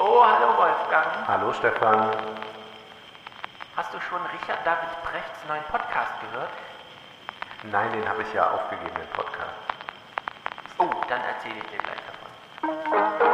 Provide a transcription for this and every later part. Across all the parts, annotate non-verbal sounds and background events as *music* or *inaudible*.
Oh, hallo Wolfgang. Hallo Stefan. Hast du schon Richard David Brechts neuen Podcast gehört? Nein, den habe ich ja aufgegeben, den Podcast. Oh, dann erzähle ich dir gleich davon.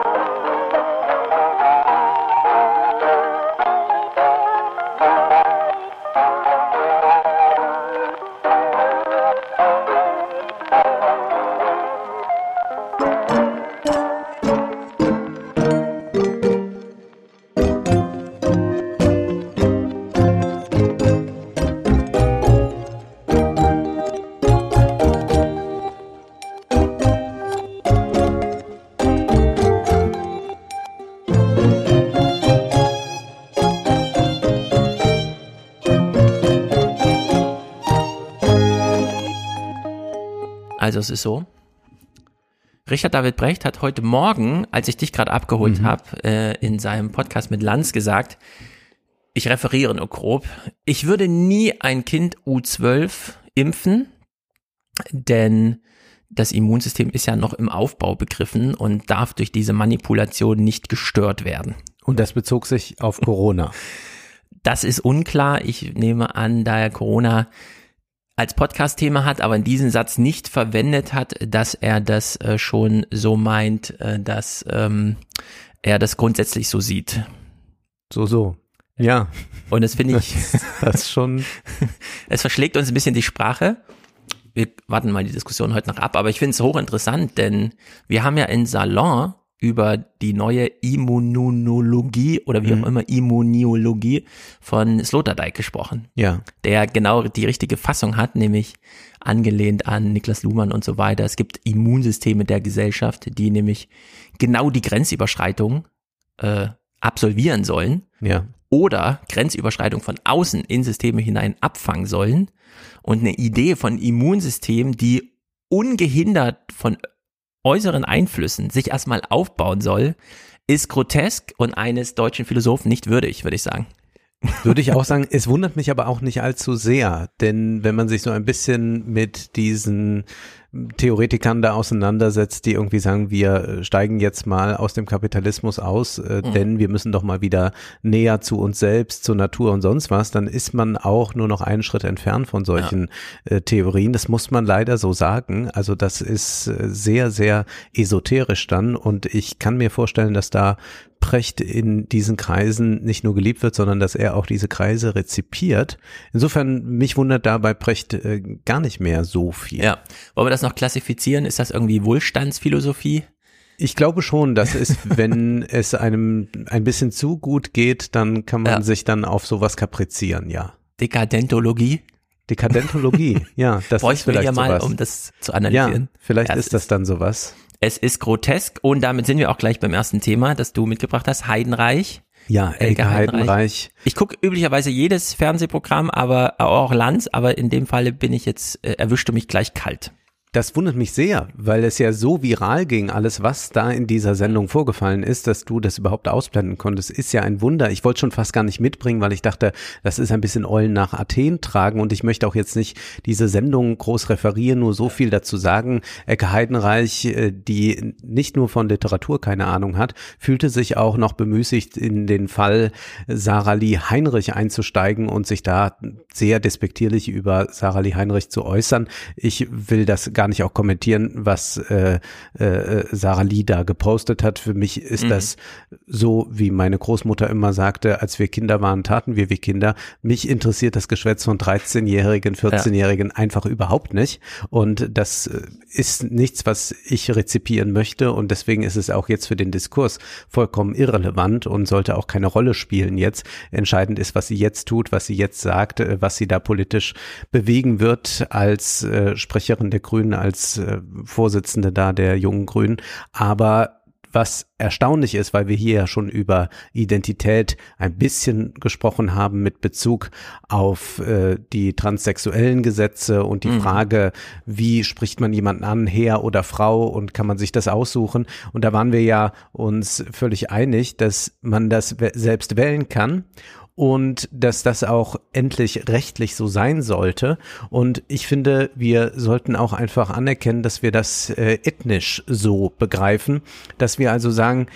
Also es ist so. Richard David Brecht hat heute Morgen, als ich dich gerade abgeholt Mhm. habe, äh, in seinem Podcast mit Lanz gesagt, ich referiere nur grob, ich würde nie ein Kind U12 impfen, denn das Immunsystem ist ja noch im Aufbau begriffen und darf durch diese Manipulation nicht gestört werden. Und das bezog sich auf Corona. Das ist unklar. Ich nehme an, da Corona als Podcast-Thema hat, aber in diesem Satz nicht verwendet hat, dass er das äh, schon so meint, äh, dass ähm, er das grundsätzlich so sieht. So, so. Ja, Und das finde ich, das schon. *laughs* es verschlägt uns ein bisschen die Sprache. Wir warten mal die Diskussion heute noch ab, aber ich finde es hochinteressant, denn wir haben ja in Salon über die neue Immunologie oder wie auch immer Immuniologie von Sloterdijk gesprochen. Ja. der genau die richtige Fassung hat, nämlich angelehnt an Niklas Luhmann und so weiter. Es gibt Immunsysteme der Gesellschaft, die nämlich genau die Grenzüberschreitung äh, absolvieren sollen Ja. oder Grenzüberschreitung von außen in Systeme hinein abfangen sollen. Und eine Idee von Immunsystemen, die ungehindert von äußeren Einflüssen sich erstmal aufbauen soll, ist grotesk und eines deutschen Philosophen nicht würdig, würde ich sagen. Würde ich auch sagen, es wundert mich aber auch nicht allzu sehr, denn wenn man sich so ein bisschen mit diesen Theoretikern da auseinandersetzt, die irgendwie sagen, wir steigen jetzt mal aus dem Kapitalismus aus, äh, denn wir müssen doch mal wieder näher zu uns selbst, zur Natur und sonst was, dann ist man auch nur noch einen Schritt entfernt von solchen äh, Theorien. Das muss man leider so sagen. Also das ist äh, sehr, sehr esoterisch dann und ich kann mir vorstellen, dass da Precht in diesen Kreisen nicht nur geliebt wird, sondern dass er auch diese Kreise rezipiert. Insofern, mich wundert da bei Precht äh, gar nicht mehr so viel. Ja. Wollen wir das noch klassifizieren? Ist das irgendwie Wohlstandsphilosophie? Ich glaube schon, dass es, *laughs* wenn es einem ein bisschen zu gut geht, dann kann man Ja. sich dann auf sowas kaprizieren, ja. Dekadentologie? Dekadentologie, *laughs* ja, das ist Bräuchten wir ja mal, sowas. um das zu ja, analysieren. vielleicht Ja, ist das dann sowas. Es ist grotesk und damit sind wir auch gleich beim ersten Thema, das du mitgebracht hast, Heidenreich. Ja, Elke Elke Heidenreich. Heidenreich. Ich gucke üblicherweise jedes Fernsehprogramm, aber auch Lanz, aber in dem Falle bin ich jetzt, äh, erwischte mich gleich kalt. Das wundert mich sehr, weil es ja so viral ging, alles, was da in dieser Sendung vorgefallen ist, dass du das überhaupt ausblenden konntest, ist ja ein Wunder. Ich wollte schon fast gar nicht mitbringen, weil ich dachte, das ist ein bisschen Eulen nach Athen tragen und ich möchte auch jetzt nicht diese Sendung groß referieren, nur so viel dazu sagen. Ecke Heidenreich, äh, die nicht nur von Literatur keine Ahnung hat, fühlte sich auch noch bemüßigt, in den Fall Sarah Lee Heinrich einzusteigen und sich da sehr despektierlich über Sarah Lee Heinrich zu äußern. Ich will das gar nicht auch kommentieren, was äh, äh, Sarah Lee da gepostet hat. Für mich ist das so, wie meine Großmutter immer sagte, als wir Kinder waren, taten wir wie Kinder. Mich interessiert das Geschwätz von 13-Jährigen, 14-Jährigen einfach überhaupt nicht. Und das äh, ist nichts, was ich rezipieren möchte. Und deswegen ist es auch jetzt für den Diskurs vollkommen irrelevant und sollte auch keine Rolle spielen jetzt. Entscheidend ist, was sie jetzt tut, was sie jetzt sagt, äh, was sie da politisch bewegen wird als äh, Sprecherin der Grünen, als äh, Vorsitzende da der jungen Grünen. Aber was erstaunlich ist, weil wir hier ja schon über Identität ein bisschen gesprochen haben mit Bezug auf äh, die transsexuellen Gesetze und die Frage, wie spricht man jemanden an, Herr oder Frau und kann man sich das aussuchen? Und da waren wir ja uns völlig einig, dass man das selbst wählen kann und dass das auch endlich rechtlich so sein sollte. Und ich finde, wir sollten auch einfach anerkennen, dass wir das äh, ethnisch so begreifen, dass wir also sagen,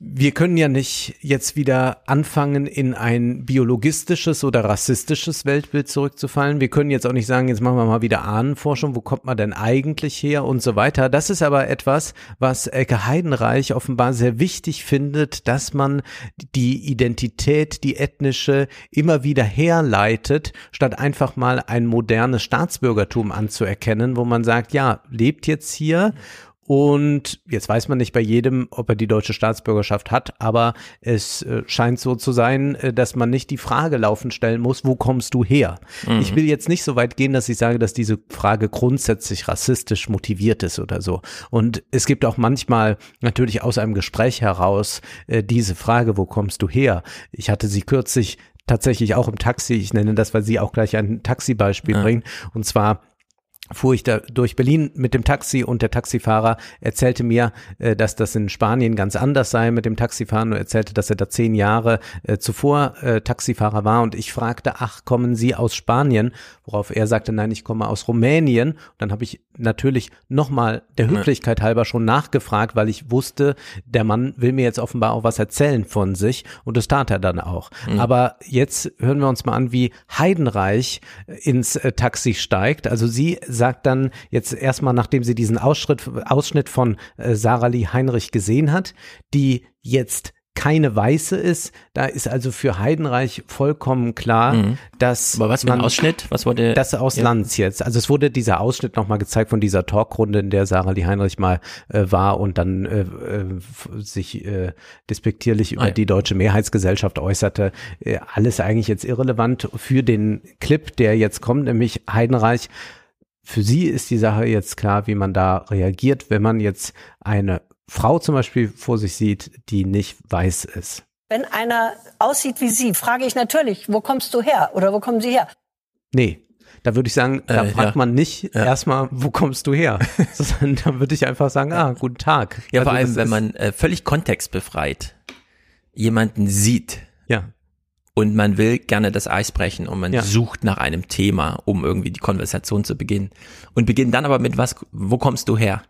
Wir können ja nicht jetzt wieder anfangen, in ein biologistisches oder rassistisches Weltbild zurückzufallen. Wir können jetzt auch nicht sagen, jetzt machen wir mal wieder Ahnenforschung, wo kommt man denn eigentlich her und so weiter. Das ist aber etwas, was Elke Heidenreich offenbar sehr wichtig findet, dass man die Identität, die ethnische, immer wieder herleitet, statt einfach mal ein modernes Staatsbürgertum anzuerkennen, wo man sagt, ja, lebt jetzt hier und jetzt weiß man nicht bei jedem, ob er die deutsche Staatsbürgerschaft hat, aber es äh, scheint so zu sein, äh, dass man nicht die Frage laufend stellen muss, wo kommst du her? Mhm. Ich will jetzt nicht so weit gehen, dass ich sage, dass diese Frage grundsätzlich rassistisch motiviert ist oder so. Und es gibt auch manchmal natürlich aus einem Gespräch heraus äh, diese Frage, wo kommst du her? Ich hatte sie kürzlich tatsächlich auch im Taxi, ich nenne das, weil sie auch gleich ein Taxibeispiel ja. bringen. Und zwar fuhr ich da durch Berlin mit dem Taxi und der Taxifahrer erzählte mir, äh, dass das in Spanien ganz anders sei mit dem Taxifahren und erzählte, dass er da zehn Jahre äh, zuvor äh, Taxifahrer war und ich fragte, ach, kommen Sie aus Spanien? Worauf er sagte, nein, ich komme aus Rumänien. Und dann habe ich natürlich nochmal der Höflichkeit halber schon nachgefragt, weil ich wusste, der Mann will mir jetzt offenbar auch was erzählen von sich und das tat er dann auch. Mhm. Aber jetzt hören wir uns mal an, wie Heidenreich ins Taxi steigt. Also sie sagt dann jetzt erstmal, nachdem sie diesen Ausschnitt, Ausschnitt von äh, Sarah Lee Heinrich gesehen hat, die jetzt keine weiße ist. Da ist also für Heidenreich vollkommen klar, mhm. dass. Aber was für ein Ausschnitt? Was wurde? Das aus ja. Lanz jetzt. Also es wurde dieser Ausschnitt nochmal gezeigt von dieser Talkrunde, in der Sarah Lee Heinrich mal äh, war und dann äh, äh, sich äh, despektierlich über ah, ja. die deutsche Mehrheitsgesellschaft äußerte. Äh, alles eigentlich jetzt irrelevant für den Clip, der jetzt kommt, nämlich Heidenreich für sie ist die Sache jetzt klar, wie man da reagiert, wenn man jetzt eine Frau zum Beispiel vor sich sieht, die nicht weiß ist. Wenn einer aussieht wie Sie, frage ich natürlich, wo kommst du her oder wo kommen Sie her? Nee, da würde ich sagen, da äh, fragt ja. man nicht ja. erstmal, wo kommst du her? *laughs* Sondern da würde ich einfach sagen, ah, guten Tag. Ja, also vor allem, wenn man äh, völlig kontextbefreit jemanden sieht. Ja und man will gerne das Eis brechen und man ja. sucht nach einem Thema, um irgendwie die Konversation zu beginnen. Und beginnt dann aber mit was, wo kommst du her?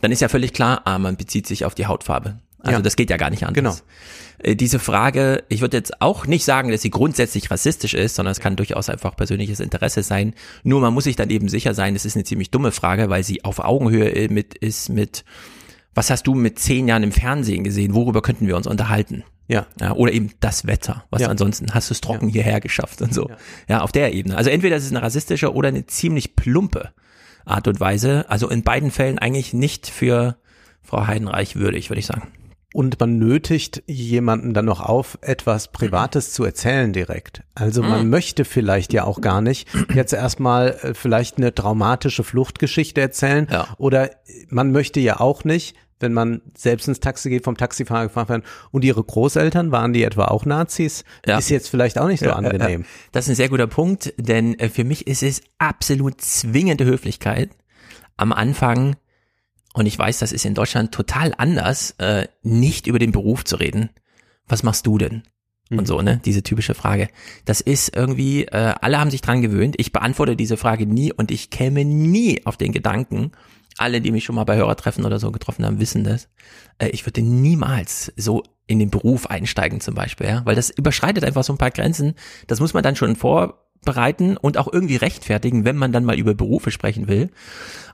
Dann ist ja völlig klar, ah, man bezieht sich auf die Hautfarbe. Also ja. das geht ja gar nicht anders. Genau. Äh, diese Frage, ich würde jetzt auch nicht sagen, dass sie grundsätzlich rassistisch ist, sondern es kann durchaus einfach persönliches Interesse sein. Nur man muss sich dann eben sicher sein, es ist eine ziemlich dumme Frage, weil sie auf Augenhöhe mit ist mit, was hast du mit zehn Jahren im Fernsehen gesehen? Worüber könnten wir uns unterhalten? Ja. ja. Oder eben das Wetter, was ja. ansonsten hast du es trocken ja. hierher geschafft und so. Ja. ja, auf der Ebene. Also entweder es ist eine rassistische oder eine ziemlich plumpe Art und Weise. Also in beiden Fällen eigentlich nicht für Frau Heidenreich würdig, würde ich sagen. Und man nötigt jemanden dann noch auf, etwas Privates zu erzählen direkt. Also man mhm. möchte vielleicht ja auch gar nicht jetzt erstmal äh, vielleicht eine traumatische Fluchtgeschichte erzählen. Ja. Oder man möchte ja auch nicht, wenn man selbst ins Taxi geht, vom Taxifahrer gefragt werden, und ihre Großeltern, waren die etwa auch Nazis? Ja. Ist jetzt vielleicht auch nicht so ja, angenehm. Ja, das ist ein sehr guter Punkt, denn äh, für mich ist es absolut zwingende Höflichkeit am Anfang, und ich weiß, das ist in Deutschland total anders, äh, nicht über den Beruf zu reden. Was machst du denn? Und mhm. so, ne? Diese typische Frage. Das ist irgendwie, äh, alle haben sich dran gewöhnt. Ich beantworte diese Frage nie und ich käme nie auf den Gedanken, alle, die mich schon mal bei Hörertreffen oder so getroffen haben, wissen das. Äh, ich würde niemals so in den Beruf einsteigen zum Beispiel, ja? weil das überschreitet einfach so ein paar Grenzen. Das muss man dann schon vorbereiten und auch irgendwie rechtfertigen, wenn man dann mal über Berufe sprechen will.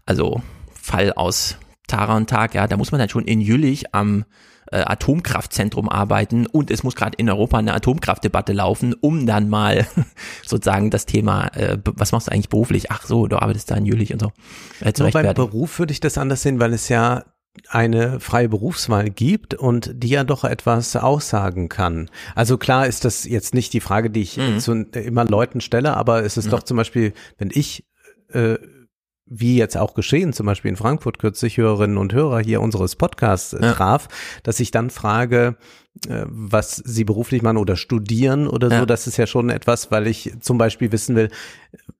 Also Fall aus Tara und Tag, ja, da muss man dann schon in Jüllich am äh, Atomkraftzentrum arbeiten und es muss gerade in Europa eine Atomkraftdebatte laufen, um dann mal *laughs* sozusagen das Thema, äh, was machst du eigentlich beruflich? Ach so, du arbeitest da in Jülich und so. Äh, Nur beim Beruf würde ich das anders sehen, weil es ja eine freie Berufswahl gibt und die ja doch etwas aussagen kann. Also klar ist das jetzt nicht die Frage, die ich mhm. zu, immer Leuten stelle, aber es ist ja. doch zum Beispiel, wenn ich äh, wie jetzt auch geschehen, zum Beispiel in Frankfurt kürzlich Hörerinnen und Hörer hier unseres Podcasts äh, ja. traf, dass ich dann frage, äh, was sie beruflich machen oder studieren oder ja. so. Das ist ja schon etwas, weil ich zum Beispiel wissen will,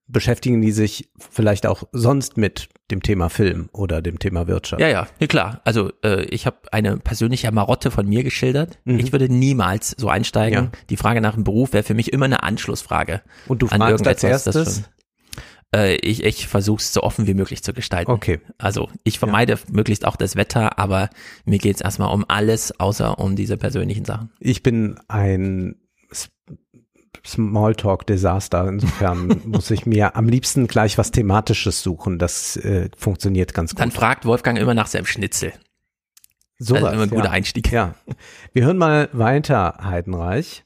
beschäftigen die sich vielleicht auch sonst mit dem Thema Film oder dem Thema Wirtschaft? Ja, ja, ja klar. Also äh, ich habe eine persönliche Marotte von mir geschildert. Mhm. Ich würde niemals so einsteigen. Ja. Die Frage nach dem Beruf wäre für mich immer eine Anschlussfrage. Und du fragst als erstes? Äh, ich ich versuche es so offen wie möglich zu gestalten. Okay. Also ich vermeide möglichst auch das Wetter, aber mir geht es erstmal um alles, außer um diese persönlichen Sachen. Ich bin ein Smalltalk-Desaster. Insofern *laughs* muss ich mir am liebsten gleich was Thematisches suchen. Das äh, funktioniert ganz Dann gut. fragt Wolfgang immer nach seinem Schnitzel. So das ist immer ein guter ja. Einstieg. Ja. Wir hören mal weiter, Heidenreich.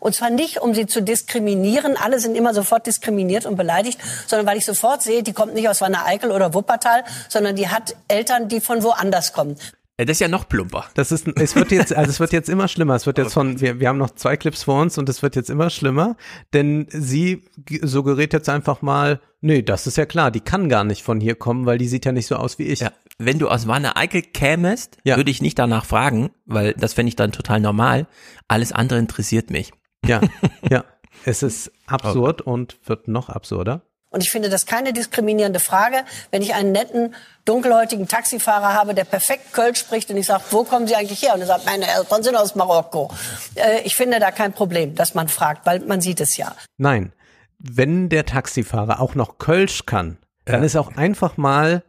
Und zwar nicht, um sie zu diskriminieren. Alle sind immer sofort diskriminiert und beleidigt, sondern weil ich sofort sehe, die kommt nicht aus Wanne-Eickel oder Wuppertal, sondern die hat Eltern, die von woanders kommen. Äh, Das ist ja noch plumper. Das ist, es wird jetzt, also es wird jetzt immer schlimmer. Es wird jetzt von, wir, wir haben noch zwei Clips vor uns und es wird jetzt immer schlimmer, denn sie suggeriert jetzt einfach mal, nee, das ist ja klar, die kann gar nicht von hier kommen, weil die sieht ja nicht so aus wie ich. Ja. Wenn du aus Wanne-Eickel kämest, Ja. würde ich nicht danach fragen, weil das fände ich dann total normal. Alles andere interessiert mich. Ja, *laughs* ja. Es ist absurd und wird noch absurder. Und ich finde das keine diskriminierende Frage, wenn ich einen netten, dunkelhäutigen Taxifahrer habe, der perfekt Kölsch spricht und ich sage, wo kommen Sie eigentlich her? Und er sagt, meine Eltern sind aus Marokko. Äh, ich finde da kein Problem, dass man fragt, weil man sieht es ja. Nein, wenn der Taxifahrer auch noch Kölsch kann, dann Ja. ist auch einfach mal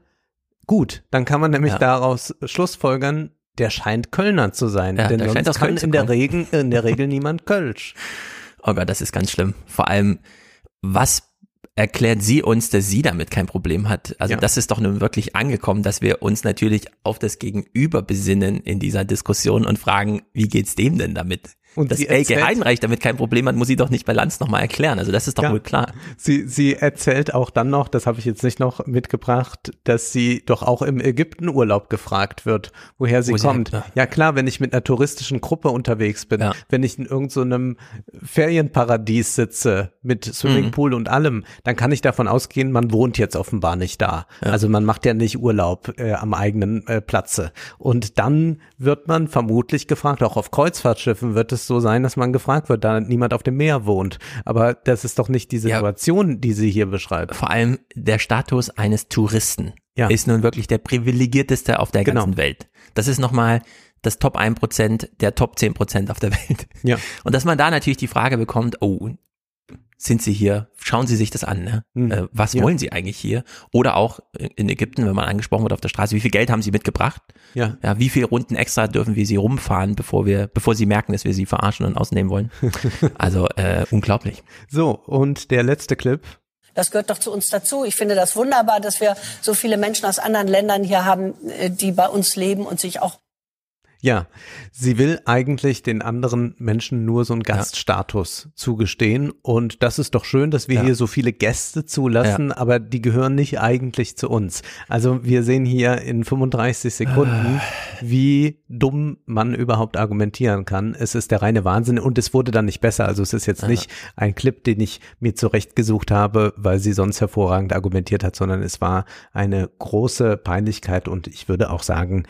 gut. Dann kann man nämlich Ja. daraus schlussfolgern, der scheint Kölner zu sein. Ja, denn der sonst kann in der. Regel, in der Regel niemand Kölsch. Oh Gott, das ist ganz schlimm. Vor allem, was erklärt sie uns, dass sie damit kein Problem hat? Also Ja. das ist doch nun wirklich angekommen, dass wir uns natürlich auf das Gegenüber besinnen in dieser Diskussion und fragen, wie geht's dem denn damit? Und dass sie Elke erzählt- Heidenreich damit kein Problem hat, muss sie doch nicht bei Lanz nochmal erklären. Also das ist doch Ja. wohl klar. Sie, sie erzählt auch dann noch, das habe ich jetzt nicht noch mitgebracht, dass sie doch auch im Ägyptenurlaub gefragt wird, woher sie Wo sie- kommt. ja. ja klar, wenn ich mit einer touristischen Gruppe unterwegs bin, Ja. wenn ich in irgendeinem Ferienparadies sitze mit Mhm. Swimmingpool und allem, dann kann ich davon ausgehen, man wohnt jetzt offenbar nicht da. Also man macht ja nicht Urlaub äh, am eigenen äh, Platze. Und dann wird man vermutlich gefragt, auch auf Kreuzfahrtschiffen wird es so sein, dass man gefragt wird, da niemand auf dem Meer wohnt. Aber das ist doch nicht die Ja. Situation, die sie hier beschreibt. Vor allem der Status eines Touristen Ja. ist nun wirklich der privilegierteste auf der Genau. ganzen Welt. Das ist nochmal das Top 1% der Top 10% auf der *laughs* Welt. Ja. Und dass man da natürlich die Frage bekommt, oh, sind Sie hier? Schauen Sie sich das an. Ne? Mhm. Äh, was Ja. wollen Sie eigentlich hier? Oder auch in Ägypten, wenn man angesprochen wird auf der Straße, wie viel Geld haben Sie mitgebracht? Ja. Ja, wie viele Runden extra dürfen wir Sie rumfahren, bevor wir, bevor Sie merken, dass wir Sie verarschen und ausnehmen wollen? *laughs* Also äh, unglaublich. So, und der letzte Clip. Das gehört doch zu uns dazu. Ich finde das wunderbar, dass wir so viele Menschen aus anderen Ländern hier haben, äh, die bei uns leben und sich auch Ja, sie will eigentlich den anderen Menschen nur so einen Gaststatus zugestehen. Und das ist doch schön, dass wir Ja. hier so viele Gäste zulassen, aber die gehören nicht eigentlich zu uns. Also wir sehen hier in 35 Sekunden, wie dumm man überhaupt argumentieren kann. Es ist der reine Wahnsinn und es wurde dann nicht besser. Also es ist jetzt nicht ein Clip, den ich mir zurechtgesucht habe, weil sie sonst hervorragend argumentiert hat, sondern es war eine große Peinlichkeit und ich würde auch sagen,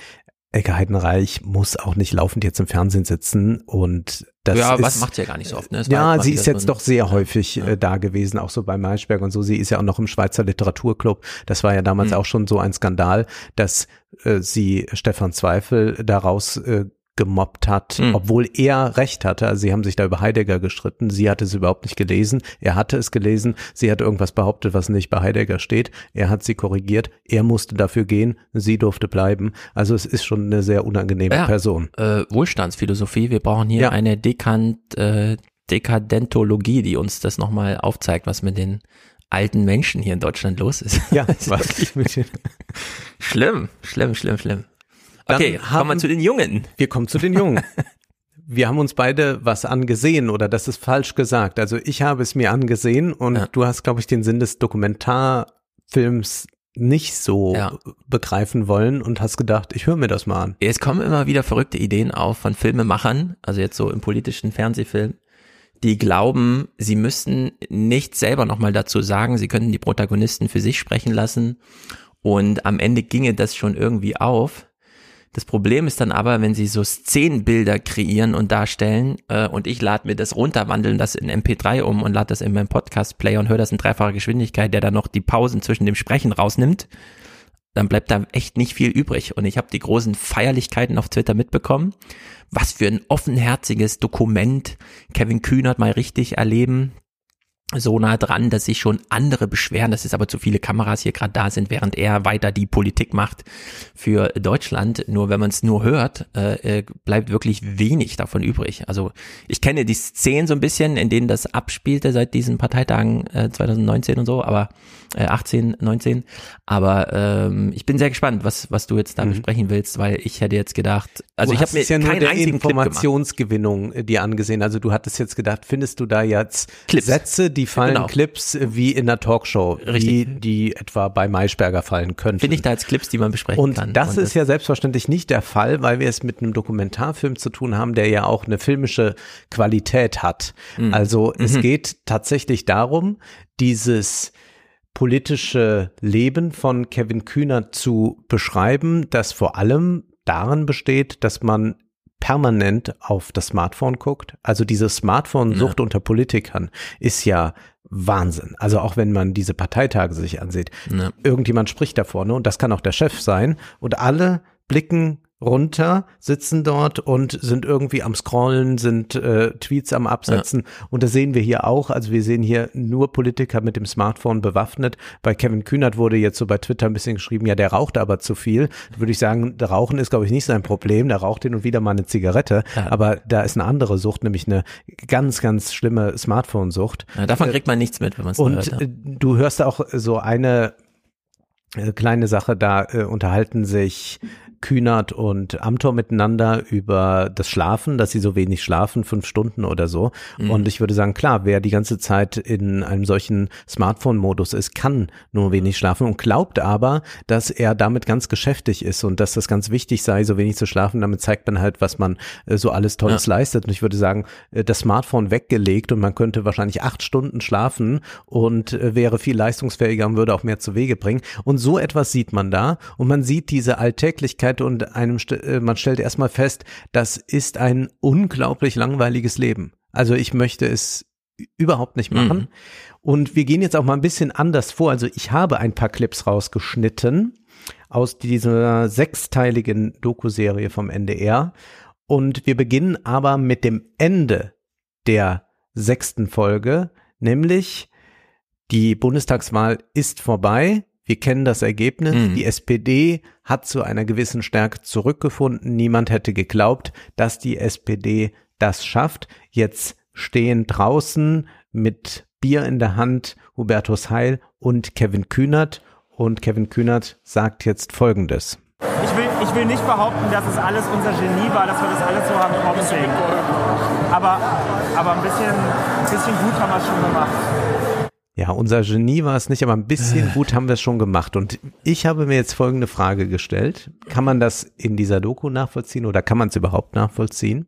Elke Heidenreich muss auch nicht laufend jetzt im Fernsehen sitzen und das ja, ist, was macht sie ja gar nicht so oft. Ne? Ja, sie ist jetzt doch sehr häufig äh, da gewesen, auch so bei Maischberg und so. Sie ist ja auch noch im Schweizer Literaturclub. Das war ja damals Mhm. auch schon so ein Skandal, dass äh, sie Stefan Zweifel daraus äh, gemobbt hat, Mhm. obwohl er recht hatte. Also sie haben sich da über Heidegger gestritten. Sie hatte es überhaupt nicht gelesen. Er hatte es gelesen. Sie hat irgendwas behauptet, was nicht bei Heidegger steht. Er hat sie korrigiert. Er musste dafür gehen. Sie durfte bleiben. Also es ist schon eine sehr unangenehme Ja. Person. äh, Wohlstandsphilosophie. Wir brauchen hier Ja. eine Dekant, äh, Dekadentologie, die uns das nochmal aufzeigt, was mit den alten Menschen hier in Deutschland los ist. Ja, *laughs* was *laughs* schlimm, schlimm, schlimm, schlimm. Dann Okay, haben- kommen wir zu den Jungen. Wir kommen zu den Jungen. *laughs* Wir haben uns beide was angesehen oder das ist falsch gesagt. Also ich habe es mir angesehen und Ja. du hast, glaube ich, den Sinn des Dokumentarfilms nicht so Ja. begreifen wollen und hast gedacht, ich höre mir das mal an. Es kommen immer wieder verrückte Ideen auf von Filmemachern, also jetzt so im politischen Fernsehfilm, die glauben, sie müssten nicht selber nochmal dazu sagen, sie könnten die Protagonisten für sich sprechen lassen und am Ende ginge das schon irgendwie auf. Das Problem ist dann aber, wenn sie so Szenenbilder kreieren und darstellen äh, und ich lade mir das runter, wandeln das in MP3 um und lade das in meinem Podcast-Player und höre das in dreifacher Geschwindigkeit, der dann noch die Pausen zwischen dem Sprechen rausnimmt, dann bleibt da echt nicht viel übrig. Und ich habe die großen Feierlichkeiten auf Twitter mitbekommen. Was für ein offenherziges Dokument Kevin Kühnert mal richtig erleben. So nah dran, dass sich schon andere beschweren, dass es aber zu viele Kameras hier gerade da sind, während er weiter die Politik macht für Deutschland. Nur wenn man es nur hört, äh, äh, bleibt wirklich wenig davon übrig. Also ich kenne die Szenen so ein bisschen, in denen das abspielte seit diesen Parteitagen äh, 2019 und so, aber äh, 18, 19. Aber ähm, ich bin sehr gespannt, was was du jetzt da mhm. besprechen willst, weil ich hätte jetzt gedacht, also du ich habe mir ja nur keinen der einzigen Informationsgewinnung äh, dir angesehen. Also du hattest jetzt gedacht, findest du da jetzt Clips. Sätze, die fallen Genau. Clips äh, wie in einer Talkshow, Richtig. die etwa bei Maischberger fallen könnten. Finde ich da jetzt Clips, die man besprechen Und kann. das ist ja selbstverständlich nicht der Fall, weil wir es mit einem Dokumentarfilm zu tun haben, der ja auch eine filmische Qualität hat. Mhm. Also es geht tatsächlich darum, dieses politische Leben von Kevin Kühner zu beschreiben, das vor allem darin besteht, dass man permanent auf das Smartphone guckt. Also diese Smartphone-Sucht unter Politikern ist ja Wahnsinn. Also auch wenn man diese Parteitage sich ansieht. Ja. Irgendjemand spricht da vorne und das kann auch der Chef sein und alle blicken runter, sitzen dort und sind irgendwie am Scrollen, sind äh, Tweets am Absetzen. Und das sehen wir hier auch. Also wir sehen hier nur Politiker mit dem Smartphone bewaffnet. Bei Kevin Kühnert wurde jetzt so bei Twitter ein bisschen geschrieben, ja, der raucht aber zu viel. Da würde ich sagen, der Rauchen ist, glaube ich, nicht sein Problem. Der raucht hin und wieder mal eine Zigarette. Ja. Aber da ist eine andere Sucht, nämlich eine ganz, ganz schlimme Smartphone-Sucht. Ja, davon kriegt man nichts mit, wenn man es Und hört. Ja. äh, du hörst auch so eine äh, kleine Sache, da äh, unterhalten sich Kühnert und Amtor miteinander über das Schlafen, dass sie so wenig schlafen, fünf Stunden oder so. Mhm. Und ich würde sagen, klar, wer die ganze Zeit in einem solchen Smartphone-Modus ist, kann nur wenig schlafen und glaubt aber, dass er damit ganz geschäftig ist und dass das ganz wichtig sei, so wenig zu schlafen. Damit zeigt man halt, was man äh, so alles Tolles leistet. Und ich würde sagen, äh, das Smartphone weggelegt und man könnte wahrscheinlich acht Stunden schlafen und äh, wäre viel leistungsfähiger und würde auch mehr zu Wege bringen. Und so etwas sieht man da und man sieht diese Alltäglichkeit und einem, äh, man stellt erstmal fest, das ist ein unglaublich langweiliges Leben. Also ich möchte es überhaupt nicht machen. Mhm. Und wir gehen jetzt auch mal ein bisschen anders vor. Also ich habe ein paar Clips rausgeschnitten aus dieser sechsteiligen Doku-Serie vom NDR. Und wir beginnen aber mit dem Ende der sechsten Folge, nämlich die Bundestagswahl ist vorbei. Wir kennen das Ergebnis. Mhm. Die SPD hat zu einer gewissen Stärke zurückgefunden. Niemand hätte geglaubt, dass die SPD das schafft. Jetzt stehen draußen mit Bier in der Hand Hubertus Heil und Kevin Kühnert. Und Kevin Kühnert sagt jetzt Folgendes. Ich will, ich will nicht behaupten, dass es alles unser Genie war, dass wir das alles so haben kommen sehen. Aber, aber ein bisschen, ein bisschen gut haben wir es schon gemacht. Ja, unser Genie war es nicht, aber ein bisschen gut haben wir es schon gemacht. Und ich habe mir jetzt folgende Frage gestellt. Kann man das in dieser Doku nachvollziehen oder kann man es überhaupt nachvollziehen?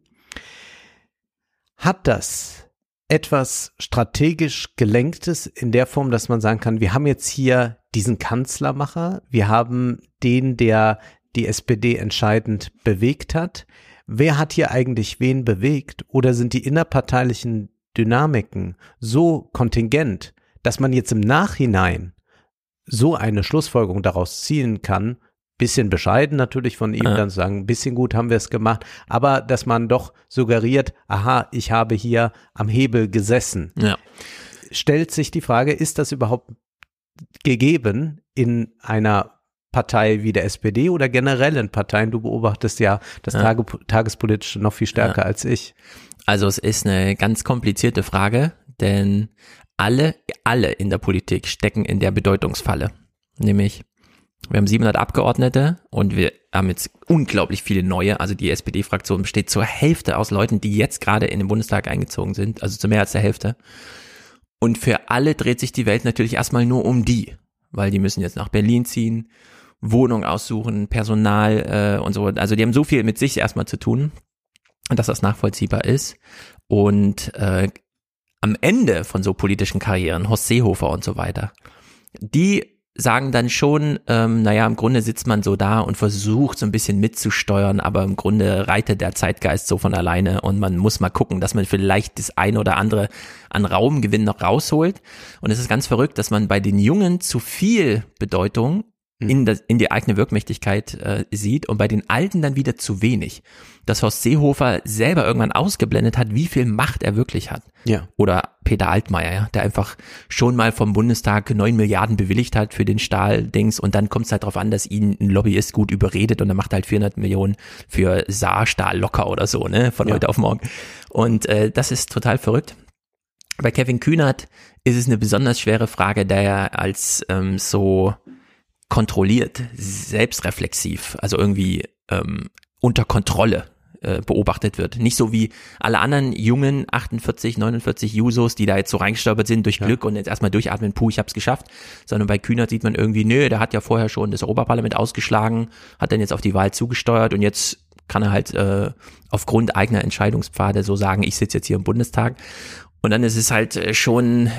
Hat das etwas strategisch gelenktes in der Form, dass man sagen kann, wir haben jetzt hier diesen Kanzlermacher, wir haben den, der die SPD entscheidend bewegt hat. Wer hat hier eigentlich wen bewegt? Oder sind die innerparteilichen Dynamiken so kontingent, dass man jetzt im Nachhinein so eine Schlussfolgerung daraus ziehen kann, bisschen bescheiden natürlich von ihm, Ja. dann zu sagen, ein bisschen gut haben wir es gemacht, aber dass man doch suggeriert, aha, ich habe hier am Hebel gesessen. Ja. Stellt sich die Frage, ist das überhaupt gegeben in einer Partei wie der SPD oder generell in Parteien? Du beobachtest ja das Ja. Tage, Tagespolitische noch viel stärker als ich. Also es ist eine ganz komplizierte Frage, denn alle, alle in der Politik stecken in der Bedeutungsfalle. Nämlich, wir haben 700 Abgeordnete und wir haben jetzt unglaublich viele neue. Also die SPD-Fraktion besteht zur Hälfte aus Leuten, die jetzt gerade in den Bundestag eingezogen sind, also zu mehr als der Hälfte. Und für alle dreht sich die Welt natürlich erstmal nur um die, weil die müssen jetzt nach Berlin ziehen, Wohnung aussuchen, Personal äh, und so. Also die haben so viel mit sich erstmal zu tun, dass das nachvollziehbar ist. Und äh, am Ende von so politischen Karrieren, Horst Seehofer und so weiter, die sagen dann schon, ähm, naja, im Grunde sitzt man so da und versucht so ein bisschen mitzusteuern, aber im Grunde reitet der Zeitgeist so von alleine und man muss mal gucken, dass man vielleicht das eine oder andere an Raumgewinn noch rausholt. Und es ist ganz verrückt, dass man bei den Jungen zu viel Bedeutung in, das, in die eigene Wirkmächtigkeit äh, sieht und bei den Alten dann wieder zu wenig. Dass Horst Seehofer selber irgendwann ausgeblendet hat, wie viel Macht er wirklich hat. Ja. Oder Peter Altmaier, ja, der einfach schon mal vom Bundestag neun Milliarden bewilligt hat für den Stahldings und dann kommt es halt darauf an, dass ihn ein Lobbyist gut überredet und dann macht er halt 400 Millionen für Saarstahl locker oder so, ne, von Ja. heute auf morgen. Und äh, das ist total verrückt. Bei Kevin Kühnert ist es eine besonders schwere Frage, da er als ähm, so kontrolliert, selbstreflexiv, also irgendwie ähm, unter Kontrolle äh, beobachtet wird. Nicht so wie alle anderen jungen 48, 49 Jusos, die da jetzt so reingestolpert sind durch Glück und jetzt erstmal durchatmen, puh, ich hab's geschafft, sondern bei Kühnert sieht man irgendwie, nö, der hat ja vorher schon das Europaparlament ausgeschlagen, hat dann jetzt auf die Wahl zugesteuert und jetzt kann er halt äh, aufgrund eigener Entscheidungspfade so sagen, ich sitze jetzt hier im Bundestag. Und dann ist es halt äh, schon,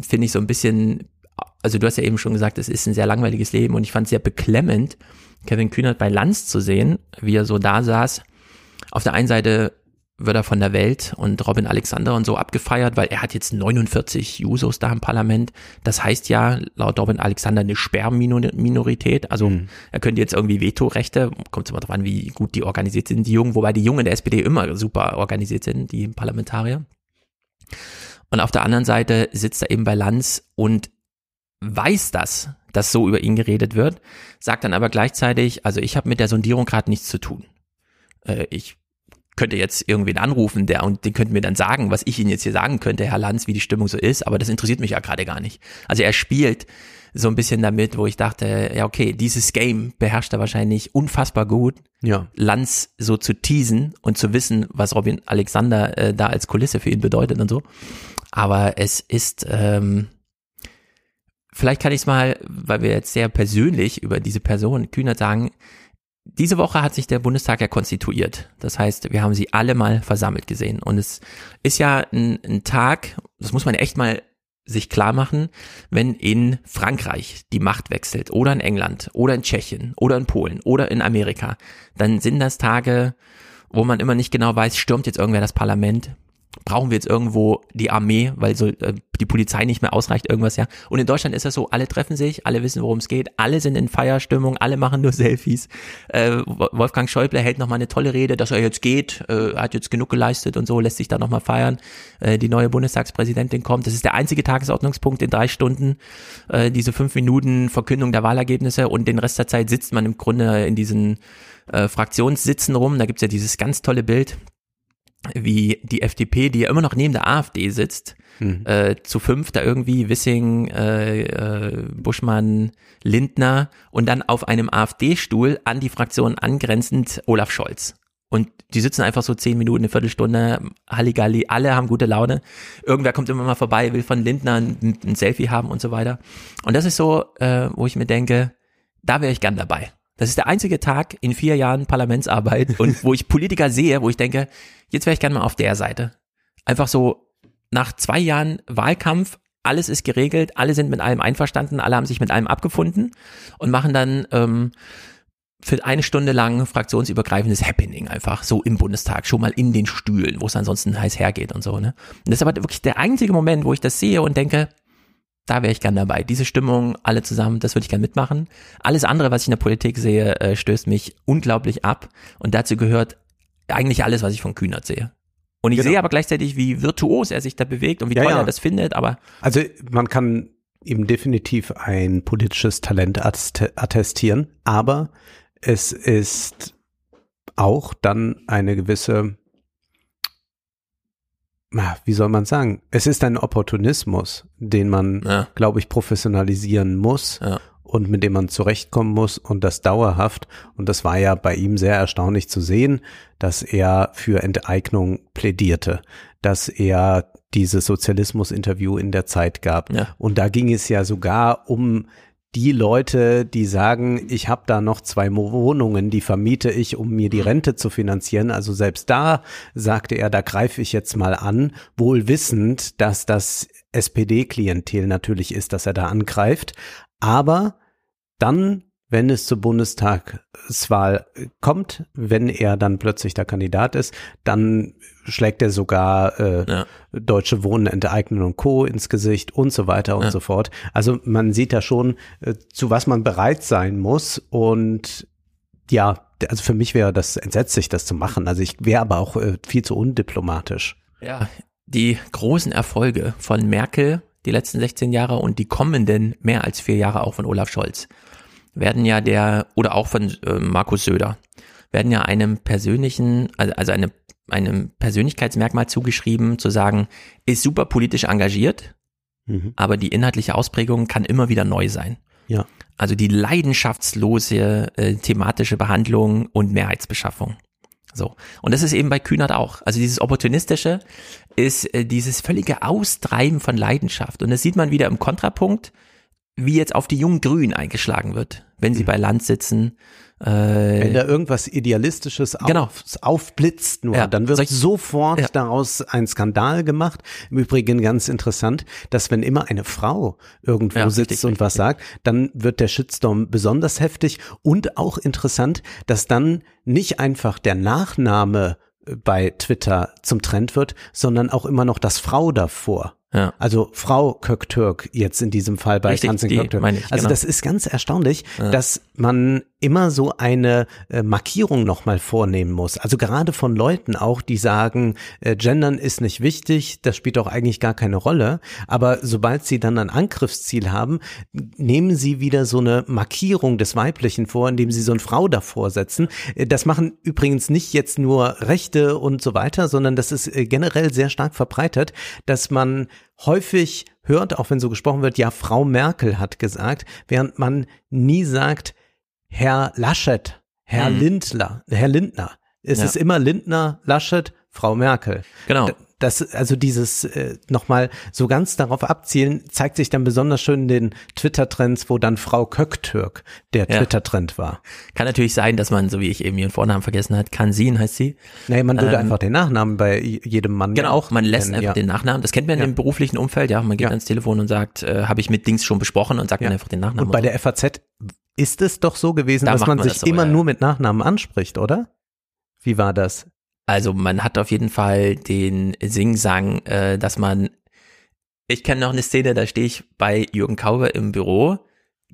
finde ich, so ein bisschen, also du hast ja eben schon gesagt, es ist ein sehr langweiliges Leben und ich fand es sehr beklemmend, Kevin Kühnert bei Lanz zu sehen, wie er so da saß. Auf der einen Seite wird er von der Welt und Robin Alexander und so abgefeiert, weil er hat jetzt 49 Jusos da im Parlament. Das heißt ja laut Robin Alexander eine Sperrminorität. Also er könnte jetzt irgendwie Vetorechte, kommt immer drauf an, wie gut die organisiert sind, die Jungen, wobei die Jungen der SPD immer super organisiert sind, die Parlamentarier. Und auf der anderen Seite sitzt er eben bei Lanz und weiß das, dass so über ihn geredet wird, sagt dann aber gleichzeitig, also ich habe mit der Sondierung gerade nichts zu tun. Äh, ich könnte jetzt irgendwen anrufen, der und den könnte mir dann sagen, was ich Ihnen jetzt hier sagen könnte, Herr Lanz, wie die Stimmung so ist, aber das interessiert mich ja gerade gar nicht. Also er spielt so ein bisschen damit, wo ich dachte, ja okay, dieses Game beherrscht er wahrscheinlich unfassbar gut, Ja. Lanz so zu teasen und zu wissen, was Robin Alexander äh, da als Kulisse für ihn bedeutet und so. Aber es ist, ähm, vielleicht kann ich es mal, weil wir jetzt sehr persönlich über diese Person Kühner sagen, diese Woche hat sich der Bundestag ja konstituiert. Das heißt, wir haben sie alle mal versammelt gesehen. Und es ist ja ein, ein Tag, das muss man echt mal sich klar machen, wenn in Frankreich die Macht wechselt oder in England oder in Tschechien oder in Polen oder in Amerika, dann sind das Tage, wo man immer nicht genau weiß, stürmt jetzt irgendwer das Parlament, brauchen wir jetzt irgendwo die Armee, weil so äh, die Polizei nicht mehr ausreicht, irgendwas ja. Und in Deutschland ist das so, alle treffen sich, alle wissen, worum es geht, alle sind in Feierstimmung, alle machen nur *laughs* Selfies. Äh, Wolfgang Schäuble hält nochmal eine tolle Rede, dass er jetzt geht, äh, hat jetzt genug geleistet und so, lässt sich da nochmal feiern. Äh, die neue Bundestagspräsidentin kommt. Das ist der einzige Tagesordnungspunkt in drei Stunden, äh, diese fünf Minuten Verkündung der Wahlergebnisse und den Rest der Zeit sitzt man im Grunde in diesen äh, Fraktionssitzen rum. Da gibt's ja dieses ganz tolle Bild, wie die FDP, die ja immer noch neben der AfD sitzt, äh, zu fünf da irgendwie Wissing, äh, äh, Buschmann, Lindner und dann auf einem AfD-Stuhl an die Fraktion angrenzend Olaf Scholz. Und die sitzen einfach so zehn Minuten, eine Viertelstunde, Halligalli, alle haben gute Laune. Irgendwer kommt immer mal vorbei, will von Lindner ein, ein Selfie haben und so weiter. Und das ist so, äh, wo ich mir denke, da wäre ich gern dabei. Das ist der einzige Tag in vier Jahren Parlamentsarbeit *laughs* und wo ich Politiker sehe, wo ich denke, jetzt wäre ich gerne mal auf der Seite. Einfach so nach zwei Jahren Wahlkampf, alles ist geregelt, alle sind mit allem einverstanden, alle haben sich mit allem abgefunden und machen dann ähm, für eine Stunde lang fraktionsübergreifendes Happening einfach so im Bundestag, schon mal in den Stühlen, wo es ansonsten heiß hergeht und so. Ne? Und das ist aber wirklich der einzige Moment, wo ich das sehe und denke, da wäre ich gern dabei. Diese Stimmung, alle zusammen, das würde ich gern mitmachen. Alles andere, was ich in der Politik sehe, äh, stößt mich unglaublich ab. Und dazu gehört eigentlich alles, was ich von Kühnert sehe. Und ich Genau. sehe aber gleichzeitig, wie virtuos er sich da bewegt und wie Ja, toll ja. er das findet. Aber Also man kann ihm definitiv ein politisches Talent attest- attestieren, aber es ist auch dann eine gewisse, wie soll man sagen, es ist ein Opportunismus, den man, Ja. glaube ich, professionalisieren muss Ja. und mit dem man zurechtkommen muss und das dauerhaft. Und das war ja bei ihm sehr erstaunlich zu sehen, dass er für Enteignung plädierte, dass er dieses Sozialismus-Interview in der Zeit gab. Ja. Und da ging es ja sogar um die Leute, die sagen, ich habe da noch zwei Wohnungen, die vermiete ich, um mir die Rente zu finanzieren. Also selbst da sagte er, da greife ich jetzt mal an, wohl wissend, dass das SPD-Klientel natürlich ist, dass er da angreift. Aber dann wenn es zur Bundestagswahl kommt, wenn er dann plötzlich der Kandidat ist, dann schlägt er sogar äh, Ja. Deutsche Wohnen enteignen und Co. ins Gesicht und so weiter und Ja. so fort. Also man sieht da schon, äh, zu was man bereit sein muss und ja, also für mich wäre das entsetzlich, das zu machen. Also ich wäre aber auch äh, viel zu undiplomatisch. Ja, die großen Erfolge von Merkel die letzten 16 Jahre und die kommenden mehr als vier Jahre auch von Olaf Scholz werden ja der, oder auch von äh, Markus Söder, werden ja einem persönlichen, also, also eine, einem Persönlichkeitsmerkmal zugeschrieben, zu sagen, ist super politisch engagiert, Mhm. aber die inhaltliche Ausprägung kann immer wieder neu sein. Ja. Also die leidenschaftslose äh, thematische Behandlung und Mehrheitsbeschaffung. So. Und das ist eben bei Kühnert auch. Also dieses Opportunistische ist äh, dieses völlige Austreiben von Leidenschaft. Und das sieht man wieder im Kontrapunkt, wie jetzt auf die jungen Grünen eingeschlagen wird, wenn sie bei Land sitzen. Wenn Äh, da irgendwas Idealistisches auf, Genau. aufblitzt nur, Ja, dann wird solch- sofort Ja. daraus ein Skandal gemacht. Im Übrigen ganz interessant, dass wenn immer eine Frau irgendwo Ja, sitzt richtig, und was sagt, dann wird der Shitstorm besonders heftig und auch interessant, dass dann nicht einfach der Nachname bei Twitter zum Trend wird, sondern auch immer noch das Frau davor. Ja. Also Frau Köktürk jetzt in diesem Fall bei Richtig, Tanzen Köktürk. also genau. das ist ganz erstaunlich, dass man immer so eine äh, Markierung nochmal vornehmen muss. Also gerade von Leuten auch, die sagen, äh, Gendern ist nicht wichtig, das spielt doch eigentlich gar keine Rolle. Aber sobald sie dann ein Angriffsziel haben, nehmen sie wieder so eine Markierung des Weiblichen vor, indem sie so eine Frau davor setzen. Äh, Das machen übrigens nicht jetzt nur Rechte und so weiter, sondern das ist äh, generell sehr stark verbreitet, dass man häufig hört, auch wenn so gesprochen wird, ja, Frau Merkel hat gesagt, während man nie sagt, Herr Laschet, Herr Mhm. Lindler, Herr Lindner. Es Ja. ist immer Lindner, Laschet, Frau Merkel. Genau. Das, also dieses äh, nochmal so ganz darauf abzielen, zeigt sich dann besonders schön in den Twitter-Trends, wo dann Frau Köktürk der Ja. Twitter-Trend war. Kann natürlich sein, dass man, so wie ich eben ihren Vornamen vergessen hat, Kansin heißt sie. Naja, man würde Ähm, einfach den Nachnamen bei jedem Mann Genau, auch man lässt nennen, einfach ja. den Nachnamen. Das kennt man Ja. im beruflichen Umfeld, ja. Man geht ans Telefon und sagt, äh, habe ich mit Dings schon besprochen und sagt dann einfach den Nachnamen. Und bei der FAZ ist es doch so gewesen, Da dass man man sich das so, immer ja, nur mit Nachnamen anspricht, oder? Wie war das? Also man hat auf jeden Fall den Sing-Sang, äh, dass man, ich kenne noch eine Szene, da stehe ich bei Jürgen Kaube im Büro,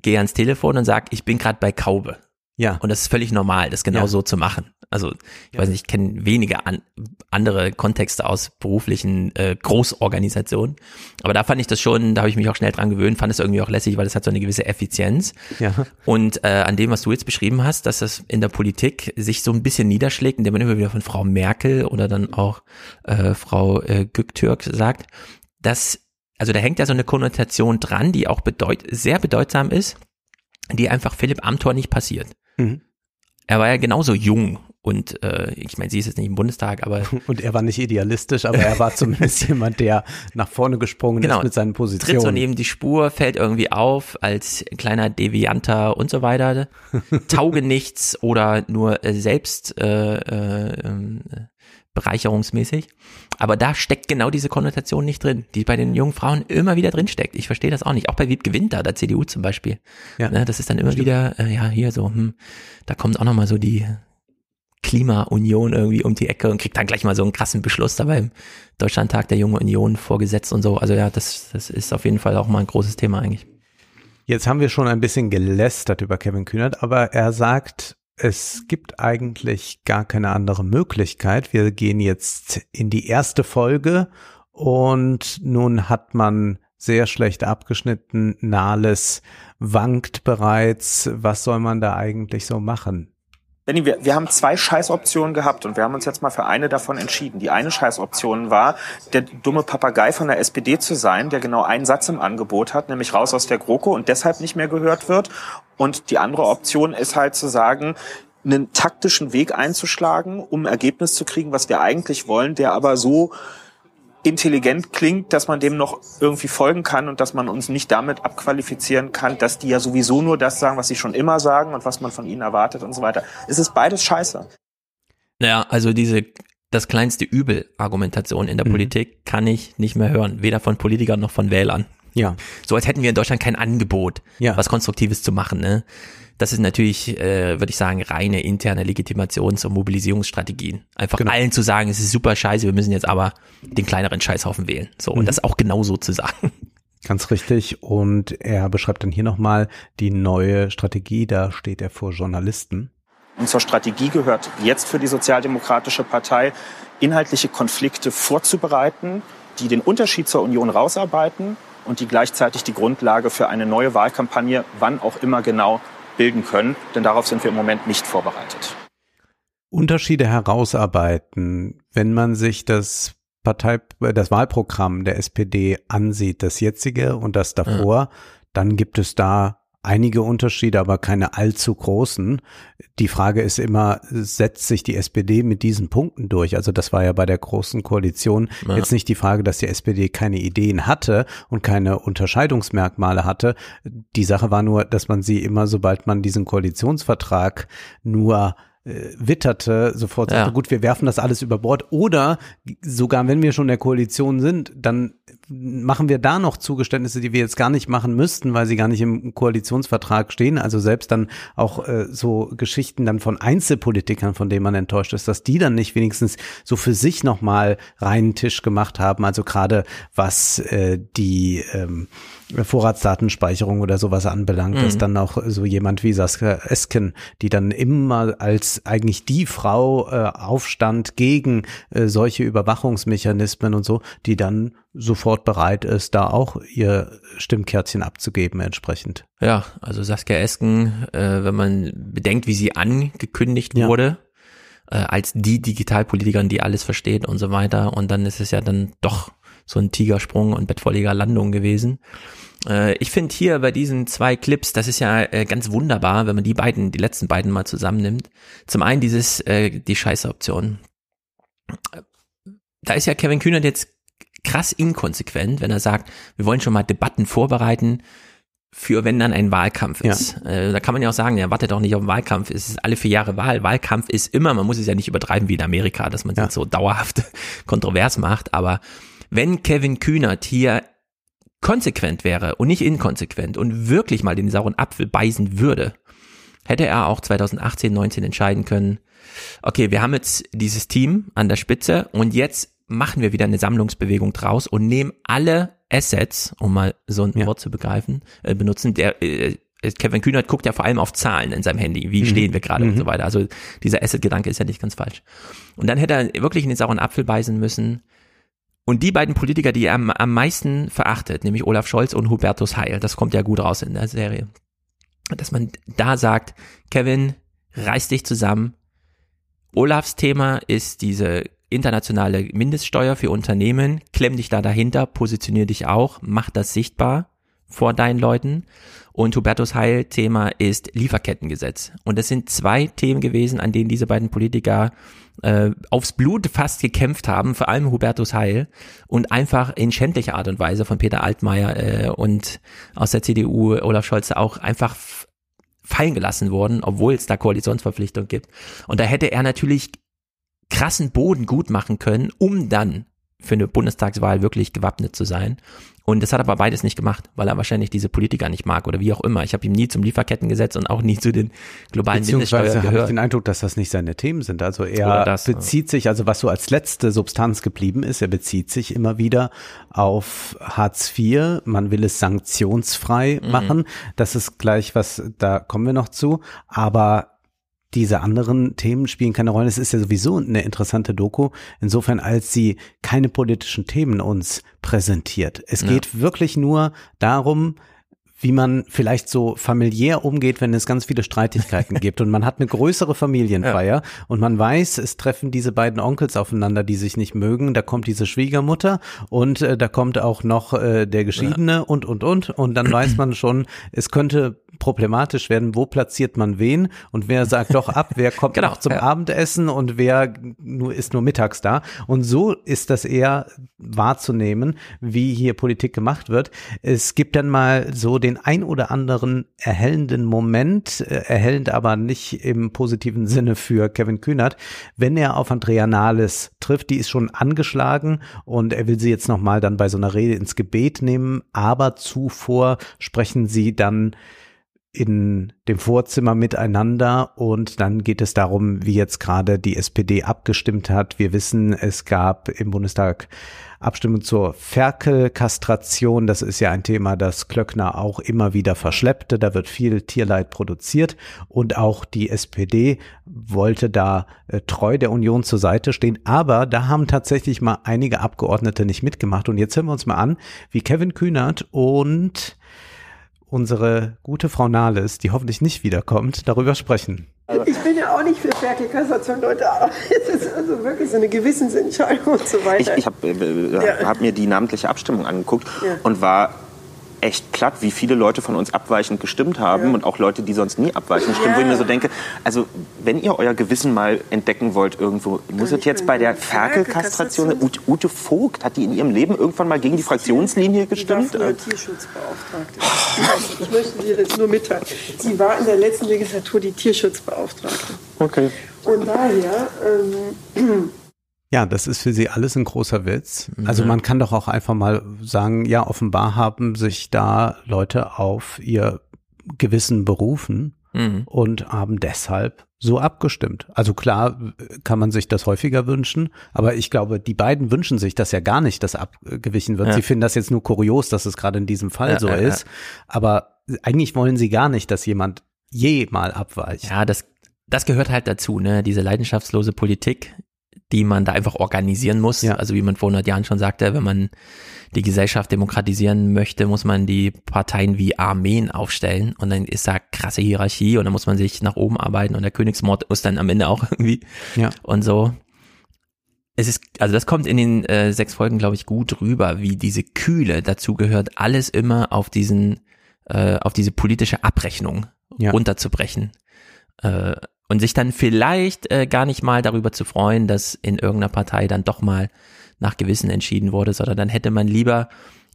gehe ans Telefon und sag, ich bin gerade bei Kaube. Ja. Und das ist völlig normal, das genau Ja. so zu machen. Also ich Ja. weiß nicht, ich kenne wenige an, andere Kontexte aus beruflichen äh, Großorganisationen. Aber da fand ich das schon, da habe ich mich auch schnell dran gewöhnt, fand es irgendwie auch lässig, weil es hat so eine gewisse Effizienz. Ja. Und äh, an dem, was du jetzt beschrieben hast, dass das in der Politik sich so ein bisschen niederschlägt, indem man immer wieder von Frau Merkel oder dann auch äh, Frau äh, Göktürk sagt, dass, also da hängt ja so eine Konnotation dran, die auch bedeut sehr bedeutsam ist, die einfach Philipp Amthor nicht passiert. Mhm. Er war ja genauso jung und äh, ich meine, sie ist jetzt nicht im Bundestag, aber *laughs* Und er war nicht idealistisch, aber er war *laughs* zumindest jemand, der nach vorne gesprungen Genau. ist mit seinen tritt so Positionen. neben die Spur, fällt irgendwie auf als kleiner Devianter und so weiter, *laughs* tauge nichts oder nur äh, selbst äh, äh, ähm, äh, bereicherungsmäßig. Aber da steckt genau diese Konnotation nicht drin, die bei den jungen Frauen immer wieder drin steckt. Ich verstehe das auch nicht. Auch bei Wiebke Winter, der CDU zum Beispiel. Ja. Ne, das ist dann immer wieder, äh, ja, hier so, hm, da kommt auch nochmal so die Klimaunion irgendwie um die Ecke und kriegt dann gleich mal so einen krassen Beschluss da beim Deutschlandtag der Jungen Union vorgesetzt und so. Also ja, das, das ist auf jeden Fall auch mal ein großes Thema eigentlich. Jetzt haben wir schon ein bisschen gelästert über Kevin Kühnert, aber er sagt, es gibt eigentlich gar keine andere Möglichkeit. Wir gehen jetzt in die erste Folge und nun hat man sehr schlecht abgeschnitten. Nahles wankt bereits. Was soll man da eigentlich so machen? Benni, wir, wir haben zwei Scheißoptionen gehabt und wir haben uns jetzt mal für eine davon entschieden. Die eine Scheißoption war, der dumme Papagei von der SPD zu sein, der genau einen Satz im Angebot hat, nämlich raus aus der GroKo und deshalb nicht mehr gehört wird. Und die andere Option ist halt zu sagen, einen taktischen Weg einzuschlagen, um ein Ergebnis zu kriegen, was wir eigentlich wollen, der aber so intelligent klingt, dass man dem noch irgendwie folgen kann und dass man uns nicht damit abqualifizieren kann, dass die ja sowieso nur das sagen, was sie schon immer sagen und was man von ihnen erwartet und so weiter. Es ist beides scheiße. Naja, also diese das kleinste Übel Argumentation in der Mhm. Politik kann ich nicht mehr hören, weder von Politikern noch von Wählern. Ja, So als hätten wir in Deutschland kein Angebot, Ja. was Konstruktives zu machen. Ne? Das ist natürlich, äh, würde ich sagen, reine interne Legitimations- und Mobilisierungsstrategien. Einfach Genau. allen zu sagen, es ist super scheiße, wir müssen jetzt aber den kleineren Scheißhaufen wählen. So, und das auch genau so zu sagen. Ganz richtig. Und er beschreibt dann hier nochmal die neue Strategie. Da steht er vor Journalisten. Und zur Strategie gehört jetzt für die Sozialdemokratische Partei, inhaltliche Konflikte vorzubereiten, die den Unterschied zur Union rausarbeiten und die gleichzeitig die Grundlage für eine neue Wahlkampagne, wann auch immer genau, bilden können. Denn darauf sind wir im Moment nicht vorbereitet. Unterschiede herausarbeiten, wenn man sich das Partei, äh, das Wahlprogramm der SPD ansieht, das jetzige und das davor, dann gibt es da einige Unterschiede, aber keine allzu großen. Die Frage ist immer, setzt sich die SPD mit diesen Punkten durch? Also das war ja bei der großen Koalition Ja. jetzt nicht die Frage, dass die SPD keine Ideen hatte und keine Unterscheidungsmerkmale hatte. Die Sache war nur, dass man sie immer, sobald man diesen Koalitionsvertrag nur äh, witterte, sofort Ja. sagte, gut, wir werfen das alles über Bord. Oder sogar wenn wir schon in der Koalition sind, dann machen wir da noch Zugeständnisse, die wir jetzt gar nicht machen müssten, weil sie gar nicht im Koalitionsvertrag stehen. Also selbst dann auch äh, so Geschichten dann von Einzelpolitikern, von denen man enttäuscht ist, dass die dann nicht wenigstens so für sich nochmal reinen Tisch gemacht haben. Also gerade was äh, die ähm, Vorratsdatenspeicherung oder sowas anbelangt, dass dann auch so jemand wie Saskia Esken, die dann immer als eigentlich die Frau äh, aufstand gegen äh, solche Überwachungsmechanismen und so, die dann sofort bereit ist, da auch ihr Stimmkärtchen abzugeben entsprechend. Ja, also Saskia Esken, äh, wenn man bedenkt, wie sie angekündigt Ja. wurde, äh, als die Digitalpolitikerin, die alles versteht und so weiter. Und dann ist es ja dann doch so ein Tigersprung und bettvolliger Landung gewesen. Äh, ich finde hier bei diesen zwei Clips, das ist ja äh, ganz wunderbar, wenn man die beiden, die letzten beiden mal zusammennimmt. Zum einen dieses, äh, die Scheiße-Option. Da ist ja Kevin Kühnert jetzt krass inkonsequent, wenn er sagt, wir wollen schon mal Debatten vorbereiten, für wenn dann ein Wahlkampf Ja. ist. Äh, da kann man ja auch sagen, ja, wartet doch nicht auf den Wahlkampf, es ist alle vier Jahre Wahl. Wahlkampf ist immer, man muss es ja nicht übertreiben wie in Amerika, dass man es Ja. so dauerhaft *laughs* kontrovers macht, aber wenn Kevin Kühnert hier konsequent wäre und nicht inkonsequent und wirklich mal den sauren Apfel beißen würde, hätte er auch 2018, 19 entscheiden können, okay, wir haben jetzt dieses Team an der Spitze und jetzt machen wir wieder eine Sammlungsbewegung draus und nehmen alle Assets, um mal so ein Ja. Wort zu begreifen, äh, benutzen. Der äh, Kevin Kühnert guckt ja vor allem auf Zahlen in seinem Handy. Mhm. Wie stehen wir gerade und so weiter. Also dieser Asset-Gedanke ist ja nicht ganz falsch. Und dann hätte er wirklich in den sauren Apfel beißen müssen. Und die beiden Politiker, die er am, am meisten verachtet, nämlich Olaf Scholz und Hubertus Heil, das kommt ja gut raus in der Serie, dass man da sagt, Kevin, reiß dich zusammen. Olafs Thema ist diese internationale Mindeststeuer für Unternehmen. Klemm dich da dahinter, positionier dich auch, mach das sichtbar vor deinen Leuten. Und Hubertus Heil Thema ist Lieferkettengesetz. Und das sind zwei Themen gewesen, an denen diese beiden Politiker äh, aufs Blut fast gekämpft haben, vor allem Hubertus Heil und einfach in schändlicher Art und Weise von Peter Altmaier äh, und aus der CDU Olaf Scholz auch einfach fallen gelassen wurden, obwohl es da Koalitionsverpflichtung gibt. Und da hätte er natürlich krassen Boden gut machen können, um dann für eine Bundestagswahl wirklich gewappnet zu sein. Und das hat er aber beides nicht gemacht, weil er wahrscheinlich diese Politiker nicht mag oder wie auch immer. Ich habe ihm nie zum Lieferkettengesetz und auch nie zu den globalen Mindeststeuern Beziehungsweise habe ich gehört. den Eindruck, dass das nicht seine Themen sind. Also er das, ja. bezieht sich, also was so als letzte Substanz geblieben ist, er bezieht sich immer wieder auf Hartz IV. Man will es sanktionsfrei Mhm. machen. Das ist gleich was, da kommen wir noch zu. Aber diese anderen Themen spielen keine Rolle. Es ist ja sowieso eine interessante Doku, insofern als sie keine politischen Themen uns präsentiert. Es Ja. geht wirklich nur darum, wie man vielleicht so familiär umgeht, wenn es ganz viele Streitigkeiten *laughs* gibt und man hat eine größere Familienfeier und man weiß, es treffen diese beiden Onkels aufeinander, die sich nicht mögen, da kommt diese Schwiegermutter und äh, da kommt auch noch äh, der Geschiedene und und und. Und dann weiß man schon, es könnte problematisch werden, wo platziert man wen und wer sagt doch ab, wer kommt *laughs* Genau, noch zum ja. Abendessen und wer nur ist nur mittags da. Und so ist das eher wahrzunehmen, wie hier Politik gemacht wird. Es gibt dann mal so den ein oder anderen erhellenden Moment, äh, erhellend aber nicht im positiven Sinne für Kevin Kühnert, wenn er auf Andrea Nahles trifft, die ist schon angeschlagen und er will sie jetzt nochmal dann bei so einer Rede ins Gebet nehmen, aber zuvor sprechen sie dann in dem Vorzimmer miteinander und dann geht es darum, wie jetzt gerade die SPD abgestimmt hat. Wir wissen, es gab im Bundestag Abstimmung zur Ferkelkastration. Das ist ja ein Thema, das Klöckner auch immer wieder verschleppte. Da wird viel Tierleid produziert und auch die SPD wollte da äh, treu der Union zur Seite stehen. Aber da haben tatsächlich mal einige Abgeordnete nicht mitgemacht. Und jetzt hören wir uns mal an, wie Kevin Kühnert und unsere gute Frau Nahles, die hoffentlich nicht wiederkommt, darüber sprechen. Ich bin ja auch nicht für Ferkelkassation, Leute, aber es ist also wirklich so eine Gewissensentscheidung und so weiter. Ich, ich habe äh, ja. hab mir die namentliche Abstimmung angeguckt ja. und war echt platt, wie viele Leute von uns abweichend gestimmt haben ja. und auch Leute, die sonst nie abweichend stimmen, ja. wo ich mir so denke, also wenn ihr euer Gewissen mal entdecken wollt irgendwo, muss es jetzt bei der Ferkelkastration, Ute, Ute Vogt, hat die in ihrem Leben irgendwann mal gegen die Fraktionslinie gestimmt? Die war Tierschutzbeauftragte. ich möchte dir das nur mitteilen. Sie war in der letzten Legislatur die Tierschutzbeauftragte. Okay. Und daher... Ähm, ja, das ist für sie alles ein großer Witz. Also man kann doch auch einfach mal sagen, ja, offenbar haben sich da Leute auf ihr Gewissen berufen mhm. und haben deshalb so abgestimmt. Also klar kann man sich das häufiger wünschen, aber ich glaube, die beiden wünschen sich das ja gar nicht, dass abgewichen wird. Ja. Sie finden das jetzt nur kurios, dass es gerade in diesem Fall ja, so ja, ist. Aber eigentlich wollen sie gar nicht, dass jemand je mal abweicht. Ja, das, das gehört halt dazu, ne? Diese leidenschaftslose Politik die man da einfach organisieren muss. Ja. Also wie man vor 100 Jahren schon sagte, wenn man die Gesellschaft demokratisieren möchte, muss man die Parteien wie Armeen aufstellen und dann ist da krasse Hierarchie und dann muss man sich nach oben arbeiten und der Königsmord muss dann am Ende auch irgendwie ja. und so. Es ist, also das kommt in den äh, sechs Folgen, glaube ich, gut rüber, wie diese Kühle dazu gehört, alles immer auf diesen, äh, auf diese politische Abrechnung ja. runterzubrechen. Äh, und sich dann vielleicht äh, gar nicht mal darüber zu freuen, dass in irgendeiner Partei dann doch mal nach Gewissen entschieden wurde, sondern dann hätte man lieber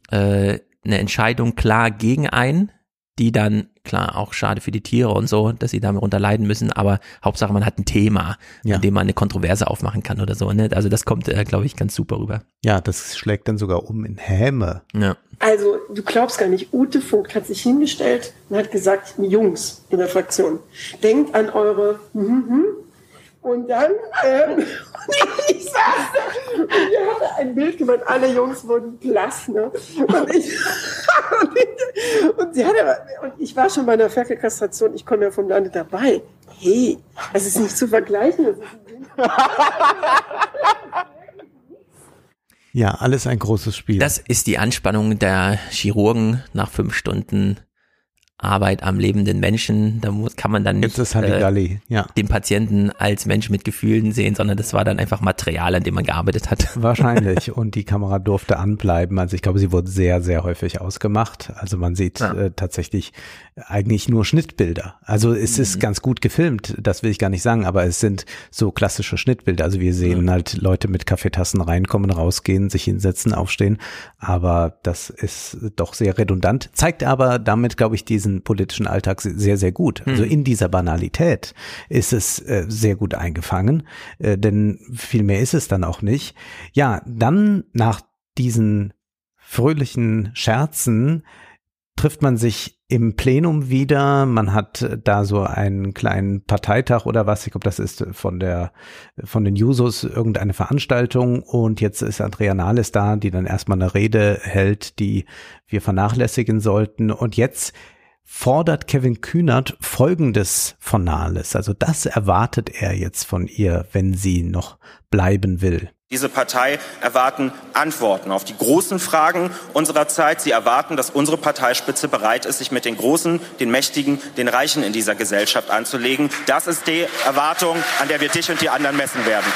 äh, eine Entscheidung klar gegen einen, die dann, klar, auch schade für die Tiere und so, dass sie darunter leiden müssen, aber Hauptsache man hat ein Thema, ja. an dem man eine Kontroverse aufmachen kann oder so. Ne? Also das kommt, äh, glaube ich, ganz super rüber. Ja, das schlägt dann sogar um in Häme. Ja. Also, du glaubst gar nicht, Ute Vogt hat sich hingestellt und hat gesagt, Jungs in der Fraktion, denkt an eure mhm, und dann, ähm, *laughs* ich saß und wir hatten ein Bild gemacht, alle Jungs wurden blass, ne? Und ich, und, *laughs* ich, und sie hatte, und ich war schon bei einer Ferkelkastration, ich komme ja vom Lande dabei. Hey, das ist nicht zu vergleichen. Ja, alles ein großes Spiel. Das ist die Anspannung der Chirurgen nach fünf Stunden Arbeit am lebenden Menschen. Da muss, kann man dann nicht äh, ja. den Patienten als Mensch mit Gefühlen sehen, sondern das war dann einfach Material, an dem man gearbeitet hat. *laughs* Wahrscheinlich. Und die Kamera durfte anbleiben. Also ich glaube, sie wurde sehr, sehr häufig ausgemacht. Also man sieht ja. äh, tatsächlich eigentlich nur Schnittbilder. Also es mhm. ist ganz gut gefilmt, das will ich gar nicht sagen, aber es sind so klassische Schnittbilder. Also wir sehen mhm. halt Leute mit Kaffeetassen reinkommen, rausgehen, sich hinsetzen, aufstehen. Aber das ist doch sehr redundant. Zeigt aber damit, glaube ich, diese politischen Alltag sehr, sehr gut. Also hm. in dieser Banalität ist es äh, sehr gut eingefangen, äh, denn viel mehr ist es dann auch nicht. Ja, dann nach diesen fröhlichen Scherzen trifft man sich im Plenum wieder. Man hat da so einen kleinen Parteitag oder was. Ich glaube, das ist von der, von den Jusos irgendeine Veranstaltung. Und jetzt ist Andrea Nahles da, die dann erstmal eine Rede hält, die wir vernachlässigen sollten. Und jetzt fordert Kevin Kühnert Folgendes von Nahles. Also das erwartet er jetzt von ihr, wenn sie noch bleiben will. Diese Partei erwarten Antworten auf die großen Fragen unserer Zeit. Sie erwarten, dass unsere Parteispitze bereit ist, sich mit den Großen, den Mächtigen, den Reichen in dieser Gesellschaft anzulegen. Das ist die Erwartung, an der wir dich und die anderen messen werden.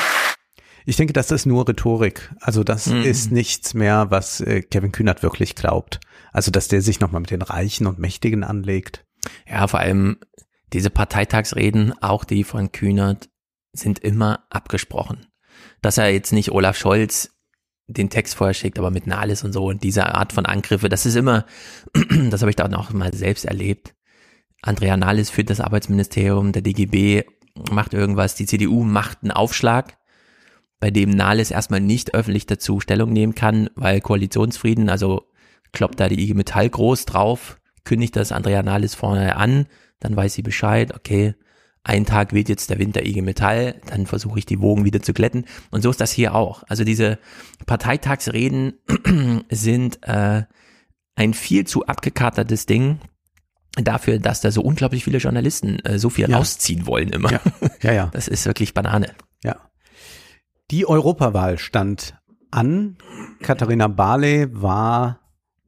Ich denke, das ist nur Rhetorik. Also das mhm. ist nichts mehr, was äh, Kevin Kühnert wirklich glaubt. Also, dass der sich nochmal mit den Reichen und Mächtigen anlegt. Ja, vor allem diese Parteitagsreden, auch die von Kühnert, sind immer abgesprochen. Dass er jetzt nicht Olaf Scholz den Text vorher schickt, aber mit Nahles und so und diese Art von Angriffe, das ist immer, *clears throat* das habe ich da auch mal selbst erlebt. Andrea Nahles führt das Arbeitsministerium, der DGB macht irgendwas, die CDU macht einen Aufschlag, bei dem Nahles erstmal nicht öffentlich dazu Stellung nehmen kann, weil Koalitionsfrieden, also kloppt da die IG Metall groß drauf. kündigt das Andrea Nahles vorne an, dann weiß sie Bescheid, okay, ein Tag weht jetzt der Wind der IG Metall, dann versuche ich die Wogen wieder zu glätten. Und so ist das hier auch. Also diese Parteitagsreden *clears throat* sind äh, ein viel zu abgekatertes Ding dafür, dass da so unglaublich viele Journalisten äh, so viel Ja. rausziehen wollen immer. Ja. Ja, ja. *laughs* Das ist wirklich Banane. Ja. Die Europawahl stand an. Katharina Barley war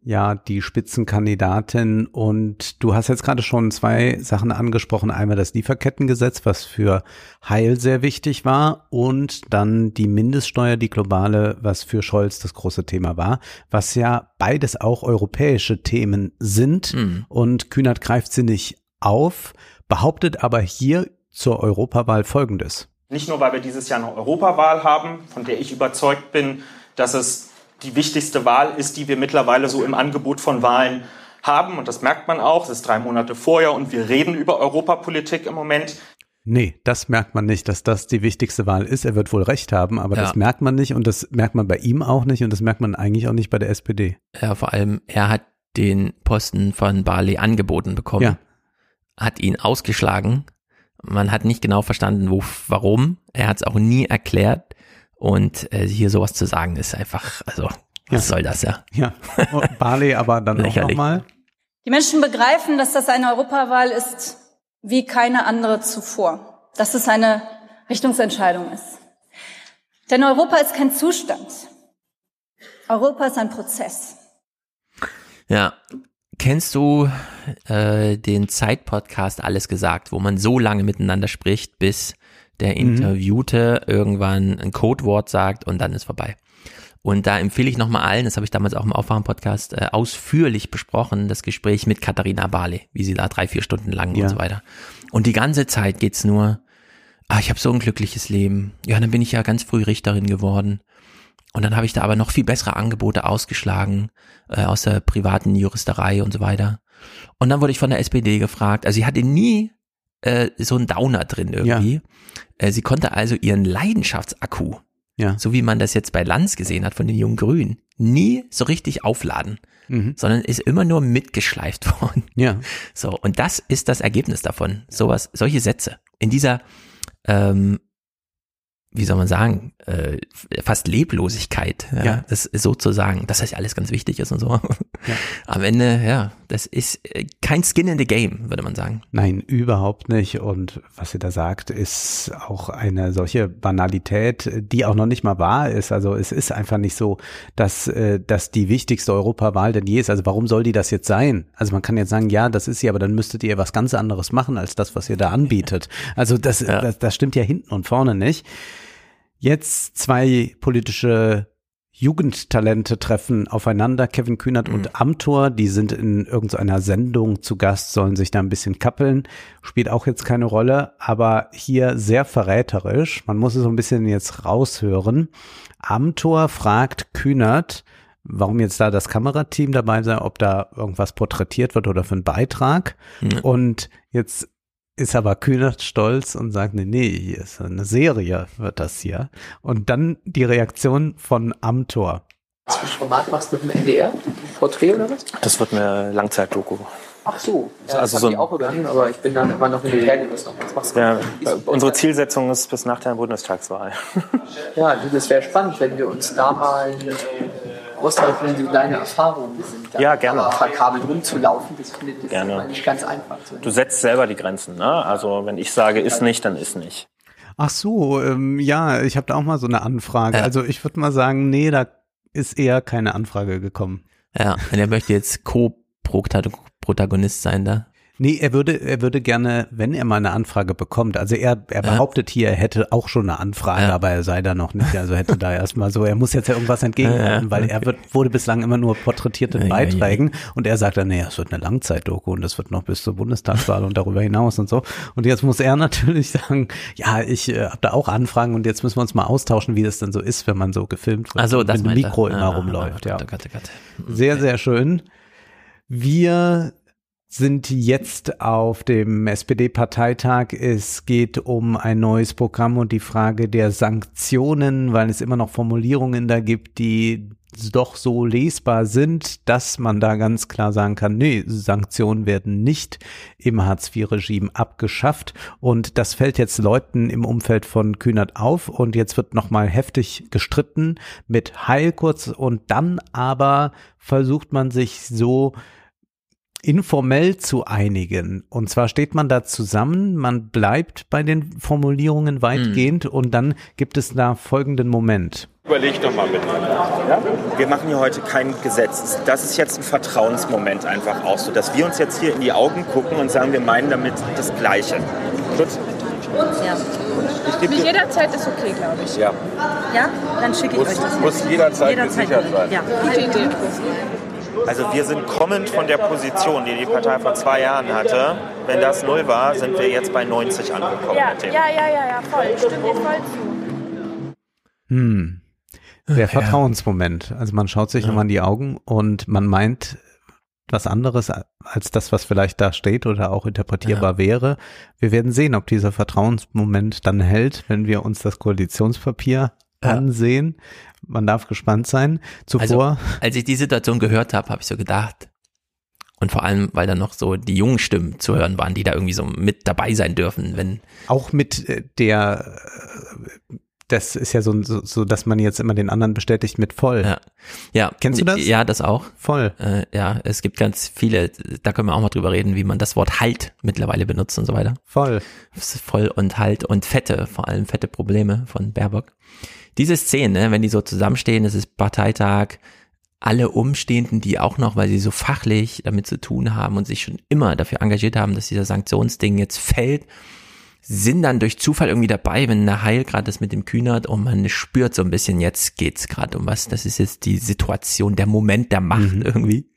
ja die Spitzenkandidatin und du hast jetzt gerade schon zwei Sachen angesprochen. Einmal das Lieferkettengesetz, was für Heil sehr wichtig war und dann die Mindeststeuer, die globale, was für Scholz das große Thema war, was ja beides auch europäische Themen sind Mhm. und Kühnert greift sie nicht auf, behauptet aber hier zur Europawahl Folgendes. Nicht nur, weil wir dieses Jahr eine Europawahl haben, von der ich überzeugt bin, dass es die wichtigste Wahl ist, die wir mittlerweile so im Angebot von Wahlen haben. Und das merkt man auch. Es ist drei Monate vorher und wir reden über Europapolitik im Moment. Nee, das merkt man nicht, dass das die wichtigste Wahl ist. Er wird wohl recht haben, aber Ja. das merkt man nicht und das merkt man bei ihm auch nicht und das merkt man eigentlich auch nicht bei der SPD. Ja, vor allem, er hat den Posten von Barley angeboten bekommen, Ja. hat ihn ausgeschlagen. Man hat nicht genau verstanden, wo, warum. Er hat es auch nie erklärt. Und äh, hier sowas zu sagen, ist einfach, also, was Ja. soll das ja? Ja, Und Barley aber dann auch nochmal. Die Menschen begreifen, dass das eine Europawahl ist wie keine andere zuvor. Dass es eine Richtungsentscheidung ist. Denn Europa ist kein Zustand. Europa ist ein Prozess. Ja. Kennst du äh, den Zeit-Podcast Alles gesagt, wo man so lange miteinander spricht, bis der Interviewte irgendwann ein Codewort sagt und dann ist vorbei. Und da empfehle ich nochmal allen, das habe ich damals auch im Aufwachen-Podcast äh, ausführlich besprochen, das Gespräch mit Katharina Barley, wie sie da drei, vier Stunden lang Ja. und so weiter. Und die ganze Zeit geht's nur, ah, ich habe so ein glückliches Leben. Ja, dann bin ich ja ganz früh Richterin geworden. Und dann habe ich da aber noch viel bessere Angebote ausgeschlagen äh, aus der privaten Juristerei und so weiter. Und dann wurde ich von der SPD gefragt. Also sie hatte nie äh, so einen Downer drin irgendwie. Äh, sie konnte also ihren Leidenschaftsakku, Ja. so wie man das jetzt bei Lanz gesehen hat von den jungen Grünen, nie so richtig aufladen, Mhm. sondern ist immer nur mitgeschleift *laughs* worden. Ja. So, und das ist das Ergebnis davon. Sowas, solche Sätze. In dieser, ähm, wie soll man sagen, äh, fast Leblosigkeit, ja, Ja. das ist sozusagen, dass das ja alles ganz wichtig ist und so. *laughs* Am Ende, ja, das ist äh, kein Skin in the Game, würde man sagen. Nein, überhaupt nicht. Und was sie da sagt, ist auch eine solche Banalität, die auch noch nicht mal wahr ist. Also es ist einfach nicht so, dass äh, das die wichtigste Europawahl denn je ist. Also warum soll die das jetzt sein? Also man kann jetzt sagen, ja, das ist sie, aber dann müsstet ihr was ganz anderes machen als das, was ihr da anbietet. Also das, Ja. das, das stimmt ja hinten und vorne nicht. Jetzt zwei politische Jugendtalente treffen aufeinander, Kevin Kühnert und Amtor, die sind in irgendeiner Sendung zu Gast, sollen sich da ein bisschen kappeln, spielt auch jetzt keine Rolle, aber hier sehr verräterisch, man muss es so ein bisschen jetzt raushören. Amtor fragt Kühnert, warum jetzt da das Kamerateam dabei sei, ob da irgendwas porträtiert wird oder für einen Beitrag. Und jetzt ist aber Kühnert stolz und sagt, nee, nee, hier ist eine Serie, wird das hier. Und dann die Reaktion von Amtor. Was für ein Format machst du mit dem NDR? Porträt oder was? Das wird eine Langzeitdoku. Ach so. Ja, Also das so ich auch übernommen, aber ich bin dann immer noch in den du? Ja, äh, unsere Zielsetzung ist bis nach der Bundestagswahl. Ja, das wäre spannend, wenn wir uns da mal austauschen, wenn so deine Erfahrungen sind. da Ja, gerne. Verkabelt rumzulaufen, das findet das Gerne. nicht ganz einfach. Du setzt selber die Grenzen, ne? Also wenn ich sage, ist nicht, dann ist nicht. Ach so, ähm, ja, ich habe da auch mal so eine Anfrage. Ja. Also ich würde mal sagen, nee, da ist eher keine Anfrage gekommen. Ja, und er möchte jetzt Co-Protagonist sein da. Nee, er würde, er würde gerne, wenn er mal eine Anfrage bekommt, also er, er Ja. behauptet hier, er hätte auch schon eine Anfrage, Ja. aber er sei da noch nicht, also hätte da *laughs* erstmal so, er muss jetzt ja irgendwas entgegenhalten, Ja, weil er wird, wurde bislang immer nur porträtiert in Ja, ja, ja. Beiträgen und er sagt dann, nee, es wird eine Langzeitdoku und das wird noch bis zur Bundestagswahl und darüber hinaus und so. Und jetzt muss er *laughs* natürlich sagen, ja, ich äh, habe da auch Anfragen und jetzt müssen wir uns mal austauschen, wie das denn so ist, wenn man so gefilmt wird, Also das wenn ein meint er. Mikro immer Ah, rumläuft, ah, ja. Gott, oh Gott, Gott. Sehr, sehr schön. Wir sind jetzt auf dem SPD-Parteitag. Es geht um ein neues Programm und die Frage der Sanktionen, weil es immer noch Formulierungen da gibt, die doch so lesbar sind, dass man da ganz klar sagen kann, nee, Sanktionen werden nicht im Hartz-IV-Regime abgeschafft. Und das fällt jetzt Leuten im Umfeld von Kühnert auf. Und jetzt wird nochmal heftig gestritten mit Heilkurz. Und dann aber versucht man sich so informell zu einigen. Und zwar steht man da zusammen, man bleibt bei den Formulierungen weitgehend Mhm. und dann gibt es da folgenden Moment. Überleg doch mal miteinander. Ja? Wir machen hier heute kein Gesetz. Das ist jetzt ein Vertrauensmoment einfach auch so, dass wir uns jetzt hier in die Augen gucken und sagen, wir meinen damit das Gleiche. Gut? Ja. Dir- jederzeit ist okay, glaube ich. Ja. Ja? Dann schicke ich Muss- euch das. muss jederzeit gesichert sein. Ja, gute Idee. Also wir sind kommend von der Position, die die Partei vor zwei Jahren hatte. Wenn das null war, sind wir jetzt bei 90 angekommen Ja, mit dem. ja, ja, ja, ja, voll. Stimmt dir voll zu. Hm. Der Vertrauensmoment. Also man schaut sich nochmal in die Augen und man meint was anderes als das, was vielleicht da steht oder auch interpretierbar wäre. Wir werden sehen, ob dieser Vertrauensmoment dann hält, wenn wir uns das Koalitionspapier ansehen. Man darf gespannt sein. Zuvor, Also, als ich die Situation gehört habe, habe ich so gedacht, und vor allem, weil dann noch so die jungen Stimmen zu hören waren, die da irgendwie so mit dabei sein dürfen, wenn auch mit äh, der, äh, das ist ja so, so, so, dass man jetzt immer den anderen bestätigt mit voll. Ja. Ja. Kennst du das? Ja, das auch. Voll. Äh, ja, es gibt ganz viele, da können wir auch mal drüber reden, wie man das Wort Halt mittlerweile benutzt und so weiter. Voll. Voll und Halt und fette, vor allem fette Probleme von Baerbock. Diese Szene, ne, wenn die so zusammenstehen, es ist Parteitag, alle Umstehenden, die auch noch, weil sie so fachlich damit zu tun haben und sich schon immer dafür engagiert haben, dass dieser Sanktionsding jetzt fällt, sind dann durch Zufall irgendwie dabei, wenn der Heil gerade das mit dem Kühnert und man spürt so ein bisschen, jetzt geht's gerade um was. Das ist jetzt die Situation, der Moment der Macht irgendwie.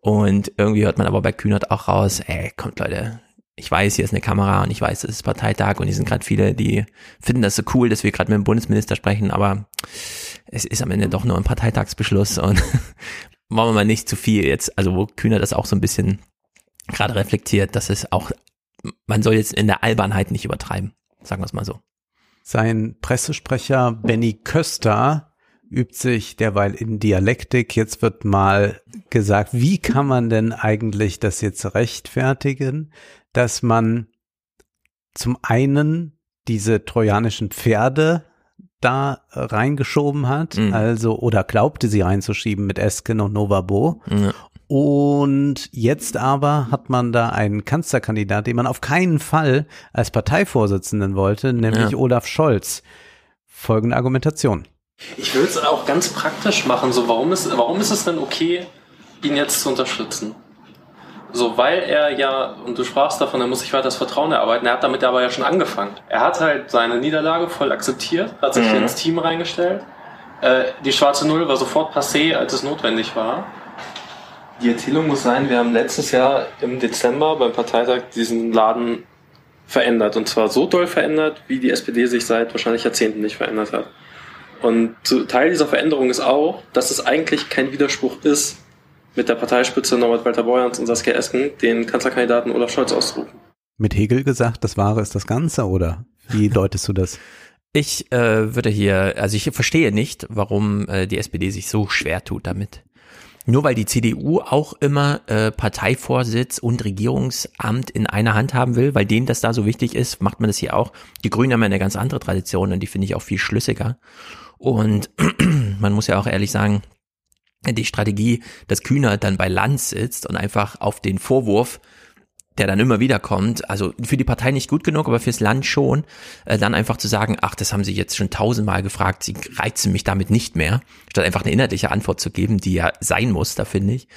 Und irgendwie hört man aber bei Kühnert auch raus, ey, kommt Leute, ich weiß, hier ist eine Kamera und ich weiß, es ist Parteitag und hier sind gerade viele, die finden das so cool, dass wir gerade mit dem Bundesminister sprechen, aber es ist am Ende doch nur ein Parteitagsbeschluss und *laughs* wollen wir mal nicht zu viel jetzt, also wo Kühner das auch so ein bisschen gerade reflektiert, dass es auch, man soll jetzt in der Albernheit nicht übertreiben, sagen wir es mal so. Sein Pressesprecher Benny Köster übt sich derweil in Dialektik. Jetzt wird mal gesagt, wie kann man denn eigentlich das jetzt rechtfertigen, dass man zum einen diese trojanischen Pferde da reingeschoben hat, Mhm. also oder glaubte sie reinzuschieben mit Esken und Novabo. Ja. Und jetzt aber hat man da einen Kanzlerkandidat, den man auf keinen Fall als Parteivorsitzenden wollte, nämlich Ja. Olaf Scholz. Folgende Argumentation. Ich will es auch ganz praktisch machen. So, warum ist, warum ist es denn okay, ihn jetzt zu unterstützen? So, weil er ja, und du sprachst davon, er muss sich weiter das Vertrauen erarbeiten, er hat damit aber ja schon angefangen. Er hat halt seine Niederlage voll akzeptiert, hat sich Mhm. ins Team reingestellt. Äh, die schwarze Null war sofort passé, als es notwendig war. Die Erzählung muss sein, wir haben letztes Jahr im Dezember beim Parteitag diesen Laden verändert. Und zwar so doll verändert, wie die SPD sich seit wahrscheinlich Jahrzehnten nicht verändert hat. Und Teil dieser Veränderung ist auch, dass es eigentlich kein Widerspruch ist, mit der Parteispitze Norbert Walter Borjans und Saskia Esken den Kanzlerkandidaten Olaf Scholz auszurufen. Mit Hegel gesagt, das Wahre ist das Ganze, oder? Wie *laughs* deutest du das? Ich äh, würde hier, also ich verstehe nicht, warum äh, die SPD sich so schwer tut damit. Nur weil die CDU auch immer äh, Parteivorsitz und Regierungsamt in einer Hand haben will, weil denen das da so wichtig ist, macht man das hier auch. Die Grünen haben ja eine ganz andere Tradition und die finde ich auch viel schlüssiger. Und *clears throat* man muss ja auch ehrlich sagen, die Strategie, dass Kühner dann bei Lanz sitzt und einfach auf den Vorwurf, der dann immer wieder kommt, also für die Partei nicht gut genug, aber fürs Land schon, äh, dann einfach zu sagen, ach, das haben sie jetzt schon tausendmal gefragt, sie reizen mich damit nicht mehr, statt einfach eine inhaltliche Antwort zu geben, die ja sein muss, da finde ich.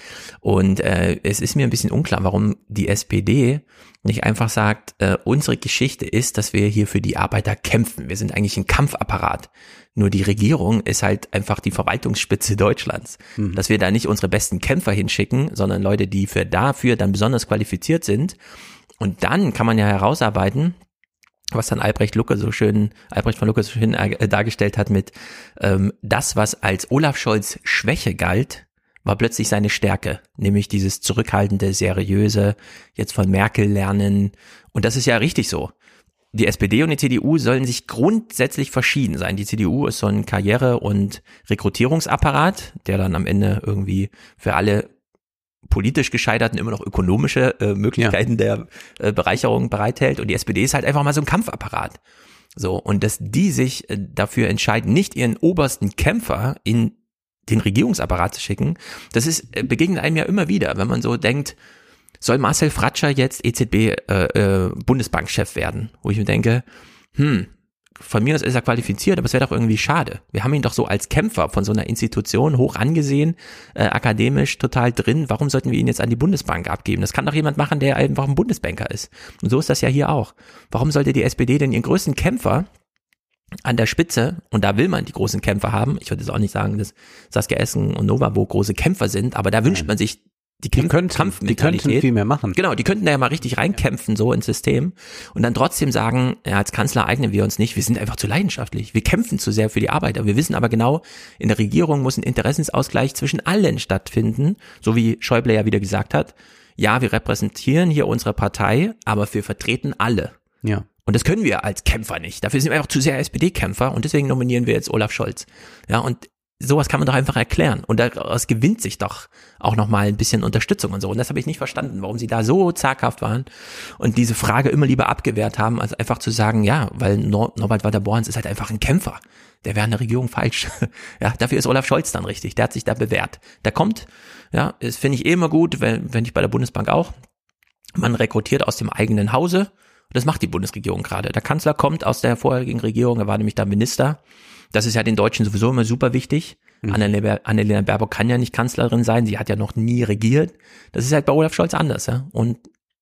Und äh, es ist mir ein bisschen unklar, warum die SPD nicht einfach sagt, äh, unsere Geschichte ist, dass wir hier für die Arbeiter kämpfen. Wir sind eigentlich ein Kampfapparat. Nur die Regierung ist halt einfach die Verwaltungsspitze Deutschlands. Mhm. Dass wir da nicht unsere besten Kämpfer hinschicken, sondern Leute, die für dafür dann besonders qualifiziert sind. Und dann kann man ja herausarbeiten, was dann Albrecht Lucke so schön, Albrecht von Lucke so schön äh, dargestellt hat mit ähm, das, was als Olaf Scholz Schwäche galt, war plötzlich seine Stärke, nämlich dieses zurückhaltende, seriöse, jetzt von Merkel lernen. Und das ist ja richtig so. Die SPD und die CDU sollen sich grundsätzlich verschieden sein. Die CDU ist so ein Karriere- und Rekrutierungsapparat, der dann am Ende irgendwie für alle politisch Gescheiterten immer noch ökonomische äh, Möglichkeiten der äh, Bereicherung bereithält. Und die SPD ist halt einfach mal so ein Kampfapparat. So, und dass die sich äh, dafür entscheiden, nicht ihren obersten Kämpfer in den Regierungsapparat zu schicken, das ist, äh, begegnet einem ja immer wieder, wenn man so denkt, soll Marcel Fratscher jetzt EZB äh, äh, Bundesbankchef werden? Wo ich mir denke, hm, von mir aus ist er qualifiziert, aber es wäre doch irgendwie schade. Wir haben ihn doch so als Kämpfer von so einer Institution hoch angesehen, äh, akademisch total drin. Warum sollten wir ihn jetzt an die Bundesbank abgeben? Das kann doch jemand machen, der einfach ein Bundesbanker ist. Und so ist das ja hier auch. Warum sollte die SPD denn ihren größten Kämpfer an der Spitze, und da will man die großen Kämpfer haben, ich würde jetzt auch nicht sagen, dass Saskia Essen und Novabo große Kämpfer sind, aber da wünscht man sich die, Die könnten, die Kampfmentalität. könnten viel mehr machen. Genau, die könnten da ja mal richtig reinkämpfen, so ins System. Und dann trotzdem sagen, ja, als Kanzler eignen wir uns nicht, wir sind einfach zu leidenschaftlich. Wir kämpfen zu sehr für die Arbeiter. Wir wissen aber genau, in der Regierung muss ein Interessensausgleich zwischen allen stattfinden, so wie Schäuble ja wieder gesagt hat. Ja, wir repräsentieren hier unsere Partei, aber wir vertreten alle. Ja. Und das können wir als Kämpfer nicht. Dafür sind wir einfach zu sehr SPD-Kämpfer und deswegen nominieren wir jetzt Olaf Scholz. Ja, und sowas kann man doch einfach erklären. Und daraus gewinnt sich doch auch nochmal ein bisschen Unterstützung und so. Und das habe ich nicht verstanden, warum sie da so zaghaft waren und diese Frage immer lieber abgewehrt haben, als einfach zu sagen, ja, weil Nor Norbert Walter-Borns ist halt einfach ein Kämpfer. Der wäre in der Regierung falsch. *laughs* ja, dafür ist Olaf Scholz dann richtig. Der hat sich da bewährt. Der kommt, ja, das finde ich eh immer gut, wenn, wenn ich bei der Bundesbank auch. Man rekrutiert aus dem eigenen Hause. Das macht die Bundesregierung gerade. Der Kanzler kommt aus der vorherigen Regierung, er war nämlich da Minister. Das ist ja den Deutschen sowieso immer super wichtig. Annalena Annalena Baerbock kann ja nicht Kanzlerin sein, sie hat ja noch nie regiert. Das ist halt bei Olaf Scholz anders, ja. Und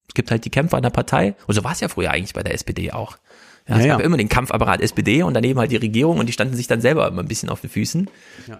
es gibt halt die Kämpfer in der Partei. Und so war es ja früher eigentlich bei der SPD auch. Ja, es Ja, gab ja. immer den Kampfapparat SPD und daneben halt die Regierung und die standen sich dann selber immer ein bisschen auf den Füßen.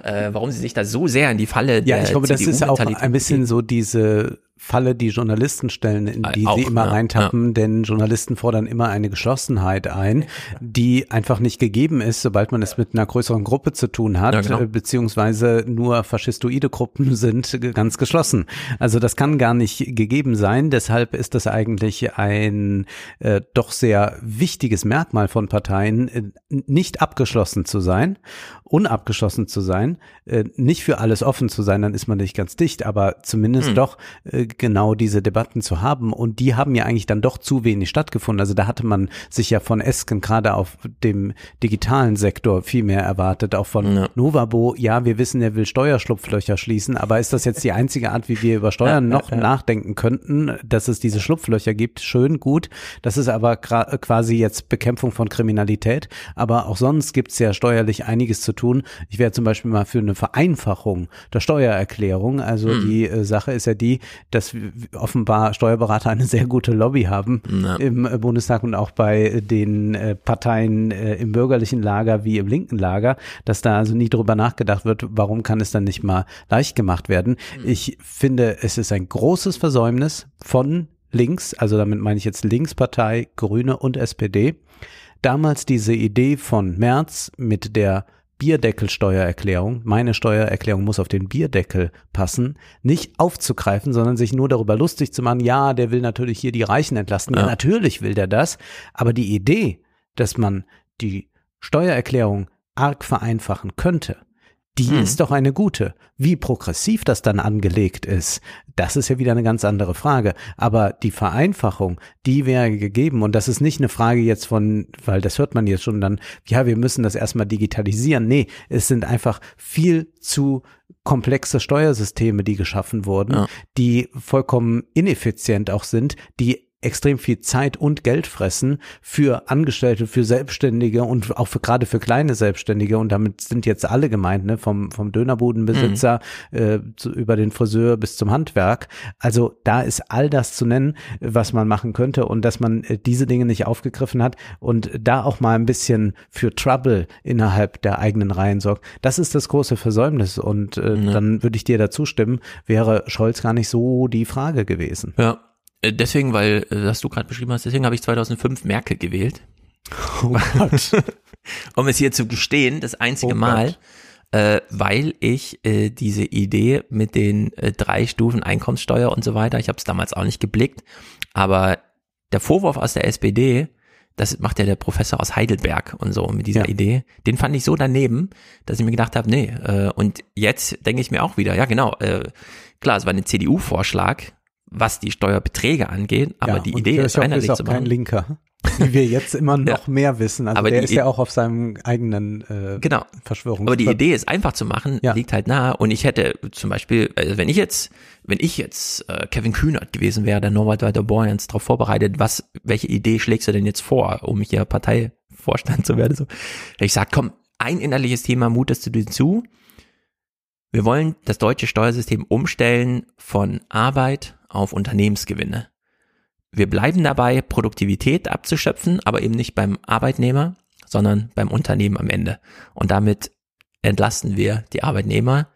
Äh, warum sie sich da so sehr in die Falle Ja, ich glaube, das ist auch CDU-Mentalität ein bisschen so diese Falle, die Journalisten stellen, in die Auch, sie immer ja, reintappen, denn Journalisten fordern immer eine Geschlossenheit ein, *laughs* die einfach nicht gegeben ist, sobald man es mit einer größeren Gruppe zu tun hat, Ja, genau. äh, beziehungsweise nur faschistoide Gruppen *laughs* sind ganz geschlossen. Also das kann gar nicht gegeben sein. Deshalb ist das eigentlich ein äh, doch sehr wichtiges Merkmal von Parteien, äh, nicht abgeschlossen zu sein, unabgeschlossen zu sein, äh, nicht für alles offen zu sein, dann ist man nicht ganz dicht, aber zumindest Hm. doch äh, genau diese Debatten zu haben. Und die haben ja eigentlich dann doch zu wenig stattgefunden. Also da hatte man sich ja von Esken gerade auf dem digitalen Sektor viel mehr erwartet, auch von Ja. Novabo. Ja, wir wissen, er will Steuerschlupflöcher schließen, aber ist das jetzt die einzige Art, wie wir über Steuern ja, noch ja. nachdenken könnten, dass es diese Schlupflöcher gibt? Schön, gut. Das ist aber quasi jetzt Bekämpfung von Kriminalität. Aber auch sonst gibt es ja steuerlich einiges zu tun. Ich wäre zum Beispiel mal für eine Vereinfachung der Steuererklärung. Also Hm. die äh, Sache ist ja die, dass offenbar Steuerberater eine sehr gute Lobby haben Ja. im äh, Bundestag und auch bei den äh, Parteien äh, im bürgerlichen Lager wie im linken Lager, dass da also nie drüber nachgedacht wird, warum kann es dann nicht mal leicht gemacht werden. Ich finde, es ist ein großes Versäumnis von links, also damit meine ich jetzt Linkspartei, Grüne und SPD, damals diese Idee von Merz mit der Bierdeckelsteuererklärung, meine Steuererklärung muss auf den Bierdeckel passen, nicht aufzugreifen, sondern sich nur darüber lustig zu machen, ja, der will natürlich hier die Reichen entlasten. Ja, Ja. natürlich will der das, aber die Idee, dass man die Steuererklärung arg vereinfachen könnte, die Hm. ist doch eine gute. Wie progressiv das dann angelegt ist, das ist ja wieder eine ganz andere Frage. Aber die Vereinfachung, die wäre gegeben. Und das ist nicht eine Frage jetzt von, weil das hört man jetzt schon dann, ja, wir müssen das erstmal digitalisieren. Nee, es sind einfach viel zu komplexe Steuersysteme, die geschaffen wurden, Ja. die vollkommen ineffizient auch sind, die extrem viel Zeit und Geld fressen für Angestellte, für Selbstständige und auch für, gerade für kleine Selbstständige. Und damit sind jetzt alle gemeint, ne? vom, vom Dönerbudenbesitzer äh, zu, über den Friseur bis zum Handwerk. Also da ist all das zu nennen, was man machen könnte und dass man äh, diese Dinge nicht aufgegriffen hat und da auch mal ein bisschen für Trouble innerhalb der eigenen Reihen sorgt. Das ist das große Versäumnis und äh, dann würde ich dir dazu stimmen, wäre Scholz gar nicht so die Frage gewesen. Ja, deswegen, weil, äh, was du gerade beschrieben hast, deswegen habe ich 2005 Merkel gewählt. Oh Gott. *laughs* um es hier zu gestehen, das einzige Oh Mal. Äh, weil ich äh, diese Idee mit den äh, drei Stufen Einkommenssteuer und so weiter, ich habe es damals auch nicht geblickt, aber der Vorwurf aus der SPD, das macht ja der Professor aus Heidelberg und so mit dieser Ja. Idee, den fand ich so daneben, dass ich mir gedacht habe, nee, äh, und jetzt denke ich mir auch wieder, ja genau, äh, klar, es war ein CDU-Vorschlag, was die Steuerbeträge angeht, aber Ja, die Idee ist einheitlich ist auch zu kein. Linker. Wie wir jetzt immer *laughs* noch mehr wissen. Also Aber der ist ja auch auf seinem eigenen äh, Genau. Verschwörungs Aber die Idee ist einfach zu machen, liegt halt nahe. Und ich hätte zum Beispiel, also wenn ich jetzt, wenn ich jetzt äh, Kevin Kühnert gewesen wäre, der Norbert Walter Borjans darauf vorbereitet, was, welche Idee schlägst du denn jetzt vor, um hier Parteivorstand *laughs* zu werden? So, ich sag, komm, ein innerliches Thema mutest du dir zu. Wir wollen das deutsche Steuersystem umstellen von Arbeit auf Unternehmensgewinne. Wir bleiben dabei, Produktivität abzuschöpfen, aber eben nicht beim Arbeitnehmer, sondern beim Unternehmen am Ende. Und damit entlasten wir die Arbeitnehmer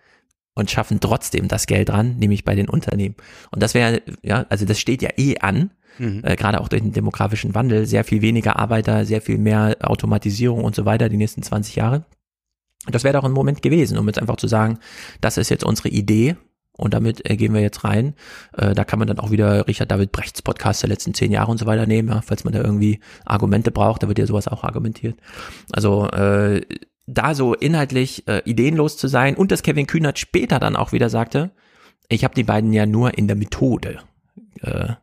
und schaffen trotzdem das Geld ran, nämlich bei den Unternehmen. Und das wäre, ja, also das steht ja eh an, Mhm. äh, gerade auch durch den demografischen Wandel, sehr viel weniger Arbeiter, sehr viel mehr Automatisierung und so weiter die nächsten 20 Jahre. Das wäre doch ein Moment gewesen, um jetzt einfach zu sagen, das ist jetzt unsere Idee und damit äh, gehen wir jetzt rein. Äh, da kann man dann auch wieder Richard David Brechts Podcast der letzten zehn Jahre und so weiter nehmen, ja, falls man da irgendwie Argumente braucht, da wird ja sowas auch argumentiert. Also äh, da so inhaltlich äh, ideenlos zu sein und dass Kevin Kühnert später dann auch wieder sagte, ich habe die beiden ja nur in der Methode äh,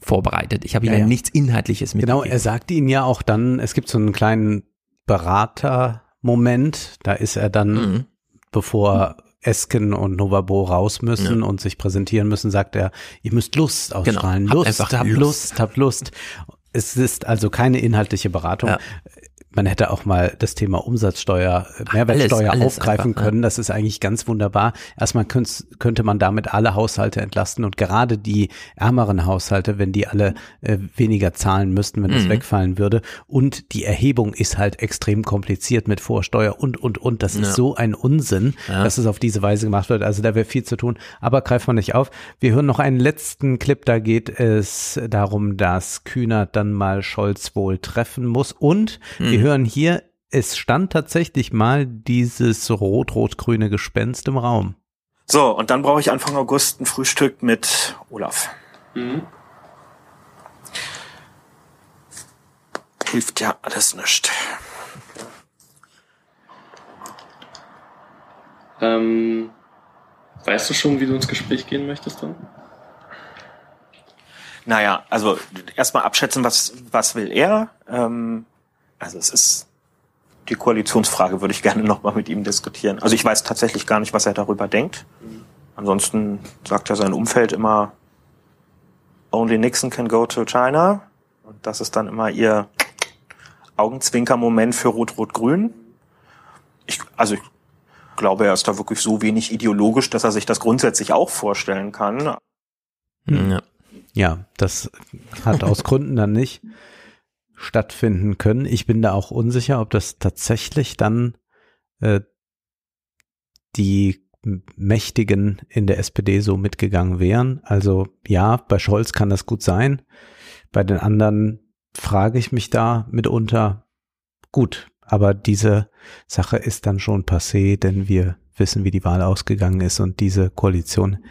vorbereitet. Ich habe ihnen Ja, ja, nichts Inhaltliches Genau, mitgegeben. er sagt ihnen ja auch dann, es gibt so einen kleinen Beratermoment, da ist er dann, Mhm. bevor Esken und Novabo raus müssen und sich präsentieren müssen, sagt er, ihr müsst Lust ausstrahlen. Genau, Lust, habt Lust. Lust, habt Lust. Es ist also keine inhaltliche Beratung. Ja. Man hätte auch mal das Thema Umsatzsteuer, äh, Mehrwertsteuer alles aufgreifen einfach, können. Das ist eigentlich ganz wunderbar. Erstmal könnte man damit alle Haushalte entlasten und gerade die ärmeren Haushalte, wenn die alle äh, weniger zahlen müssten, wenn das Mhm. wegfallen würde. Und die Erhebung ist halt extrem kompliziert mit Vorsteuer und, und, und. Das Ja. ist so ein Unsinn, Ja. dass es auf diese Weise gemacht wird. Also da wäre viel zu tun. Aber greift man nicht auf. Wir hören noch einen letzten Clip. Da geht es darum, dass Kühnert dann mal Scholz wohl treffen muss. Und wir Mhm. Hören hier, es stand tatsächlich mal dieses rot-rot-grüne Gespenst im Raum. So, und dann brauche ich Anfang August ein Frühstück mit Olaf. Hilft ja alles nicht. Ähm, weißt du schon, wie du ins Gespräch gehen möchtest dann? Naja, also erstmal abschätzen, was, was will er. Ähm, also es ist die Koalitionsfrage, würde ich gerne nochmal mit ihm diskutieren. Also ich weiß tatsächlich gar nicht, was er darüber denkt. Ansonsten sagt ja sein Umfeld immer, only Nixon can go to China. Und das ist dann immer ihr Augenzwinker-Moment für Rot-Rot-Grün. Ich, also ich glaube, er ist da wirklich so wenig ideologisch, dass er sich das grundsätzlich auch vorstellen kann. Ja. Ja, das hat aus Gründen dann nicht stattfinden können. Ich bin da auch unsicher, ob das tatsächlich dann äh, die Mächtigen in der SPD so mitgegangen wären. Also ja, bei Scholz kann das gut sein. Bei den anderen frage ich mich da mitunter, gut, aber diese Sache ist dann schon passé, denn wir wissen, wie die Wahl ausgegangen ist und diese Koalition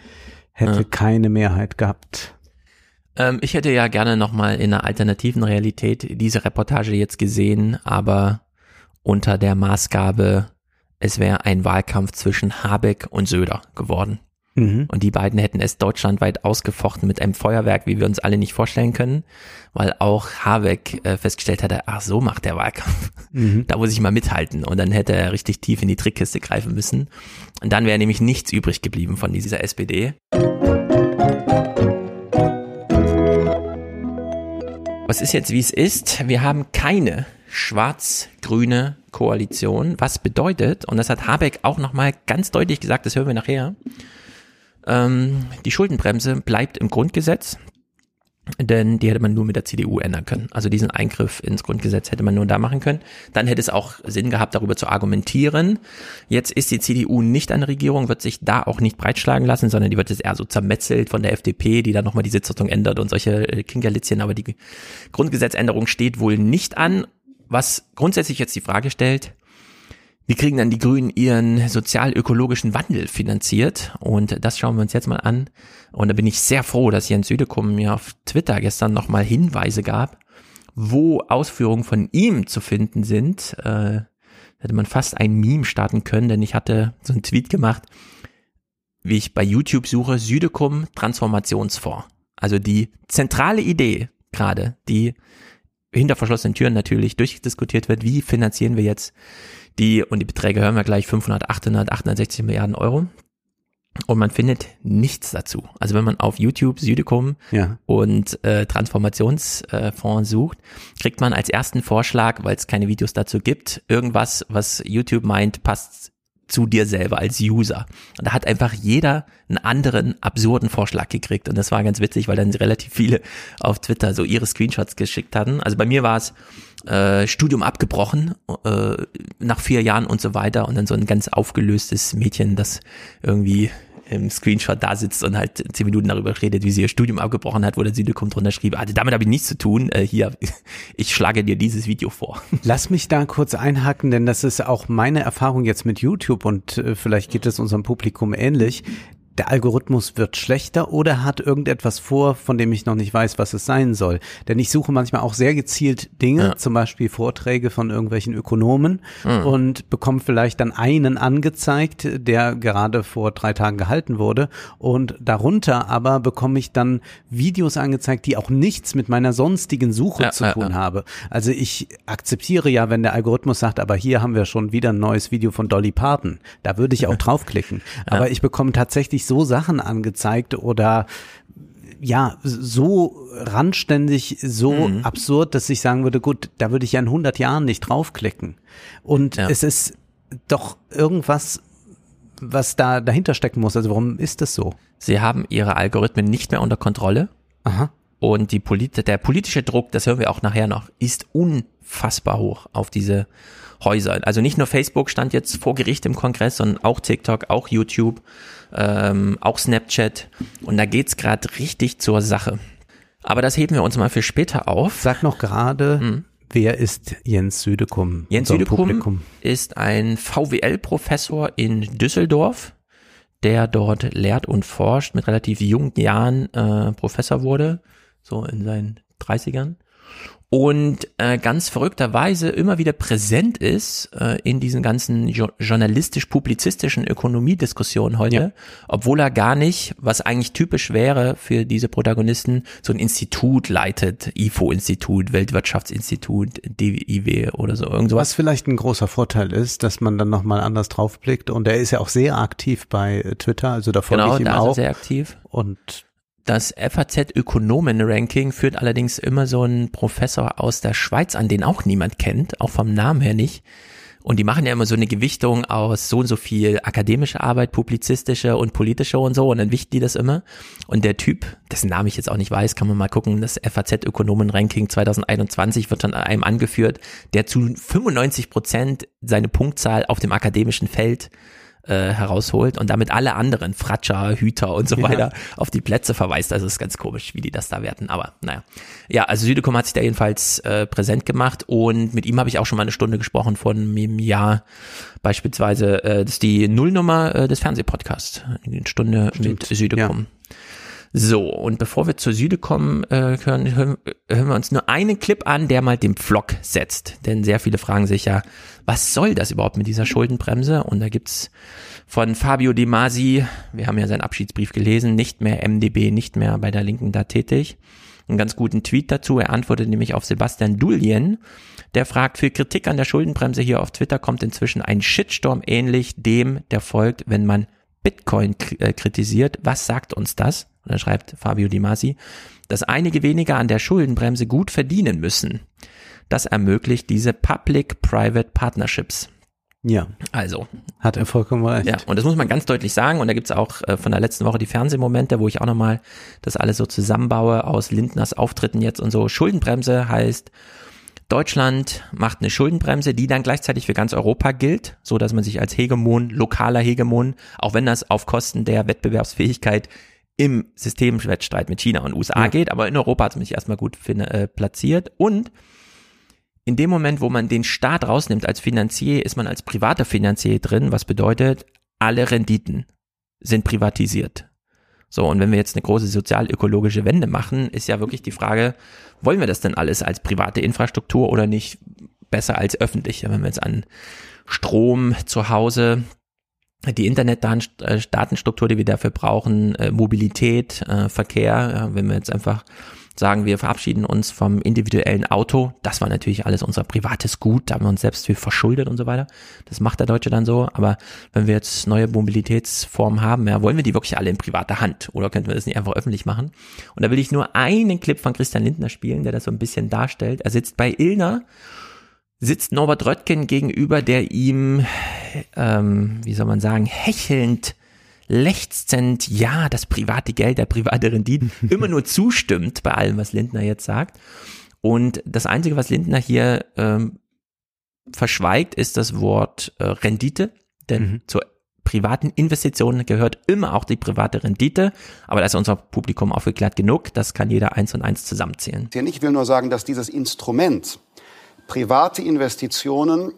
hätte Ja. keine Mehrheit gehabt. Ähm, ich hätte ja gerne nochmal in einer alternativen Realität diese Reportage jetzt gesehen, aber unter der Maßgabe, es wäre ein Wahlkampf zwischen Habeck und Söder geworden. Mhm. Und die beiden hätten es deutschlandweit ausgefochten mit einem Feuerwerk, wie wir uns alle nicht vorstellen können, weil auch Habeck äh, festgestellt hatte, ach so macht der Wahlkampf. Mhm. Da muss ich mal mithalten. Und dann hätte er richtig tief in die Trickkiste greifen müssen. Und dann wäre nämlich nichts übrig geblieben von dieser SPD. Was ist jetzt, wie es ist? Wir haben keine schwarz-grüne Koalition, was bedeutet, und das hat Habeck auch nochmal ganz deutlich gesagt, das hören wir nachher, ähm, die Schuldenbremse bleibt im Grundgesetz, denn die hätte man nur mit der CDU ändern können. Also diesen Eingriff ins Grundgesetz hätte man nur da machen können. Dann hätte es auch Sinn gehabt, darüber zu argumentieren. Jetzt ist die CDU nicht der Regierung, wird sich da auch nicht breitschlagen lassen, sondern die wird jetzt eher so zermetzelt von der FDP, die dann nochmal die Sitzung ändert und solche äh, Kinkerlitzchen. Aber die Grundgesetzänderung steht wohl nicht an. Was grundsätzlich jetzt die Frage stellt, Wie kriegen dann die Grünen ihren sozial-ökologischen Wandel finanziert? Und das schauen wir uns jetzt mal an. Und da bin ich sehr froh, dass Jens Südekum mir auf Twitter gestern nochmal Hinweise gab, wo Ausführungen von ihm zu finden sind. Äh, hätte man fast ein Meme starten können, denn ich hatte so einen Tweet gemacht, wie ich bei YouTube suche, Südekum Transformationsfonds. Also die zentrale Idee gerade, die hinter verschlossenen Türen natürlich durchdiskutiert wird, wie finanzieren wir jetzt die, und die Beträge hören wir gleich, 500, 800, 860 Milliarden Euro. Und man findet nichts dazu. Also wenn man auf YouTube Südekum Ja. und äh, Transformationsfonds sucht, kriegt man als ersten Vorschlag, weil es keine Videos dazu gibt, irgendwas, was YouTube meint, passt zu dir selber als User. Und da hat einfach jeder einen anderen absurden Vorschlag gekriegt. Und das war ganz witzig, weil dann relativ viele auf Twitter so ihre Screenshots geschickt hatten. Also bei mir war es äh, Studium abgebrochen äh, nach vier Jahren und so weiter. Und dann so ein ganz aufgelöstes Mädchen, das irgendwie im Screenshot da sitzt und halt zehn Minuten darüber redet, wie sie ihr Studium abgebrochen hat, wo der Süde kommt drunter schrieb, ah, damit habe ich nichts zu tun. Äh, hier, *laughs* ich schlage dir dieses Video vor. *laughs* Lass mich da kurz einhaken, denn das ist auch meine Erfahrung jetzt mit YouTube und äh, vielleicht geht es unserem Publikum ähnlich. Der Algorithmus wird schlechter oder hat irgendetwas vor, von dem ich noch nicht weiß, was es sein soll. Denn ich suche manchmal auch sehr gezielt Dinge, Ja. zum Beispiel Vorträge von irgendwelchen Ökonomen Mhm. und bekomme vielleicht dann einen angezeigt, der gerade vor drei Tagen gehalten wurde. Und darunter aber bekomme ich dann Videos angezeigt, die auch nichts mit meiner sonstigen Suche Ja, zu tun ja. habe. Also ich akzeptiere ja, wenn der Algorithmus sagt, aber hier haben wir schon wieder ein neues Video von Dolly Parton. Da würde ich auch *laughs* draufklicken. Aber ich bekomme tatsächlich so Sachen angezeigt oder ja, so randständig, so Mhm. absurd, dass ich sagen würde, gut, da würde ich ja in 100 Jahren nicht draufklicken. Und Ja. es ist doch irgendwas, was da dahinter stecken muss. Also warum ist das so? Sie haben ihre Algorithmen nicht mehr unter Kontrolle. Aha. Und die Polit der politische Druck, das hören wir auch nachher noch, ist unfassbar hoch auf diese Häuser. Also nicht nur Facebook stand jetzt vor Gericht im Kongress, sondern auch TikTok, auch YouTube, ähm, auch Snapchat. Und da geht's gerade richtig zur Sache. Aber das heben wir uns mal für später auf. Sag noch gerade, wer ist Jens Südekum? Jens Südekum Publikum? ist ein VWL-Professor in Düsseldorf, der dort lehrt und forscht, mit relativ jungen Jahren äh, Professor wurde, so in seinen 30ern. Und äh, ganz verrückterweise immer wieder präsent ist äh, in diesen ganzen jo journalistisch-publizistischen Ökonomiediskussionen heute, obwohl er gar nicht, was eigentlich typisch wäre für diese Protagonisten, so ein Institut leitet, IFO-Institut, Weltwirtschaftsinstitut, DIW oder so, irgend sowas. Was vielleicht ein großer Vorteil ist, dass man dann nochmal anders draufblickt. Und er ist ja auch sehr aktiv bei äh, Twitter, also da folge Genau, ich ihm da ist er auch. sehr aktiv. Und Das FAZ-Ökonomen-Ranking führt allerdings immer so einen Professor aus der Schweiz an, den auch niemand kennt, auch vom Namen her nicht. Und die machen ja immer so eine Gewichtung aus so und so viel akademische Arbeit, publizistische und politische und so und dann wichten die das immer. Und der Typ, dessen Namen ich jetzt auch nicht weiß, kann man mal gucken, das FAZ-Ökonomen-Ranking 2021 wird von einem angeführt, der zu 95 Prozent seine Punktzahl auf dem akademischen Feld äh, herausholt und damit alle anderen Fratscher, Hüter und so Ja. weiter auf die Plätze verweist. Also es ist ganz komisch, wie die das da werten. Aber naja. Ja, also Südekum hat sich da jedenfalls äh, präsent gemacht und mit ihm habe ich auch schon mal eine Stunde gesprochen von einem Jahr beispielsweise. Äh, das ist die Nullnummer äh, des Fernsehpodcasts. Eine Stunde mit Südekum. So, und bevor wir zur Süde kommen, äh, hören, hören, hören wir uns nur einen Clip an, der mal den Pflock setzt. Denn sehr viele fragen sich ja, was soll das überhaupt mit dieser Schuldenbremse? Und da gibt's von Fabio De Masi, wir haben ja seinen Abschiedsbrief gelesen, nicht mehr MDB, nicht mehr bei der Linken da tätig. Einen ganz guten Tweet dazu. Er antwortet nämlich auf Sebastian Dulien, der fragt, für Kritik an der Schuldenbremse hier auf Twitter kommt inzwischen ein Shitstorm ähnlich dem, der folgt, wenn man Bitcoin äh, kritisiert. Was sagt uns das? Und dann schreibt Fabio Di Masi, dass einige weniger an der Schuldenbremse gut verdienen müssen. Das ermöglicht diese Public-Private Partnerships. ja, Also, hat er vollkommen recht. ja, und das muss man ganz deutlich sagen. Und da gibt's auch äh, von der letzten Woche die Fernsehmomente, wo ich auch nochmal das alles so zusammenbaue aus Lindners Auftritten jetzt und so. Schuldenbremse heißt, Deutschland macht eine Schuldenbremse, die dann gleichzeitig für ganz Europa gilt, so dass man sich als Hegemon, lokaler Hegemon, auch wenn das auf Kosten der Wettbewerbsfähigkeit im Systemwettstreit mit China und USA Ja. geht, aber in Europa hat es mich erstmal gut fin- äh, platziert und in dem Moment, wo man den Staat rausnimmt als Finanzier, ist man als privater Finanzier drin, was bedeutet, alle Renditen sind privatisiert. So, und wenn wir jetzt eine große sozial-ökologische Wende machen, ist ja wirklich die Frage, wollen wir das denn alles als private Infrastruktur oder nicht besser als öffentliche? Wenn wir jetzt an Strom zu Hause, die Internetdatenstruktur, die wir dafür brauchen, äh, Mobilität, äh, Verkehr, wenn wir jetzt einfach sagen, wir verabschieden uns vom individuellen Auto. Das war natürlich alles unser privates Gut, da haben wir uns selbst viel verschuldet und so weiter. Das macht der Deutsche dann so. Aber wenn wir jetzt neue Mobilitätsformen haben, ja, wollen wir die wirklich alle in privater Hand oder könnten wir das nicht einfach öffentlich machen? Und da will ich nur einen Clip von Christian Lindner spielen, der das so ein bisschen darstellt. Er sitzt bei Ilner sitzt Norbert Röttgen gegenüber, der ihm, ähm, wie soll man sagen, hechelnd lechzend, ja, das private Geld, der private Renditen, *laughs* immer nur zustimmt bei allem, was Lindner jetzt sagt. Und das Einzige, was Lindner hier ähm, verschweigt, ist das Wort äh, Rendite, denn mhm. zur privaten Investitionen gehört immer auch die private Rendite, aber da ist unser Publikum aufgeklärt genug, das kann jeder eins und eins zusammenzählen. Ich will nur sagen, dass dieses Instrument private Investitionen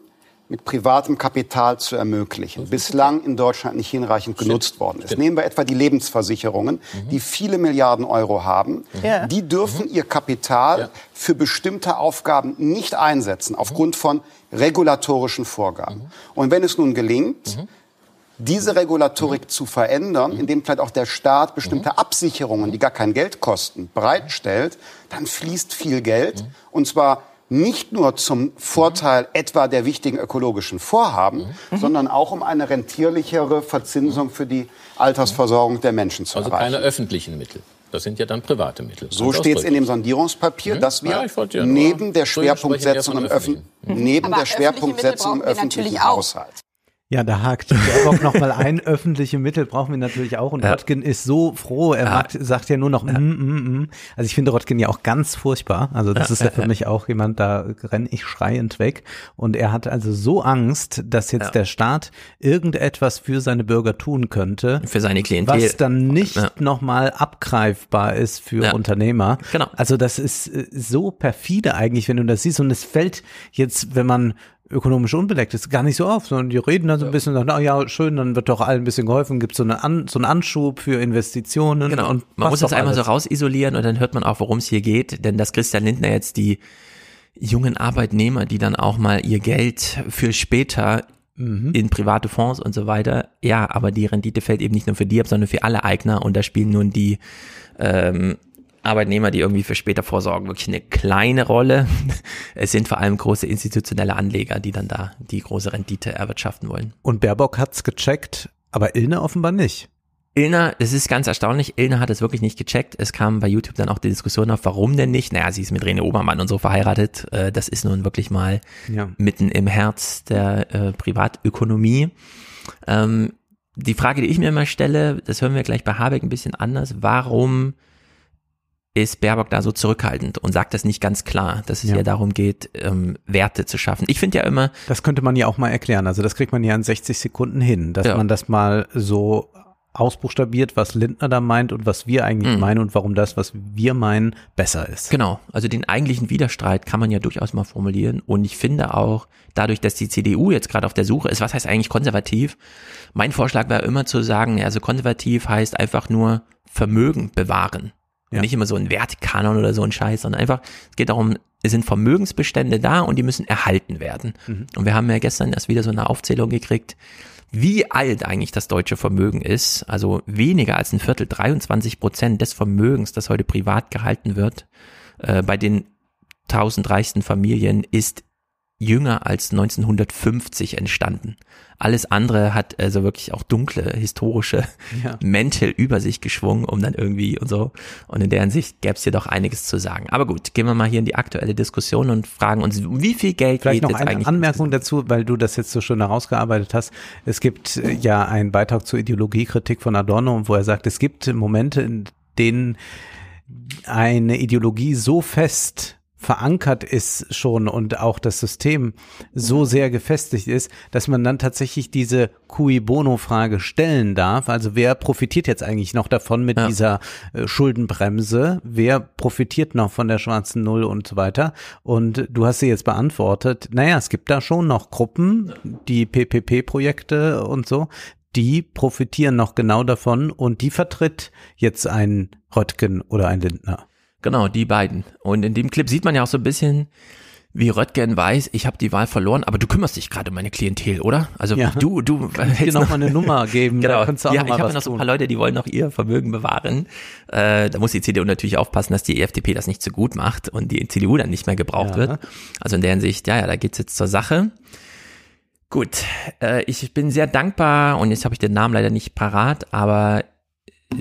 mit privatem Kapital zu ermöglichen, bislang in Deutschland nicht hinreichend genutzt worden ist. Nehmen wir etwa die Lebensversicherungen, mhm. die viele Milliarden Euro haben. Ja. Die dürfen mhm. ihr Kapital ja. für bestimmte Aufgaben nicht einsetzen, aufgrund von regulatorischen Vorgaben. Mhm. Und wenn es nun gelingt, mhm. diese Regulatorik mhm. zu verändern, mhm. indem vielleicht auch der Staat bestimmte Absicherungen, die gar kein Geld kosten, bereitstellt, dann fließt viel Geld, und zwar nicht nur zum Vorteil etwa der wichtigen ökologischen Vorhaben, mhm. sondern auch um eine rentierlichere Verzinsung für die Altersversorgung der Menschen zu also erreichen. Also keine öffentlichen Mittel. Das sind ja dann private Mittel. So steht es in dem Sondierungspapier, mhm. dass wir ja, ja neben der Schwerpunktsetzung im, Öffn neben der Schwerpunktsetzung im öffentlichen Haushalt ja, da hakt Baerbock nochmal ein. Öffentliche Mittel brauchen wir natürlich auch. Und ja. Röttgen ist so froh. Er ja. sagt ja nur noch, ja. mm, mm, mm. Also ich finde Röttgen ja auch ganz furchtbar. Also das ja, ist ja für mich auch jemand, da renne ich schreiend weg. Und er hat also so Angst, dass jetzt der Staat irgendetwas für seine Bürger tun könnte. Für seine Klientel. Was dann nicht ja. nochmal abgreifbar ist für Unternehmer. Genau. Also das ist äh, so perfide eigentlich, wenn du das siehst. Und es fällt jetzt, wenn man ökonomisch unbedeckt ist, gar nicht so auf, sondern die reden dann so ein bisschen und sagen, na ja, schön, dann wird doch allen ein bisschen geholfen, gibt so, eine An so einen Anschub für Investitionen. Genau, und man muss das einmal alles. so rausisolieren und dann hört man auch, worum es hier geht, denn dass Christian Lindner jetzt die jungen Arbeitnehmer, die dann auch mal ihr Geld für später mhm. in private Fonds und so weiter, ja, aber die Rendite fällt eben nicht nur für die ab, sondern für alle Eigner und da spielen nun die ähm, Arbeitnehmer, die irgendwie für später vorsorgen, wirklich eine kleine Rolle. *laughs* Es sind vor allem große institutionelle Anleger, die dann da die große Rendite erwirtschaften wollen. Und Baerbock hat's gecheckt, aber Ilne offenbar nicht. Ilna, das ist ganz erstaunlich, Ilna hat es wirklich nicht gecheckt. Es kam bei YouTube dann auch die Diskussion auf, warum denn nicht? Naja, sie ist mit Rene Obermann und so verheiratet. Äh, das ist nun wirklich mal ja. mitten im Herz der äh, Privatökonomie. Ähm, die Frage, die ich mir immer stelle, das hören wir gleich bei Habeck ein bisschen anders, warum ist Baerbock da so zurückhaltend und sagt das nicht ganz klar, dass es ja, ja darum geht, ähm, Werte zu schaffen. Ich finde ja immer. Das könnte man ja auch mal erklären. Also das kriegt man ja in 60 Sekunden hin, dass ja. man das mal so ausbuchstabiert, was Lindner da meint und was wir eigentlich mhm. meinen und warum das, was wir meinen, besser ist. Genau. Also den eigentlichen Widerstreit kann man ja durchaus mal formulieren. Und ich finde auch, dadurch, dass die CDU jetzt gerade auf der Suche ist, was heißt eigentlich konservativ? Mein Vorschlag war immer zu sagen, also konservativ heißt einfach nur Vermögen bewahren. Ja. Nicht immer so ein Wertkanon oder so ein Scheiß, sondern einfach, es geht darum, es sind Vermögensbestände da und die müssen erhalten werden. Mhm. Und wir haben ja gestern erst wieder so eine Aufzählung gekriegt, wie alt eigentlich das deutsche Vermögen ist. Also weniger als ein Viertel, 23 Prozent des Vermögens, das heute privat gehalten wird, äh, bei den tausend reichsten Familien ist jünger als 1950 entstanden. Alles andere hat also wirklich auch dunkle historische *laughs* ja. Mäntel über sich geschwungen, um dann irgendwie und so. Und in deren Sicht gäbe es hier doch einiges zu sagen. Aber gut, gehen wir mal hier in die aktuelle Diskussion und fragen uns, wie viel Geld Vielleicht geht noch eine eigentlich? Anmerkung dazu, weil du das jetzt so schön herausgearbeitet hast. Es gibt äh, ja einen Beitrag zur Ideologiekritik von Adorno, wo er sagt, es gibt Momente, in denen eine Ideologie so fest verankert ist schon und auch das System so sehr gefestigt ist, dass man dann tatsächlich diese cui bono Frage stellen darf. Also wer profitiert jetzt eigentlich noch davon mit Ja. dieser äh, Schuldenbremse? Wer profitiert noch von der schwarzen Null und so weiter? Und du hast sie jetzt beantwortet. Naja, es gibt da schon noch Gruppen, die PPP-Projekte und so, die profitieren noch genau davon und die vertritt jetzt ein Röttgen oder ein Lindner. Genau, die beiden. Und in dem Clip sieht man ja auch so ein bisschen, wie Röttgen weiß, ich habe die Wahl verloren, aber du kümmerst dich gerade um meine Klientel, oder? Also Ja. du, du Kann ich dir noch mal eine Nummer geben? *laughs* Da Genau. kannst du auch ja, noch mal ich habe noch so ein paar Leute, die wollen noch ihr Vermögen bewahren. Äh, da muss die CDU natürlich aufpassen, dass die FDP das nicht zu gut macht und die CDU dann nicht mehr gebraucht Ja. wird. Also in der Hinsicht, ja, ja, da geht's jetzt zur Sache. Gut, äh, ich bin sehr dankbar und jetzt habe ich den Namen leider nicht parat, aber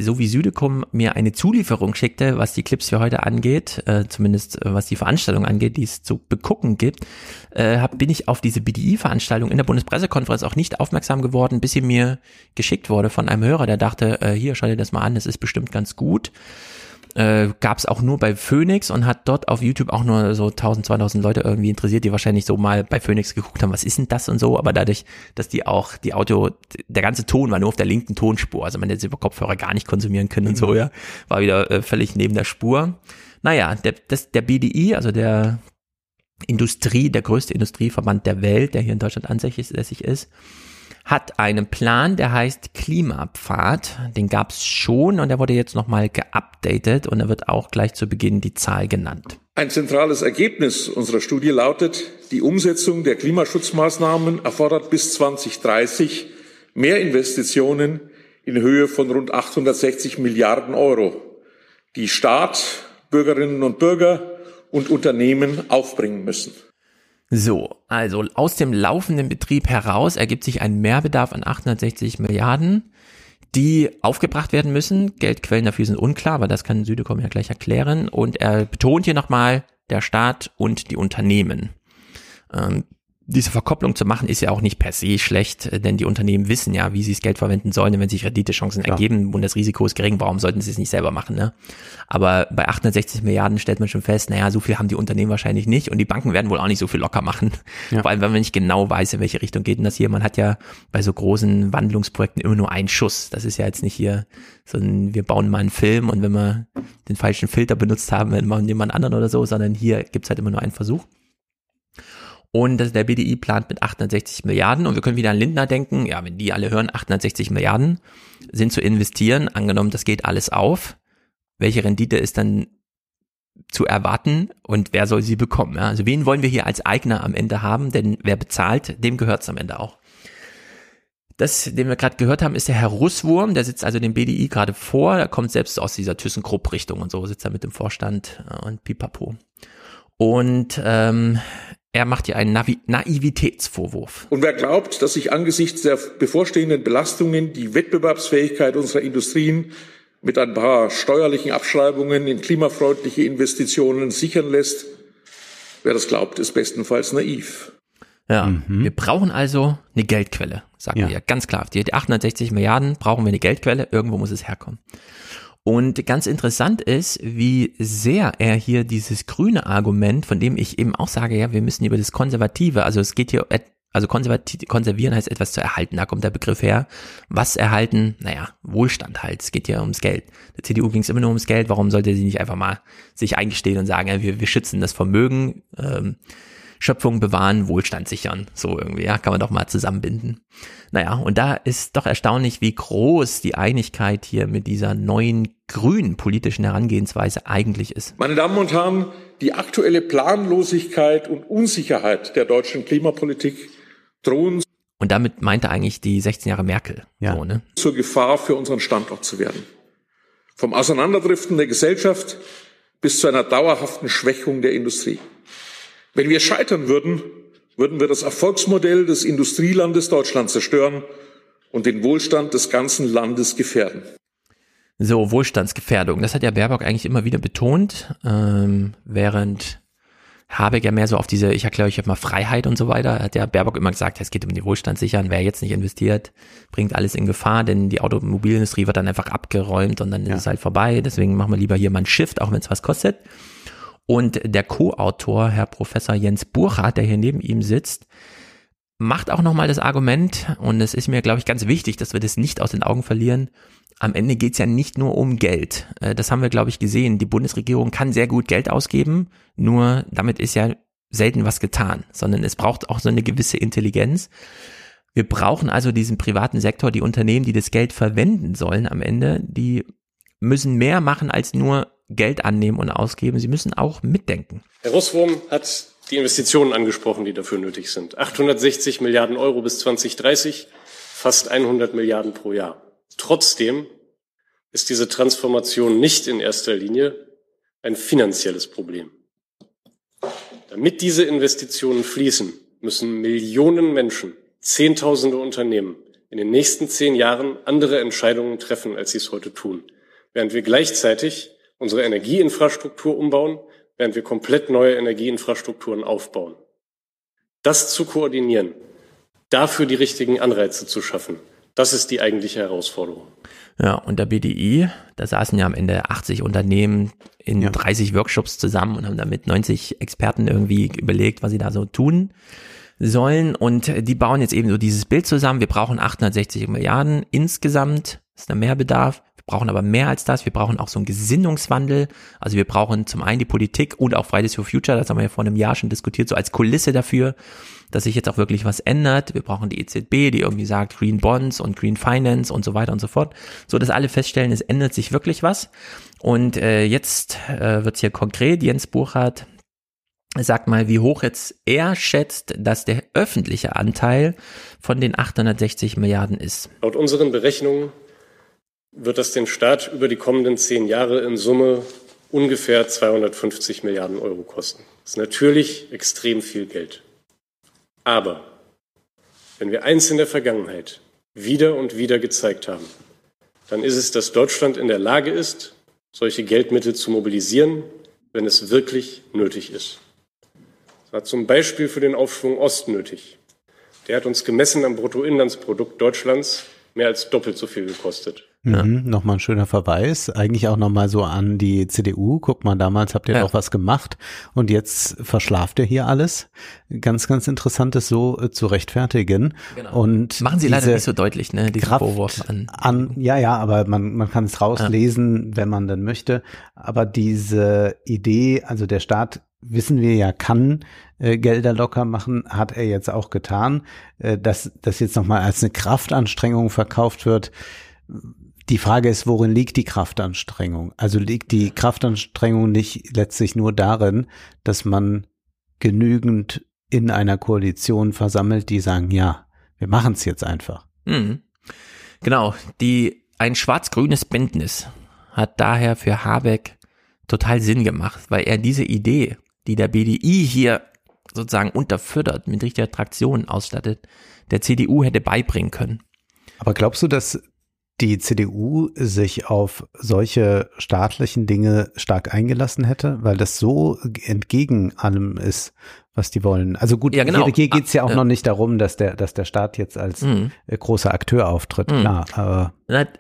so wie Südekum mir eine Zulieferung schickte, was die Clips für heute angeht, äh, zumindest äh, was die Veranstaltung angeht, die es zu begucken gibt, äh, hab, bin ich auf diese BDI-Veranstaltung in der Bundespressekonferenz auch nicht aufmerksam geworden, bis sie mir geschickt wurde von einem Hörer, der dachte, äh, hier, schau dir das mal an, das ist bestimmt ganz gut. Äh, Gab es auch nur bei Phoenix und hat dort auf YouTube auch nur so 1000, 2000 Leute irgendwie interessiert, die wahrscheinlich so mal bei Phoenix geguckt haben, was ist denn das und so, aber dadurch, dass die auch, die Audio, der ganze Ton war nur auf der linken Tonspur, also man hätte es über Kopfhörer gar nicht konsumieren können und so, ja, war wieder äh, völlig neben der Spur. Naja, der, das, der BDI, also der Industrie, der größte Industrieverband der Welt, der hier in Deutschland ansässig ist, hat einen Plan, der heißt Klimapfad. Den gab es schon und der wurde jetzt nochmal geupdatet und da wird auch gleich zu Beginn die Zahl genannt. Ein zentrales Ergebnis unserer Studie lautet, die Umsetzung der Klimaschutzmaßnahmen erfordert bis 2030 mehr Investitionen in Höhe von rund 860 Milliarden Euro, die Staat, Bürgerinnen und Bürger und Unternehmen aufbringen müssen. So, also aus dem laufenden Betrieb heraus ergibt sich ein Mehrbedarf an 860 Milliarden, die aufgebracht werden müssen. Geldquellen dafür sind unklar, aber das kann Südekom ja gleich erklären. Und er betont hier nochmal der Staat und die Unternehmen. Ähm, diese Verkopplung zu machen ist ja auch nicht per se schlecht, äh, denn die Unternehmen wissen ja, wie sie das Geld verwenden sollen, und wenn sich Renditechancen Klar. ergeben und das Risiko ist gering, warum sollten sie es nicht selber machen, ne? Aber bei 860 Milliarden stellt man schon fest, naja, so viel haben die Unternehmen wahrscheinlich nicht und die Banken werden wohl auch nicht so viel locker machen. Ja. Vor allem, wenn man nicht genau weiß, in welche Richtung geht denn das hier. Man hat ja bei so großen Wandlungsprojekten immer nur einen Schuss. Das ist ja jetzt nicht hier so ein, wir bauen mal einen Film und wenn wir den falschen Filter benutzt haben, dann machen wir jemand anderen oder so, sondern hier gibt's halt immer nur einen Versuch. Und der BDI plant mit 860 Milliarden und wir können wieder an Lindner denken. Ja, wenn die alle hören, 860 Milliarden sind zu investieren, angenommen, das geht alles auf. Welche Rendite ist dann zu erwarten und wer soll sie bekommen? Ja? Also wen wollen wir hier als Eigner am Ende haben? Denn wer bezahlt, dem gehört's am Ende auch. Das, den wir gerade gehört haben, ist der Herr Russwurm, der sitzt also dem BDI gerade vor, der kommt selbst aus dieser ThyssenKrupp-Richtung und so, sitzt er mit dem Vorstand äh, und pipapo. Und ähm, er macht hier einen Navi Naivitätsvorwurf. Und wer glaubt, dass sich angesichts der bevorstehenden Belastungen die Wettbewerbsfähigkeit unserer Industrien mit ein paar steuerlichen Abschreibungen in klimafreundliche Investitionen sichern lässt, wer das glaubt, ist bestenfalls naiv. Ja, wir brauchen also eine Geldquelle, sagen Ja. wir ganz klar. Die 860 Milliarden brauchen wir eine Geldquelle, irgendwo muss es herkommen. Und ganz interessant ist, wie sehr er hier dieses grüne Argument, von dem ich eben auch sage, ja, wir müssen über das Konservative, also es geht hier, also konservieren heißt etwas zu erhalten, da kommt der Begriff her. Was erhalten? Naja, Wohlstand halt, es geht ja ums Geld. Der CDU ging es immer nur ums Geld, warum sollte sie nicht einfach mal sich eingestehen und sagen, ja, wir, wir schützen das Vermögen, ähm, Schöpfung bewahren, Wohlstand sichern. So irgendwie, ja, kann man doch mal zusammenbinden. Naja, und da ist doch erstaunlich, wie groß die Einigkeit hier mit dieser neuen grünen politischen Herangehensweise eigentlich ist. Meine Damen und Herren, die aktuelle Planlosigkeit und Unsicherheit der deutschen Klimapolitik drohen Und damit meinte eigentlich die 16 Jahre Merkel. Ja. So, ne? zur Gefahr für unseren Standort zu werden. Vom Auseinanderdriften der Gesellschaft bis zu einer dauerhaften Schwächung der Industrie. Wenn wir scheitern würden, würden wir das Erfolgsmodell des Industrielandes Deutschland zerstören und den Wohlstand des ganzen Landes gefährden. So, Wohlstandsgefährdung. Das hat ja Baerbock eigentlich immer wieder betont, ähm, während Habeck ja mehr so auf diese, ich erkläre euch mal Freiheit und so weiter, hat ja Baerbock immer gesagt, es geht um den Wohlstand sichern, wer jetzt nicht investiert, bringt alles in Gefahr, denn die Automobilindustrie wird dann einfach abgeräumt und dann ist es halt vorbei, deswegen machen wir lieber hier mal ein Shift, auch wenn es was kostet. Und der Co-Autor, Herr Professor Jens Burchardt, der hier neben ihm sitzt, macht auch nochmal das Argument, und es ist mir, glaube ich, ganz wichtig, dass wir das nicht aus den Augen verlieren, am Ende geht's ja nicht nur um Geld. Äh, Das haben wir, glaube ich, gesehen. Die Bundesregierung kann sehr gut Geld ausgeben, nur damit ist ja selten was getan, sondern es braucht auch so eine gewisse Intelligenz. Wir brauchen also diesen privaten Sektor, die Unternehmen, die das Geld verwenden sollen am Ende, die müssen mehr machen als nur Geld annehmen und ausgeben. Sie müssen auch mitdenken. Herr Rosswurm hat die Investitionen angesprochen, die dafür nötig sind. 860 Milliarden Euro bis 2030, fast 100 Milliarden pro Jahr. Trotzdem ist diese Transformation nicht in erster Linie ein finanzielles Problem. Damit diese Investitionen fließen, müssen Millionen Menschen, Zehntausende Unternehmen in den nächsten zehn Jahren andere Entscheidungen treffen, als sie es heute tun. Während wir gleichzeitig unsere Energieinfrastruktur umbauen, während wir komplett neue Energieinfrastrukturen aufbauen. Das zu koordinieren, dafür die richtigen Anreize zu schaffen, das ist die eigentliche Herausforderung. Ja, und der BDI, da saßen ja am Ende 80 Unternehmen in 30 Workshops zusammen und haben damit 90 Experten irgendwie überlegt, was sie da so tun sollen. Und die bauen jetzt eben so dieses Bild zusammen. Wir brauchen 860 Milliarden insgesamt, ist da mehr Bedarf. Brauchen aber mehr als das. Wir brauchen auch so einen Gesinnungswandel. Also wir brauchen zum einen die Politik und auch Fridays for Future, das haben wir ja vor einem Jahr schon diskutiert, so als Kulisse dafür, dass sich jetzt auch wirklich was ändert. Wir brauchen die EZB, die irgendwie sagt Green Bonds und Green Finance und so weiter und so fort, so dass alle feststellen, es ändert sich wirklich was. Und äh, jetzt äh, wird's hier konkret. Jens Buchert sagt mal, wie hoch jetzt er schätzt, dass der öffentliche Anteil von den 860 Milliarden ist. Laut unseren Berechnungen wird das den Staat über die kommenden zehn Jahre in Summe ungefähr 250 Milliarden Euro kosten. Das ist natürlich extrem viel Geld. Aber wenn wir eins in der Vergangenheit wieder und wieder gezeigt haben, dann ist es, dass Deutschland in der Lage ist, solche Geldmittel zu mobilisieren, wenn es wirklich nötig ist. Das war zum Beispiel für den Aufschwung Ost nötig. Der hat uns gemessen am Bruttoinlandsprodukt Deutschlands mehr als doppelt so viel gekostet. Mhm, nochmal ein schöner Verweis. Eigentlich auch nochmal so an die CDU. Guck mal, damals habt ihr Ja. doch was gemacht und jetzt verschlaft ihr hier alles. Ganz, ganz interessant, es so äh, zu rechtfertigen. Genau. Und Machen sie leider diese nicht so deutlich, ne, diesen Kraft Vorwurf an. an. Ja, ja, aber man, man kann es rauslesen, wenn man dann möchte. Aber diese Idee, also der Staat wissen wir ja, kann äh, Gelder locker machen, hat er jetzt auch getan. Äh, dass das jetzt nochmal als eine Kraftanstrengung verkauft wird, die Frage ist, worin liegt die Kraftanstrengung? Also liegt die Kraftanstrengung nicht letztlich nur darin, dass man genügend in einer Koalition versammelt, die sagen, ja, wir machen es jetzt einfach. Mhm. Genau, die ein schwarz-grünes Bündnis hat daher für Habeck total Sinn gemacht, weil er diese Idee, die der BDI hier sozusagen unterfüttert, mit richtiger Traktion ausstattet, der CDU hätte beibringen können. Aber glaubst du, dass die CDU sich auf solche staatlichen Dinge stark eingelassen hätte, weil das so entgegen allem ist, was die wollen. Also gut, Ja, genau. hier, hier geht's ja auch Ah, ja. noch nicht darum, dass der, dass der Staat jetzt als Mhm. äh, großer Akteur auftritt, Mhm. klar. Aber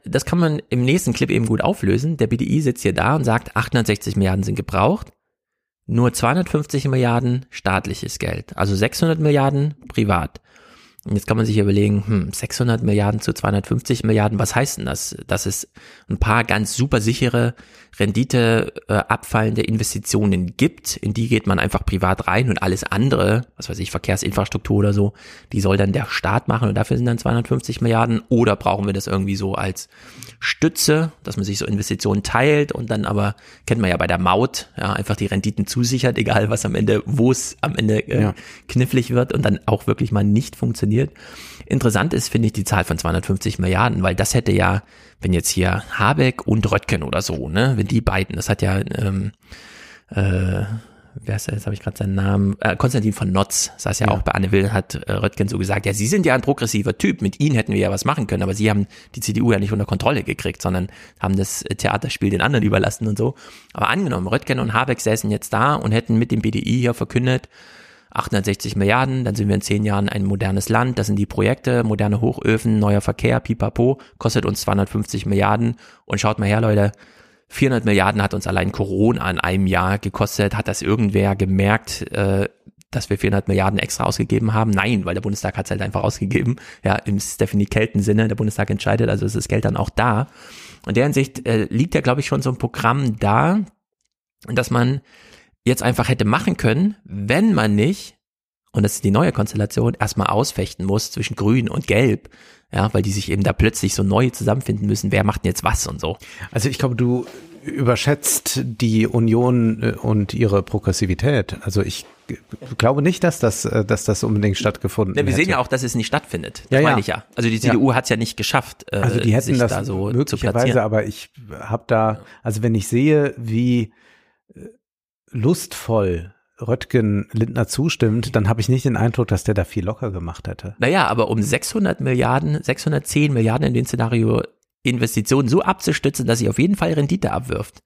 Das kann man im nächsten Clip eben gut auflösen. Der BDI sitzt hier da und sagt, 860 Milliarden sind gebraucht, nur 250 Milliarden staatliches Geld, also 600 Milliarden privat. Und jetzt kann man sich überlegen, hm, 600 Milliarden zu 250 Milliarden, was heißt denn das? Dass es ein paar ganz super sichere, Rendite äh, abfallende Investitionen gibt, in die geht man einfach privat rein und alles andere, was weiß ich, Verkehrsinfrastruktur oder so, die soll dann der Staat machen und dafür sind dann 250 Milliarden oder brauchen wir das irgendwie so als Stütze, dass man sich so Investitionen teilt und dann aber, kennt man ja bei der Maut, ja, einfach die Renditen zusichert, egal was am Ende, wo es am Ende äh, Ja. knifflig wird und dann auch wirklich mal nicht funktioniert. Interessant ist, finde ich, die Zahl von 250 Milliarden, weil das hätte ja, wenn jetzt hier Habeck und Röttgen oder so, ne, wenn die beiden, das hat ja, ähm, äh, wer ist der, jetzt habe ich gerade seinen Namen, äh, Konstantin von Notz, saß ja, auch bei Anne Will, hat äh, Röttgen so gesagt, ja, Sie sind ja ein progressiver Typ, mit Ihnen hätten wir ja was machen können, aber Sie haben die CDU ja nicht unter Kontrolle gekriegt, sondern haben das Theaterspiel den anderen überlassen und so. Aber angenommen, Röttgen und Habeck säßen jetzt da und hätten mit dem BDI hier verkündet, 860 Milliarden, dann sind wir in zehn Jahren ein modernes Land, das sind die Projekte, moderne Hochöfen, neuer Verkehr, pipapo, kostet uns 250 Milliarden und schaut mal her, Leute, 400 Milliarden hat uns allein Corona in einem Jahr gekostet. Hat das irgendwer gemerkt, äh, dass wir 400 Milliarden extra ausgegeben haben? Nein, weil der Bundestag hat es halt einfach ausgegeben. Ja, im Stephanie Kelton Sinne, der Bundestag entscheidet, also ist das Geld dann auch da. In der Hinsicht äh, liegt ja, glaube ich, schon so ein Programm da, dass man jetzt einfach hätte machen können, wenn man nicht, und das ist die neue Konstellation, erstmal ausfechten muss zwischen Grün und Gelb. Ja, weil die sich eben da plötzlich so neu zusammenfinden müssen, wer macht denn jetzt was und so. Also ich glaube, du überschätzt die Union äh, und ihre Progressivität. Also ich glaube nicht, dass das, äh, dass das unbedingt stattgefunden Ja, wir hätte. sehen ja auch, dass es nicht stattfindet. Das Ja, ja. meine ich ja. Also die CDU hat es ja nicht geschafft, äh, Also die hätten sich das da so zu möglicherweise, platzieren. aber ich habe da, also wenn ich sehe, wie lustvoll Röttgen Lindner zustimmt, dann habe ich nicht den Eindruck, dass der da viel locker gemacht hätte. Naja, aber um 600 Milliarden, 610 Milliarden in dem Szenario Investitionen so abzustützen, dass sie auf jeden Fall Rendite abwirft.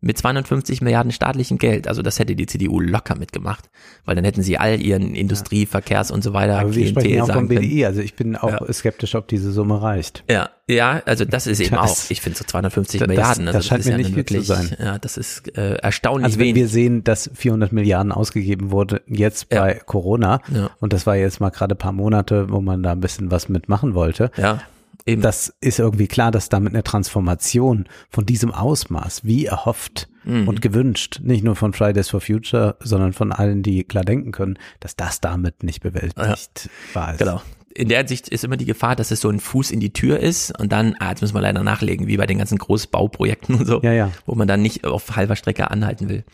Mit 250 Milliarden staatlichem Geld. Also das hätte die CDU locker mitgemacht. Weil dann hätten sie all ihren Industrie, Verkehrs und so weiter Aber wir sprechen Klientel ja auch vom. BDI, also ich bin auch skeptisch, ob diese Summe reicht. Ja, ja, also das ist eben Das- auch, ich finde so 250 das- Milliarden. Also das scheint ist mir ja nicht viel zu wirklich, sein. Ja, das ist äh, erstaunlich Also wenn wenig. wir sehen, dass 400 Milliarden ausgegeben wurde jetzt bei Corona Ja. und das war jetzt mal gerade ein paar Monate, wo man da ein bisschen was mitmachen wollte. Ja, eben. Das ist irgendwie klar, dass damit eine Transformation von diesem Ausmaß, wie erhofft Mhm. und gewünscht, nicht nur von Fridays for Future, sondern von allen, die klar denken können, dass das damit nicht bewältigt war. Genau. In der Hinsicht ist immer die Gefahr, dass es so ein Fuß in die Tür ist und dann, ah, jetzt müssen wir leider nachlegen, wie bei den ganzen Großbauprojekten und so, Ja, ja. wo man dann nicht auf halber Strecke anhalten will.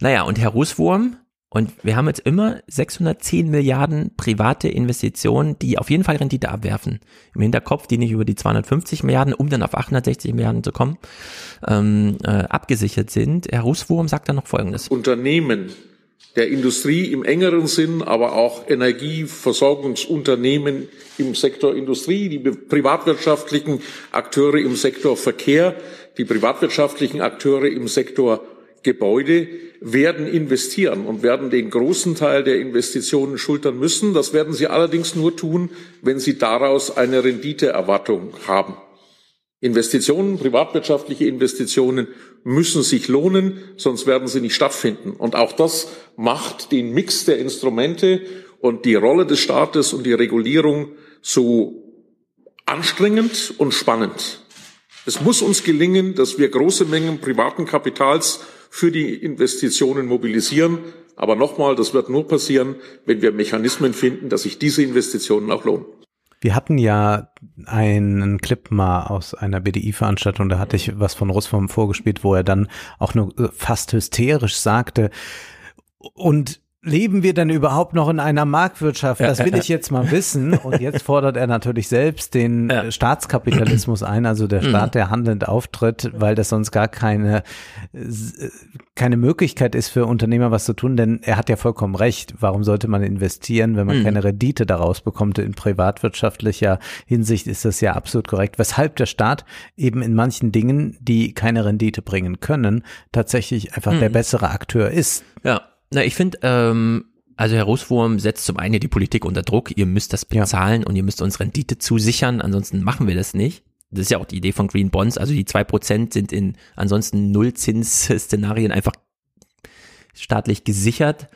Naja, und Herr Rußwurm, und wir haben jetzt immer 610 Milliarden private Investitionen, die auf jeden Fall Rendite abwerfen. Im Hinterkopf, die nicht über die 250 Milliarden, um dann auf 860 Milliarden zu kommen, ähm, äh, abgesichert sind. Herr Rußwurm sagt dann noch Folgendes. Unternehmen der Industrie im engeren Sinn, aber auch Energieversorgungsunternehmen im Sektor Industrie, die privatwirtschaftlichen Akteure im Sektor Verkehr, die privatwirtschaftlichen Akteure im Sektor Gebäude werden investieren und werden den großen Teil der Investitionen schultern müssen. Das werden sie allerdings nur tun, wenn sie daraus eine Renditeerwartung haben. Investitionen, privatwirtschaftliche Investitionen müssen sich lohnen, sonst werden sie nicht stattfinden. Und auch das macht den Mix der Instrumente und die Rolle des Staates und die Regulierung so anstrengend und spannend. Es muss uns gelingen, dass wir große Mengen privaten Kapitals für die Investitionen mobilisieren. Aber nochmal, das wird nur passieren, wenn wir Mechanismen finden, dass sich diese Investitionen auch lohnen. Wir hatten ja einen Clip mal aus einer BDI-Veranstaltung, da hatte ich was von Russform vorgespielt, wo er dann auch nur äh, fast hysterisch sagte, und leben wir denn überhaupt noch in einer Marktwirtschaft? Das will ich jetzt mal wissen. *laughs* Und jetzt fordert er natürlich selbst den äh, Staatskapitalismus ein, also der Staat, der handelnd auftritt, weil das sonst gar keine, äh, keine Möglichkeit ist für Unternehmer was zu tun, denn er hat ja vollkommen recht. Warum sollte man investieren, wenn man Mhm. keine Rendite daraus bekommt? In privatwirtschaftlicher Hinsicht ist das ja absolut korrekt. Weshalb der Staat eben in manchen Dingen, die keine Rendite bringen können, tatsächlich einfach der Mhm. bessere Akteur ist. Ja, na, ich finde, ähm, also Herr Rußwurm setzt zum einen die Politik unter Druck, ihr müsst das bezahlen und ihr müsst uns Rendite zusichern, ansonsten machen wir das nicht. Das ist ja auch die Idee von Green Bonds, also die zwei Prozent sind in ansonsten Nullzins-Szenarien einfach staatlich gesichert.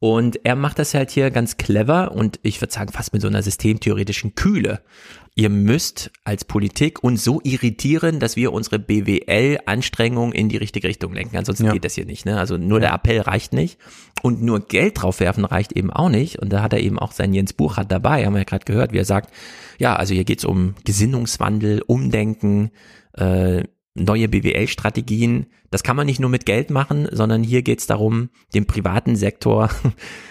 Und er macht das halt hier ganz clever und ich würde sagen fast mit so einer systemtheoretischen Kühle. Ihr müsst als Politik uns so irritieren, dass wir unsere BWL-Anstrengungen in die richtige Richtung lenken. Ansonsten geht das hier nicht. Ne? Also nur der Appell reicht nicht. Und nur Geld draufwerfen reicht eben auch nicht. Und da hat er eben auch seinen Jens Buchert dabei, haben wir ja gerade gehört, wie er sagt, ja, also hier geht's um Gesinnungswandel, Umdenken, äh, neue BWL-Strategien. Das kann man nicht nur mit Geld machen, sondern hier geht's darum, den privaten Sektor. *laughs*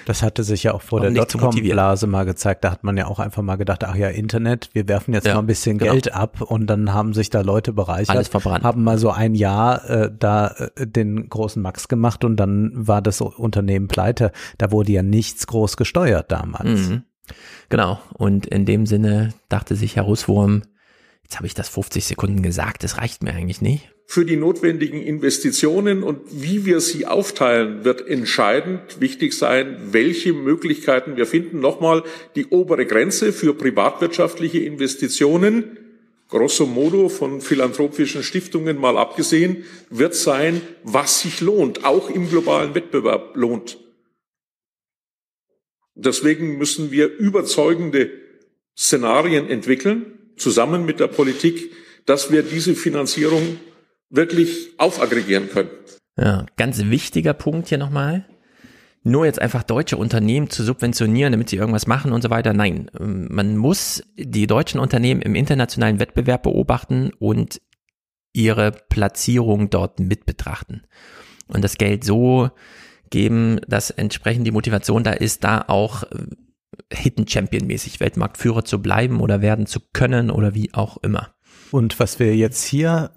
Das hatte sich ja auch vor der. Dotcom-Blase mal gezeigt. Da hat man ja auch einfach mal gedacht, ach ja, Internet, wir werfen jetzt Ja, mal ein bisschen genau. Geld ab und dann haben sich da Leute bereichert, Alles verbrannt. haben mal so ein Jahr äh, da äh, den großen Max gemacht und dann war das Unternehmen pleite. Da wurde ja nichts groß gesteuert damals. Mhm. Genau. Und in dem Sinne dachte sich Herr Russwurm, jetzt habe ich das 50 Sekunden gesagt, das reicht mir eigentlich nicht. Für die notwendigen Investitionen und wie wir sie aufteilen, wird entscheidend wichtig sein, welche Möglichkeiten wir finden. Nochmal, die obere Grenze für privatwirtschaftliche Investitionen grosso modo von philanthropischen Stiftungen mal abgesehen, wird sein, was sich lohnt, auch im globalen Wettbewerb lohnt. Deswegen müssen wir überzeugende Szenarien entwickeln, zusammen mit der Politik, dass wir diese Finanzierung wirklich aufaggregieren können. Ja, ganz wichtiger Punkt hier nochmal. Nur jetzt einfach deutsche Unternehmen zu subventionieren, damit sie irgendwas machen und so weiter. Nein, man muss die deutschen Unternehmen im internationalen Wettbewerb beobachten und ihre Platzierung dort mit betrachten. Und das Geld so geben, dass entsprechend die Motivation da ist, da auch äh, Hidden Champion mäßig Weltmarktführer zu bleiben oder werden zu können oder wie auch immer. Und was wir jetzt hier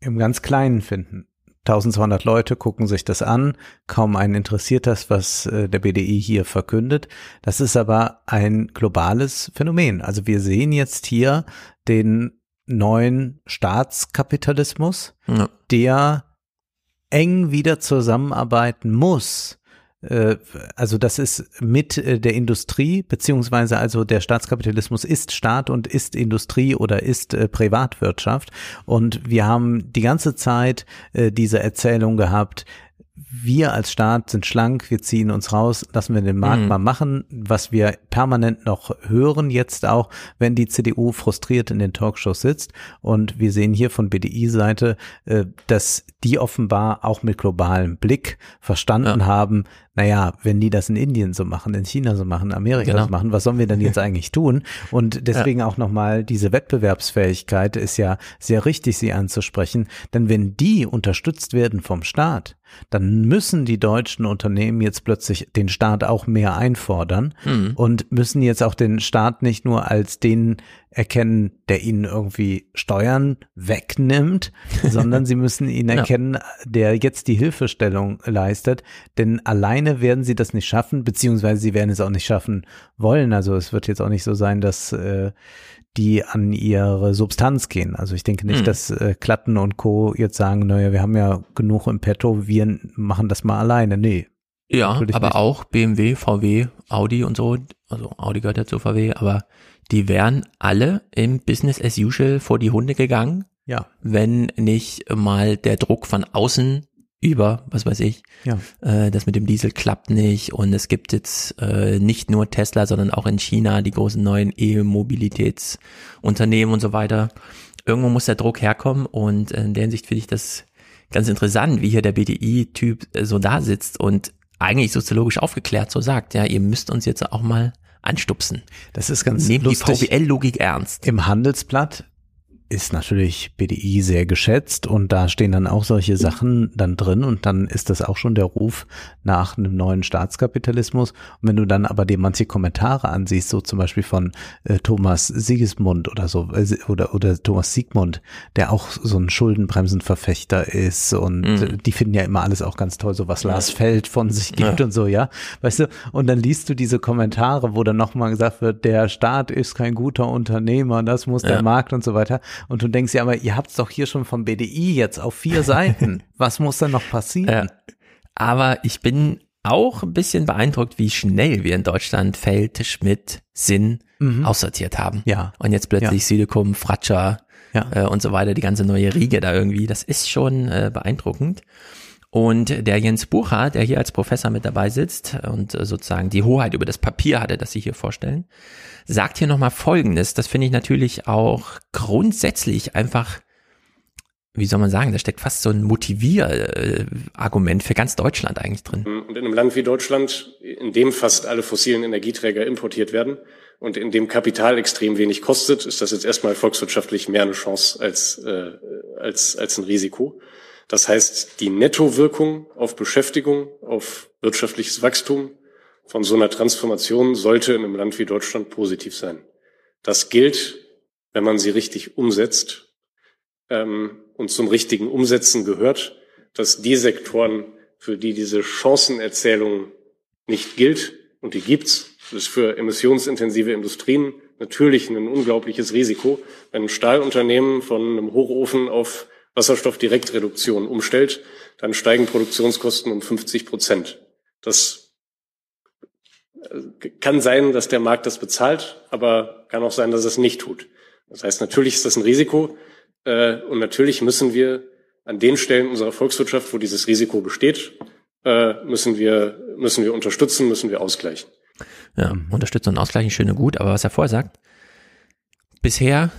im ganz Kleinen finden. 1200 Leute gucken sich das an, kaum einen interessiert das, was äh, der BDI hier verkündet. Das ist aber ein globales Phänomen. Also wir sehen jetzt hier den neuen Staatskapitalismus, ja. der eng wieder zusammenarbeiten muss also das ist mit äh, der Industrie, beziehungsweise also der Staatskapitalismus ist Staat und ist Industrie oder ist äh, Privatwirtschaft. Und wir haben die ganze Zeit äh, diese Erzählung gehabt, wir als Staat sind schlank, wir ziehen uns raus, lassen wir den Markt mhm. mal machen, was wir permanent noch hören jetzt auch, wenn die CDU frustriert in den Talkshows sitzt. Und wir sehen hier von BDI-Seite, äh, dass die offenbar auch mit globalem Blick verstanden ja. haben, naja, wenn die das in Indien so machen, in China so machen, in Amerika genau. so machen, was sollen wir denn jetzt *laughs* eigentlich tun? Und deswegen ja. auch nochmal diese Wettbewerbsfähigkeit ist ja sehr richtig, sie anzusprechen. Denn wenn die unterstützt werden vom Staat, dann müssen die deutschen Unternehmen jetzt plötzlich den Staat auch mehr einfordern mhm. und müssen jetzt auch den Staat nicht nur als den erkennen, der ihnen irgendwie Steuern wegnimmt, *laughs* sondern sie müssen ihn erkennen, der jetzt die Hilfestellung leistet. Denn alleine werden sie das nicht schaffen, beziehungsweise sie werden es auch nicht schaffen wollen. Also es wird jetzt auch nicht so sein, dass äh, die an ihre Substanz gehen. Also ich denke nicht, hm. dass äh, Klatten und Co. jetzt sagen, naja, wir haben ja genug im Petto, wir machen das mal alleine. Nee. Ja, aber nicht. auch BMW, VW, Audi und so, also Audi gehört ja zu VW, aber die wären alle im Business as usual vor die Hunde gegangen. Ja. Wenn nicht mal der Druck von außen über, was weiß ich, ja. äh, das mit dem Diesel klappt nicht und es gibt jetzt äh, nicht nur Tesla, sondern auch in China die großen neuen E-Mobilitätsunternehmen und so weiter. Irgendwo muss der Druck herkommen und in der Hinsicht finde ich das ganz interessant, wie hier der BDI-Typ so da sitzt und eigentlich soziologisch aufgeklärt so sagt, ja, ihr müsst uns jetzt auch mal anstupsen. Das ist ganz Nehmt die VWL-Logik ernst. Im Handelsblatt ist natürlich BDI sehr geschätzt und da stehen dann auch solche Sachen dann drin und dann ist das auch schon der Ruf nach einem neuen Staatskapitalismus. Und wenn du dann aber dir manche Kommentare ansiehst, so zum Beispiel von äh, Thomas Sigismund oder so, äh, oder, oder Thomas Siegmund, der auch so ein Schuldenbremsenverfechter ist und mhm. die finden ja immer alles auch ganz toll, so was ja. Lars Feld von sich gibt ja. und so, ja. Weißt du, und dann liest du diese Kommentare, wo dann nochmal gesagt wird, der Staat ist kein guter Unternehmer, das muss ja. der Markt und so weiter. Und du denkst ja, aber ihr habt es doch hier schon vom BDI jetzt auf vier Seiten. *laughs* Was muss da noch passieren? Ja. Aber ich bin auch ein bisschen beeindruckt, wie schnell wir in Deutschland Feld, Schmidt, Sinn mhm. aussortiert haben. Ja. Und jetzt plötzlich ja. Südekum, Fratscher ja. äh, und so weiter, die ganze neue Riege da irgendwie. Das ist schon äh, beeindruckend. Und der Jens Bucher, der hier als Professor mit dabei sitzt und äh, sozusagen die Hoheit über das Papier hatte, das Sie hier vorstellen, sagt hier nochmal Folgendes. Das finde ich natürlich auch grundsätzlich einfach, wie soll man sagen, da steckt fast so ein Motivierargument für ganz Deutschland eigentlich drin. Und in einem Land wie Deutschland, in dem fast alle fossilen Energieträger importiert werden und in dem Kapital extrem wenig kostet, ist das jetzt erstmal volkswirtschaftlich mehr eine Chance als, äh, als, als ein Risiko. Das heißt, die Nettowirkung auf Beschäftigung, auf wirtschaftliches Wachstum von so einer Transformation sollte in einem Land wie Deutschland positiv sein. Das gilt, wenn man sie richtig umsetzt. Ähm, und zum richtigen Umsetzen gehört, dass die Sektoren, für die diese Chancenerzählung nicht gilt, und die gibt's, das ist für emissionsintensive Industrien natürlich ein unglaubliches Risiko, wenn ein Stahlunternehmen von einem Hochofen auf Wasserstoffdirektreduktion umstellt, dann steigen Produktionskosten um 50 Prozent. Das äh, kann sein, dass der Markt das bezahlt, aber kann auch sein, dass es nicht tut. Das heißt, natürlich ist das ein Risiko äh, und natürlich müssen wir an den Stellen unserer Volkswirtschaft, wo dieses Risiko besteht, äh, müssen wir müssen wir unterstützen, müssen wir ausgleichen. Ja, unterstützen und ausgleichen, schön und gut, aber was er vorher sagt, bisher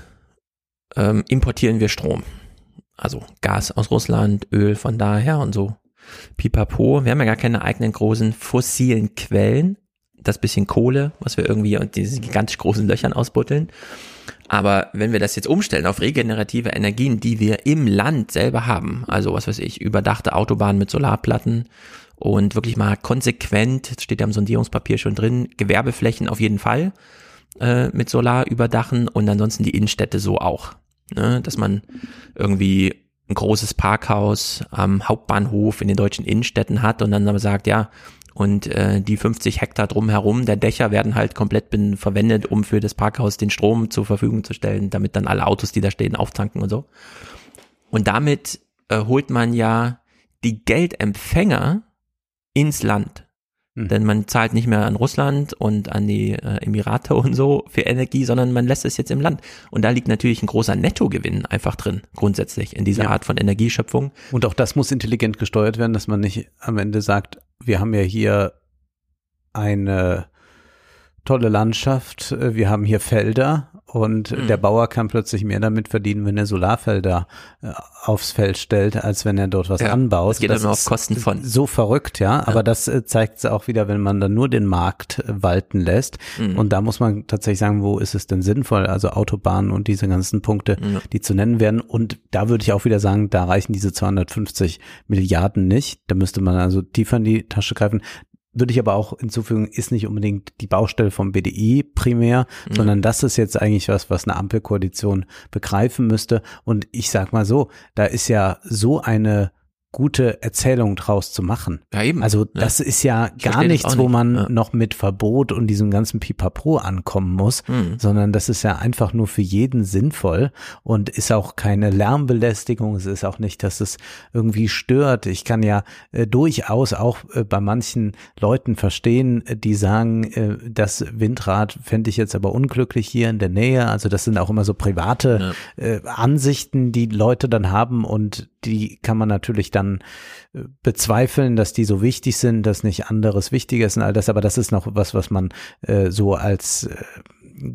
ähm, importieren wir Strom. Also Gas aus Russland, Öl von daher und so. Pipapo, wir haben ja gar keine eigenen großen fossilen Quellen. Das bisschen Kohle, was wir irgendwie und diese gigantisch großen Löchern ausbutteln. Aber wenn wir das jetzt umstellen auf regenerative Energien, die wir im Land selber haben, also was weiß ich, überdachte Autobahnen mit Solarplatten und wirklich mal konsequent, steht ja im Sondierungspapier schon drin, Gewerbeflächen auf jeden Fall äh, mit Solar überdachen und ansonsten die Innenstädte so auch. Ne? Dass man irgendwie ein großes Parkhaus am Hauptbahnhof in den deutschen Innenstädten hat und dann aber sagt, ja, und äh, die 50 Hektar drumherum der Dächer werden halt komplett bin, verwendet, um für das Parkhaus den Strom zur Verfügung zu stellen, damit dann alle Autos, die da stehen, auftanken und so. Und damit äh, holt man ja die Geldempfänger ins Land. Denn man zahlt nicht mehr an Russland und an die äh, Emirate *laughs* und so für Energie, sondern man lässt es jetzt im Land. Und da liegt natürlich ein großer Nettogewinn einfach drin, grundsätzlich, in dieser Ja. Art von Energieschöpfung. Und auch das muss intelligent gesteuert werden, dass man nicht am Ende sagt, wir haben ja hier eine tolle Landschaft, äh, wir haben hier Felder und Mhm. der Bauer kann plötzlich mehr damit verdienen, wenn er Solarfelder äh, aufs Feld stellt, als wenn er dort was Ja, anbaut. das geht dann nur auf Kosten von. So verrückt, ja. Aber das äh, zeigt es auch wieder, wenn man dann nur den Markt äh, walten lässt. Mhm. Und da muss man tatsächlich sagen, wo ist es denn sinnvoll? Also Autobahnen und diese ganzen Punkte, die zu nennen werden. Und da würde ich auch wieder sagen, da reichen diese 250 Milliarden nicht. Da müsste man also tiefer in die Tasche greifen. Würde ich aber auch hinzufügen, ist nicht unbedingt die Baustelle vom BDI primär, Mhm. sondern das ist jetzt eigentlich was, was eine Ampelkoalition begreifen müsste. Und ich sag mal so, da ist ja so eine gute Erzählung draus zu machen. Ja, eben. Also Ja. das ist ja gar nichts, wo man Ja. noch mit Verbot und diesem ganzen Pipapo ankommen muss, Mhm. sondern das ist ja einfach nur für jeden sinnvoll und ist auch keine Lärmbelästigung. Es ist auch nicht, dass es irgendwie stört. Ich kann ja äh, durchaus auch äh, bei manchen Leuten verstehen, äh, die sagen, äh, das Windrad fände ich jetzt aber unglücklich hier in der Nähe. Also das sind auch immer so private äh, Ansichten, die Leute dann haben und die kann man natürlich dann äh, bezweifeln, dass die so wichtig sind, dass nicht anderes wichtiger ist und all das, aber das ist noch was, was man äh, so als äh,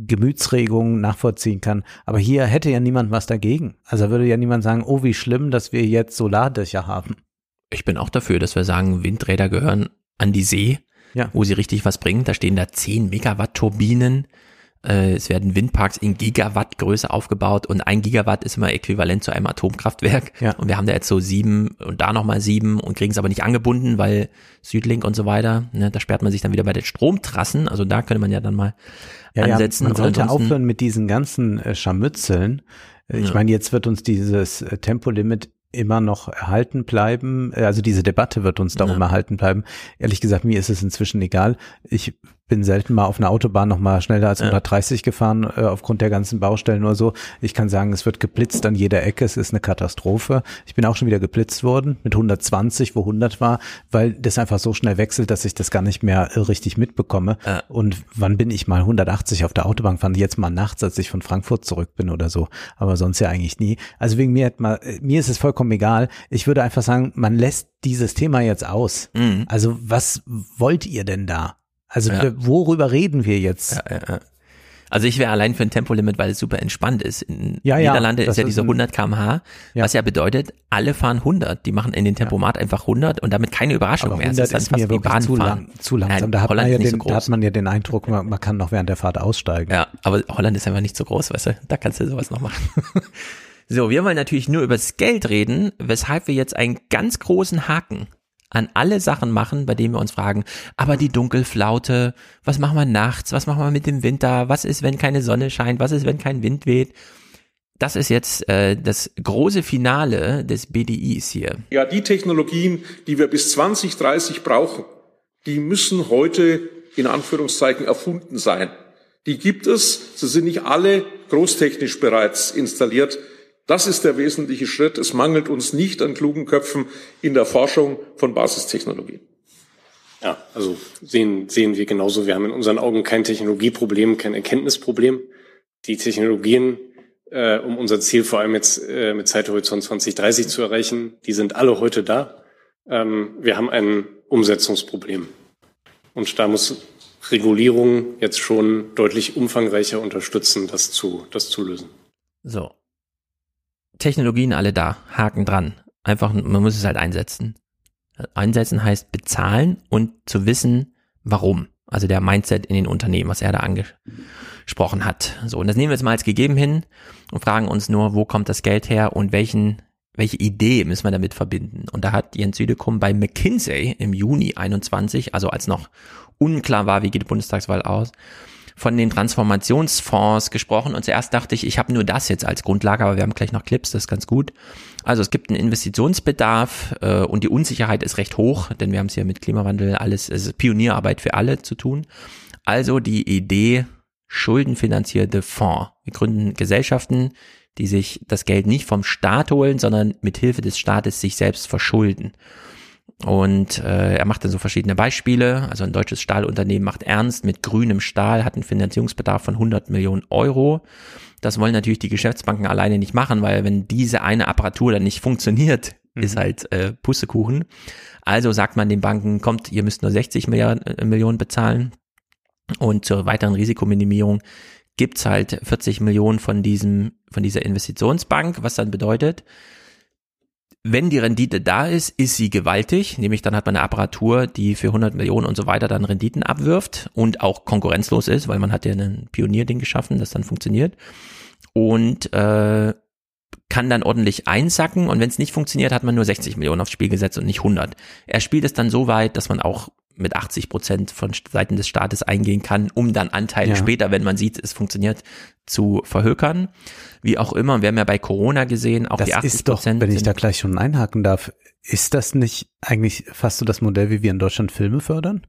Gemütsregung nachvollziehen kann. Aber hier hätte ja niemand was dagegen. Also würde ja niemand sagen, oh, wie schlimm, dass wir jetzt Solardächer haben. Ich bin auch dafür, dass wir sagen, Windräder gehören an die See, Ja. wo sie richtig was bringen. Da stehen da 10 Megawatt Turbinen. Äh, es werden Windparks in Gigawatt Größe aufgebaut und ein Gigawatt ist immer äquivalent zu einem Atomkraftwerk. Ja. Und wir haben da jetzt so sieben und da nochmal sieben und kriegen es aber nicht angebunden, weil Südlink und so weiter, ne, da sperrt man sich dann wieder bei den Stromtrassen. Also da könnte man ja dann mal Ja, ja, ansetzen. man Und sollte aufhören mit diesen ganzen äh, Scharmützeln. Äh, Ich Ja. meine, jetzt wird uns dieses äh, Tempolimit immer noch erhalten bleiben. Äh, Also diese Debatte wird uns darum Ja. erhalten bleiben. Ehrlich gesagt, mir ist es inzwischen egal. Ich bin selten mal auf einer Autobahn noch mal schneller als Ja. 130 gefahren, äh, aufgrund der ganzen Baustellen oder so. Ich kann sagen, es wird geblitzt an jeder Ecke. Es ist eine Katastrophe. Ich bin auch schon wieder geblitzt worden mit 120, wo 100 war, weil das einfach so schnell wechselt, dass ich das gar nicht mehr äh, richtig mitbekomme. Ja. Und wann bin ich mal 180 auf der Autobahn gefahren? Jetzt mal nachts, als ich von Frankfurt zurück bin oder so. Aber sonst ja eigentlich nie. Also wegen mir, hat mal, äh, mir ist es vollkommen egal. Ich würde einfach sagen, man lässt dieses Thema jetzt aus. Mhm. Also was wollt ihr denn da? Also Ja. worüber reden wir jetzt? Ja, ja. Also ich wäre allein für ein Tempolimit, weil es super entspannt ist. In Ja, Niederlande das ist ja diese ein- 100 kmh, was ja bedeutet, alle fahren 100. Die machen in den Tempomat einfach 100 und damit keine Überraschung mehr. Es 100 ist dann ist fast mir wie zu, lang, zu langsam. Nein, da, hat Holland man ja den, so da hat man ja den Eindruck, man, man kann noch während der Fahrt aussteigen. Ja, aber Holland ist einfach nicht so groß, weißt du? Da kannst du sowas noch machen. *laughs* so, wir wollen natürlich nur über das Geld reden, weshalb wir jetzt einen ganz großen Haken an alle Sachen machen, bei denen wir uns fragen, aber die Dunkelflaute, was machen wir nachts, was machen wir mit dem Winter, was ist, wenn keine Sonne scheint, was ist, wenn kein Wind weht? Das ist jetzt äh, das große Finale des BDIs hier. Ja, die Technologien, die wir bis 2030 brauchen, die müssen heute in Anführungszeichen erfunden sein. Die gibt es, sie sind nicht alle großtechnisch bereits installiert. Das ist der wesentliche Schritt. Es mangelt uns nicht an klugen Köpfen in der Forschung von Basistechnologien. Ja, also sehen, sehen wir genauso. Wir haben in unseren Augen kein Technologieproblem, kein Erkenntnisproblem. Die Technologien äh, um unser Ziel vor allem jetzt äh, mit Zeithorizont 2030 zu erreichen. Die sind alle heute da. Ähm, wir haben ein Umsetzungsproblem. Und da muss Regulierung jetzt schon deutlich umfangreicher unterstützen, das zu, das zu lösen. So. Technologien alle da, Haken dran. Einfach, man muss es halt einsetzen. Einsetzen heißt bezahlen und zu wissen, warum. Also der Mindset in den Unternehmen, was er da angesprochen hat. So, und das nehmen wir jetzt mal als gegeben hin und fragen uns nur, wo kommt das Geld her und welchen, welche Idee müssen wir damit verbinden? Und da hat Jens Südekum bei McKinsey im Juni 21, also als noch unklar war, wie geht die Bundestagswahl aus, von den Transformationsfonds gesprochen und zuerst dachte ich, ich habe nur das jetzt als Grundlage, aber wir haben gleich noch Clips, das ist ganz gut. Also es gibt einen Investitionsbedarf äh, und die Unsicherheit ist recht hoch, denn wir haben es ja mit Klimawandel alles, es ist Pionierarbeit für alle zu tun. Also die Idee, schuldenfinanzierte Fonds. Wir gründen Gesellschaften, die sich das Geld nicht vom Staat holen, sondern mit Hilfe des Staates sich selbst verschulden. Und äh, er macht dann so verschiedene Beispiele. Also ein deutsches Stahlunternehmen macht ernst mit grünem Stahl, hat einen Finanzierungsbedarf von 100 Millionen Euro. Das wollen natürlich die Geschäftsbanken alleine nicht machen, weil wenn diese eine Apparatur dann nicht funktioniert, mhm. ist halt äh, Pussekuchen. Also sagt man den Banken, kommt, ihr müsst nur 60 Milliarden, äh, Millionen bezahlen. Und zur weiteren Risikominimierung gibt's halt 40 Millionen von diesem, von dieser Investitionsbank, was dann bedeutet, wenn die Rendite da ist, ist sie gewaltig, nämlich dann hat man eine Apparatur, die für 100 Millionen und so weiter dann Renditen abwirft und auch konkurrenzlos ist, weil man hat ja ein Pionierding geschaffen, das dann funktioniert. Und äh, kann dann ordentlich einsacken. Und wenn es nicht funktioniert, hat man nur 60 Millionen aufs Spiel gesetzt und nicht 100. Er spielt es dann so weit, dass man auch mit 80 Prozent von Seiten des Staates eingehen kann, um dann Anteile ja. später, wenn man sieht, es funktioniert, zu verhökern. Wie auch immer, wir haben ja bei Corona gesehen, auch das die 80 ist doch, Prozent. wenn ich da gleich schon einhaken darf, ist das nicht eigentlich fast so das Modell, wie wir in Deutschland Filme fördern?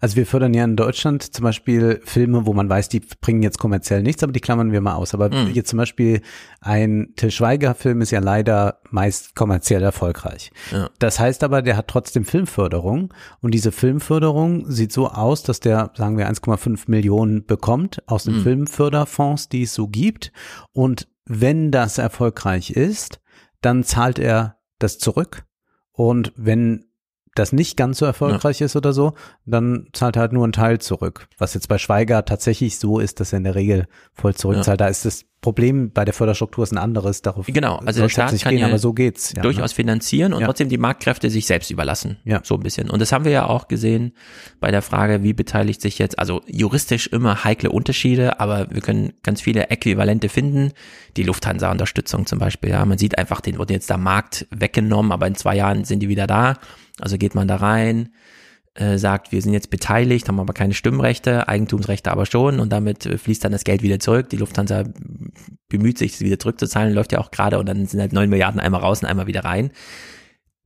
Also wir fördern ja in Deutschland zum Beispiel Filme, wo man weiß, die bringen jetzt kommerziell nichts, aber die klammern wir mal aus. Aber Mhm. jetzt zum Beispiel ein Till Schweiger-Film ist ja leider meist kommerziell erfolgreich. Ja. Das heißt aber, der hat trotzdem Filmförderung und diese Filmförderung sieht so aus, dass der, sagen wir, 1,5 Millionen bekommt aus den Mhm. Filmförderfonds, die es so gibt. Und wenn das erfolgreich ist, dann zahlt er das zurück. Und wenn das nicht ganz so erfolgreich ist oder so, dann zahlt er halt nur einen Teil zurück. Was jetzt bei Schweiger tatsächlich so ist, dass er in der Regel voll zurückzahlt. Da ist das Problem bei der Förderstruktur ist ein anderes. Darauf Genau, also der Staat nicht kann gehen, ja aber so geht's. Ja, durchaus ne? finanzieren und Ja. trotzdem die Marktkräfte sich selbst überlassen. Ja. So ein bisschen. Und das haben wir ja auch gesehen bei der Frage, wie beteiligt sich jetzt, also juristisch immer heikle Unterschiede, aber wir können ganz viele Äquivalente finden. Die Lufthansa-Unterstützung zum Beispiel, ja. Man sieht einfach, den wurde jetzt der Markt weggenommen, aber in zwei Jahren sind die wieder da. Also geht man da rein, äh, sagt, wir sind jetzt beteiligt, haben aber keine Stimmrechte, Eigentumsrechte aber schon und damit äh, fließt dann das Geld wieder zurück. Die Lufthansa bemüht sich, es wieder zurückzuzahlen, läuft ja auch gerade und dann sind halt neun Milliarden einmal raus und einmal wieder rein.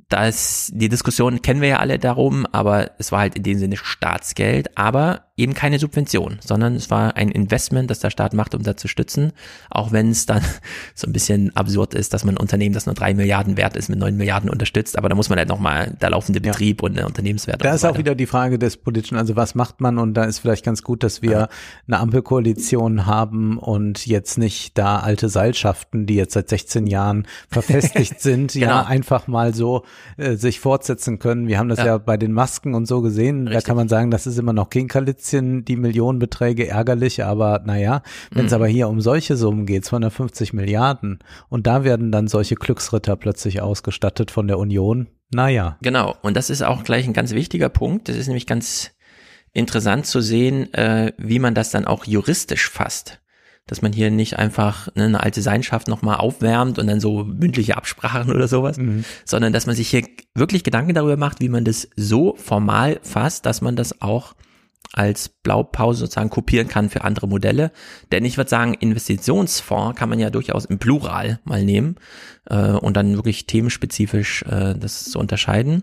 Das, die Diskussion kennen wir ja alle darum, aber es war halt in dem Sinne Staatsgeld, aber eben keine Subvention, sondern es war ein Investment, das der Staat macht, um da zu stützen, auch wenn es dann *laughs* so ein bisschen absurd ist, dass man ein Unternehmen, das nur drei Milliarden wert ist, mit neun Milliarden unterstützt, aber da muss man halt nochmal der laufende Betrieb und der Unternehmenswert. Da ist so auch wieder die Frage des Politischen, also was macht man und da ist vielleicht ganz gut, dass wir eine Ampelkoalition haben und jetzt nicht da alte Seilschaften, die jetzt seit 16 Jahren verfestigt *laughs* sind, Genau. ja einfach mal so äh, sich fortsetzen können. Wir haben das ja, Ja. bei den Masken und so gesehen, da Richtig. kann man sagen, das ist immer noch Kinkalitzchen, die Millionenbeträge ärgerlich, aber naja, wenn es Mhm. aber hier um solche Summen geht, 250 Milliarden und da werden dann solche Glücksritter plötzlich ausgestattet von der Union, naja. Genau, und das ist auch gleich ein ganz wichtiger Punkt. Das ist nämlich ganz interessant zu sehen, äh, wie man das dann auch juristisch fasst. Dass man hier nicht einfach ne, eine alte Seilschaft nochmal aufwärmt und dann so mündliche Absprachen oder sowas, sondern dass man sich hier wirklich Gedanken darüber macht, wie man das so formal fasst, dass man das auch als Blaupause sozusagen kopieren kann für andere Modelle. Denn ich würde sagen, Investitionsfonds kann man ja durchaus im Plural mal nehmen äh, und dann wirklich themenspezifisch äh, das zu unterscheiden.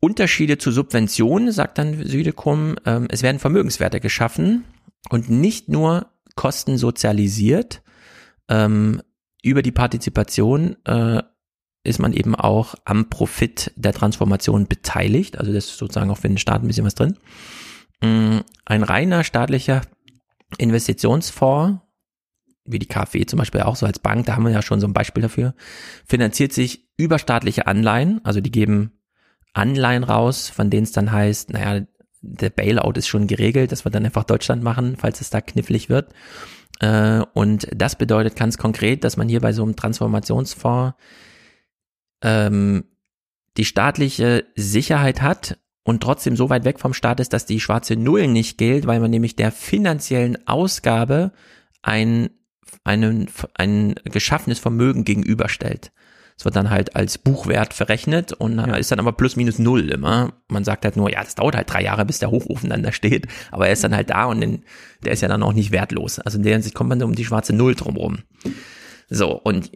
Unterschiede zu Subventionen, sagt dann Südekum, ähm, es werden Vermögenswerte geschaffen und nicht nur Kosten sozialisiert. Ähm, über die Partizipation äh, ist man eben auch am Profit der Transformation beteiligt. Also das ist sozusagen auch für den Staat ein bisschen was drin. Mm, Ein reiner staatlicher Investitionsfonds wie die KfW zum Beispiel auch so als Bank, da haben wir ja schon so ein Beispiel dafür, finanziert sich über staatliche Anleihen, also die geben Anleihen raus, von denen es dann heißt, naja, der Bailout ist schon geregelt, dass wir dann einfach Deutschland machen, falls es da knifflig wird. Äh, und das bedeutet ganz konkret, dass man hier bei so einem Transformationsfonds ähm, die staatliche Sicherheit hat und trotzdem so weit weg vom Staat ist, dass die schwarze Null nicht gilt, weil man nämlich der finanziellen Ausgabe ein, einen, ein geschaffenes Vermögen gegenüberstellt. Es wird dann halt als Buchwert verrechnet und ja. ist dann aber plus minus null immer. Man sagt halt nur, ja, das dauert halt drei Jahre, bis der Hochofen dann da steht, aber er ist dann halt da und den, der ist ja dann auch nicht wertlos. Also in der Hinsicht kommt man um die schwarze Null drumrum. So, und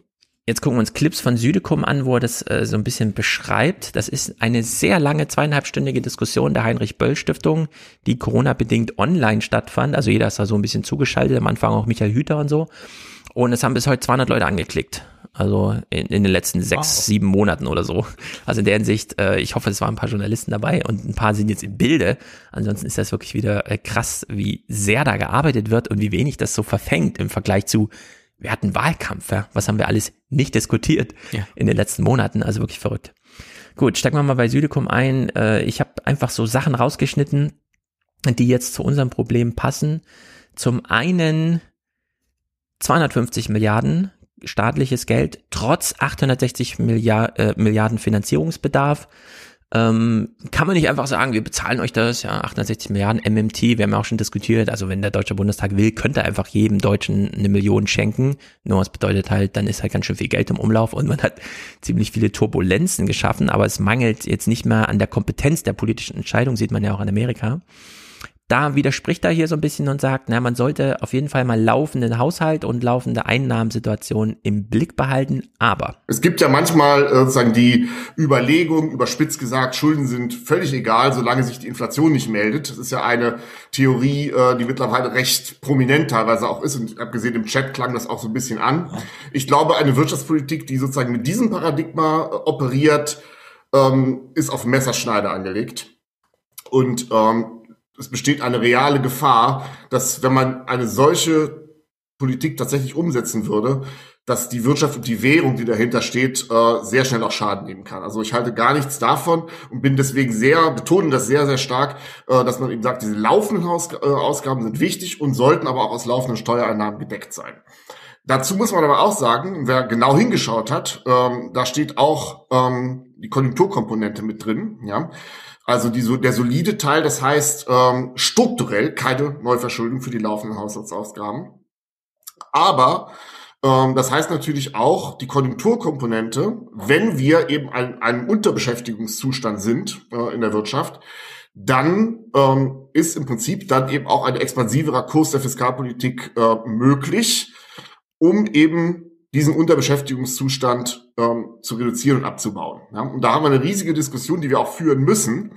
Jetzt gucken wir uns Clips von Südekum an, wo er das äh, so ein bisschen beschreibt. Das ist eine sehr lange, zweieinhalbstündige Diskussion der Heinrich-Böll-Stiftung, die Corona-bedingt online stattfand. Also jeder ist da so ein bisschen zugeschaltet, am Anfang auch Michael Hüter und so. Und es haben bis heute 200 Leute angeklickt. Also in, in den letzten sechs, wow. sieben Monaten oder so. Also in der Hinsicht, äh, ich hoffe, es waren ein paar Journalisten dabei und ein paar sind jetzt im Bilde. Ansonsten ist das wirklich wieder äh, krass, wie sehr da gearbeitet wird und wie wenig das so verfängt im Vergleich zu wir hatten Wahlkampf, ja. Was haben wir alles nicht diskutiert ja. in den letzten Monaten? Also wirklich verrückt. Gut, steigen wir mal bei Südekum ein. Äh, ich habe einfach so Sachen rausgeschnitten, die jetzt zu unserem Problem passen. Zum einen 250 Milliarden staatliches Geld, trotz 860 Milliard, äh, Milliarden Finanzierungsbedarf. Ähm, kann man nicht einfach sagen, wir bezahlen euch das, ja, 860 Milliarden MMT, wir haben ja auch schon diskutiert, also wenn der Deutsche Bundestag will, könnte er einfach jedem Deutschen eine Million schenken, nur es bedeutet halt, dann ist halt ganz schön viel Geld im Umlauf und man hat ziemlich viele Turbulenzen geschaffen, aber es mangelt jetzt nicht mehr an der Kompetenz der politischen Entscheidung, sieht man ja auch in Amerika da widerspricht er hier so ein bisschen und sagt, na, man sollte auf jeden Fall mal laufenden Haushalt und laufende Einnahmensituation im Blick behalten, aber. Es gibt ja manchmal äh, sozusagen die Überlegung, überspitzt gesagt, Schulden sind völlig egal, solange sich die Inflation nicht meldet. Das ist ja eine Theorie, äh, die mittlerweile recht prominent teilweise auch ist und ich habe gesehen, im Chat klang das auch so ein bisschen an. Ich glaube, eine Wirtschaftspolitik, die sozusagen mit diesem Paradigma äh, operiert, ähm, ist auf Messerschneider angelegt. Und ähm, es besteht eine reale Gefahr, dass wenn man eine solche Politik tatsächlich umsetzen würde, dass die Wirtschaft und die Währung, die dahinter steht, äh, sehr schnell auch Schaden nehmen kann. Also ich halte gar nichts davon und bin deswegen sehr, betone das sehr, sehr stark, äh, dass man eben sagt, diese laufenden äh, Ausgaben sind wichtig und sollten aber auch aus laufenden Steuereinnahmen gedeckt sein. Dazu muss man aber auch sagen, wer genau hingeschaut hat, ähm, da steht auch ähm, die Konjunkturkomponente mit drin. Ja, also die, der solide Teil, das heißt ähm, strukturell keine Neuverschuldung für die laufenden Haushaltsausgaben. Aber ähm, das heißt natürlich auch die Konjunkturkomponente, wenn wir eben ein, einem Unterbeschäftigungszustand sind äh, in der Wirtschaft, dann ähm, ist im Prinzip dann eben auch ein expansiverer Kurs der Fiskalpolitik äh, möglich, um eben diesen Unterbeschäftigungszustand ähm, zu reduzieren und abzubauen. Ja? Und da haben wir eine riesige Diskussion, die wir auch führen müssen.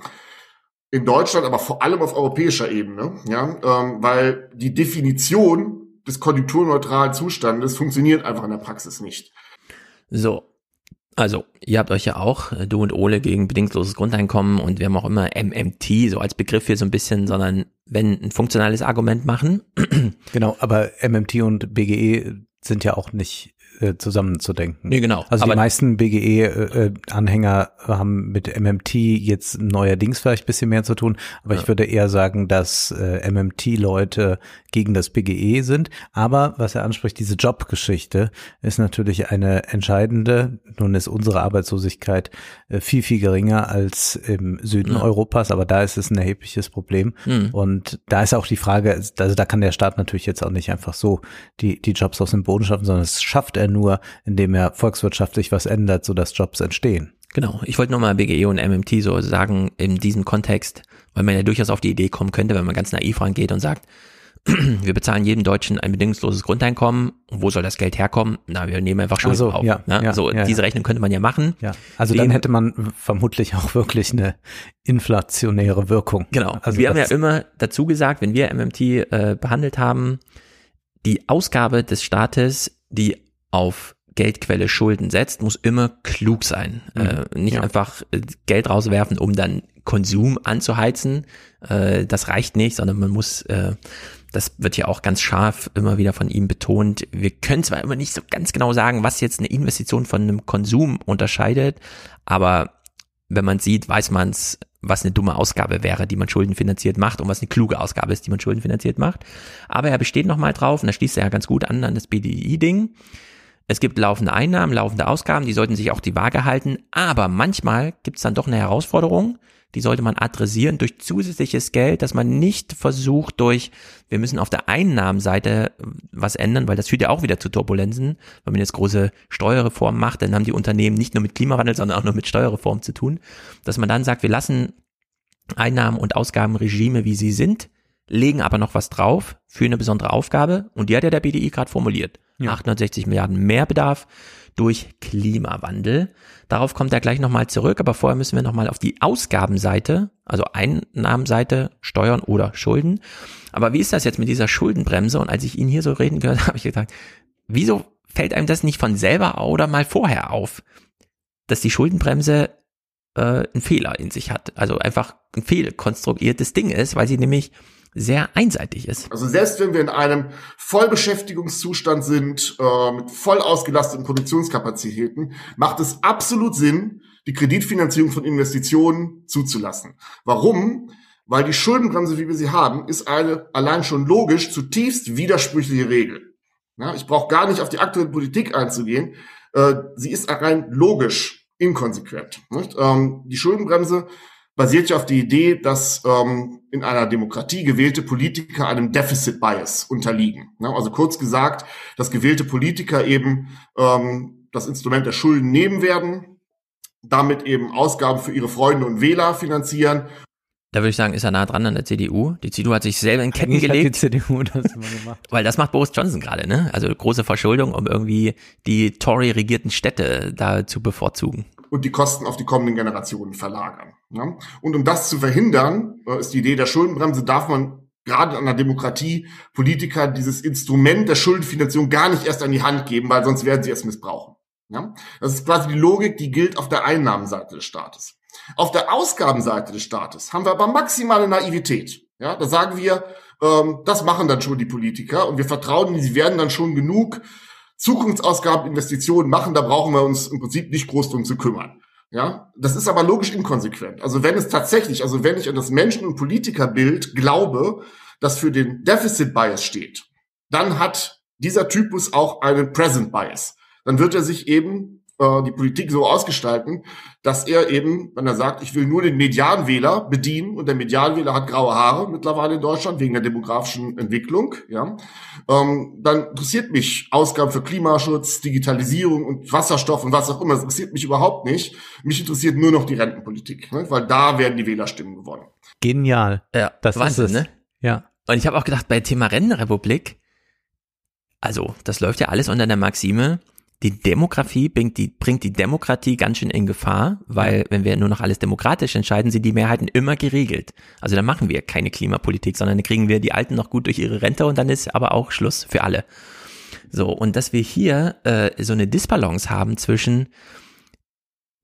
In Deutschland, aber vor allem auf europäischer Ebene, ja, ähm, weil die Definition des konjunkturneutralen Zustandes funktioniert einfach in der Praxis nicht. So, also, ihr habt euch ja auch, äh, du und Ole, gegen bedingungsloses Grundeinkommen und wir haben auch immer MMT so als Begriff hier so ein bisschen, sondern wenn ein funktionales Argument machen. Genau, aber MMT und BGE sind ja auch nicht äh, zusammenzudenken. Nee, genau. Also die meisten BGE-Anhänger äh, haben mit MMT jetzt neuerdings vielleicht bisschen mehr zu tun, aber ja. ich würde eher sagen, dass äh, MMT-Leute gegen das BGE sind. Aber was er anspricht, diese Jobgeschichte ist natürlich eine entscheidende. Nun ist unsere Arbeitslosigkeit äh, viel, viel geringer als im Süden ja. Europas, aber da ist es ein erhebliches Problem. Mhm. Und da ist auch die Frage, also da kann der Staat natürlich jetzt auch nicht einfach so die, die Jobs aus dem Boden schaffen, sondern es schafft er nur, indem er volkswirtschaftlich was ändert, sodass Jobs entstehen. Genau, ich wollte nochmal BGE und MMT so sagen in diesem Kontext, weil man ja durchaus auf die Idee kommen könnte, wenn man ganz naiv rangeht und sagt, *clears throat* wir bezahlen jedem Deutschen ein bedingungsloses Grundeinkommen. Und wo soll das Geld herkommen? Na, wir nehmen einfach Schulden so, auf. Ja, ne? ja, so, ja, diese Rechnung könnte man ja machen. Also Dem, dann hätte man vermutlich auch wirklich eine inflationäre Wirkung. Genau. Also wir haben ja immer dazu gesagt, wenn wir MMT äh, behandelt haben, die Ausgabe des Staates, die auf Geldquelle Schulden setzt, muss immer klug sein. Mhm. Äh, nicht ja. einfach äh, Geld rauswerfen, um dann Konsum anzuheizen. Äh, das reicht nicht, sondern man muss äh, das wird ja auch ganz scharf immer wieder von ihm betont. Wir können zwar immer nicht so ganz genau sagen, was jetzt eine Investition von einem Konsum unterscheidet, aber wenn man sieht, weiß man es, was eine dumme Ausgabe wäre, die man schuldenfinanziert macht und was eine kluge Ausgabe ist, die man schuldenfinanziert macht. Aber er besteht nochmal drauf und da schließt er ja ganz gut an an das BDI-Ding. Es gibt laufende Einnahmen, laufende Ausgaben, die sollten sich auch die Waage halten, aber manchmal gibt es dann doch eine Herausforderung, die sollte man adressieren durch zusätzliches Geld, dass man nicht versucht durch, wir müssen auf der Einnahmenseite was ändern, weil das führt ja auch wieder zu Turbulenzen. Wenn man jetzt große Steuerreformen macht, dann haben die Unternehmen nicht nur mit Klimawandel, *laughs* sondern auch nur mit Steuerreform zu tun, dass man dann sagt, wir lassen Einnahmen und Ausgabenregime, wie sie sind, legen aber noch was drauf für eine besondere Aufgabe und die hat ja der BDI gerade formuliert. 860 Milliarden mehr Bedarf durch Klimawandel. Darauf kommt er gleich nochmal zurück, aber vorher müssen wir nochmal auf die Ausgabenseite, also Einnahmenseite, Steuern oder Schulden. Aber wie ist das jetzt mit dieser Schuldenbremse? Und als ich ihn hier so reden gehört, habe *laughs* ich gedacht, wieso fällt einem das nicht von selber oder mal vorher auf, dass die Schuldenbremse äh, einen Fehler in sich hat? Also einfach ein fehlkonstruiertes Ding ist, weil sie nämlich sehr einseitig ist. Also selbst wenn wir in einem Vollbeschäftigungszustand sind, äh, mit voll ausgelasteten Produktionskapazitäten, macht es absolut Sinn, die Kreditfinanzierung von Investitionen zuzulassen. Warum? Weil die Schuldenbremse, wie wir sie haben, ist eine allein schon logisch zutiefst widersprüchliche Regel. Ja, ich brauche gar nicht auf die aktuelle Politik einzugehen. Äh, sie ist rein logisch inkonsequent. Ähm, die Schuldenbremse basiert ja auf die Idee, dass ähm, in einer Demokratie gewählte Politiker einem Deficit Bias unterliegen. Ja, also kurz gesagt, dass gewählte Politiker eben ähm, das Instrument der Schulden nehmen werden, damit eben Ausgaben für ihre Freunde und Wähler finanzieren da würde ich sagen, ist er nah dran an der CDU. Die CDU hat sich selber in Ketten Eigentlich hat gelegt. die CDU das immer gemacht. Weil das macht Boris Johnson gerade, ne? Also große Verschuldung, um irgendwie die Tory-regierten Städte da zu bevorzugen. Und die Kosten auf die kommenden Generationen verlagern. Ja? Und um das zu verhindern, äh, ist die Idee der Schuldenbremse, darf man gerade in einer Demokratie Politiker dieses Instrument der Schuldenfinanzierung gar nicht erst an die Hand geben, weil sonst werden sie es missbrauchen. Ja? Das ist quasi die Logik, die gilt auf der Einnahmenseite des Staates. Auf der Ausgabenseite des Staates haben wir aber maximale Naivität. Ja, da sagen wir, ähm, das machen dann schon die Politiker und wir vertrauen sie werden dann schon genug Zukunftsausgaben, Investitionen machen, da brauchen wir uns im Prinzip nicht groß drum zu kümmern. Ja, das ist aber logisch inkonsequent. Also wenn es tatsächlich, also wenn ich an das Menschen- und Politikerbild glaube, das für den Deficit Bias steht, dann hat dieser Typus auch einen Present Bias. Dann wird er sich eben äh, die Politik so ausgestalten, dass er eben, wenn er sagt, ich will nur den Medianwähler bedienen und der Medianwähler hat graue Haare mittlerweile in Deutschland wegen der demografischen Entwicklung, ja, ähm, dann interessiert mich Ausgaben für Klimaschutz, Digitalisierung und Wasserstoff und was auch immer. Das interessiert mich überhaupt nicht. Mich interessiert nur noch die Rentenpolitik, ne? weil da werden die Wählerstimmen gewonnen. Genial. Ja, Das Wahnsinn, ist es. ne? Ja. Und ich habe auch gedacht, bei Thema Rentenrepublik, also das läuft ja alles unter der Maxime, die Demografie bringt die, bringt die Demokratie ganz schön in Gefahr, weil wenn wir nur noch alles demokratisch entscheiden, sind die Mehrheiten immer geregelt. Also dann machen wir keine Klimapolitik, sondern dann kriegen wir die Alten noch gut durch ihre Rente und dann ist aber auch Schluss für alle. So, und dass wir hier äh, so eine Disbalance haben zwischen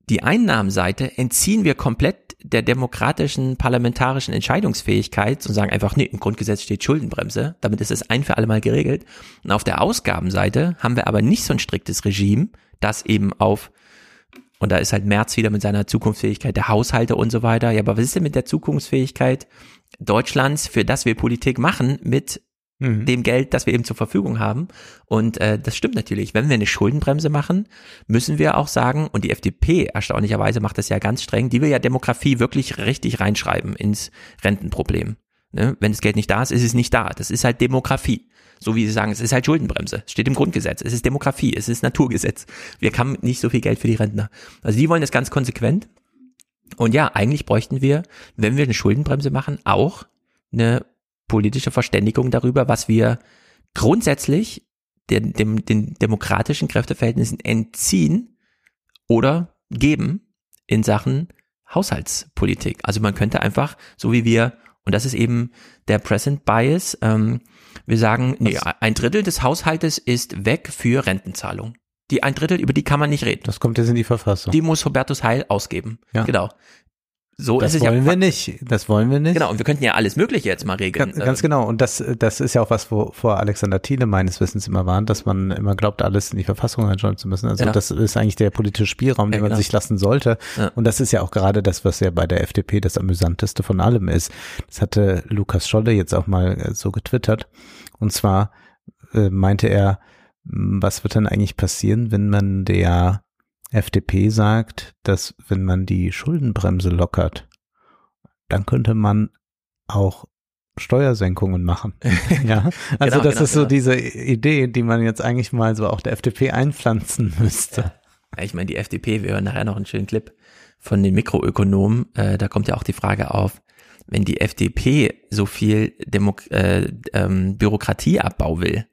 die Einnahmenseite entziehen wir komplett der demokratischen parlamentarischen Entscheidungsfähigkeit und sagen einfach, nee, im Grundgesetz steht Schuldenbremse, damit ist es ein für alle Mal geregelt. Und auf der Ausgabenseite haben wir aber nicht so ein striktes Regime, das eben auf, und da ist halt Merz wieder mit seiner Zukunftsfähigkeit der Haushalte und so weiter. Ja, aber was ist denn mit der Zukunftsfähigkeit Deutschlands, für das wir Politik machen, mit dem Geld, das wir eben zur Verfügung haben. Und äh, das stimmt natürlich. Wenn wir eine Schuldenbremse machen, müssen wir auch sagen, und die FDP erstaunlicherweise macht das ja ganz streng, die will ja Demografie wirklich richtig reinschreiben ins Rentenproblem. Ne? Wenn das Geld nicht da ist, ist es nicht da. Das ist halt Demografie. So wie sie sagen, es ist halt Schuldenbremse. Steht im Grundgesetz. Es ist Demografie. Es ist Naturgesetz. Wir haben nicht so viel Geld für die Rentner. Also die wollen das ganz konsequent. Und ja, eigentlich bräuchten wir, wenn wir eine Schuldenbremse machen, auch eine politische Verständigung darüber, was wir grundsätzlich den, dem, den demokratischen Kräfteverhältnissen entziehen oder geben in Sachen Haushaltspolitik. Also man könnte einfach, so wie wir, und das ist eben der Present Bias, ähm, wir sagen, nee, ein Drittel des Haushaltes ist weg für Rentenzahlung. Die ein Drittel, über die kann man nicht reden. Das kommt jetzt in die Verfassung. Die muss Hubertus Heil ausgeben. Ja. Genau. So das ist es ja wollen wir nicht. Das wollen wir nicht. Genau, und wir könnten ja alles Mögliche jetzt mal regeln. Ganz, ganz genau. Und das, das ist ja auch was, wo vor Alexander Thiele meines Wissens immer warnt, dass man immer glaubt, alles in die Verfassung reinschreiben zu müssen. Also Ja. das ist eigentlich der politische Spielraum, den Ja, man genau. sich lassen sollte. Und das ist ja auch gerade das, was ja bei der FDP das amüsanteste von allem ist. Das hatte Lukas Scholle jetzt auch mal äh, so getwittert. Und zwar äh, meinte er, mh, was wird denn eigentlich passieren, wenn man der FDP sagt, dass wenn man die Schuldenbremse lockert, dann könnte man auch Steuersenkungen machen. *laughs* ja, also Genau, das genau, ist so genau. diese Idee, die man jetzt eigentlich mal so auch der FDP einpflanzen *laughs* müsste. Ja, ich meine, die FDP, wir hören nachher noch einen schönen Clip von den Mikroökonomen, äh, da kommt ja auch die Frage auf, wenn die FDP so viel Demok äh, ähm, Bürokratieabbau will,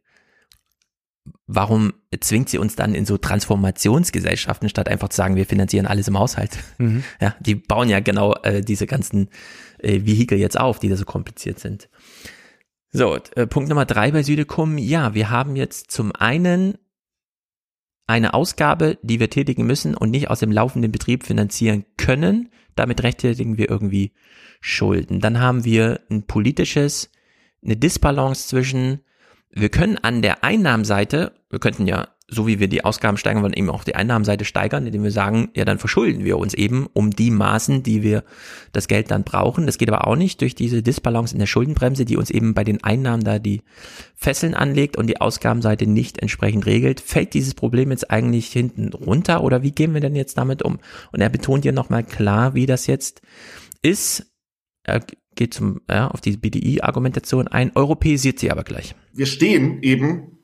warum zwingt sie uns dann in so Transformationsgesellschaften, statt einfach zu sagen, wir finanzieren alles im Haushalt? Mhm. *laughs* Ja, die bauen ja genau äh, diese ganzen äh, Vehikel jetzt auf, die da so kompliziert sind. So, äh, Punkt Nummer drei bei Südekum. Ja, wir haben jetzt zum einen eine Ausgabe, die wir tätigen müssen und nicht aus dem laufenden Betrieb finanzieren können. Damit rechtfertigen wir irgendwie Schulden. Dann haben wir ein politisches, eine Disbalance zwischen, wir können an der Einnahmenseite, wir könnten ja, so wie wir die Ausgaben steigern wollen, eben auch die Einnahmenseite steigern, indem wir sagen, ja, dann verschulden wir uns eben um die Maßen, die wir das Geld dann brauchen. Das geht aber auch nicht durch diese Disbalance in der Schuldenbremse, die uns eben bei den Einnahmen da die Fesseln anlegt und die Ausgabenseite nicht entsprechend regelt. Fällt dieses Problem jetzt eigentlich hinten runter oder wie gehen wir denn jetzt damit um? Und er betont hier nochmal klar, wie das jetzt ist. Er geht zum, ja, auf die BDI-Argumentation ein, europäisiert sie aber gleich. wir stehen eben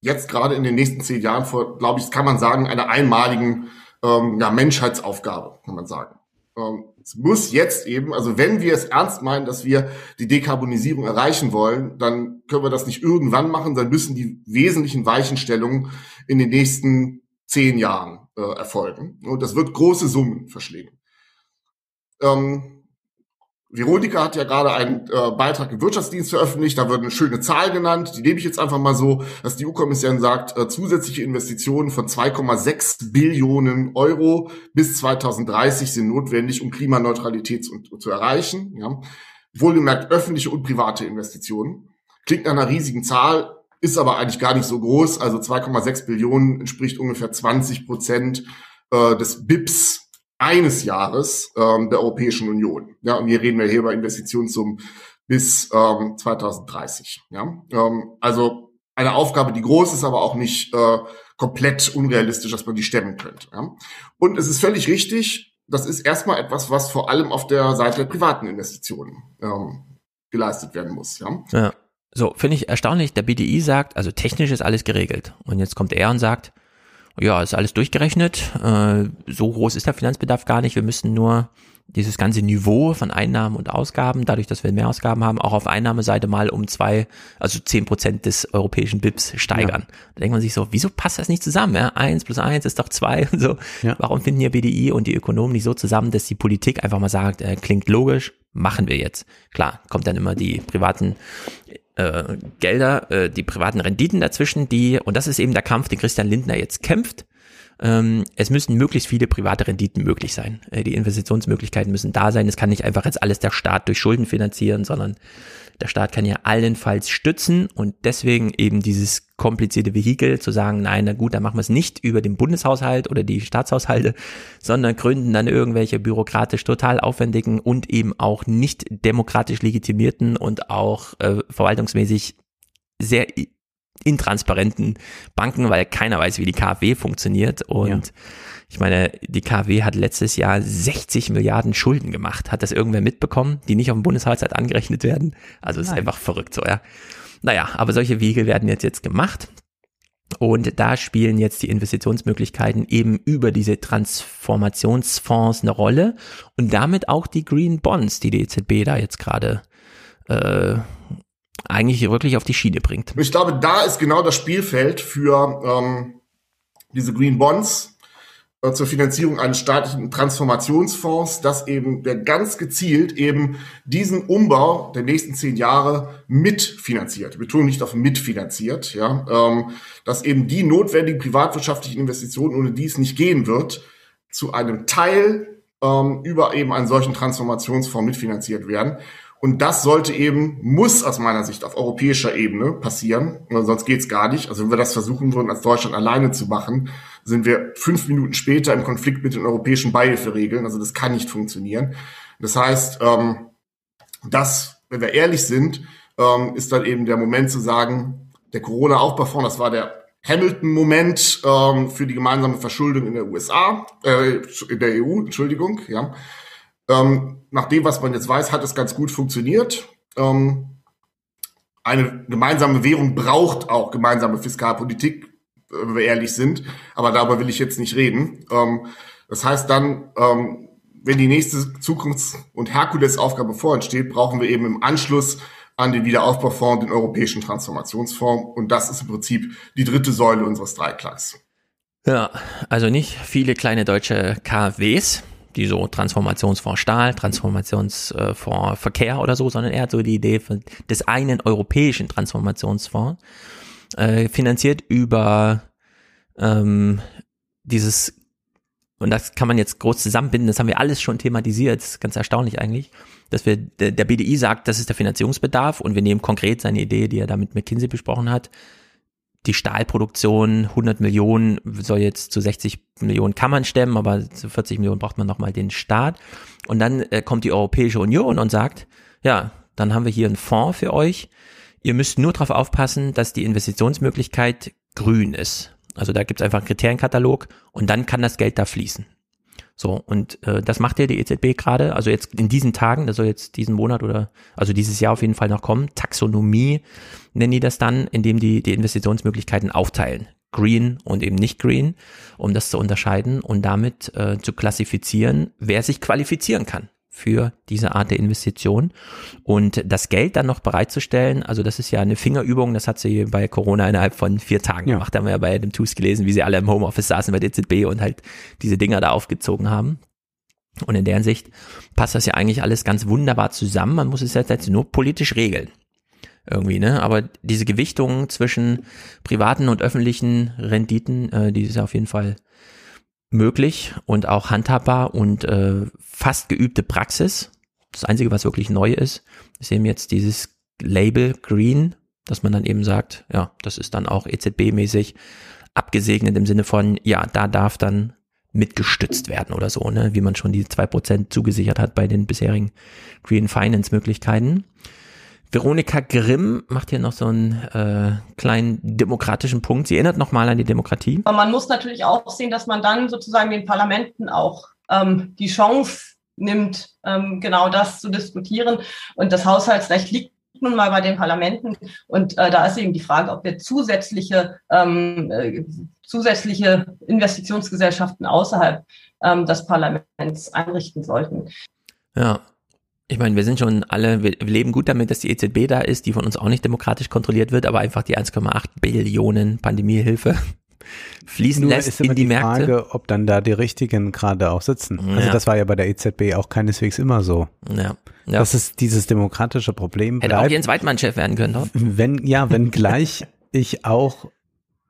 jetzt gerade in den nächsten zehn Jahren vor, glaube ich, kann man sagen, einer einmaligen ähm, ja, Menschheitsaufgabe, kann man sagen. Ähm, es muss jetzt eben, also wenn wir es ernst meinen, dass wir die Dekarbonisierung erreichen wollen, dann können wir das nicht irgendwann machen, dann müssen die wesentlichen Weichenstellungen in den nächsten zehn Jahren äh, erfolgen. Und das wird große Summen verschlingen. Ähm, Veronika hat ja gerade einen äh, Beitrag im Wirtschaftsdienst veröffentlicht, da wird eine schöne Zahl genannt, die nehme ich jetzt einfach mal so, dass die EU-Kommission sagt, äh, zusätzliche Investitionen von 2,6 Billionen Euro bis 2030 sind notwendig, um Klimaneutralität zu, zu erreichen. Ja. Wohlgemerkt öffentliche und private Investitionen. Klingt nach einer riesigen Zahl, ist aber eigentlich gar nicht so groß. Also 2,6 Billionen entspricht ungefähr 20 Prozent äh, des BIPs eines Jahres ähm, der Europäischen Union. Ja, und hier reden wir hier über Investitionssummen bis ähm, 2030. Ja, ähm, also eine Aufgabe, die groß ist, aber auch nicht äh, komplett unrealistisch, dass man die stemmen könnte. Ja? Und es ist völlig richtig. Das ist erstmal etwas, was vor allem auf der Seite der privaten Investitionen ähm, geleistet werden muss. Ja. Ja. So, finde ich erstaunlich. Der BDI sagt, also technisch ist alles geregelt. Und jetzt kommt er und sagt, ja, ist alles durchgerechnet. Äh, so groß ist der Finanzbedarf gar nicht. Wir müssen nur dieses ganze Niveau von Einnahmen und Ausgaben, dadurch, dass wir mehr Ausgaben haben, auch auf Einnahmeseite mal um zwei, also zehn Prozent des europäischen BIPs steigern. Da denkt man sich so, wieso passt das nicht zusammen? Ja? Eins plus eins ist doch zwei und so. Warum finden hier BDI und die Ökonomen nicht so zusammen, dass die Politik einfach mal sagt, äh, klingt logisch, machen wir jetzt. Klar, kommt dann immer die privaten äh, Gelder, äh, die privaten Renditen dazwischen, die, und das ist eben der Kampf, den Christian Lindner jetzt kämpft. Ähm, es müssen möglichst viele private Renditen möglich sein. Äh, die Investitionsmöglichkeiten müssen da sein. Es kann nicht einfach jetzt alles der Staat durch Schulden finanzieren, sondern der Staat kann ja allenfalls stützen und deswegen eben dieses komplizierte Vehikel zu sagen, nein, na gut, dann machen wir es nicht über den Bundeshaushalt oder die Staatshaushalte, sondern gründen dann irgendwelche bürokratisch total aufwendigen und eben auch nicht demokratisch legitimierten und auch äh, verwaltungsmäßig sehr intransparenten Banken, weil keiner weiß, wie die KfW funktioniert und ich meine, die KfW hat letztes Jahr 60 Milliarden Schulden gemacht. Hat das irgendwer mitbekommen, die nicht auf dem Bundeshaushalt angerechnet werden? Also es ist Nein. einfach verrückt so, ja. Naja, aber solche Wege werden jetzt, jetzt gemacht. Und da spielen jetzt die Investitionsmöglichkeiten eben über diese Transformationsfonds eine Rolle und damit auch die Green Bonds, die die EZB da jetzt gerade äh, eigentlich wirklich auf die Schiene bringt. Ich glaube, da ist genau das Spielfeld für ähm, diese Green Bonds zur Finanzierung eines staatlichen Transformationsfonds, dass eben der ganz gezielt eben diesen Umbau der nächsten zehn Jahre mitfinanziert. Betonung nicht auf mitfinanziert, ja, ähm, dass eben die notwendigen privatwirtschaftlichen Investitionen, ohne die es nicht gehen wird, zu einem Teil ähm, über eben einen solchen Transformationsfonds mitfinanziert werden. Und das sollte eben, muss aus meiner Sicht auf europäischer Ebene passieren, sonst geht's gar nicht. Also wenn wir das versuchen würden, als Deutschland alleine zu machen, sind wir fünf Minuten später im Konflikt mit den europäischen Beihilferegeln. Also das kann nicht funktionieren. Das heißt, ähm, das, wenn wir ehrlich sind, ähm, ist dann eben der Moment zu sagen, der Corona-Aufbaufonds, das war der Hamilton-Moment ähm, für die gemeinsame Verschuldung in der USA, äh, in der EU, Entschuldigung, ja. Ähm, nach dem, was man jetzt weiß, hat es ganz gut funktioniert. Ähm, eine gemeinsame Währung braucht auch gemeinsame Fiskalpolitik, wenn wir ehrlich sind. Aber darüber will ich jetzt nicht reden. Ähm, das heißt dann, ähm, wenn die nächste Zukunfts- und Herkulesaufgabe vor uns steht, brauchen wir eben im Anschluss an den Wiederaufbaufonds, den Europäischen Transformationsfonds. Und das ist im Prinzip die dritte Säule unseres Dreiklangs. Ja, also nicht viele kleine deutsche KfWs, die so Transformationsfonds Stahl, Transformationsfonds Verkehr oder so, sondern er hat so die Idee des einen europäischen Transformationsfonds, äh, finanziert über ähm, dieses, und das kann man jetzt groß zusammenbinden, das haben wir alles schon thematisiert, das ist ganz erstaunlich eigentlich, dass wir, der, BDI sagt, das ist der Finanzierungsbedarf und wir nehmen konkret seine Idee, die er da mit McKinsey besprochen hat, die Stahlproduktion 100 Millionen soll jetzt zu 60 Millionen kann man stemmen, aber zu 40 Millionen braucht man nochmal den Staat. Und dann äh, kommt die Europäische Union und sagt, ja, dann haben wir hier einen Fonds für euch. Ihr müsst nur darauf aufpassen, dass die Investitionsmöglichkeit grün ist. Also da gibt es einfach einen Kriterienkatalog und dann kann das Geld da fließen. So, und äh, das macht ja die EZB gerade, also jetzt in diesen Tagen, das soll jetzt diesen Monat oder also dieses Jahr auf jeden Fall noch kommen. Taxonomie nennen die das dann, indem die die Investitionsmöglichkeiten aufteilen. Green und eben nicht Green, um das zu unterscheiden und damit äh, zu klassifizieren, wer sich qualifizieren kann für diese Art der Investition. Und das Geld dann noch bereitzustellen, also das ist ja eine Fingerübung, das hat sie bei Corona innerhalb von vier Tagen gemacht, da haben wir ja bei dem TUS gelesen, wie sie alle im Homeoffice saßen bei der EZB und halt diese Dinger da aufgezogen haben. Und in der Hinsicht passt das ja eigentlich alles ganz wunderbar zusammen, man muss es jetzt nur politisch regeln. Irgendwie, ne? Aber diese Gewichtung zwischen privaten und öffentlichen Renditen, äh, die ist auf jeden Fall möglich und auch handhabbar und äh, fast geübte Praxis. Das Einzige, was wirklich neu ist, ist eben jetzt dieses Label Green, dass man dann eben sagt, ja, das ist dann auch EZB-mäßig abgesegnet im Sinne von, ja, da darf dann mitgestützt werden oder so, ne, wie man schon die zwei Prozent zugesichert hat bei den bisherigen Green Finance Möglichkeiten. Veronika Grimm macht hier noch so einen äh, kleinen demokratischen Punkt. Sie erinnert nochmal an die Demokratie. Aber man muss natürlich auch sehen, dass man dann sozusagen den Parlamenten auch ähm, die Chance nimmt, ähm, genau das zu diskutieren. Und das Haushaltsrecht liegt nun mal bei den Parlamenten. Und äh, da ist eben die Frage, ob wir zusätzliche, ähm, äh, zusätzliche Investitionsgesellschaften außerhalb ähm, des Parlaments einrichten sollten. Ja, ich meine, wir sind schon alle, wir leben gut damit, dass die EZB da ist, die von uns auch nicht demokratisch kontrolliert wird, aber einfach die 1,8 Billionen Pandemiehilfe *laughs* fließen Nur lässt ist immer in die, die Märkte. Frage, ob dann da die richtigen gerade auch sitzen. Also Ja. das war ja bei der EZB auch keineswegs immer so. Ja. Ja. Das ist dieses demokratische Problem. Hätte auch Jens Weidmann Chef werden können, doch. wenn, ja, wenn *laughs* gleich ich auch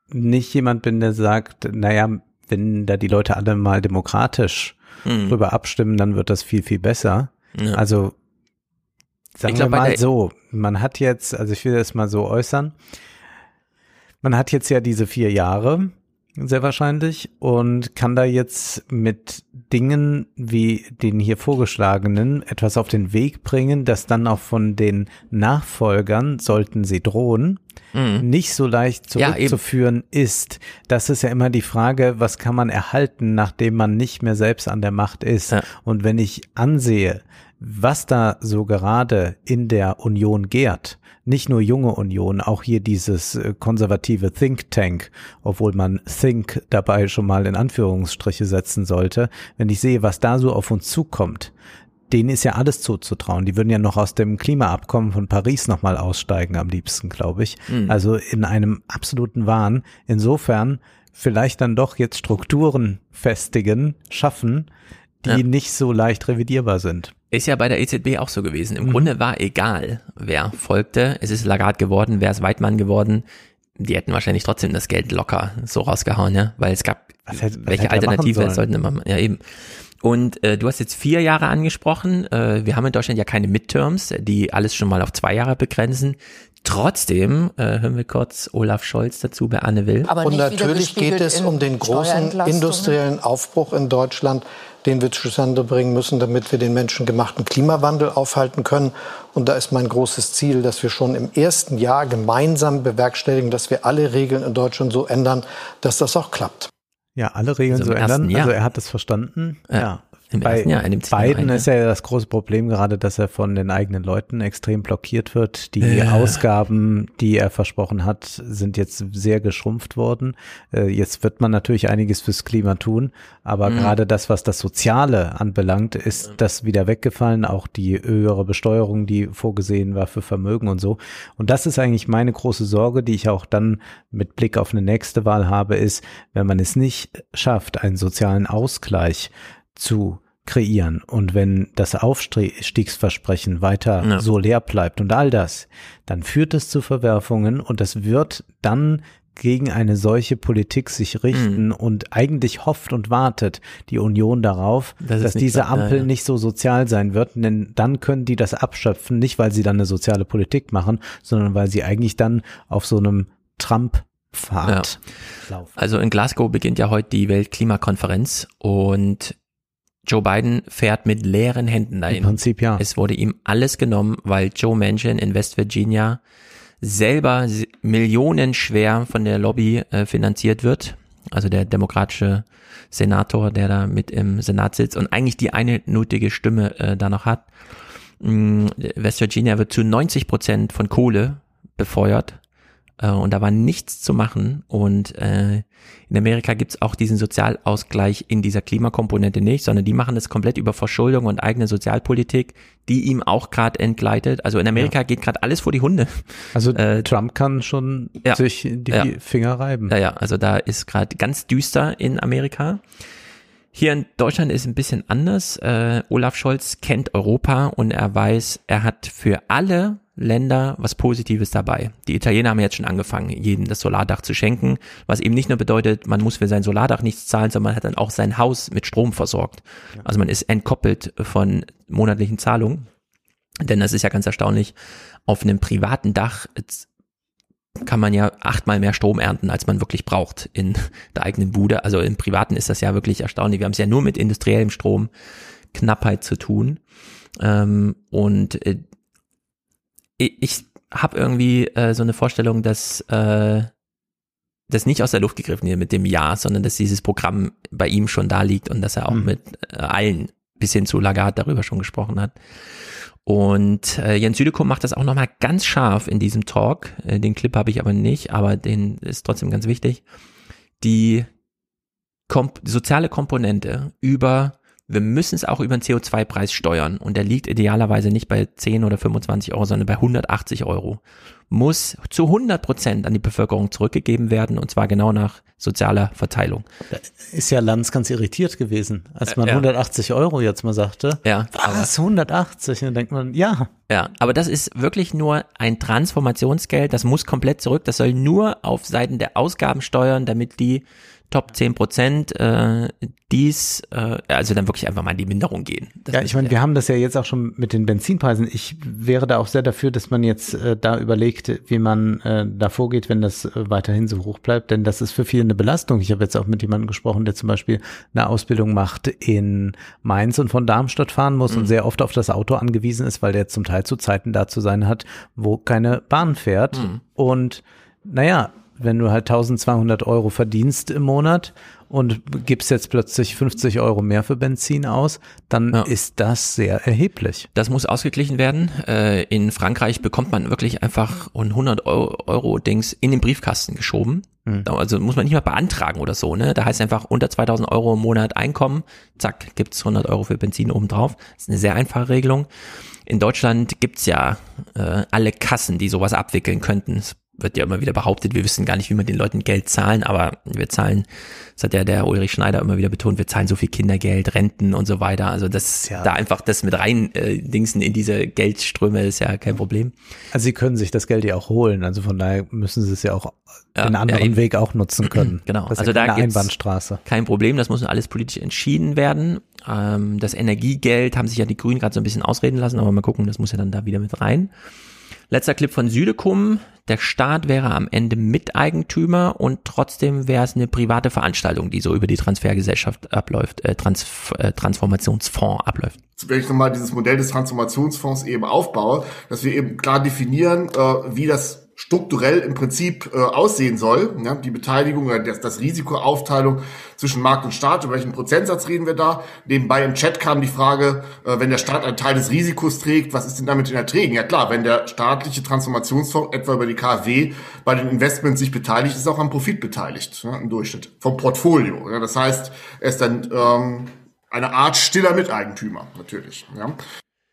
nicht jemand bin, der sagt, naja, wenn da die Leute alle mal demokratisch Hm. drüber abstimmen, dann wird das viel, viel besser. Ja. Also sagen Ich glaub, wir mal so, man hat jetzt, also ich will das mal so äußern, man hat jetzt ja diese vier Jahre, sehr wahrscheinlich, und kann da jetzt mit Dingen wie den hier vorgeschlagenen etwas auf den Weg bringen, das dann auch von den Nachfolgern, sollten sie drohen, Mhm. nicht so leicht Ja, zurückzuführen ist. Das ist ja immer die Frage, was kann man erhalten, nachdem man nicht mehr selbst an der Macht ist. Und wenn ich ansehe, was da so gerade in der Union gärt, nicht nur junge Union, auch hier dieses äh, konservative Think Tank, obwohl man Think dabei schon mal in Anführungsstriche setzen sollte, wenn ich sehe, was da so auf uns zukommt, denen ist ja alles zuzutrauen. Die würden ja noch aus dem Klimaabkommen von Paris nochmal aussteigen, am liebsten, glaube ich. Mhm. Also in einem absoluten Wahn. Insofern vielleicht dann doch jetzt Strukturen festigen, schaffen, die Ja. nicht so leicht revidierbar sind. Ist ja bei der EZB auch so gewesen. Im Grunde war egal, wer folgte. Es ist Lagarde geworden, wer ist Weidmann geworden. Die hätten wahrscheinlich trotzdem das Geld locker so rausgehauen, ja, weil es gab, Was hätte- was welche er Alternative sollten immer, ja eben. Und äh, du hast jetzt vier Jahre angesprochen. Äh, wir haben in Deutschland ja keine Midterms, die alles schon mal auf zwei Jahre begrenzen. Trotzdem äh, hören wir kurz Olaf Scholz dazu bei Anne Will. Und natürlich geht es um den großen industriellen Aufbruch in Deutschland, den wir zustande bringen müssen, damit wir den menschengemachten Klimawandel aufhalten können. Und da ist mein großes Ziel, dass wir schon im ersten Jahr gemeinsam bewerkstelligen, dass wir alle Regeln in Deutschland so ändern, dass das auch klappt. Ja, alle Regeln Also so ersten ändern. Jahr. Also er hat es verstanden. Ja, Ja. Im Bei ersten Jahr, in dem ja. ist ja das große Problem gerade, dass er von den eigenen Leuten extrem blockiert wird. Die Ja. Ausgaben, die er versprochen hat, sind jetzt sehr geschrumpft worden. Äh, Jetzt wird man natürlich einiges fürs Klima tun, aber Mhm. gerade das, was das Soziale anbelangt, ist das wieder weggefallen. Auch die höhere Besteuerung, die vorgesehen war für Vermögen und so. Und das ist eigentlich meine große Sorge, die ich auch dann mit Blick auf eine nächste Wahl habe, ist, wenn man es nicht schafft, einen sozialen Ausgleich zu kreieren und wenn das Aufstiegsversprechen weiter Ja. so leer bleibt und all das, dann führt es zu Verwerfungen und es wird dann gegen eine solche Politik sich richten und eigentlich hofft und wartet die Union darauf, Das dass diese klar, ja, Ampel ja. nicht so sozial sein wird, denn dann können die das abschöpfen, nicht weil sie dann eine soziale Politik machen, sondern weil sie eigentlich dann auf so einem Trump-Pfad laufen. Also in Glasgow beginnt ja heute die Weltklimakonferenz und Joe Biden fährt mit leeren Händen dahin. Im Prinzip ja. Es wurde ihm alles genommen, weil Joe Manchin in West Virginia selber millionenschwer von der Lobby äh, finanziert wird. Also der demokratische Senator, der da mit im Senat sitzt und eigentlich die eine nötige Stimme äh, da noch hat. Mm, West Virginia wird zu 90 Prozent von Kohle befeuert äh, und da war nichts zu machen. Und äh, in Amerika gibt's auch diesen Sozialausgleich in dieser Klimakomponente nicht, sondern die machen das komplett über Verschuldung und eigene Sozialpolitik, die ihm auch gerade entgleitet. Also in Amerika geht gerade alles vor die Hunde. Also *laughs* Trump kann schon ja. sich die Ja. Finger reiben. Ja, ja, also da ist gerade ganz düster in Amerika. Hier in Deutschland ist ein bisschen anders. Äh, Olaf Scholz kennt Europa und er weiß, er hat für alle Länder was Positives dabei. Die Italiener haben jetzt schon angefangen, jedem das Solardach zu schenken, was eben nicht nur bedeutet, man muss für sein Solardach nichts zahlen, sondern man hat dann auch sein Haus mit Strom versorgt. Also man ist entkoppelt von monatlichen Zahlungen. Denn das ist ja ganz erstaunlich, auf einem privaten Dach kann man ja achtmal mehr Strom ernten, als man wirklich braucht in *laughs* der eigenen Bude. Also im Privaten ist das ja wirklich erstaunlich. Wir haben es ja nur mit industriellem Strom Knappheit zu tun. Ähm, und äh, ich, ich habe irgendwie äh, so eine Vorstellung, dass äh, das nicht aus der Luft gegriffen wird mit dem Ja, sondern dass dieses Programm bei ihm schon da liegt und dass er auch Mhm. mit äh, allen bis hin zu Lagarde darüber schon gesprochen hat. Und äh, Jens Südekum macht das auch nochmal ganz scharf in diesem Talk. Äh, den Clip habe ich aber nicht, aber den ist trotzdem ganz wichtig. Die Komp soziale Komponente über, wir müssen es auch über den CO2-Preis steuern und der liegt idealerweise nicht bei 10 oder 25 Euro, sondern bei 180 Euro. Muss zu 100 Prozent an die Bevölkerung zurückgegeben werden und zwar genau nach sozialer Verteilung. Ist ja Lanz ganz irritiert gewesen, als man Äh, ja. 180 Euro jetzt mal sagte. Ja, Was, 180? Und dann denkt man, ja. Ja, aber das ist wirklich nur ein Transformationsgeld, das muss komplett zurück, das soll nur auf Seiten der Ausgaben steuern, damit die Top 10 Prozent äh, dies, äh, also dann wirklich einfach mal in die Minderung gehen. Das ja, ich meine, wir haben das ja jetzt auch schon mit den Benzinpreisen. Ich wäre da auch sehr dafür, dass man jetzt äh, da überlegt, wie man äh, da vorgeht, wenn das äh, weiterhin so hoch bleibt. Denn das ist für viele eine Belastung. Ich habe jetzt auch mit jemandem gesprochen, der zum Beispiel eine Ausbildung macht in Mainz und von Darmstadt fahren muss Mhm. und sehr oft auf das Auto angewiesen ist, weil der zum Teil zu Zeiten da zu sein hat, wo keine Bahn fährt. Mhm. Und naja, wenn du halt 1200 Euro verdienst im Monat und gibst jetzt plötzlich 50 Euro mehr für Benzin aus, dann ist das sehr erheblich. Das muss ausgeglichen werden. Äh, in Frankreich bekommt man wirklich einfach ein 100 Euro, Euro Dings in den Briefkasten geschoben. Mhm. Also muss man nicht mal beantragen oder so. Ne? Da heißt einfach unter 2000 Euro im Monat Einkommen, zack, gibt's 100 Euro für Benzin obendrauf. Das ist eine sehr einfache Regelung. In Deutschland gibt's ja äh, alle Kassen, die sowas abwickeln könnten. Es wird ja immer wieder behauptet, wir wissen gar nicht, wie wir den Leuten Geld zahlen, aber wir zahlen, das hat ja der Ulrich Schneider immer wieder betont, wir zahlen so viel Kindergeld, Renten und so weiter. Also das Ja. da einfach das mit rein äh, dingsen in diese Geldströme ist ja kein Problem. Also sie können sich das Geld ja auch holen, also von daher müssen sie es ja auch Ja, den ja, anderen eben. Weg auch nutzen können. *clears throat* Genau, also ja da gibt's Einbahnstraße. kein Problem, das muss alles politisch entschieden werden. Ähm, das Energiegeld haben sich ja die Grünen gerade so ein bisschen ausreden lassen, aber mal gucken, das muss ja dann da wieder mit rein. Letzter Clip von Südekum. Der Staat wäre am Ende Miteigentümer und trotzdem wäre es eine private Veranstaltung, die so über die Transfergesellschaft abläuft, äh, Trans äh, Transformationsfonds abläuft. wenn ich nochmal dieses Modell des Transformationsfonds eben aufbaue, dass wir eben klar definieren, äh, wie das strukturell im Prinzip äh, aussehen soll, ja, die Beteiligung oder das, das Risikoaufteilung zwischen Markt und Staat, über welchen Prozentsatz reden wir da? Nebenbei im Chat kam die Frage, äh, wenn der Staat einen Teil des Risikos trägt, was ist denn damit in Erträgen? Ja klar, wenn der staatliche Transformationsfonds etwa über die KfW bei den Investments sich beteiligt, ist auch am Profit beteiligt, ja, im Durchschnitt vom Portfolio. Ja, das heißt, er ist dann ähm, eine Art stiller Miteigentümer natürlich. Ja.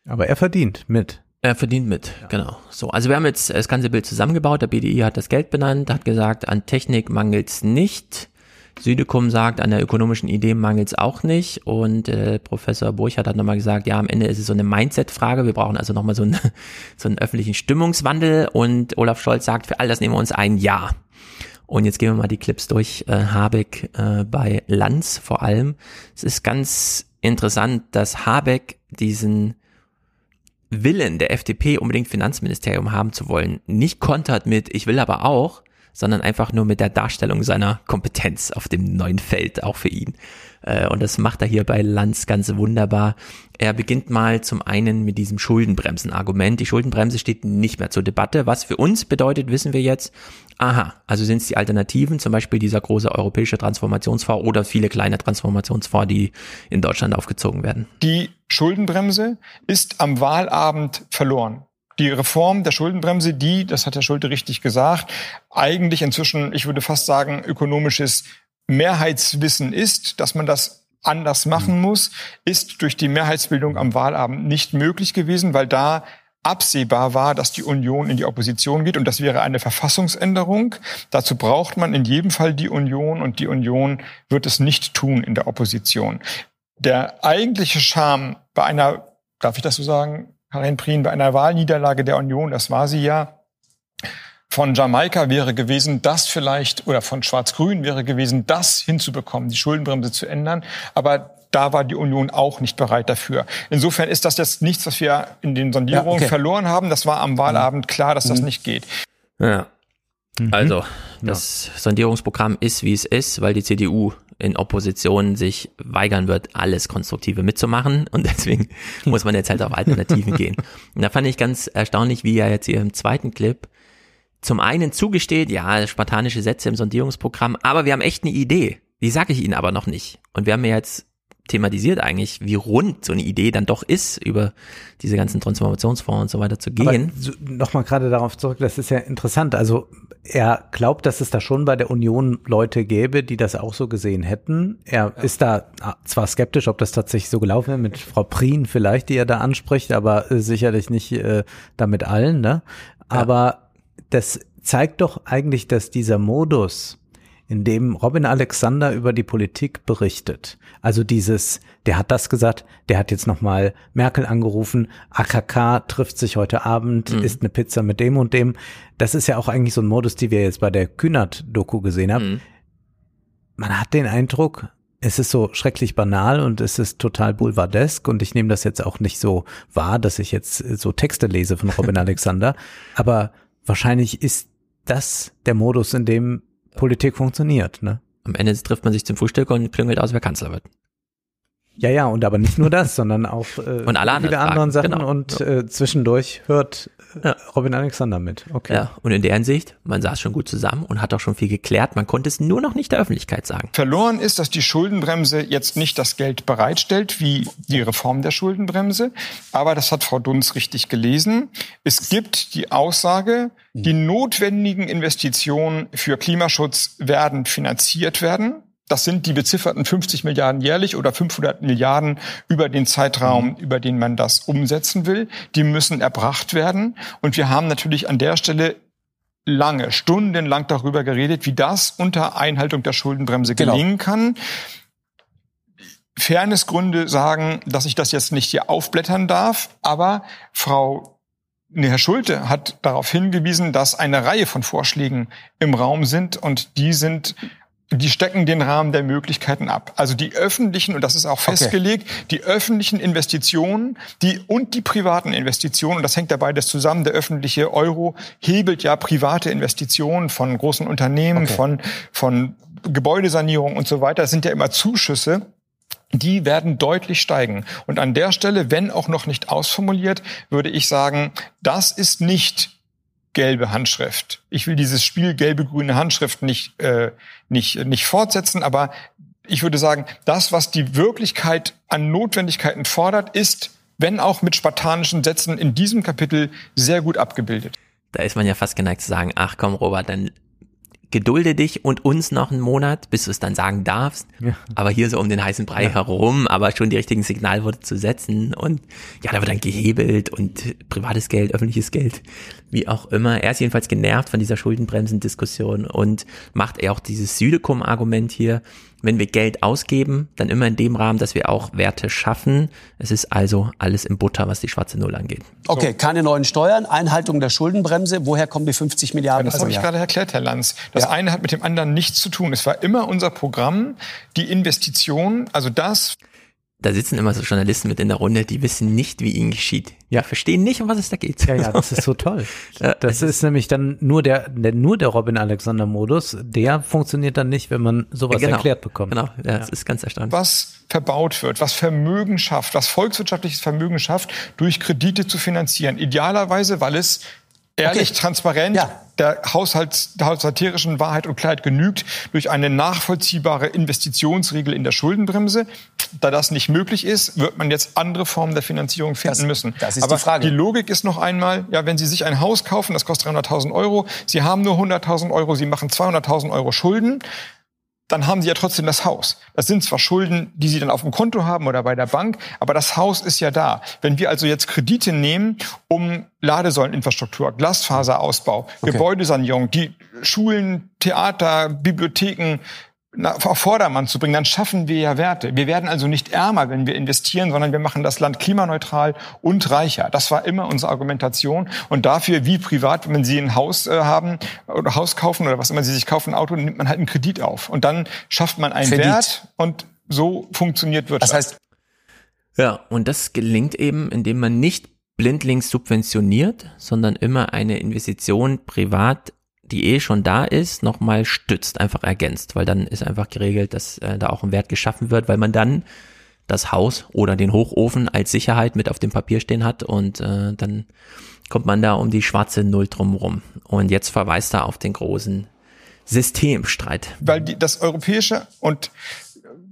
Aber er verdient mit. Er verdient mit, genau. So, also wir haben jetzt das ganze Bild zusammengebaut. Der BDI hat das Geld benannt, hat gesagt, an Technik mangelt's nicht. Südekum sagt, an der ökonomischen Idee mangelt's auch nicht. Und äh, Professor Burchardt hat nochmal gesagt, ja, am Ende ist es so eine Mindset-Frage. Wir brauchen also nochmal so, einen *laughs* so einen öffentlichen Stimmungswandel. Und Olaf Scholz sagt, für all das nehmen wir uns ein Jahr. Und jetzt gehen wir mal die Clips durch. Äh, Habeck äh, bei Lanz vor allem. Es ist ganz interessant, dass Habeck diesen Willen der FDP unbedingt Finanzministerium haben zu wollen, nicht kontert mit ich will aber auch, sondern einfach nur mit der Darstellung seiner Kompetenz auf dem neuen Feld, auch für ihn. Äh, Und das macht er hier bei Lanz ganz wunderbar. Er beginnt mal zum einen mit diesem Schuldenbremsen-Argument. Die Schuldenbremse steht nicht mehr zur Debatte. Was für uns bedeutet, wissen wir jetzt. Aha, also sind es die Alternativen, zum Beispiel dieser große europäische Transformationsfonds oder viele kleine Transformationsfonds, die in Deutschland aufgezogen werden. Die Schuldenbremse ist am Wahlabend verloren. Die Reform der Schuldenbremse, die, das hat Herr Schulte richtig gesagt, eigentlich inzwischen, ich würde fast sagen, ökonomisches Mehrheitswissen ist, dass man das anders machen muss, ist durch die Mehrheitsbildung am Wahlabend nicht möglich gewesen, weil da absehbar war, dass die Union in die Opposition geht und das wäre eine Verfassungsänderung. Dazu braucht man in jedem Fall die Union und die Union wird es nicht tun in der Opposition. Der eigentliche Charme bei einer, darf ich das so sagen, Karin Prien, bei einer Wahlniederlage der Union, das war sie ja, von Jamaika wäre gewesen, das vielleicht, oder von Schwarz-Grün wäre gewesen, das hinzubekommen, die Schuldenbremse zu ändern. Aber da war die Union auch nicht bereit dafür. Insofern ist das jetzt nichts, was wir in den Sondierungen Ja, okay. verloren haben. Das war am Wahlabend klar, dass das Mhm. nicht geht. Ja. Also, das Sondierungsprogramm ist, wie es ist, weil die CDU in Opposition sich weigern wird, alles Konstruktive mitzumachen. Und deswegen *laughs* muss man jetzt halt auf Alternativen *laughs* gehen. Und da fand ich ganz erstaunlich, wie er jetzt hier im zweiten Clip zum einen zugesteht, ja, spartanische Sätze im Sondierungsprogramm, aber wir haben echt eine Idee. Die sage ich Ihnen aber noch nicht. Und wir haben ja jetzt thematisiert eigentlich, wie rund so eine Idee dann doch ist, über diese ganzen Transformationsfonds und so weiter zu gehen. So, Nochmal gerade darauf zurück, das ist ja interessant. Also er glaubt, dass es da schon bei der Union Leute gäbe, die das auch so gesehen hätten. Er ist da ah, zwar skeptisch, ob das tatsächlich so gelaufen wäre, mit Frau Prien vielleicht, die er da anspricht, aber äh, sicherlich nicht äh, da mit allen. Ne? Aber das zeigt doch eigentlich, dass dieser Modus, in dem Robin Alexander über die Politik berichtet. Also dieses, der hat das gesagt, der hat jetzt nochmal Merkel angerufen, AKK trifft sich heute Abend, Mhm. isst eine Pizza mit dem und dem. Das ist ja auch eigentlich so ein Modus, die wir jetzt bei der Kühnert-Doku gesehen haben. Mhm. Man hat den Eindruck, es ist so schrecklich banal und es ist total boulevardesk und ich nehme das jetzt auch nicht so wahr, dass ich jetzt so Texte lese von Robin *laughs* Alexander, aber wahrscheinlich ist das der Modus, in dem Politik funktioniert, ne? Am Ende trifft man sich zum Frühstück und klingelt aus, wer Kanzler wird. Ja, ja, und aber nicht nur das, sondern auch äh, *laughs* Und alle viele anderen Sachen genau. und äh, zwischendurch hört äh, Robin Alexander mit. Okay. Ja, und in der Hinsicht, man saß schon gut zusammen und hat auch schon viel geklärt, man konnte es nur noch nicht der Öffentlichkeit sagen. Verloren ist, dass die Schuldenbremse jetzt nicht das Geld bereitstellt, wie die Reform der Schuldenbremse. Aber das hat Frau Dunz richtig gelesen. Es gibt die Aussage, die notwendigen Investitionen für Klimaschutz werden finanziert werden. Das sind die bezifferten 50 Milliarden jährlich oder 500 Milliarden über den Zeitraum, über den man das umsetzen will. Die müssen erbracht werden. Und wir haben natürlich an der Stelle lange, stundenlang darüber geredet, wie das unter Einhaltung der Schuldenbremse Genau. gelingen kann. Fairnessgründe sagen, dass ich das jetzt nicht hier aufblättern darf, aber Frau nee, Herr Schulte hat darauf hingewiesen, dass eine Reihe von Vorschlägen im Raum sind und die sind die stecken den Rahmen der Möglichkeiten ab. Also die öffentlichen, und das ist auch festgelegt, die öffentlichen Investitionen die, und die privaten Investitionen, und das hängt ja beides zusammen, der öffentliche Euro hebelt ja private Investitionen von großen Unternehmen, von, von Gebäudesanierung und so weiter. Das sind ja immer Zuschüsse die werden deutlich steigen. Und an der Stelle, wenn auch noch nicht ausformuliert, würde ich sagen, das ist nicht gelbe Handschrift. Ich will dieses Spiel gelbe-grüne Handschrift nicht, äh, nicht, nicht fortsetzen, aber ich würde sagen, das, was die Wirklichkeit an Notwendigkeiten fordert, ist, wenn auch mit spartanischen Sätzen in diesem Kapitel sehr gut abgebildet. Da ist man ja fast geneigt zu sagen, ach komm, Robert, dann gedulde dich und uns noch einen Monat, bis du es dann sagen darfst. Ja. Aber hier so um den heißen Brei herum, aber schon die richtigen Signalworte zu setzen und ja, da wird dann gehebelt und privates Geld, öffentliches Geld, wie auch immer. Er ist jedenfalls genervt von dieser Schuldenbremsen-Diskussion und macht er auch dieses Südekum-Argument hier. Wenn wir Geld ausgeben, dann immer in dem Rahmen, dass wir auch Werte schaffen. Es ist also alles im Butter, was die schwarze Null angeht. Okay, keine neuen Steuern, Einhaltung der Schuldenbremse. Woher kommen die 50 Milliarden Das habe ich gerade erklärt, Herr Lanz. Das eine hat mit dem anderen nichts zu tun. Es war immer unser Programm, die Investition, also das. Da sitzen immer so Journalisten mit in der Runde, die wissen nicht, wie ihnen geschieht. Ja, verstehen nicht, um was es da geht. Ja, ja, das ist so toll. *laughs* Das ist nämlich dann nur der, der nur der Robin Alexander Modus. Der funktioniert dann nicht, wenn man sowas Genau. erklärt bekommt. Genau, ja, das ist ganz erstaunlich. was verbaut wird, was Vermögen schafft, was volkswirtschaftliches Vermögen schafft, durch Kredite zu finanzieren. Idealerweise, weil es ehrlich, Okay. transparent der, Haushalts, der haushalterischen Wahrheit und Klarheit genügt, durch eine nachvollziehbare Investitionsregel in der Schuldenbremse. Da das nicht möglich ist, wird man jetzt andere Formen der Finanzierung finden müssen. das ist Aber die Frage. die Logik ist noch einmal, ja, wenn Sie sich ein Haus kaufen, das kostet 300.000 Euro, Sie haben nur 100.000 Euro, Sie machen 200.000 Euro Schulden, dann haben sie ja trotzdem das Haus. Das sind zwar Schulden, die sie dann auf dem Konto haben oder bei der Bank, aber das Haus ist ja da. Wenn wir also jetzt Kredite nehmen, um Ladesäuleninfrastruktur, Glasfaserausbau, Gebäudesanierung, die Schulen, Theater, Bibliotheken auf Vordermann zu bringen, dann schaffen wir ja Werte. Wir werden also nicht ärmer, wenn wir investieren, sondern wir machen das Land klimaneutral und reicher. Das war immer unsere Argumentation. Und dafür, wie privat, wenn Sie ein Haus äh, haben oder Haus kaufen oder was immer Sie sich kaufen, ein Auto, nimmt man halt einen Kredit auf. Und dann schafft man einen Kredit. Wert und so funktioniert Wirtschaft. Das heißt, Ja, und das gelingt eben, indem man nicht blindlings subventioniert, sondern immer eine Investition privat, die eh schon da ist, nochmal stützt, einfach ergänzt, weil dann ist einfach geregelt, dass äh, da auch ein Wert geschaffen wird, weil man dann das Haus oder den Hochofen als Sicherheit mit auf dem Papier stehen hat und äh, dann kommt man da um die schwarze Null drumrum. Und jetzt verweist er auf den großen Systemstreit. weil die, das europäische und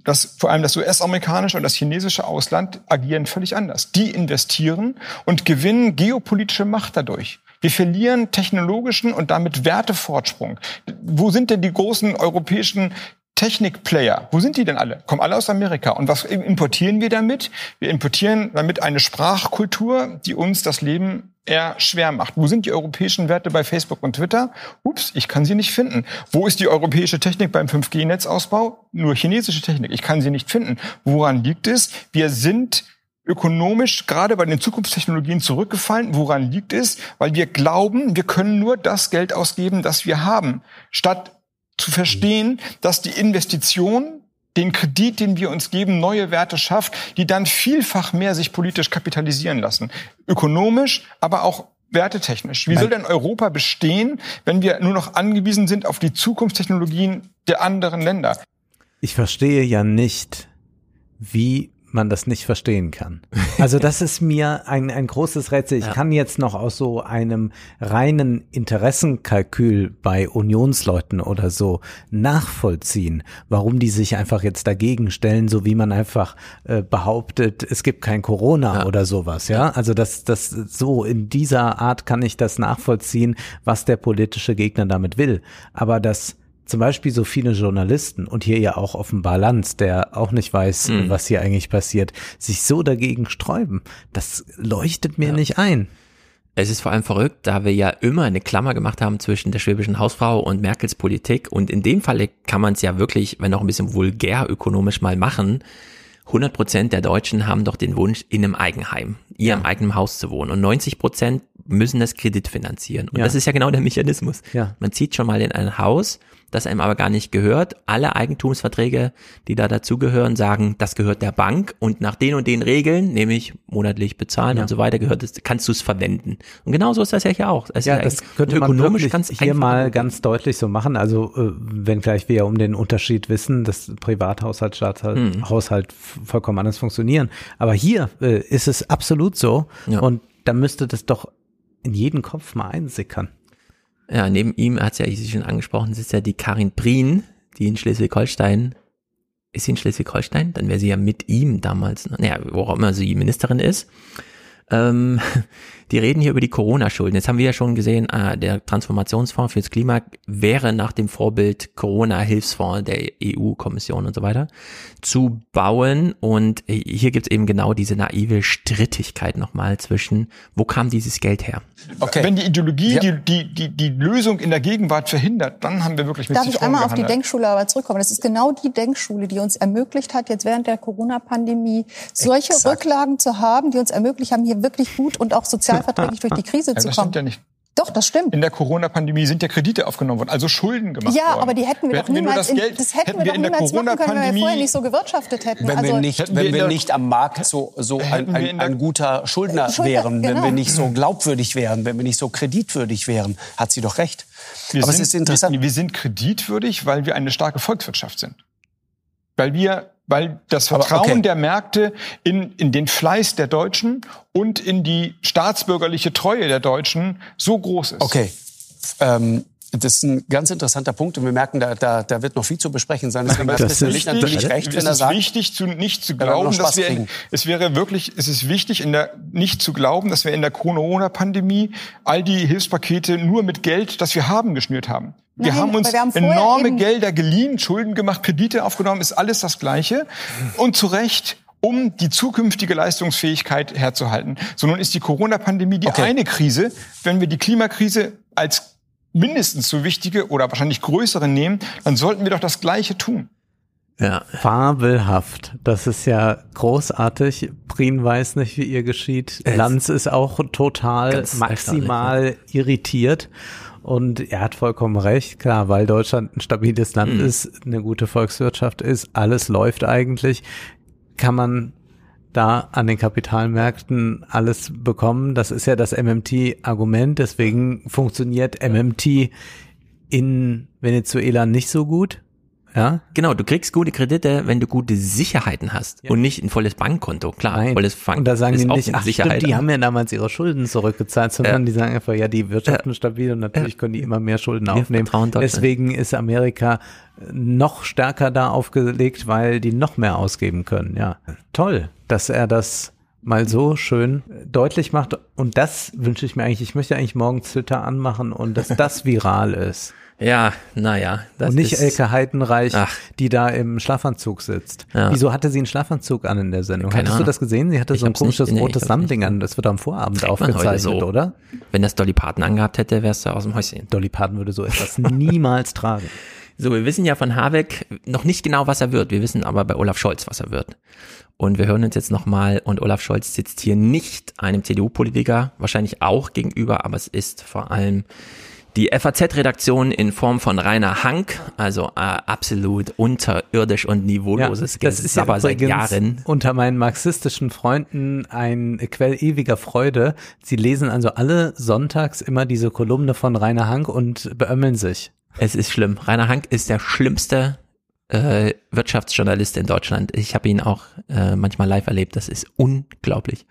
das, vor allem das US-amerikanische und das chinesische Ausland agieren völlig anders. Die investieren und gewinnen geopolitische Macht dadurch. Wir verlieren technologischen und damit Wertefortsprung. Wo sind denn die großen europäischen Technikplayer? Wo sind die denn alle? Kommen alle aus Amerika. Und was importieren wir damit? Wir importieren damit eine Sprachkultur, die uns das Leben eher schwer macht. Wo sind die europäischen Werte bei Facebook und Twitter? Ups, ich kann sie nicht finden. Wo ist die europäische Technik beim 5G-Netzausbau? Nur chinesische Technik. Ich kann sie nicht finden. Woran liegt es? Wir sind ökonomisch gerade bei den Zukunftstechnologien zurückgefallen. Woran liegt es? Weil wir glauben, wir können nur das Geld ausgeben, das wir haben, statt zu verstehen, dass die Investition den Kredit, den wir uns geben, neue Werte schafft, die dann vielfach mehr sich politisch kapitalisieren lassen. Ökonomisch, aber auch wertetechnisch. Wie soll denn Europa bestehen, wenn wir nur noch angewiesen sind auf die Zukunftstechnologien der anderen Länder? Ich verstehe ja nicht, wie man das nicht verstehen kann. Also das ist mir ein, ein großes Rätsel. Ich Ja. kann jetzt noch aus so einem reinen Interessenkalkül bei Unionsleuten oder so nachvollziehen, warum die sich einfach jetzt dagegen stellen, so wie man einfach äh, behauptet, es gibt kein Corona oder sowas. Ja, also das, das so in dieser Art kann ich das nachvollziehen, was der politische Gegner damit will. Aber das zum Beispiel so viele Journalisten und hier ja auch offenbar Lanz, der auch nicht weiß, Mhm. was hier eigentlich passiert, sich so dagegen sträuben, das leuchtet mir nicht ein. Es ist vor allem verrückt, da wir ja immer eine Klammer gemacht haben zwischen der schwäbischen Hausfrau und Merkels Politik. Und in dem Falle kann man es ja wirklich, wenn auch ein bisschen vulgär ökonomisch mal machen. 100 Prozent der Deutschen haben doch den Wunsch, in einem Eigenheim, ihrem eigenen Haus zu wohnen. Und 90 Prozent müssen das Kredit finanzieren. Und Ja. das ist ja genau der Mechanismus. Ja. Man zieht schon mal in ein Haus, das einem aber gar nicht gehört. Alle Eigentumsverträge, die da dazugehören, sagen, das gehört der Bank und nach den und den Regeln, nämlich monatlich bezahlen Ja. und so weiter, gehört es, kannst du es verwenden. Und genauso ist das ja hier auch. Es Ja, das könnte man ökonomisch ganz hier mal ganz deutlich so machen. Also äh, wenngleich wir ja um den Unterschied wissen, dass Privathaushalt, Staatshaushalt Hm. Haushalt vollkommen anders funktionieren. Aber hier äh, ist es absolut so. Und da müsste das doch in jeden Kopf mal einsickern. Ja, neben ihm, hat es ja ich schon angesprochen, sitzt ja die Karin Prien, die in Schleswig-Holstein, ist sie in Schleswig-Holstein? Dann wäre sie ja mit ihm damals, naja, wo auch immer sie Ministerin ist. Ähm, *laughs* die reden hier über die Corona-Schulden. Jetzt haben wir ja schon gesehen, ah, der Transformationsfonds fürs Klima wäre nach dem Vorbild Corona-Hilfsfonds der EU-Kommission und so weiter zu bauen. Und hier gibt's eben genau diese naive Strittigkeit nochmal zwischen, wo kam dieses Geld her? Wenn die Ideologie die, die, die, die Lösung in der Gegenwart verhindert, dann haben wir wirklich mit Darf ich einmal auf die gehandelt. Denkschule aber zurückkommen? Das ist genau die Denkschule, die uns ermöglicht hat, jetzt während der Corona-Pandemie solche Exakt. Rücklagen zu haben, die uns ermöglicht haben, hier wirklich gut und auch sozialverträglich *laughs* durch die Krise Ja, zu das kommen. stimmt ja nicht. Doch, das stimmt. In der Corona-Pandemie sind ja Kredite aufgenommen worden, also Schulden gemacht Ja, worden. aber die hätten wir doch Hätten nur niemals, das in, Geld, das hätten, wir doch in der niemals machen können, wenn wir Corona-Pandemie vorher nicht so gewirtschaftet hätten. Wenn wir also, nicht, Hätten wir wenn in wir nicht am Markt so, so ein, Hätten wir ein, in ein guter Schuldner Schuldner, wären, wenn genau. wir nicht so glaubwürdig wären, wenn wir nicht so kreditwürdig wären, hat sie doch recht. Wir Aber sind, es ist interessant. Wir, wir sind kreditwürdig, weil wir eine starke Volkswirtschaft sind. Weil wir, weil das Vertrauen okay. der Märkte in, in den Fleiß der Deutschen und in die staatsbürgerliche Treue der Deutschen so groß ist. Okay. Ähm, das ist ein ganz interessanter Punkt und wir merken, da, da, da wird noch viel zu besprechen sein. Deswegen hat Christian Licht natürlich recht, es wenn er ist sagt, wichtig, zu, nicht zu glauben, dass wir, kriegen. es wäre wirklich, es ist wichtig, in der, nicht zu glauben, dass wir in der Corona-Pandemie all die Hilfspakete nur mit Geld, das wir haben, geschnürt haben. Wir Nein, haben uns wir haben enorme Gelder geliehen, Schulden gemacht, Kredite aufgenommen, ist alles das Gleiche. Und zu Recht, um die zukünftige Leistungsfähigkeit herzuhalten. So nun ist die Corona-Pandemie die eine Krise. Wenn wir die Klimakrise als mindestens so wichtige oder wahrscheinlich größere nehmen, dann sollten wir doch das Gleiche tun. Ja. Fabelhaft. Das ist ja großartig. Prien weiß nicht, wie ihr geschieht. Es- Lanz ist auch total maximal irritiert. Und er hat vollkommen recht, klar, weil Deutschland ein stabiles Land Mhm. ist, eine gute Volkswirtschaft ist, alles läuft eigentlich, kann man da an den Kapitalmärkten alles bekommen. Das ist ja das MMT-Argument, deswegen funktioniert MMT in Venezuela nicht so gut. Ja, Genau, du kriegst gute Kredite, wenn du gute Sicherheiten hast und nicht ein volles Bankkonto. Klar, Nein. volles Bank Und da sagen die nicht, ach Sicherheit. stimmt, die haben ja damals ihre Schulden zurückgezahlt, sondern die sagen einfach, ja, die Wirtschaft ist stabil und natürlich können die immer mehr Schulden Wir aufnehmen. Deswegen ist Amerika noch stärker da aufgelegt, weil die noch mehr ausgeben können. Ja, toll, dass er das mal so schön deutlich macht. Und das wünsche ich mir eigentlich. Ich möchte eigentlich morgen Twitter anmachen und dass *laughs* das viral ist. Ja, naja. Und nicht Elke Heidenreich, Ach. die da im Schlafanzug sitzt. Ja. Wieso hatte sie einen Schlafanzug an in der Sendung? Keine Hattest du Ahnung. das gesehen? Sie hatte Ich so ein hab's nicht- komisches nee, rotes Samtding an. Das wird am Vorabend Trägt aufgezeichnet, so. oder? Wenn das Dolly Parton angehabt hätte, wärst du aus dem Häuschen. Dolly Parton würde so etwas niemals *laughs* tragen. So, wir wissen ja von Habeck noch nicht genau, was er wird. Wir wissen aber bei Olaf Scholz, was er wird. Und wir hören uns jetzt nochmal, und Olaf Scholz sitzt hier nicht einem CDU-Politiker, wahrscheinlich auch gegenüber, aber es ist vor allem die FAZ-Redaktion in Form von Rainer Hank, also äh, absolut unterirdisch und niveauloses das ist ja Gesabber seit Jahren. unter meinen marxistischen Freunden ein Quell ewiger Freude. Sie lesen also alle sonntags immer diese Kolumne von Rainer Hank und beömmeln sich. Es ist schlimm. Rainer Hank ist der schlimmste äh, Wirtschaftsjournalist in Deutschland. Ich habe ihn auch äh, manchmal live erlebt. Das ist unglaublich.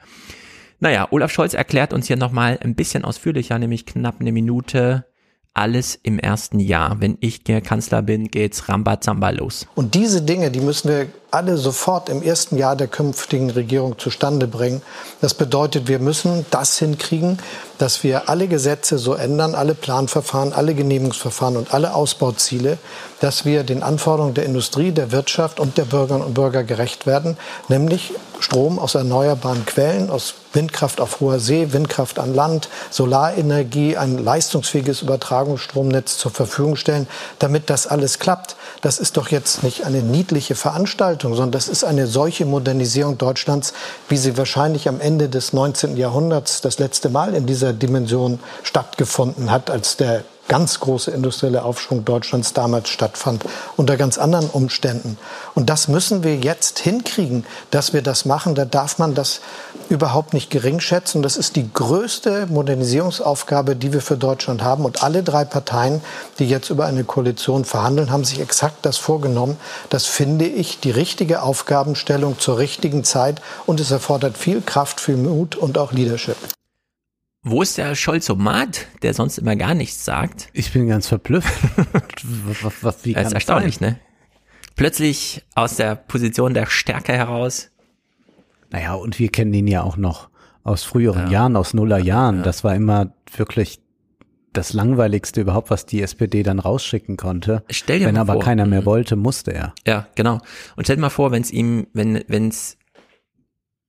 Naja, Olaf Scholz erklärt uns hier nochmal ein bisschen ausführlicher, nämlich knapp eine Minute, alles im ersten Jahr. Wenn ich Kanzler bin, geht's Rambazamba los. Und diese Dinge, die müssen wir alle sofort im ersten Jahr der künftigen Regierung zustande bringen. Das bedeutet, wir müssen das hinkriegen, dass wir alle Gesetze so ändern, alle Planverfahren, alle Genehmigungsverfahren und alle Ausbauziele, dass wir den Anforderungen der Industrie, der Wirtschaft und der Bürgerinnen und Bürger gerecht werden, nämlich Strom aus erneuerbaren Quellen, aus Windkraft auf hoher See, Windkraft an Land, Solarenergie, ein leistungsfähiges Übertragungsstromnetz zur Verfügung stellen, damit das alles klappt. Das ist doch jetzt nicht eine niedliche Veranstaltung, sondern das ist eine solche Modernisierung Deutschlands, wie sie wahrscheinlich am Ende des 19. Jahrhunderts das letzte Mal in dieser Dimension stattgefunden hat, als der ganz große industrielle Aufschwung Deutschlands damals stattfand, unter ganz anderen Umständen. Und das müssen wir jetzt hinkriegen, dass wir das machen. Da darf man das überhaupt nicht gering schätzen. Das ist die größte Modernisierungsaufgabe, die wir für Deutschland haben. Und alle drei Parteien, die jetzt über eine Koalition verhandeln, haben sich exakt das vorgenommen. Das finde ich die richtige Aufgabenstellung zur richtigen Zeit. Und es erfordert viel Kraft, viel Mut und auch Leadership. Wo ist der Scholzomat, der sonst immer gar nichts sagt? Ich bin ganz verblüfft. *laughs* was, was, wie das ist erstaunlich, sein? ne? Plötzlich aus der Position der Stärke heraus. Naja, und wir kennen ihn ja auch noch aus früheren Jahren, aus Nullerjahren. Das war immer wirklich das langweiligste überhaupt, was die SPD dann rausschicken konnte. Stell dir Wenn mal aber vor. keiner mehr wollte, musste er. Ja, genau. Und stell dir mal vor, wenn es ihm, wenn, wenn's,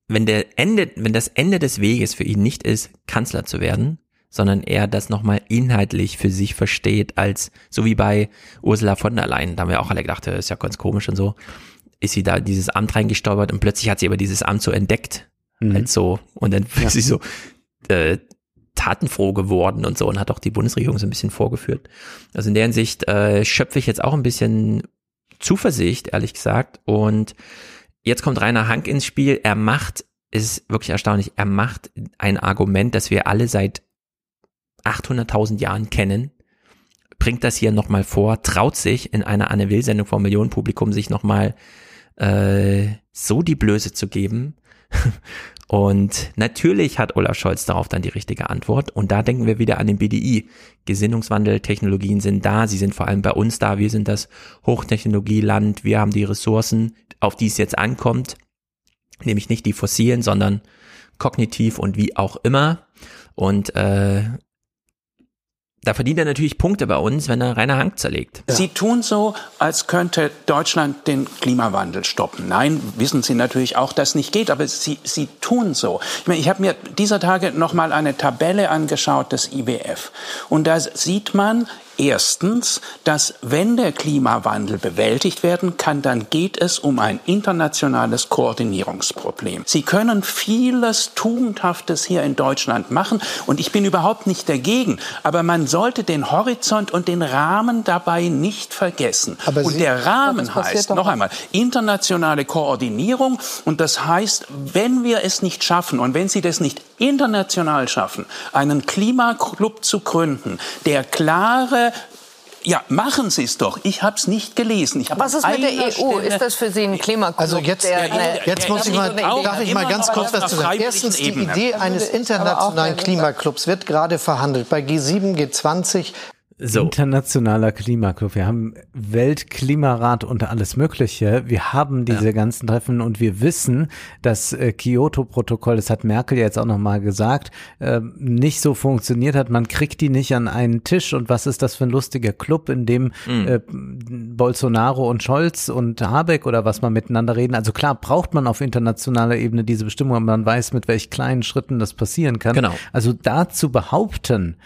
wenn der Ende, wenn das Ende des Weges für ihn nicht ist, Kanzler zu werden, sondern er das nochmal inhaltlich für sich versteht, als, so wie bei Ursula von der Leyen, da haben wir auch alle gedacht, das ist ja ganz komisch und so, ist sie da dieses Amt reingestolpert und plötzlich hat sie aber dieses Amt so entdeckt, Mhm. als so, und dann Ja. ist sie so, äh, tatenfroh geworden und so und hat auch die Bundesregierung so ein bisschen vorgeführt. Also in der Hinsicht äh, schöpfe ich jetzt auch ein bisschen Zuversicht, ehrlich gesagt. Und jetzt kommt Rainer Hank ins Spiel. Er macht, es ist wirklich erstaunlich, er macht ein Argument, das wir alle seit 800.000 Jahren kennen, bringt das hier nochmal vor, traut sich in einer Anne Will-Sendung vor Millionenpublikum sich nochmal äh, so die Blöße zu geben. *laughs* Und natürlich hat Olaf Scholz darauf dann die richtige Antwort. Und da denken wir wieder an den BDI. Gesinnungswandel, Technologien sind da. Sie sind vor allem bei uns da. Wir sind das Hochtechnologieland. Wir haben die Ressourcen, auf die es jetzt ankommt. Nämlich nicht die fossilen, sondern kognitiv und wie auch immer. Und äh, da verdient er natürlich Punkte bei uns, wenn er Rainer Hank zerlegt. Sie tun so, als könnte Deutschland den Klimawandel stoppen. Nein, wissen Sie natürlich auch, dass nicht geht, aber Sie, Sie tun so. Ich, meine, ich habe mir dieser Tage noch mal eine Tabelle angeschaut des IWF und da sieht man erstens, dass wenn der Klimawandel bewältigt werden kann, dann geht es um ein internationales Koordinierungsproblem. Sie können vieles Tugendhaftes hier in Deutschland machen und ich bin überhaupt nicht dagegen, aber man sollte den Horizont und den Rahmen dabei nicht vergessen. Aber und Sie- der Rahmen heißt, noch einmal, internationale Koordinierung und das heißt, wenn wir es nicht schaffen und wenn Sie das nicht international schaffen, einen Klimaclub zu gründen, der klare ja, machen Sie es doch. Ich habe es nicht gelesen. Was ist mit der EU? Stelle- Ist das für Sie ein Klimaklub? Also jetzt, der, jetzt muss ich mal, darf ich mal ganz kurz was zu sagen. Erstens, die Idee eines internationalen Klimaclubs wird gerade verhandelt bei G7, G20. Internationaler Klimaclub. Wir haben Weltklimarat und alles Mögliche. Wir haben diese ganzen Treffen und wir wissen, das äh, Kyoto-Protokoll, das hat Merkel ja jetzt auch nochmal gesagt, äh, nicht so funktioniert hat. Man kriegt die nicht an einen Tisch. Und was ist das für ein lustiger Club, in dem Mhm. äh, Bolsonaro und Scholz und Habeck oder was man miteinander reden? Also klar, braucht man auf internationaler Ebene diese Bestimmung, aber man weiß, mit welch kleinen Schritten das passieren kann. Genau. Also da zu behaupten,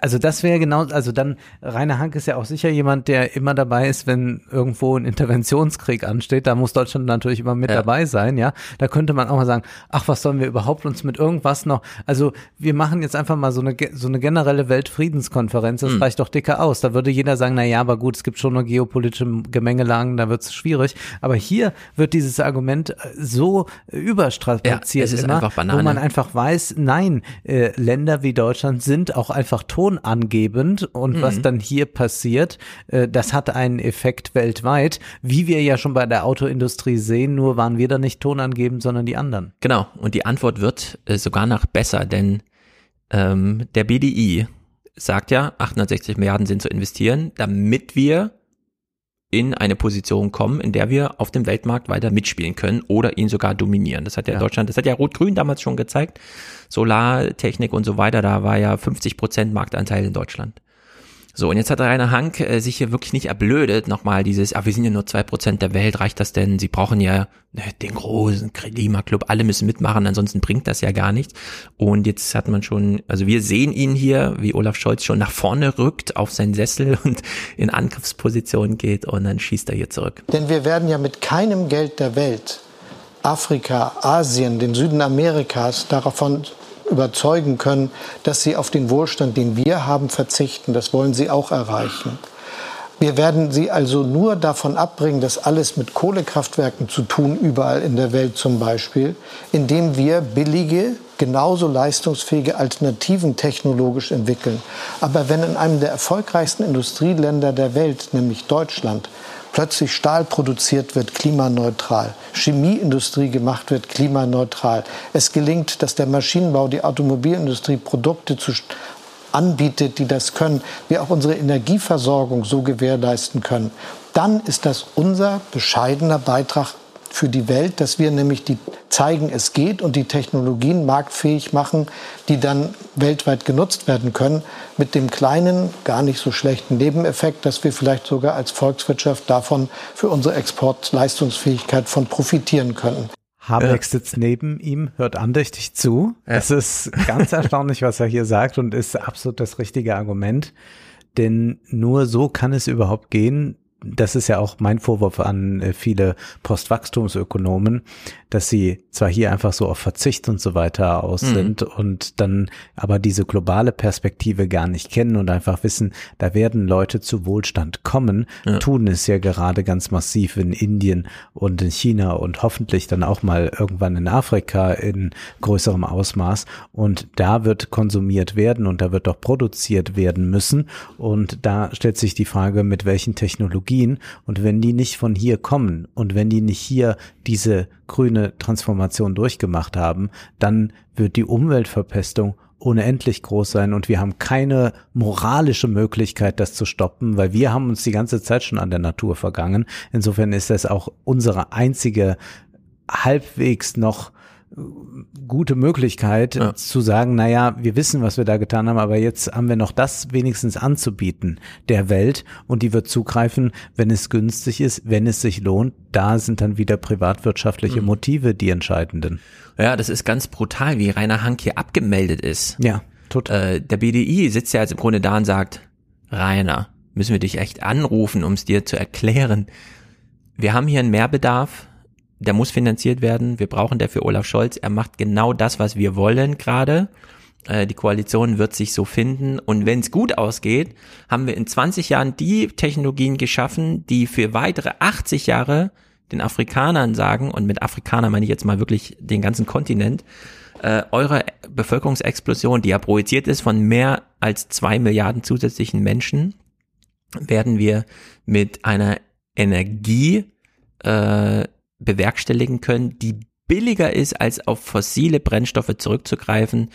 also das wäre genau, also dann, Rainer Hank ist ja auch sicher jemand, der immer dabei ist, wenn irgendwo ein Interventionskrieg ansteht, da muss Deutschland natürlich immer mit Ja. dabei sein, ja. Da könnte man auch mal sagen, ach, was sollen wir überhaupt uns mit irgendwas noch, also wir machen jetzt einfach mal so eine, so eine generelle Weltfriedenskonferenz, das Hm. reicht doch dicker aus. Da würde jeder sagen, na ja, aber gut, es gibt schon noch geopolitische Gemengelagen, da wird es schwierig. Aber hier wird dieses Argument äh, so überstrapaziert Ja, immer, wo man einfach weiß, nein, äh, Länder wie Deutschland sind auch einfach tonangebend und Mhm. was dann hier passiert, äh, das hat einen Effekt weltweit, wie wir ja schon bei der Autoindustrie sehen, nur waren wir da nicht tonangebend, sondern die anderen. Genau. Und die Antwort wird äh, sogar noch besser, denn ähm, der BDI sagt ja, 860 Milliarden sind zu investieren, damit wir in eine Position kommen, in der wir auf dem Weltmarkt weiter mitspielen können oder ihn sogar dominieren. Das hat ja, Deutschland, das hat ja Rot-Grün damals schon gezeigt. Solartechnik und so weiter, da war ja 50 Prozent Marktanteil in Deutschland. So, und jetzt hat Rainer Hank äh, sich hier wirklich nicht erblödet, nochmal dieses, ah, wir sind ja nur zwei Prozent der Welt, reicht das denn? Sie brauchen ja ne, den großen Klimaclub, alle müssen mitmachen, ansonsten bringt das ja gar nichts. Und jetzt hat man schon, also wir sehen ihn hier, wie Olaf Scholz schon nach vorne rückt auf seinen Sessel *laughs* und in Angriffsposition geht und dann schießt er hier zurück. Denn wir werden ja mit keinem Geld der Welt Afrika, Asien, den Süden Amerikas davon überzeugen können, dass sie auf den Wohlstand, den wir haben, verzichten. Das wollen sie auch erreichen. Wir werden sie also nur davon abbringen, das alles mit Kohlekraftwerken zu tun, überall in der Welt zum Beispiel, indem wir billige, genauso leistungsfähige Alternativen technologisch entwickeln. Aber wenn in einem der erfolgreichsten Industrieländer der Welt, nämlich Deutschland, plötzlich Stahl produziert wird, klimaneutral, Chemieindustrie gemacht wird, klimaneutral. Es gelingt, dass der Maschinenbau, die Automobilindustrie Produkte zu anbietet, die das können, wir auch unsere Energieversorgung so gewährleisten können, dann ist das unser bescheidener Beitrag für die Welt, dass wir nämlich die zeigen, es geht und die Technologien marktfähig machen, die dann weltweit genutzt werden können, mit dem kleinen, gar nicht so schlechten Nebeneffekt, dass wir vielleicht sogar als Volkswirtschaft davon für unsere Exportleistungsfähigkeit von profitieren können. Habeck sitzt neben ihm, hört andächtig zu. Ja. Es ist ganz erstaunlich, was er hier sagt und ist absolut das richtige Argument. Denn nur so kann es überhaupt gehen, das ist ja auch mein Vorwurf an äh, viele Postwachstumsökonomen, dass sie zwar hier einfach so auf Verzicht und so weiter aus mhm. sind und dann aber diese globale Perspektive gar nicht kennen und einfach wissen, da werden Leute zu Wohlstand kommen, ja. tun es ja gerade ganz massiv in Indien und in China und hoffentlich dann auch mal irgendwann in Afrika in größerem Ausmaß und da wird konsumiert werden und da wird auch produziert werden müssen und da stellt sich die Frage, mit welchen Technologien und wenn die nicht von hier kommen und wenn die nicht hier diese grüne Transformation durchgemacht haben, dann wird die Umweltverpestung unendlich groß sein und wir haben keine moralische Möglichkeit, das zu stoppen, weil wir haben uns die ganze Zeit schon an der Natur vergangen. Insofern ist das auch unsere einzige halbwegs noch gute Möglichkeit ja. zu sagen, naja, wir wissen, was wir da getan haben, aber jetzt haben wir noch das wenigstens anzubieten der Welt und die wird zugreifen, wenn es günstig ist, wenn es sich lohnt. Da sind dann wieder privatwirtschaftliche mhm. Motive die entscheidenden. Ja, das ist ganz brutal, wie Rainer Hank hier abgemeldet ist. Ja, total. Äh, der BDI sitzt ja jetzt im Grunde da und sagt, Rainer, müssen wir dich echt anrufen, um es dir zu erklären. Wir haben hier einen Mehrbedarf, der muss finanziert werden. Wir brauchen dafür Olaf Scholz. Er macht genau das, was wir wollen gerade. Äh, die Koalition wird sich so finden. Und wenn es gut ausgeht, haben wir in 20 Jahren die Technologien geschaffen, die für weitere 80 Jahre den Afrikanern sagen, und mit Afrikaner meine ich jetzt mal wirklich den ganzen Kontinent, äh, eure Bevölkerungsexplosion, die ja projiziert ist von mehr als zwei Milliarden zusätzlichen Menschen, werden wir mit einer Energie äh, bewerkstelligen können, die billiger ist, als auf fossile Brennstoffe zurückzugreifen.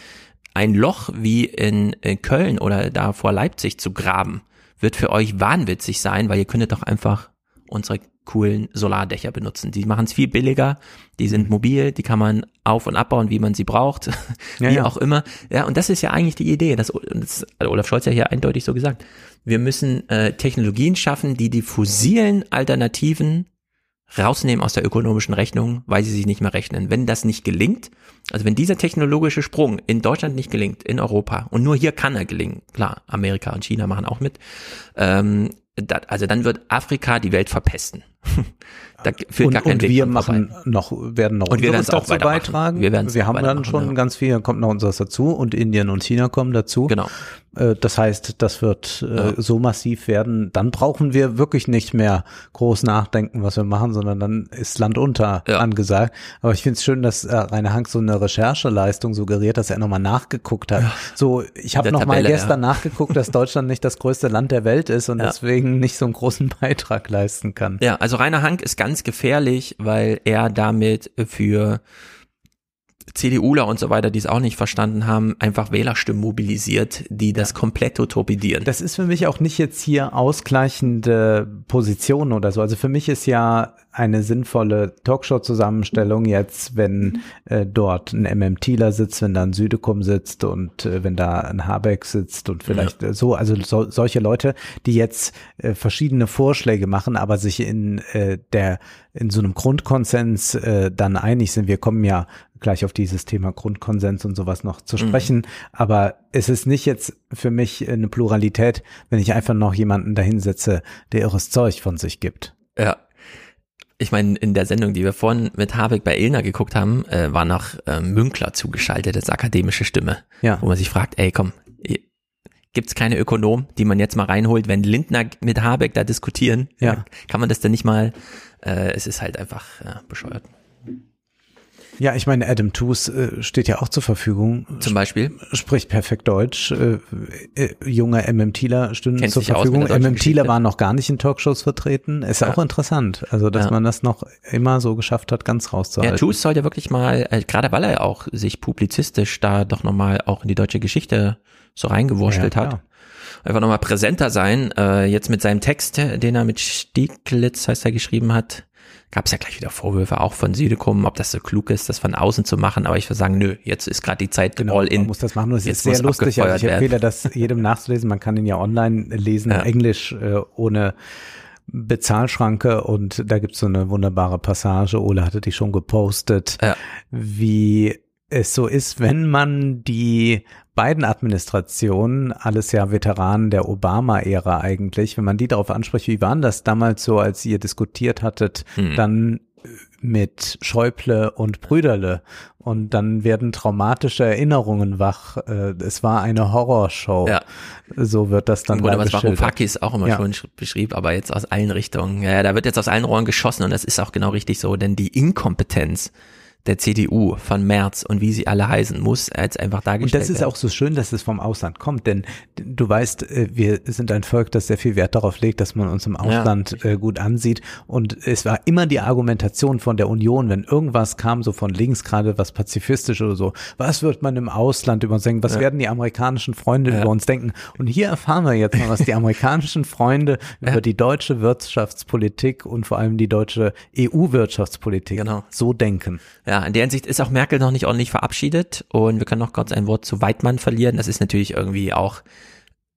Ein Loch wie in, in Köln oder da vor Leipzig zu graben, wird für euch wahnwitzig sein, weil ihr könntet doch einfach unsere coolen Solardächer benutzen. Die machen es viel billiger, die sind mobil, die kann man auf- und abbauen, wie man sie braucht, *laughs* wie ja. auch immer. Ja, und das ist ja eigentlich die Idee, das, das hat Olaf Scholz ja hier eindeutig so gesagt. Wir müssen äh, Technologien schaffen, die die fossilen Alternativen rausnehmen aus der ökonomischen Rechnung, weil sie sich nicht mehr rechnen. Wenn das nicht gelingt, also wenn dieser technologische Sprung in Deutschland nicht gelingt, in Europa, und nur hier kann er gelingen, klar, Amerika und China machen auch mit, ähm, dat, also dann wird Afrika die Welt verpesten. *laughs* da führt und, gar kein und Weg wir machen vorbei. noch, werden noch und wir werden dazu beitragen. Wir, wir haben dann schon ja. ganz viel, kommt noch unseres dazu und Indien und China kommen dazu. Genau. Äh, das heißt, das wird äh, ja. so massiv werden. Dann brauchen wir wirklich nicht mehr groß nachdenken, was wir machen, sondern dann ist Land unter ja. angesagt. Aber ich finde es schön, dass äh, Rainer Hank so eine Rechercheleistung suggeriert, dass er nochmal nachgeguckt hat. Ja. So, ich habe nochmal gestern nachgeguckt, dass *laughs* Deutschland nicht das größte Land der Welt ist und deswegen nicht so einen großen *laughs* Beitrag leisten kann. Ja, also Rainer Hank ist ganz gefährlich, weil er damit für CDUler und so weiter, die es auch nicht verstanden haben, einfach Wählerstimmen mobilisiert, die das komplett torpedieren. Das ist für mich auch nicht jetzt hier ausgleichende Position oder so. Also für mich ist ja eine sinnvolle Talkshow-Zusammenstellung jetzt, wenn äh, dort ein MM Thieler sitzt, wenn da ein Südekum sitzt und äh, wenn da ein Habeck sitzt und vielleicht ja. so, also so, solche Leute, die jetzt äh, verschiedene Vorschläge machen, aber sich in äh, der in so einem Grundkonsens äh, dann einig sind. Wir kommen ja gleich auf dieses Thema Grundkonsens und sowas noch zu mhm. sprechen. Mhm. Aber es ist nicht jetzt für mich eine Pluralität, wenn ich einfach noch jemanden dahinsetze, der irres Zeug von sich gibt. Ja, ich meine, in der Sendung, die wir vorhin mit Habeck bei Ilna geguckt haben, äh, war noch äh, Münkler zugeschaltet als akademische Stimme. Ja. Wo man sich fragt, ey, komm, gibt's keine Ökonom, die man jetzt mal reinholt, wenn Lindner mit Habeck da diskutieren, ja. kann man das dann nicht mal, äh, es ist halt einfach ja, bescheuert. Ja, ich meine, Adam Tooze äh, steht ja auch zur Verfügung. Zum Beispiel? Spricht perfekt Deutsch. Äh, äh, junger MMTler stünden zur Verfügung. MMTler war noch gar nicht in Talkshows vertreten. Ist ja. auch interessant. Also, dass ja. man das noch immer so geschafft hat, ganz rauszuhalten. Ja, Tooze soll ja wirklich mal, äh, gerade weil er auch sich publizistisch da doch nochmal auch in die deutsche Geschichte so reingewurschtelt ja, hat. Einfach nochmal präsenter sein. Äh, jetzt mit seinem Text, den er mit Stieglitz, heißt er, geschrieben hat, gab es ja gleich wieder Vorwürfe auch von Südekum, ob das so klug ist, das von außen zu machen. Aber ich würde sagen, nö, jetzt ist gerade die Zeit genau, all in. Man muss das machen. Das ist sehr lustig. Also ich empfehle das jedem nachzulesen. Man kann ihn ja online lesen, ja. Englisch äh, ohne Bezahlschranke und da gibt's so eine wunderbare Passage. Ole hatte die schon gepostet, ja. wie es so ist, wenn man die beiden Administrationen, alles ja Veteranen der Obama-Ära eigentlich, wenn man die darauf anspricht, wie waren das damals so, als ihr diskutiert hattet, hm. dann mit Schäuble und Brüderle und dann werden traumatische Erinnerungen wach. Äh, es war eine Horrorshow. Ja. So wird das dann Oder was Varoufakis auch immer ja. schon beschrieb, aber jetzt aus allen Richtungen. Ja, da wird jetzt aus allen Rohren geschossen und das ist auch genau richtig so, denn die Inkompetenz der CDU von Merz und wie sie alle heißen, muss als einfach dargestellt Und das ist werden. auch so schön, dass es vom Ausland kommt, denn du weißt, äh, wir sind ein Volk, das sehr viel Wert darauf legt, dass man uns im Ausland ja. Äh, gut ansieht und es war immer die Argumentation von der Union, wenn irgendwas kam, so von links, gerade was pazifistisch oder so, was wird man im Ausland über uns denken, was ja. werden die amerikanischen Freunde ja. über uns denken und hier erfahren wir jetzt mal, was die *laughs* amerikanischen Freunde über die deutsche Wirtschaftspolitik und vor allem die deutsche EU-Wirtschaftspolitik genau. so denken. Ja, ja, in der Hinsicht ist auch Merkel noch nicht ordentlich verabschiedet und wir können noch kurz ein Wort zu Weidmann verlieren. Das ist natürlich irgendwie auch,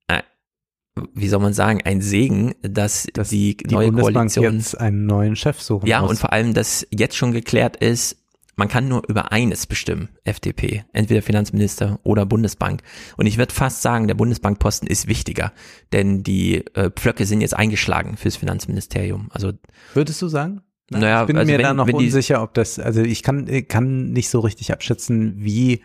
äh, wie soll man sagen, ein Segen, dass, dass die, die neue Bundesbank Koalition jetzt einen neuen Chef suchen Ja, muss. und vor allem, dass jetzt schon geklärt ist, man kann nur über eines bestimmen, FDP, entweder Finanzminister oder Bundesbank. Und ich würde fast sagen, der Bundesbankposten ist wichtiger, denn die äh, Pflöcke sind jetzt eingeschlagen fürs Finanzministerium. Also würdest du sagen? Naja, ich bin also mir wenn, da noch unsicher, ob das, also ich kann, kann nicht so richtig abschätzen, wie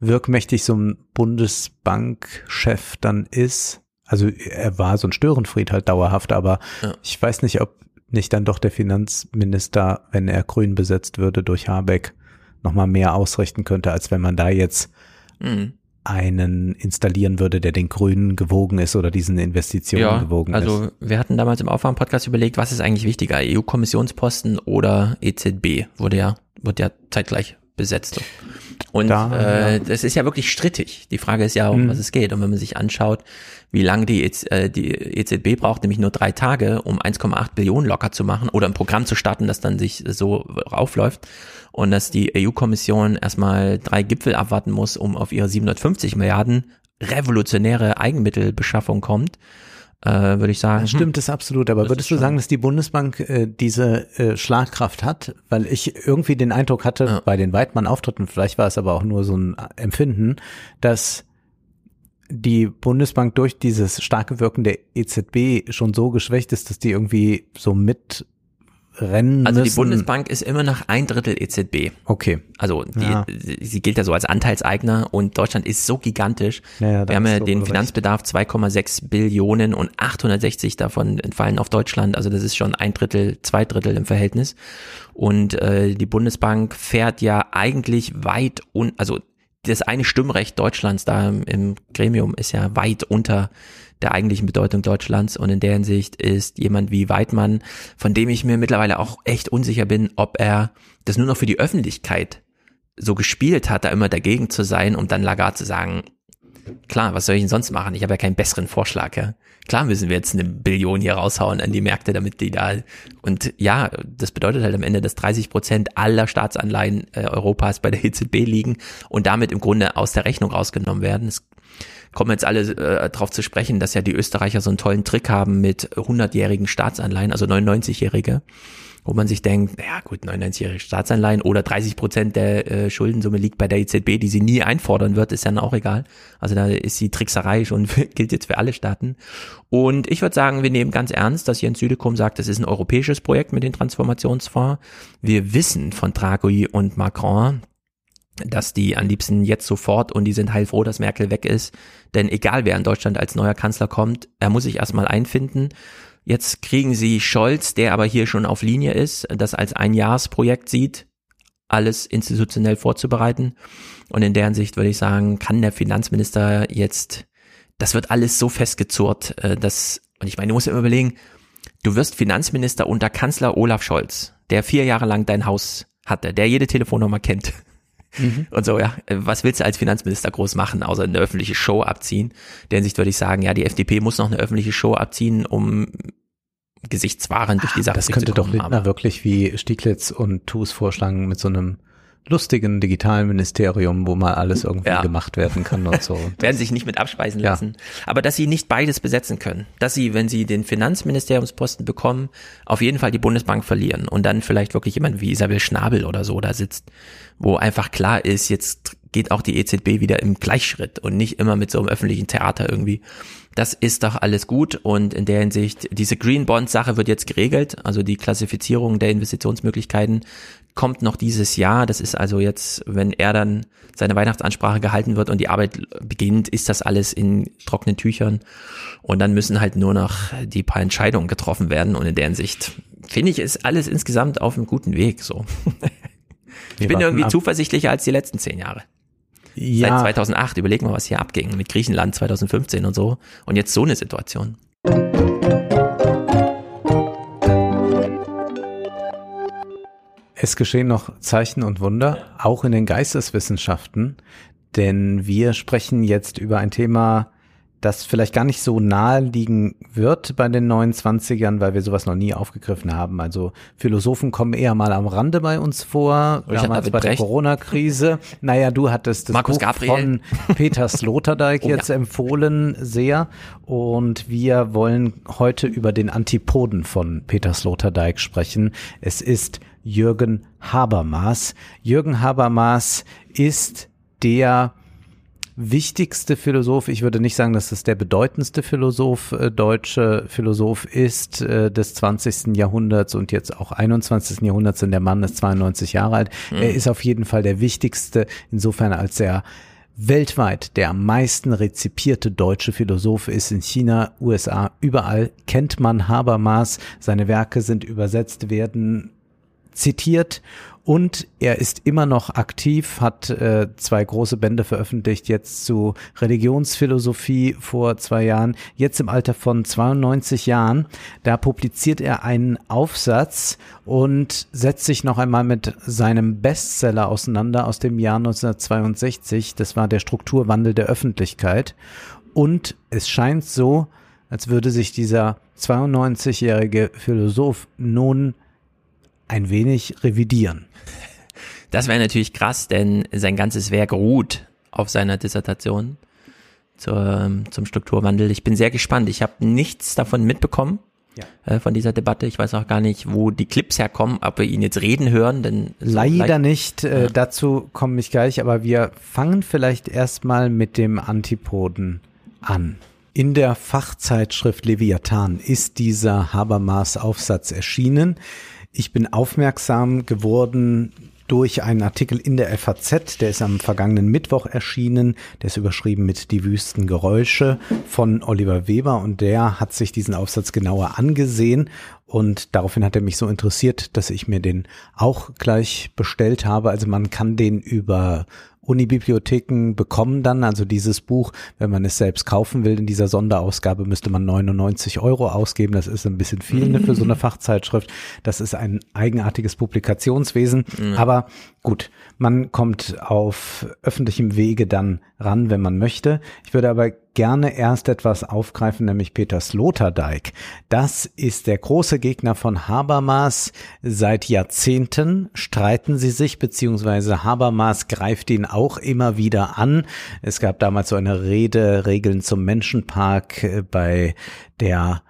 wirkmächtig so ein Bundesbankchef dann ist. Also er war so ein Störenfried halt dauerhaft, aber ja. ich weiß nicht, ob nicht dann doch der Finanzminister, wenn er grün besetzt würde durch Habeck, nochmal mehr ausrichten könnte, als wenn man da jetzt mhm einen installieren würde, der den Grünen gewogen ist oder diesen Investitionen ja, gewogen also ist. Also wir hatten damals im Aufwärm-Podcast überlegt, was ist eigentlich wichtiger, EU-Kommissionsposten oder EZB? Wurde ja, wurde ja zeitgleich besetzt. Und da, äh, ja. das ist ja wirklich strittig. Die Frage ist ja, um hm. was es geht. Und wenn man sich anschaut, wie lange die, äh, die EZB braucht, nämlich nur drei Tage, um 1,8 Billionen locker zu machen oder ein Programm zu starten, das dann sich so aufläuft und dass die EU-Kommission erstmal drei Gipfel abwarten muss, um auf ihre 750 Milliarden revolutionäre Eigenmittelbeschaffung kommt, äh, würde ich sagen. Das stimmt, das absolut. Aber würdest du sagen, dass die Bundesbank äh, diese äh, Schlagkraft hat? Weil ich irgendwie den Eindruck hatte ja. bei den Weidmann-Auftritten, vielleicht war es aber auch nur so ein Empfinden, dass die Bundesbank durch dieses starke Wirken der EZB schon so geschwächt ist, dass die irgendwie so mit rennen Also die Bundesbank ist immer noch ein Drittel EZB. Okay. Also die, ja. sie gilt ja so als Anteilseigner und Deutschland ist so gigantisch. Ja, Wir haben ja den Finanzbedarf 2,6 Billionen und 860 davon entfallen auf Deutschland. Also das ist schon ein Drittel, zwei Drittel im Verhältnis. Und äh, die Bundesbank fährt ja eigentlich weit und also das eine Stimmrecht Deutschlands da im, im Gremium ist ja weit unter der eigentlichen Bedeutung Deutschlands. Und in der Hinsicht ist jemand wie Weidmann, von dem ich mir mittlerweile auch echt unsicher bin, ob er das nur noch für die Öffentlichkeit so gespielt hat, da immer dagegen zu sein, um dann Lagarde zu sagen, klar, was soll ich denn sonst machen? Ich habe ja keinen besseren Vorschlag, ja. Klar müssen wir jetzt eine Billion hier raushauen an die Märkte, damit die da und ja, das bedeutet halt am Ende, dass 30 Prozent aller Staatsanleihen äh, Europas bei der EZB liegen und damit im Grunde aus der Rechnung rausgenommen werden. Es kommen jetzt alle äh, darauf zu sprechen, dass ja die Österreicher so einen tollen Trick haben mit 100-jährigen Staatsanleihen, also 99-jährige wo man sich denkt, ja gut, 99-jährige Staatsanleihen oder 30 Prozent der äh, Schuldensumme liegt bei der EZB, die sie nie einfordern wird, ist dann auch egal. Also da ist die Trickserei schon, *laughs* gilt jetzt für alle Staaten. Und ich würde sagen, wir nehmen ganz ernst, dass Jens Südekum sagt, das ist ein europäisches Projekt mit dem Transformationsfonds. Wir wissen von Draghi und Macron, dass die am liebsten jetzt sofort und die sind heilfroh, dass Merkel weg ist. Denn egal wer in Deutschland als neuer Kanzler kommt, er muss sich erstmal einfinden. Jetzt kriegen sie Scholz, der aber hier schon auf Linie ist, das als ein Jahresprojekt sieht, alles institutionell vorzubereiten. Und in deren Sicht würde ich sagen, kann der Finanzminister jetzt, das wird alles so festgezurrt, äh, dass, und ich meine, du musst immer überlegen, du wirst Finanzminister unter Kanzler Olaf Scholz, der vier Jahre lang dein Haus hatte, der jede Telefonnummer kennt. Mhm. Und so, ja, was willst du als Finanzminister groß machen, außer eine öffentliche Show abziehen? Der Sicht würde ich sagen, ja, die FDP muss noch eine öffentliche Show abziehen, um gesichtswahrend durch die Sache Das könnte doch Lindner wirklich wie Stieglitz und Tues vorschlagen mit so einem lustigen digitalen Ministerium, wo mal alles irgendwie ja. gemacht werden kann und so. *laughs* werden sich nicht mit abspeisen ja. lassen. Aber dass sie nicht beides besetzen können. Dass sie, wenn sie den Finanzministeriumsposten bekommen, auf jeden Fall die Bundesbank verlieren und dann vielleicht wirklich jemand wie Isabel Schnabel oder so da sitzt, wo einfach klar ist, jetzt geht auch die EZB wieder im Gleichschritt und nicht immer mit so einem öffentlichen Theater irgendwie. Das ist doch alles gut und in der Hinsicht, diese Green Bond Sache wird jetzt geregelt, also die Klassifizierung der Investitionsmöglichkeiten kommt noch dieses Jahr. Das ist also jetzt, wenn er dann seine Weihnachtsansprache gehalten wird und die Arbeit beginnt, ist das alles in trockenen Tüchern. Und dann müssen halt nur noch die paar Entscheidungen getroffen werden. Und in deren Sicht finde ich, ist alles insgesamt auf einem guten Weg, so. *laughs* ich bin irgendwie ab. zuversichtlicher als die letzten zehn Jahre. Ja. Seit 2008, überleg mal, was hier abging mit Griechenland 2015 und so. Und jetzt so eine Situation. Es geschehen noch Zeichen und Wunder, auch in den Geisteswissenschaften, denn wir sprechen jetzt über ein Thema, das vielleicht gar nicht so nahe liegen wird bei den 29ern, weil wir sowas noch nie aufgegriffen haben. Also Philosophen kommen eher mal am Rande bei uns vor, ich damals bei der Corona-Krise. *laughs* Naja, du hattest das Markus Buch Gabriel. von *laughs* Peter Sloterdijk oh, jetzt ja. empfohlen sehr und wir wollen heute über den Antipoden von Peter Sloterdijk sprechen. Es ist Jürgen Habermas. Jürgen Habermas ist der wichtigste Philosoph, ich würde nicht sagen, dass es der bedeutendste Philosoph, äh, deutsche Philosoph ist äh, des 20. Jahrhunderts und jetzt auch 21. Jahrhunderts, denn der Mann ist 92 Jahre alt. Mhm. Er ist auf jeden Fall der wichtigste, insofern als er weltweit der am meisten rezipierte deutsche Philosoph ist in China, USA, überall kennt man Habermas. Seine Werke sind übersetzt, werden zitiert und er ist immer noch aktiv, hat äh, zwei große Bände veröffentlicht, jetzt zu Religionsphilosophie vor zwei Jahren, jetzt im Alter von 92 Jahren. Da publiziert er einen Aufsatz und setzt sich noch einmal mit seinem Bestseller auseinander aus dem Jahr 1962. Das war der Strukturwandel der Öffentlichkeit. Und es scheint so, als würde sich dieser 92-jährige Philosoph nun ein wenig revidieren. Das wäre natürlich krass, denn sein ganzes Werk ruht auf seiner Dissertation zur, zum Strukturwandel. Ich bin sehr gespannt. Ich habe nichts davon mitbekommen. Ja. Äh, von dieser Debatte. Ich weiß auch gar nicht, wo die Clips herkommen, ob wir ihn jetzt reden hören, denn leider nicht. Äh, ja. Dazu komme ich gleich, aber wir fangen vielleicht erstmal mit dem Antipoden an. In der Fachzeitschrift Leviathan ist dieser Habermas Aufsatz erschienen. Ich bin aufmerksam geworden durch einen Artikel in der FAZ, der ist am vergangenen Mittwoch erschienen, der ist überschrieben mit Die wüsten Geräusche von Oliver Weber und der hat sich diesen Aufsatz genauer angesehen und daraufhin hat er mich so interessiert, dass ich mir den auch gleich bestellt habe. Also man kann den über Unibibliotheken bekommen dann, also dieses Buch, wenn man es selbst kaufen will in dieser Sonderausgabe, müsste man 99 Euro ausgeben. Das ist ein bisschen viel ne, für so eine *laughs* Fachzeitschrift. Das ist ein eigenartiges Publikationswesen. Mhm. Aber gut, man kommt auf öffentlichem Wege dann ran, wenn man möchte. Ich würde aber gerne erst etwas aufgreifen, nämlich Peter Sloterdijk. Das ist der große Gegner von Habermas. Seit Jahrzehnten streiten sie sich, beziehungsweise Habermas greift ihn auch immer wieder an. Es gab damals so eine Rede, Regeln zum Menschenpark, äh, bei der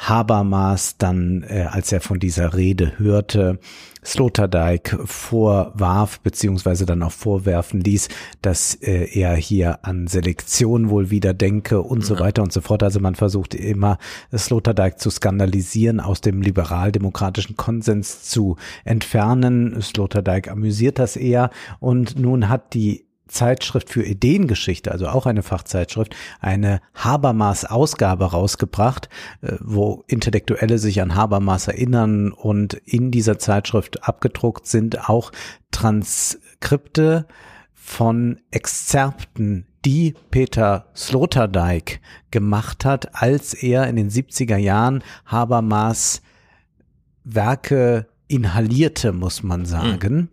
Habermas dann, äh, als er von dieser Rede hörte, Sloterdijk vorwarf, beziehungsweise dann auch vorwerfen ließ, dass äh, er hier an Selektion wohl wieder denke und so weiter und so fort. Also man versucht immer, Sloterdijk zu skandalisieren, aus dem liberal-demokratischen Konsens zu entfernen. Sloterdijk amüsiert das eher und nun hat die Zeitschrift für Ideengeschichte, also auch eine Fachzeitschrift, eine Habermas-Ausgabe rausgebracht, äh, wo Intellektuelle sich an Habermas erinnern und in dieser Zeitschrift abgedruckt sind auch Transkripte von Exzerpten, die Peter Sloterdijk gemacht hat, als er in den 70er Jahren Habermas Werke inhalierte, muss man sagen.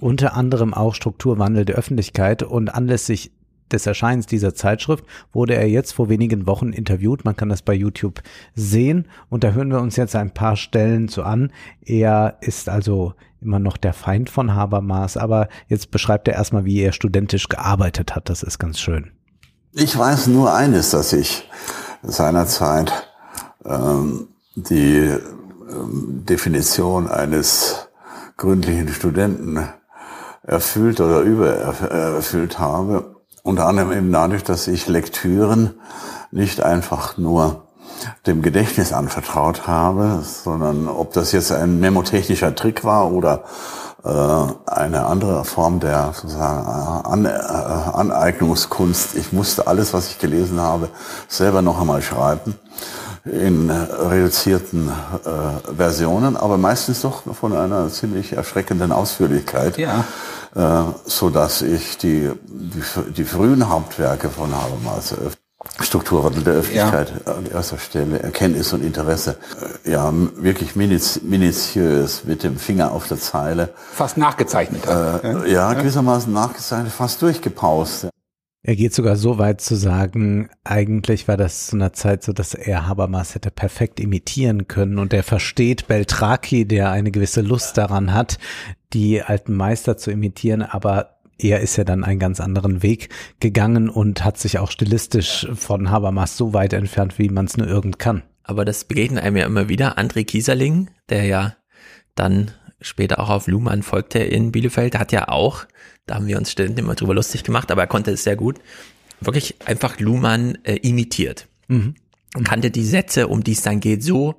Unter anderem auch Strukturwandel der Öffentlichkeit und anlässlich des Erscheinens dieser Zeitschrift wurde er jetzt vor wenigen Wochen interviewt. Man kann das bei YouTube sehen und da hören wir uns jetzt ein paar Stellen zu an. Er ist also immer noch der Feind von Habermas, aber jetzt beschreibt er erstmal, wie er studentisch gearbeitet hat. Das ist ganz schön. Ich weiß nur eines, dass ich seinerzeit ähm, die Definition eines gründlichen Studenten erfüllt oder übererfüllt habe. Unter anderem eben dadurch, dass ich Lektüren nicht einfach nur dem Gedächtnis anvertraut habe, sondern ob das jetzt ein memotechnischer Trick war oder äh, eine andere Form der sozusagen äh, äh, Aneignungskunst. Ich musste alles, was ich gelesen habe, selber noch einmal schreiben in reduzierten äh, Versionen, aber meistens doch von einer ziemlich erschreckenden Ausführlichkeit, ja. äh, so dass ich die, die, die frühen Hauptwerke von Habermas Strukturwandel der Öffentlichkeit ja. an erster Stelle, Erkenntnis und Interesse. Äh, ja, wirklich minutiös mit dem Finger auf der Zeile. Fast nachgezeichnet. Äh, ja, gewissermaßen nachgezeichnet, fast durchgepaust. Er geht sogar so weit zu sagen, eigentlich war das zu einer Zeit so, dass er Habermas hätte perfekt imitieren können und er versteht Beltraki, der eine gewisse Lust daran hat, die alten Meister zu imitieren, aber er ist ja dann einen ganz anderen Weg gegangen und hat sich auch stilistisch von Habermas so weit entfernt, wie man es nur irgend kann. Aber das begegnet einem ja immer wieder. André Kieserling, der ja dann später auch auf Luhmann folgte in Bielefeld, hat ja auch da haben wir uns Studenten immer drüber lustig gemacht, aber er konnte es sehr gut. Wirklich einfach Luhmann äh, imitiert. Mhm. Kannte die Sätze, um die es dann geht, so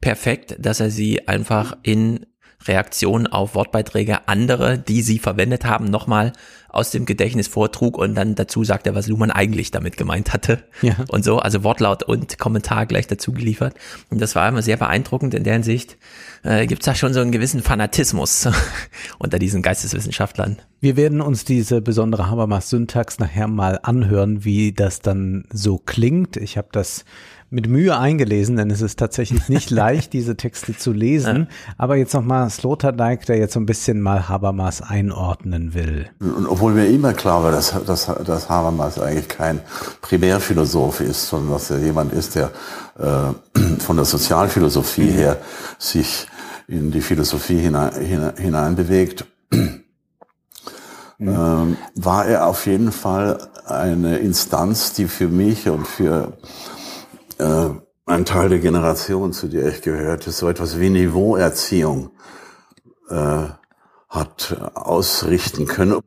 perfekt, dass er sie einfach in Reaktion auf Wortbeiträge andere, die sie verwendet haben, nochmal aus dem Gedächtnis vortrug und dann dazu sagte, was Luhmann eigentlich damit gemeint hatte. Ja. Und so, also Wortlaut und Kommentar gleich dazu geliefert. Und das war immer sehr beeindruckend in der Hinsicht. Äh, Gibt es da schon so einen gewissen Fanatismus *laughs* unter diesen Geisteswissenschaftlern? Wir werden uns diese besondere Habermas-Syntax nachher mal anhören, wie das dann so klingt. Ich habe das mit Mühe eingelesen, denn es ist tatsächlich nicht *laughs* leicht, diese Texte zu lesen. Aber jetzt nochmal Sloterdijk, der jetzt so ein bisschen mal Habermas einordnen will. Und obwohl mir immer klar war, dass, dass, dass Habermas eigentlich kein Primärphilosoph ist, sondern dass er jemand ist, der äh, *clears throat* von der Sozialphilosophie her sich in die Philosophie hinein, hinein, hineinbewegt, ähm, war er auf jeden Fall eine Instanz, die für mich und für äh, ein Teil der Generation, zu der ich gehörte, so etwas wie Niveauerziehung äh, hat ausrichten können.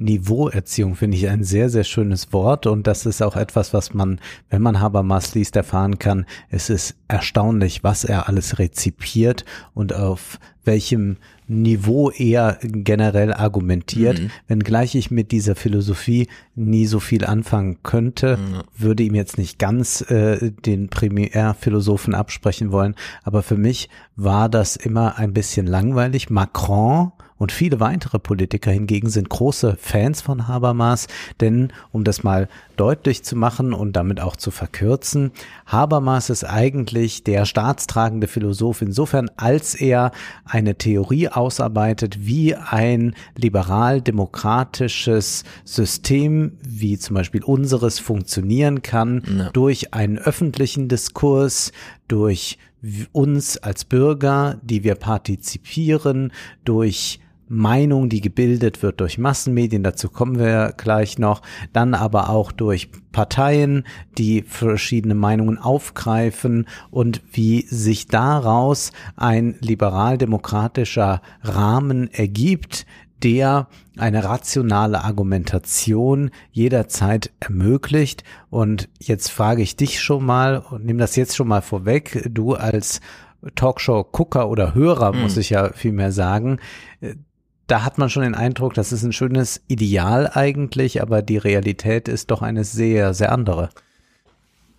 Niveauerziehung finde ich ein sehr, sehr schönes Wort und das ist auch etwas, was man, wenn man Habermas liest, erfahren kann. Es ist erstaunlich, was er alles rezipiert und auf welchem Niveau er generell argumentiert. Mhm. Wenngleich ich mit dieser Philosophie nie so viel anfangen könnte, Mhm. würde ihm jetzt nicht ganz äh, den Primärphilosophen absprechen wollen. Aber für mich war das immer ein bisschen langweilig. Macron Und viele weitere Politiker hingegen sind große Fans von Habermas, denn um das mal deutlich zu machen und damit auch zu verkürzen, Habermas ist eigentlich der staatstragende Philosoph insofern, als er eine Theorie ausarbeitet, wie ein liberal-demokratisches System, wie zum Beispiel unseres, funktionieren kann, ja. durch einen öffentlichen Diskurs, durch uns als Bürger, die wir partizipieren, durch Meinung, die gebildet wird durch Massenmedien, dazu kommen wir gleich noch, dann aber auch durch Parteien, die verschiedene Meinungen aufgreifen und wie sich daraus ein liberal-demokratischer Rahmen ergibt, der eine rationale Argumentation jederzeit ermöglicht. Und jetzt frage ich dich schon mal und nimm das jetzt schon mal vorweg, du als Talkshow-Gucker oder Hörer, mhm. muss ich ja vielmehr sagen, da hat man schon den Eindruck, das ist ein schönes Ideal eigentlich, aber die Realität ist doch eine sehr, sehr andere.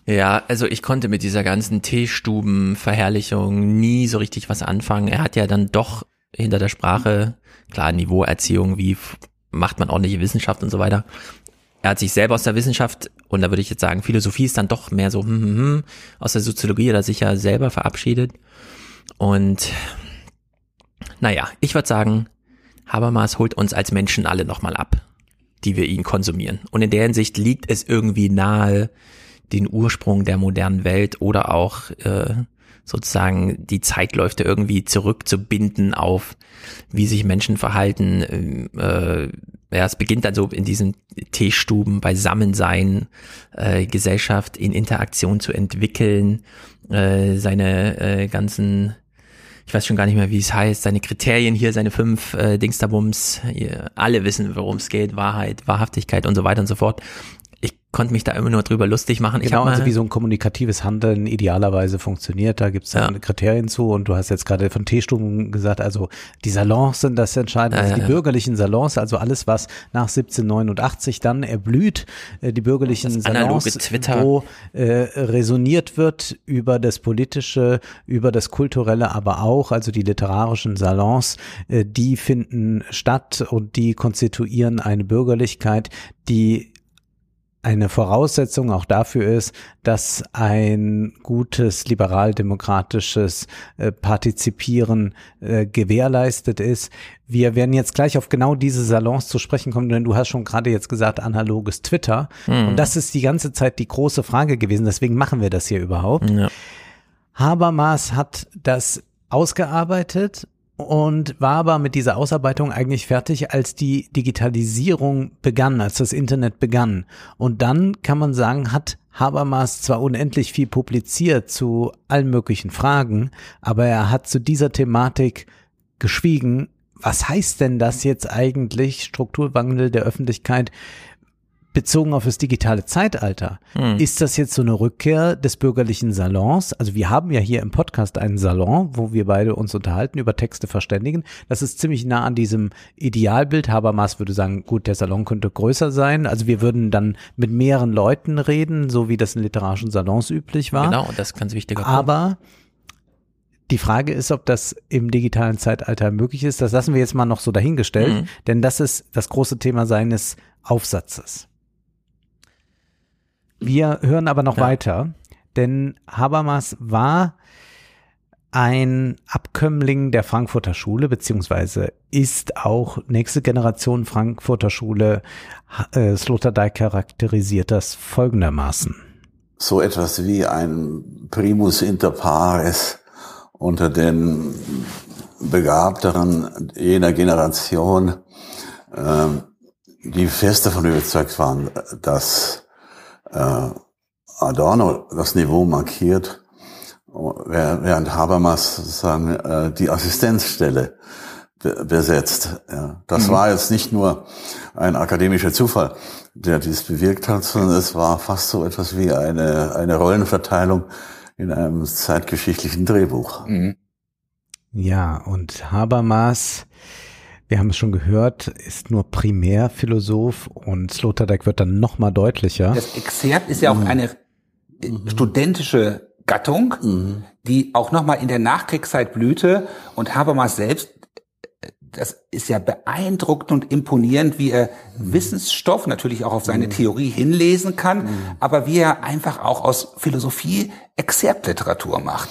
Ja, also ich konnte mit dieser ganzen Teestuben-Verherrlichung nie so richtig was anfangen. Er hat ja dann doch hinter der Sprache, klar, Niveauerziehung, wie macht man ordentliche Wissenschaft und so weiter. Er hat sich selber aus der Wissenschaft, und da würde ich jetzt sagen, Philosophie ist dann doch mehr so, hm, hm, hm, aus der Soziologie hat er sich ja selber verabschiedet. Und naja, ich würde sagen, Habermas holt uns als Menschen alle nochmal ab, die wir ihn konsumieren. Und in der Hinsicht liegt es irgendwie nahe, den Ursprung der modernen Welt oder auch äh, sozusagen die Zeitläufe irgendwie zurückzubinden auf, wie sich Menschen verhalten. Äh, ja, es beginnt dann so in diesen Teestuben Beisammensein, äh, Gesellschaft in Interaktion zu entwickeln, äh, seine äh, ganzen ich weiß schon gar nicht mehr, wie es heißt, seine Kriterien hier, seine fünf äh, Dingsterbums, alle wissen, worum es geht, Wahrheit, Wahrhaftigkeit und so weiter und so fort konnte mich da immer nur drüber lustig machen. Genau, also wie so ein kommunikatives Handeln idealerweise funktioniert, da gibt es ja. Kriterien zu und du hast jetzt gerade von Teestuben gesagt, also die Salons sind das Entscheidende, ja, also die ja, bürgerlichen Salons, also alles, was nach 1789 dann erblüht, äh, die bürgerlichen das Salons, Twitter. wo äh, resoniert wird über das Politische, über das Kulturelle, aber auch, also die literarischen Salons, äh, die finden statt und die konstituieren eine Bürgerlichkeit, die eine Voraussetzung auch dafür ist, dass ein gutes liberal-demokratisches äh, Partizipieren äh, gewährleistet ist. Wir werden jetzt gleich auf genau diese Salons zu sprechen kommen, denn du hast schon gerade jetzt gesagt, analoges Twitter. Mhm. Und das ist die ganze Zeit die große Frage gewesen. Deswegen machen wir das hier überhaupt. Ja. Habermas hat das ausgearbeitet und war aber mit dieser Ausarbeitung eigentlich fertig, als die Digitalisierung begann, als das Internet begann. Und dann kann man sagen, hat Habermas zwar unendlich viel publiziert zu allen möglichen Fragen, aber er hat zu dieser Thematik geschwiegen. Was heißt denn das jetzt eigentlich, Strukturwandel der Öffentlichkeit? Bezogen auf das digitale Zeitalter, hm. ist das jetzt so eine Rückkehr des bürgerlichen Salons? Also wir haben ja hier im Podcast einen Salon, wo wir beide uns unterhalten, über Texte verständigen. Das ist ziemlich nah an diesem Idealbild. Habermas würde sagen, gut, der Salon könnte größer sein. Also wir würden dann mit mehreren Leuten reden, so wie das in literarischen Salons üblich war. Genau, das ist ganz wichtiger Punkt. Aber die Frage ist, ob das im digitalen Zeitalter möglich ist. Das lassen wir jetzt mal noch so dahingestellt, mhm. denn das ist das große Thema seines Aufsatzes. Wir hören aber noch ja. weiter, denn Habermas war ein Abkömmling der Frankfurter Schule, beziehungsweise ist auch nächste Generation Frankfurter Schule. Äh, Sloterdijk charakterisiert das folgendermaßen. So etwas wie ein Primus inter pares unter den Begabteren jener Generation, äh, die fest davon überzeugt waren, dass äh, Adorno das Niveau markiert, während Habermas sozusagen äh, die Assistenzstelle besetzt. Ja. Das mhm. war jetzt nicht nur ein akademischer Zufall, der dies bewirkt hat, sondern es war fast so etwas wie eine, eine Rollenverteilung in einem zeitgeschichtlichen Drehbuch. Mhm. Ja, und Habermas wir haben es schon gehört, ist nur Primärphilosoph und Sloterdijk wird dann noch mal deutlicher. Das Exerpt ist ja auch mhm. eine mhm. studentische Gattung, mhm. die auch noch mal in der Nachkriegszeit blühte und Habermas selbst das ist ja beeindruckend und imponierend, wie er Wissensstoff natürlich auch auf seine Theorie hinlesen kann, aber wie er einfach auch aus Philosophie Exzerptliteratur macht.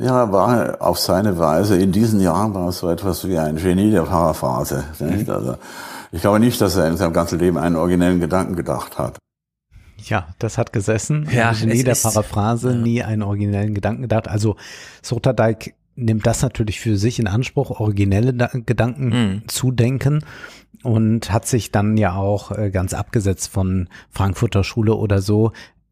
Ja, war auf seine Weise. In diesen Jahren war es so etwas wie ein Genie der Paraphrase. Nicht? Also, ich glaube nicht, dass er in seinem ganzen Leben einen originellen Gedanken gedacht hat. Ja, das hat gesessen. Ja, Genie es der ist- Paraphrase, nie einen originellen Gedanken gedacht. Also Sloterdijk nimmt das natürlich für sich in Anspruch, originelle da Gedanken Mhm. zu denken und hat sich dann ja auch äh, ganz abgesetzt von Frankfurter Schule oder so.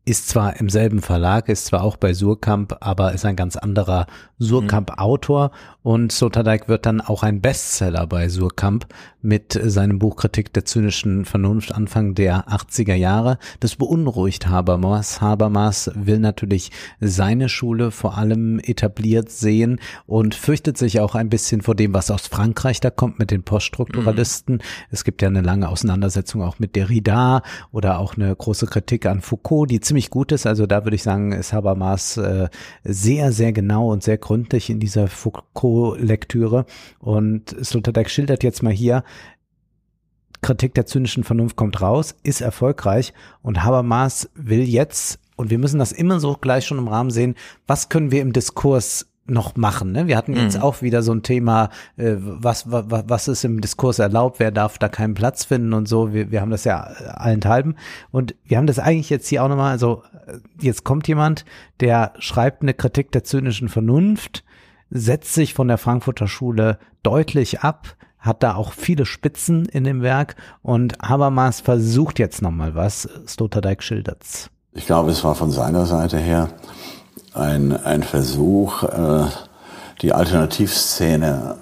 Ist zwar im selben Verlag, ist zwar auch bei Surkamp, aber ist ein ganz anderer Surkamp-Autor und Sloterdijk wird dann auch ein Bestseller bei Surkamp mit seinem Buch Kritik der zynischen Vernunft Anfang der 80er Jahre. Das beunruhigt Habermas. Habermas will natürlich seine Schule vor allem etabliert sehen und fürchtet sich auch ein bisschen vor dem, was aus Frankreich da kommt mit den Poststrukturalisten. Es gibt ja eine lange Auseinandersetzung auch mit Derrida oder auch eine große Kritik an Foucault, die ziemlich gut ist. Also da würde ich sagen, ist Habermas äh, sehr, sehr genau und sehr gründlich in dieser Foucault-Lektüre. Und Sloterdijk schildert jetzt mal hier, Kritik der zynischen Vernunft kommt raus, ist erfolgreich und Habermas will jetzt, und wir müssen das immer so gleich schon im Rahmen sehen, was können wir im Diskurs noch machen. Ne? Wir hatten jetzt Mhm. auch wieder so ein Thema, äh, was, was, was ist im Diskurs erlaubt, wer darf da keinen Platz finden und so. Wir, wir haben das ja allenthalben. Und wir haben das eigentlich jetzt hier auch nochmal, also äh, jetzt kommt jemand, der schreibt eine Kritik der zynischen Vernunft, setzt sich von der Frankfurter Schule deutlich ab, hat da auch viele Spitzen in dem Werk und Habermas versucht jetzt nochmal was. Sloterdijk schildert's. Ich glaube, es war von seiner Seite her ein, ein Versuch, äh, die Alternativszene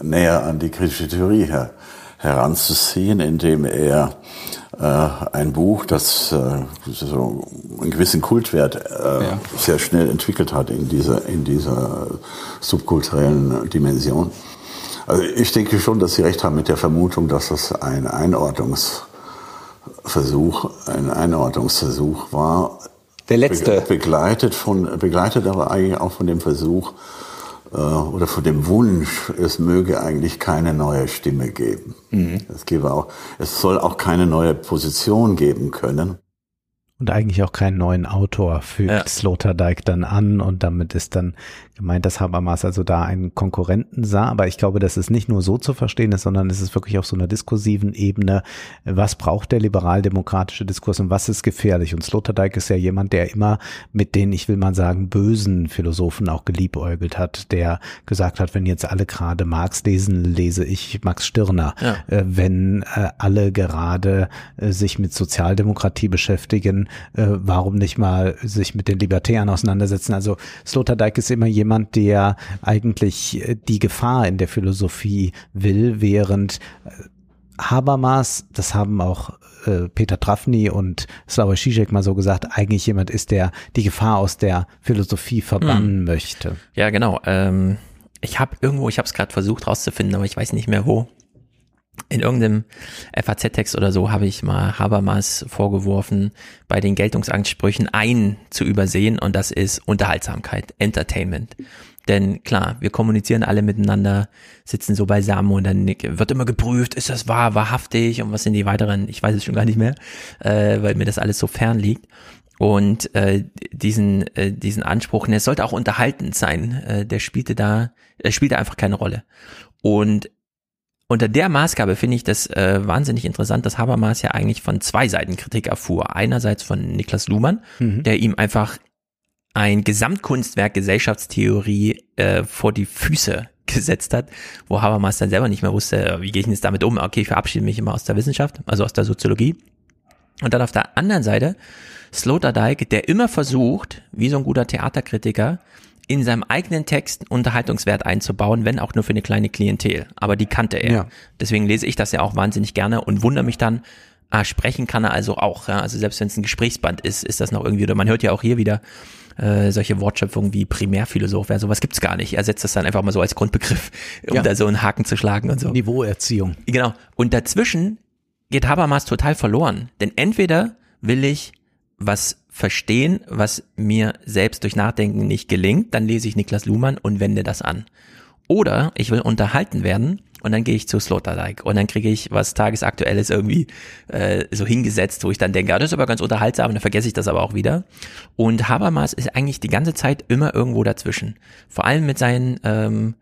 näher an die kritische Theorie her, heranzuziehen, indem er äh, ein Buch, das äh, so einen gewissen Kultwert äh, sehr schnell entwickelt hat in dieser, in dieser subkulturellen Dimension. Also ich denke schon, dass Sie recht haben mit der Vermutung, dass das ein Einordnungsversuch, ein Einordnungsversuch war. Der letzte. Be begleitet von, begleitet aber eigentlich auch von dem Versuch äh, oder von dem Wunsch, es möge eigentlich keine neue Stimme geben. Es gebe auch, es soll auch keine neue Position geben können. Und eigentlich auch keinen neuen Autor fügt Ja. Sloterdijk dann an und damit ist dann gemeint, dass Habermas also da einen Konkurrenten sah. Aber ich glaube, dass es nicht nur so zu verstehen ist, sondern es ist wirklich auf so einer diskursiven Ebene. Was braucht der liberal-demokratische Diskurs und was ist gefährlich? Und Sloterdijk ist ja jemand, der immer mit den, ich will mal sagen, bösen Philosophen auch geliebäugelt hat, der gesagt hat, wenn jetzt alle gerade Marx lesen, lese ich Max Stirner. Ja. Äh, wenn äh, alle gerade äh, sich mit Sozialdemokratie beschäftigen, äh, warum nicht mal sich mit den Libertären auseinandersetzen? Also Sloterdijk ist immer jemand, der eigentlich äh, die Gefahr in der Philosophie will, während äh, Habermas, das haben auch äh, Peter Trafny und Slavoj Žižek mal so gesagt, eigentlich jemand ist, der die Gefahr aus der Philosophie verbannen Hm. möchte. Ja, genau. Ähm, ich habe irgendwo, ich habe es gerade versucht rauszufinden, aber ich weiß nicht mehr wo. In irgendeinem FAZ-Text oder so habe ich mal Habermas vorgeworfen, bei den Geltungsansprüchen einen zu übersehen und das ist Unterhaltsamkeit, Entertainment. Denn klar, wir kommunizieren alle miteinander, sitzen so beisammen und dann wird immer geprüft, ist das wahr, wahrhaftig und was sind die weiteren, ich weiß es schon gar nicht mehr, äh, weil mir das alles so fern liegt. Und äh, diesen, äh, diesen Anspruch, es sollte auch unterhaltend sein, äh, der spielte da, er spielte einfach keine Rolle. Und unter der Maßgabe finde ich das äh, wahnsinnig interessant, dass Habermas ja eigentlich von zwei Seiten Kritik erfuhr. Einerseits von Niklas Luhmann, Mhm. der ihm einfach ein Gesamtkunstwerk Gesellschaftstheorie äh, vor die Füße gesetzt hat, wo Habermas dann selber nicht mehr wusste, wie gehe ich denn jetzt damit um? Okay, ich verabschiede mich immer aus der Wissenschaft, also aus der Soziologie. Und dann auf der anderen Seite Sloterdijk, der immer versucht, wie so ein guter Theaterkritiker, in seinem eigenen Text Unterhaltungswert einzubauen, wenn auch nur für eine kleine Klientel. Aber die kannte er. Ja. Deswegen lese ich das ja auch wahnsinnig gerne und wundere mich dann, ah, sprechen kann er also auch. Ja? Also selbst wenn es ein Gesprächsband ist, ist das noch irgendwie, oder man hört ja auch hier wieder äh, solche Wortschöpfungen wie Primärphilosoph, ja, sowas gibt's gar nicht. Er setzt das dann einfach mal so als Grundbegriff, um Ja. da so einen Haken zu schlagen und so. Niveauerziehung. Genau. Und dazwischen geht Habermas total verloren. Denn entweder will ich was verstehen, was mir selbst durch Nachdenken nicht gelingt, dann lese ich Niklas Luhmann und wende das an. Oder ich will unterhalten werden und dann gehe ich zu Sloterdijk und dann kriege ich was Tagesaktuelles irgendwie äh, so hingesetzt, wo ich dann denke, ja, das ist aber ganz unterhaltsam, dann vergesse ich das aber auch wieder. Und Habermas ist eigentlich die ganze Zeit immer irgendwo dazwischen. Vor allem mit seinen ähm,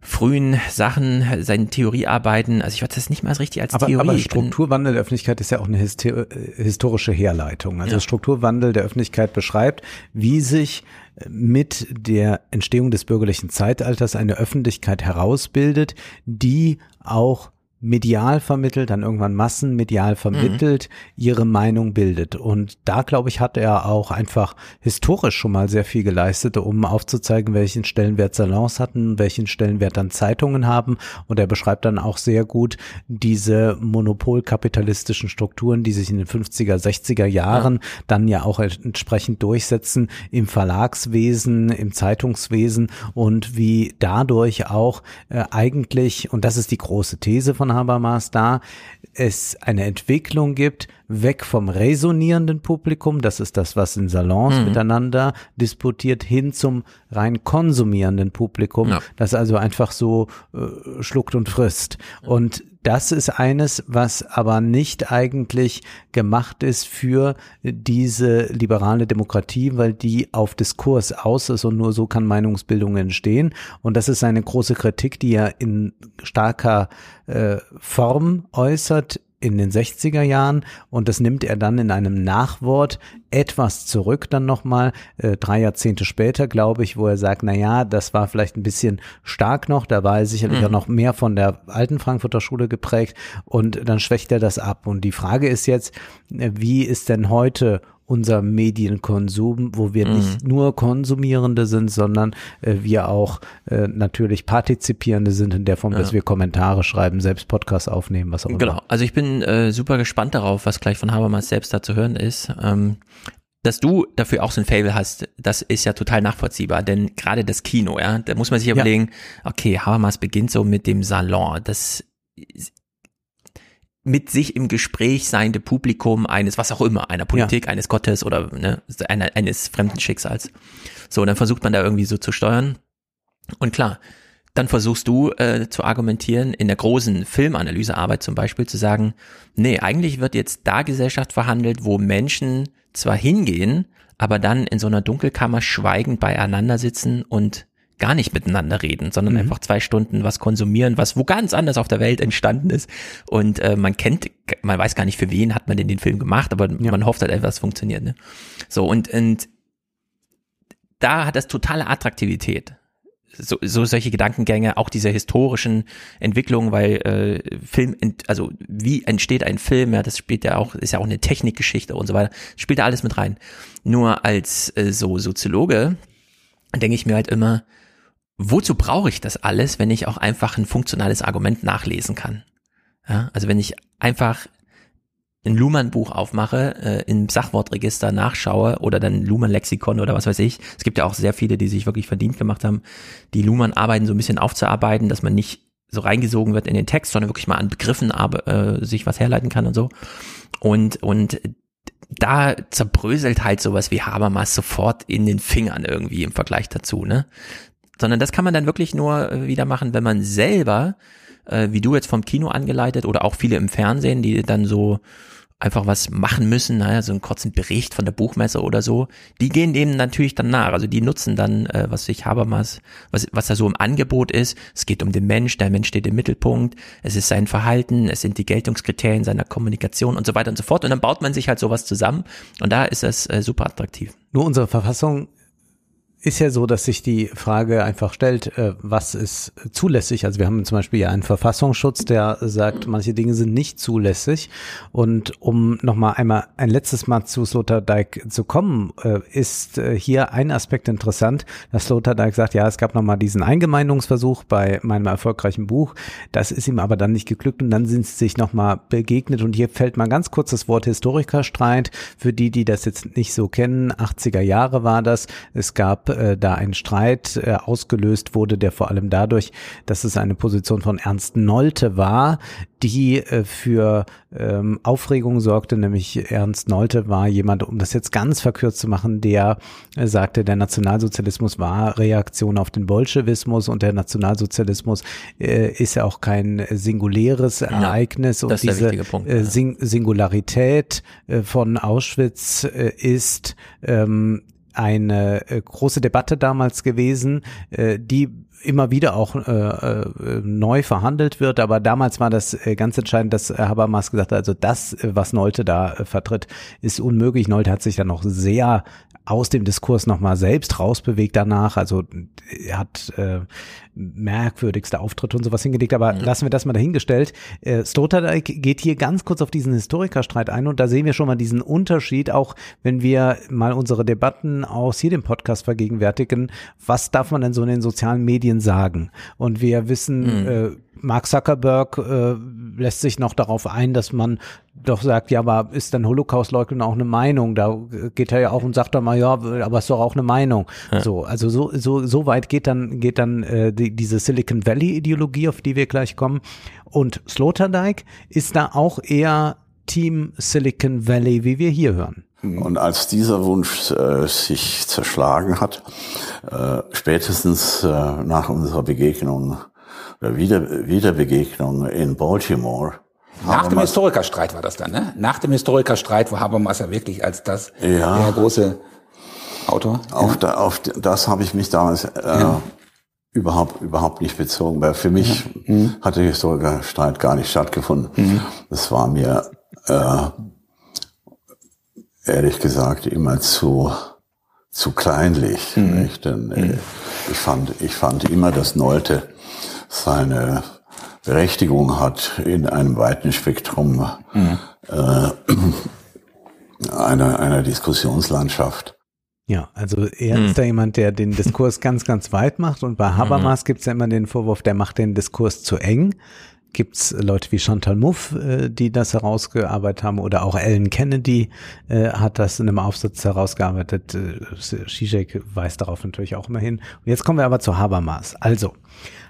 frühen Sachen, seine Theoriearbeiten, also ich weiß das nicht mal richtig als aber, Theorie. Aber Strukturwandel der Öffentlichkeit ist ja auch eine Hyster historische Herleitung. Also ja. Strukturwandel der Öffentlichkeit beschreibt, wie sich mit der Entstehung des bürgerlichen Zeitalters eine Öffentlichkeit herausbildet, die auch medial vermittelt, dann irgendwann massenmedial vermittelt, mhm. ihre Meinung bildet. Und da, glaube ich, hat er auch einfach historisch schon mal sehr viel geleistet, um aufzuzeigen, welchen Stellenwert Salons hatten, welchen Stellenwert dann Zeitungen haben. Und er beschreibt dann auch sehr gut diese monopolkapitalistischen Strukturen, die sich in den 50er, 60er Jahren ja. dann ja auch entsprechend durchsetzen im Verlagswesen, im Zeitungswesen und wie dadurch auch äh, eigentlich, und das ist die große These von Habermas da, es eine Entwicklung gibt, weg vom resonierenden Publikum, das ist das, was in Salons mhm. miteinander disputiert, hin zum rein konsumierenden Publikum, ja. das also einfach so äh, schluckt und frisst. Und das ist eines, was aber nicht eigentlich gemacht ist für diese liberale Demokratie, weil die auf Diskurs aus ist und nur so kann Meinungsbildung entstehen. Und das ist eine große Kritik, die er in starker äh, Form äußert in den 60er Jahren und das nimmt er dann in einem Nachwort etwas zurück dann nochmal, äh, drei Jahrzehnte später, glaube ich, wo er sagt, na ja, das war vielleicht ein bisschen stark noch, da war er sicherlich mhm. auch noch mehr von der alten Frankfurter Schule geprägt und dann schwächt er das ab. Und die Frage ist jetzt, äh, wie ist denn heute unser Medienkonsum, wo wir mhm. nicht nur Konsumierende sind, sondern äh, wir auch äh, natürlich Partizipierende sind in der Form, ja. dass wir Kommentare schreiben, selbst Podcasts aufnehmen, was auch immer. Genau, also ich bin äh, super gespannt darauf, was gleich von Habermas selbst da zu hören ist. Ähm, dass du dafür auch so ein Fable hast, das ist ja total nachvollziehbar, denn gerade das Kino, ja, da muss man sich überlegen, ja. okay, Habermas beginnt so mit dem Salon, das mit sich im Gespräch seiende Publikum eines, was auch immer, einer Politik, ja. eines Gottes oder ne, einer, eines fremden Schicksals. So, und dann versucht man da irgendwie so zu steuern. Und klar, dann versuchst du äh, zu argumentieren, in der großen Filmanalysearbeit zum Beispiel zu sagen, nee, eigentlich wird jetzt da Gesellschaft verhandelt, wo Menschen zwar hingehen, aber dann in so einer Dunkelkammer schweigend beieinander sitzen und gar nicht miteinander reden, sondern mhm. einfach zwei Stunden was konsumieren, was wo ganz anders auf der Welt entstanden ist. Und äh, man kennt, man weiß gar nicht, für wen hat man denn den Film gemacht, aber ja. man hofft halt es funktioniert. Ne? So, und, und da hat das totale Attraktivität. So, so solche Gedankengänge, auch diese historischen Entwicklungen, weil äh, Film, also wie entsteht ein Film, ja, das spielt ja auch, ist ja auch eine Technikgeschichte und so weiter, spielt da alles mit rein. Nur als äh, so Soziologe denke ich mir halt immer, wozu brauche ich das alles, wenn ich auch einfach ein funktionales Argument nachlesen kann? Ja, also wenn ich einfach ein Luhmann-Buch aufmache, äh, im Sachwortregister nachschaue oder dann Luhmann-Lexikon oder was weiß ich. Es gibt ja auch sehr viele, die sich wirklich verdient gemacht haben, die Luhmann-Arbeiten so ein bisschen aufzuarbeiten, dass man nicht so reingesogen wird in den Text, sondern wirklich mal an Begriffen äh, sich was herleiten kann und so. Und, und da zerbröselt halt sowas wie Habermas sofort in den Fingern irgendwie im Vergleich dazu, ne? Sondern das kann man dann wirklich nur äh, wieder machen, wenn man selber, äh, wie du jetzt vom Kino angeleitet oder auch viele im Fernsehen, die dann so einfach was machen müssen, naja, so einen kurzen Bericht von der Buchmesse oder so, die gehen dem natürlich dann nach. Also die nutzen dann, äh, was ich Habermas, was, was da so im Angebot ist. Es geht um den Mensch, der Mensch steht im Mittelpunkt, es ist sein Verhalten, es sind die Geltungskriterien seiner Kommunikation und so weiter und so fort. Und dann baut man sich halt sowas zusammen und da ist das äh, super attraktiv. Nur unsere Verfassung ist ja so, dass sich die Frage einfach stellt, äh, was ist zulässig? Also wir haben zum Beispiel ja einen Verfassungsschutz, der sagt, manche Dinge sind nicht zulässig. Und um nochmal einmal ein letztes Mal zu Sloterdijk zu kommen, äh, ist äh, hier ein Aspekt interessant, dass Sloterdijk sagt, ja, es gab nochmal diesen Eingemeindungsversuch bei meinem erfolgreichen Buch. Das ist ihm aber dann nicht geglückt und dann sind sie sich nochmal begegnet. Und hier fällt mal ganz kurz das Wort Historikerstreit. Für die, die das jetzt nicht so kennen, 80er Jahre war das. Es gab äh, da ein Streit äh, ausgelöst wurde, der vor allem dadurch, dass es eine Position von Ernst Nolte war, die äh, für ähm, Aufregung sorgte, nämlich Ernst Nolte war jemand, um das jetzt ganz verkürzt zu machen, der äh, sagte, der Nationalsozialismus war Reaktion auf den Bolschewismus und der Nationalsozialismus äh, ist ja auch kein singuläres Ereignis und diese Punkt, äh, Sing Singularität äh, von Auschwitz äh, ist ähm, eine äh, große Debatte damals gewesen, äh, die immer wieder auch äh, neu verhandelt wird, aber damals war das ganz entscheidend, dass Habermas gesagt hat, also das, was Nolte da vertritt, ist unmöglich. Nolte hat sich dann noch sehr aus dem Diskurs nochmal selbst rausbewegt danach. Also er hat merkwürdigste Auftritte und sowas hingelegt, aber ja. lassen wir das mal dahingestellt. Äh, Sloterdijk geht hier ganz kurz auf diesen Historikerstreit ein und da sehen wir schon mal diesen Unterschied, auch wenn wir mal unsere Debatten aus hier dem Podcast vergegenwärtigen, was darf man denn so in den sozialen Medien sagen? Und wir wissen, mhm. äh, Mark Zuckerberg äh, lässt sich noch darauf ein, dass man doch sagt, ja, aber ist dann Holocaust-Leugnen auch eine Meinung? Da geht er ja auch und sagt dann mal, ja, aber ist doch auch eine Meinung. Ja. So, also so, so, so weit geht dann, geht dann äh, die, diese Silicon Valley-Ideologie, auf die wir gleich kommen. Und Sloterdijk ist da auch eher Team Silicon Valley, wie wir hier hören. Und als dieser Wunsch äh, sich zerschlagen hat, äh, spätestens äh, nach unserer Begegnung oder Wieder, Wiederbegegnung in Baltimore, nach dem Historikerstreit war das dann, ne? Nach dem Historikerstreit, wo Habermas ja wirklich als das ja, der große Autor. Auf, ja. da, auf das habe ich mich damals äh, ja. Überhaupt überhaupt nicht bezogen, weil für mich mhm. hat der Historikerstreit gar nicht stattgefunden. Mhm. Das war mir äh, ehrlich gesagt immer zu zu kleinlich. Mhm. Nicht? Denn äh, mhm. ich fand ich fand immer, dass Nolte seine Berechtigung hat in einem weiten Spektrum mhm. äh, *clears throat* einer, einer Diskussionslandschaft. Ja, also er hm. ist da jemand, der den Diskurs ganz, ganz weit macht und bei Habermas mhm. gibt es ja immer den Vorwurf, der macht den Diskurs zu eng gibt's Leute wie Chantal Mouffe, äh, die das herausgearbeitet haben, oder auch Ellen Kennedy äh, hat das in einem Aufsatz herausgearbeitet. Äh, Zizek weist darauf natürlich auch immer hin. Und jetzt kommen wir aber zu Habermas. Also,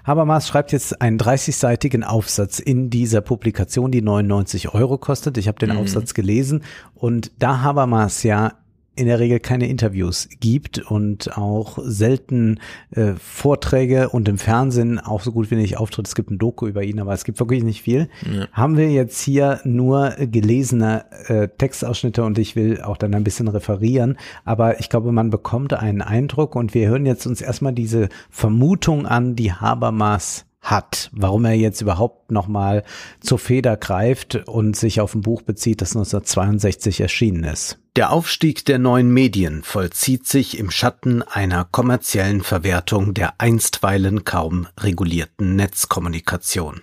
Habermas schreibt jetzt einen 30-seitigen Aufsatz in dieser Publikation, die 99 Euro kostet. Ich habe den mhm. Aufsatz gelesen und da Habermas ja in der Regel keine Interviews gibt und auch selten äh, Vorträge und im Fernsehen auch so gut wie nicht auftritt. Es gibt ein Doku über ihn, aber es gibt wirklich nicht viel. Ja. Haben wir jetzt hier nur gelesene äh, Textausschnitte und ich will auch dann ein bisschen referieren, aber ich glaube, man bekommt einen Eindruck und wir hören jetzt uns erstmal diese Vermutung an, die Habermas hat, warum er jetzt überhaupt nochmal zur Feder greift und sich auf ein Buch bezieht, das 1962 erschienen ist. Der Aufstieg der neuen Medien vollzieht sich im Schatten einer kommerziellen Verwertung der einstweilen kaum regulierten Netzkommunikation.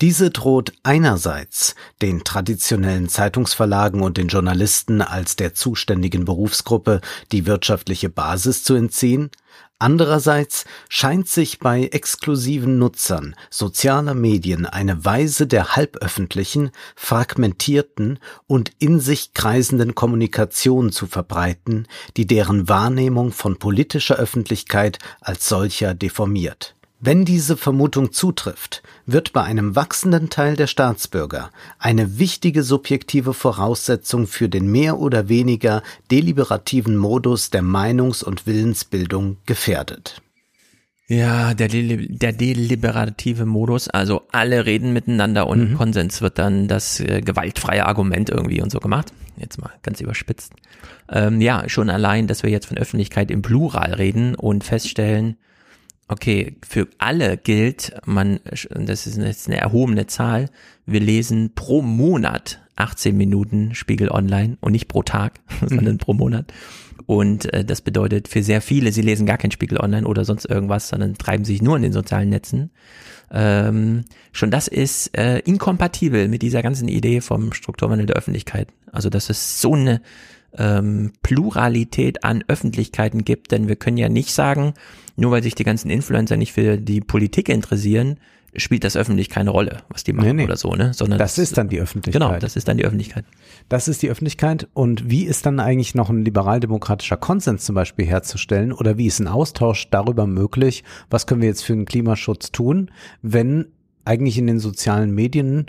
Diese droht einerseits den traditionellen Zeitungsverlagen und den Journalisten als der zuständigen Berufsgruppe die wirtschaftliche Basis zu entziehen, Andererseits scheint sich bei exklusiven Nutzern sozialer Medien eine Weise der halböffentlichen, fragmentierten und in sich kreisenden Kommunikation zu verbreiten, die deren Wahrnehmung von politischer Öffentlichkeit als solcher deformiert wenn diese Vermutung zutrifft, wird bei einem wachsenden Teil der Staatsbürger eine wichtige subjektive Voraussetzung für den mehr oder weniger deliberativen Modus der Meinungs- und Willensbildung gefährdet. Ja, der, der deliberative Modus, also alle reden miteinander und mhm. Konsens wird dann das äh, gewaltfreie Argument irgendwie und so gemacht. Jetzt mal ganz überspitzt. Ähm, ja, schon allein, dass wir jetzt von Öffentlichkeit im Plural reden und feststellen, okay, für alle gilt, man, das ist jetzt eine erhobene Zahl, wir lesen pro Monat 18 Minuten Spiegel Online und nicht pro Tag, *laughs* sondern pro Monat. Und äh, das bedeutet für sehr viele, sie lesen gar kein Spiegel Online oder sonst irgendwas, sondern treiben sich nur in den sozialen Netzen. Ähm, schon das ist äh, inkompatibel mit dieser ganzen Idee vom Strukturwandel der Öffentlichkeit. Also dass es so eine ähm, Pluralität an Öffentlichkeiten gibt, denn wir können ja nicht sagen, nur weil sich die ganzen Influencer nicht für die Politik interessieren, spielt das öffentlich keine Rolle, was die machen Nee, nee. oder so, ne? Sondern Das ist dann die Öffentlichkeit. Genau, das ist dann die Öffentlichkeit. Das ist die Öffentlichkeit. Und wie ist dann eigentlich noch ein liberaldemokratischer Konsens zum Beispiel herzustellen? Oder wie ist ein Austausch darüber möglich? Was können wir jetzt für den Klimaschutz tun, wenn eigentlich in den sozialen Medien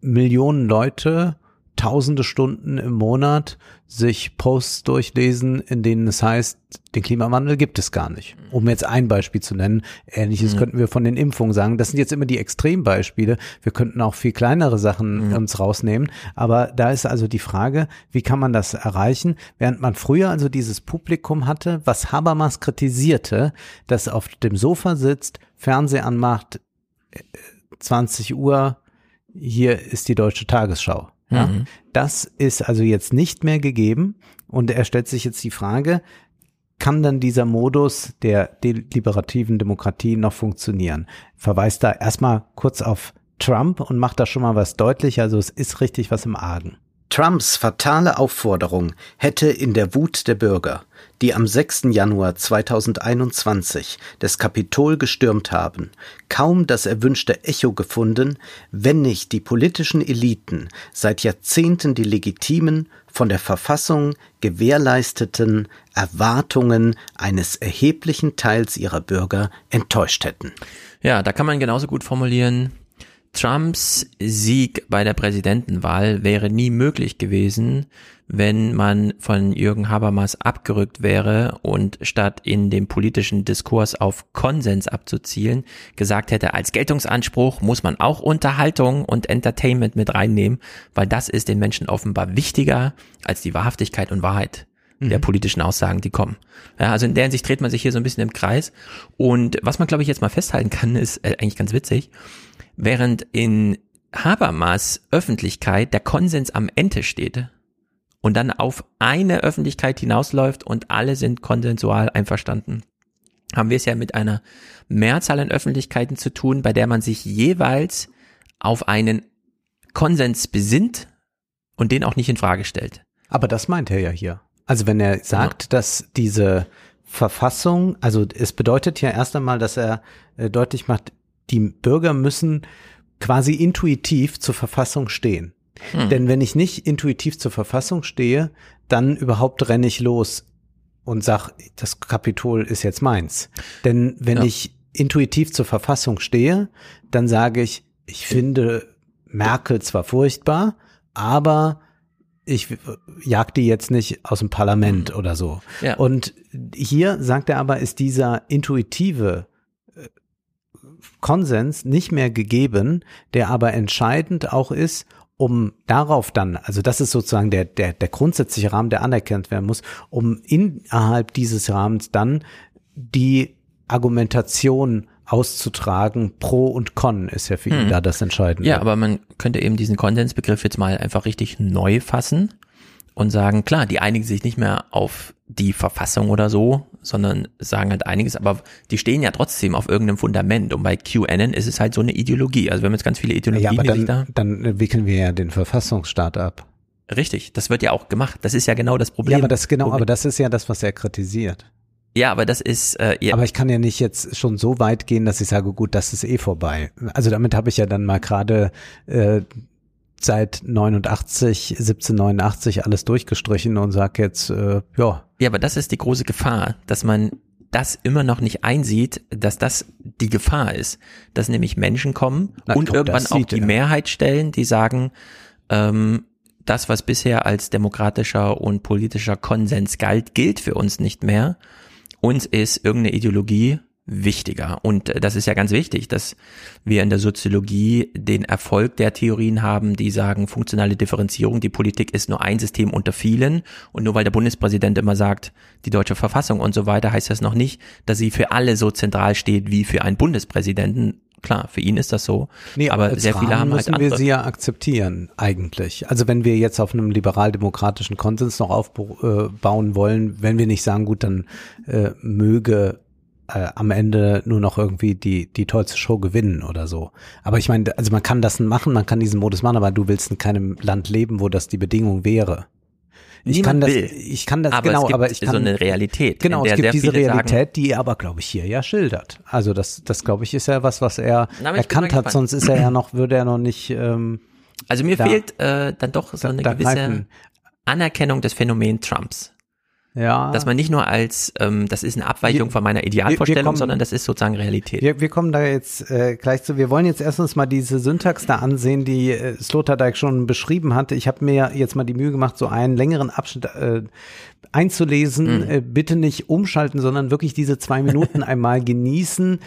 Millionen Leute tausende Stunden im Monat sich Posts durchlesen, in denen es heißt, den Klimawandel gibt es gar nicht. Um jetzt ein Beispiel zu nennen. Ähnliches Mhm. könnten wir von den Impfungen sagen. Das sind jetzt immer die Extrembeispiele. Wir könnten auch viel kleinere Sachen uns rausnehmen. Aber da ist also die Frage, wie kann man das erreichen? Während man früher also dieses Publikum hatte, was Habermas kritisierte, das auf dem Sofa sitzt, Fernseher anmacht, äh, 20 Uhr, hier ist die deutsche Tagesschau. Ja? Mhm. Das ist also jetzt nicht mehr gegeben und er stellt sich jetzt die Frage, kann dann dieser Modus der deliberativen Demokratie noch funktionieren? Verweist da erstmal kurz auf Trump und macht da schon mal was deutlich, also es ist richtig was im Argen. Trumps fatale Aufforderung hätte in der Wut der Bürger, die am 6. Januar 2021 das Kapitol gestürmt haben, kaum das erwünschte Echo gefunden, wenn nicht die politischen Eliten seit Jahrzehnten die legitimen, von der Verfassung gewährleisteten Erwartungen eines erheblichen Teils ihrer Bürger enttäuscht hätten. Ja, da kann man genauso gut formulieren, Trumps Sieg bei der Präsidentenwahl wäre nie möglich gewesen, wenn man von Jürgen Habermas abgerückt wäre und statt in dem politischen Diskurs auf Konsens abzuzielen, gesagt hätte, als Geltungsanspruch muss man auch Unterhaltung und Entertainment mit reinnehmen, weil das ist den Menschen offenbar wichtiger als die Wahrhaftigkeit und Wahrheit der Mhm. politischen Aussagen, die kommen. Ja, also in der Hinsicht dreht man sich hier so ein bisschen im Kreis. Und was man, glaube ich, jetzt mal festhalten kann, ist äh, eigentlich ganz witzig. Während in Habermas Öffentlichkeit der Konsens am Ende steht und dann auf eine Öffentlichkeit hinausläuft und alle sind konsensual einverstanden, haben wir es ja mit einer Mehrzahl an Öffentlichkeiten zu tun, bei der man sich jeweils auf einen Konsens besinnt und den auch nicht in Frage stellt. Aber das meint er ja hier. Also wenn er sagt, dass diese Verfassung, also es bedeutet ja erst einmal, dass er äh, deutlich macht, die Bürger müssen quasi intuitiv zur Verfassung stehen. Hm. Denn wenn ich nicht intuitiv zur Verfassung stehe, dann überhaupt renne ich los und sag, das Kapitol ist jetzt meins. Denn wenn Ja. ich intuitiv zur Verfassung stehe, dann sage ich, ich finde Merkel zwar furchtbar, aber ich jag die jetzt nicht aus dem Parlament oder so. Ja. Und hier sagt er aber, ist dieser intuitive Konsens nicht mehr gegeben, der aber entscheidend auch ist, um darauf dann, also das ist sozusagen der, der, der grundsätzliche Rahmen, der anerkannt werden muss, um innerhalb dieses Rahmens dann die Argumentation auszutragen, pro und con ist ja für ihn Hm. da das Entscheidende. Ja, aber man könnte eben diesen Konsensbegriff jetzt mal einfach richtig neu fassen und sagen, klar, die einigen sich nicht mehr auf die Verfassung oder so, sondern sagen halt einiges, aber die stehen ja trotzdem auf irgendeinem Fundament und bei QAnon ist es halt so eine Ideologie. Also wir haben jetzt ganz viele Ideologien, ja, aber die sich da dann, dann wickeln wir ja den Verfassungsstaat ab. Richtig, das wird ja auch gemacht. Das ist ja genau das Problem. Ja, aber das genau, aber das ist ja das, was er kritisiert. Ja, aber das ist äh, ja, Aber ich kann ja nicht jetzt schon so weit gehen, dass ich sage, gut, das ist eh vorbei. Also damit habe ich ja dann mal gerade äh, seit 89, 1789 alles durchgestrichen und sag jetzt, äh, ja. Ja, aber das ist die große Gefahr, dass man das immer noch nicht einsieht, dass das die Gefahr ist, dass nämlich Menschen kommen Na, und irgendwann auch die er. Mehrheit stellen, die sagen, ähm, das, was bisher als demokratischer und politischer Konsens galt, gilt für uns nicht mehr. Uns ist irgendeine Ideologie wichtiger. Und äh, das ist ja ganz wichtig, dass wir in der Soziologie den Erfolg der Theorien haben, die sagen, funktionale Differenzierung, die Politik ist nur ein System unter vielen. Und nur weil der Bundespräsident immer sagt, die deutsche Verfassung und so weiter, heißt das noch nicht, dass sie für alle so zentral steht wie für einen Bundespräsidenten. Klar, für ihn ist das so. Nee, aber sehr viele haben halt müssen andere. wir sie ja akzeptieren, eigentlich. Also wenn wir jetzt auf einem liberal-demokratischen Konsens noch aufbauen wollen, wenn wir nicht sagen, gut, dann äh, möge äh, am Ende nur noch irgendwie die, die tollste Show gewinnen oder so. Aber ich meine, also man kann das machen, man kann diesen Modus machen, aber du willst in keinem Land leben, wo das die Bedingung wäre. Ich kann das, ich kann das aber genau, es gibt aber ich kann so eine Realität. Genau, es gibt diese Realität, die er aber, glaube ich, hier ja schildert. Also das, das glaube ich, ist ja was, was er Na, erkannt hat. Sonst ist er ja noch, würde er noch nicht. Ähm, Also mir da- fehlt äh, dann doch so eine da gewisse. Anerkennung des Phänomen Trumps. Ja. Dass man nicht nur als, ähm, das ist eine Abweichung von meiner Idealvorstellung, kommen- sondern das ist sozusagen Realität. Wir, wir kommen da jetzt äh, gleich zu. Wir wollen jetzt erstens mal diese Syntax da ansehen, die äh, Sloterdijk schon beschrieben hatte. Ich habe mir jetzt mal die Mühe gemacht, so einen längeren Abschnitt äh, einzulesen. Mhm. Äh, bitte nicht umschalten, sondern wirklich diese zwei Minuten *laughs* einmal genießen.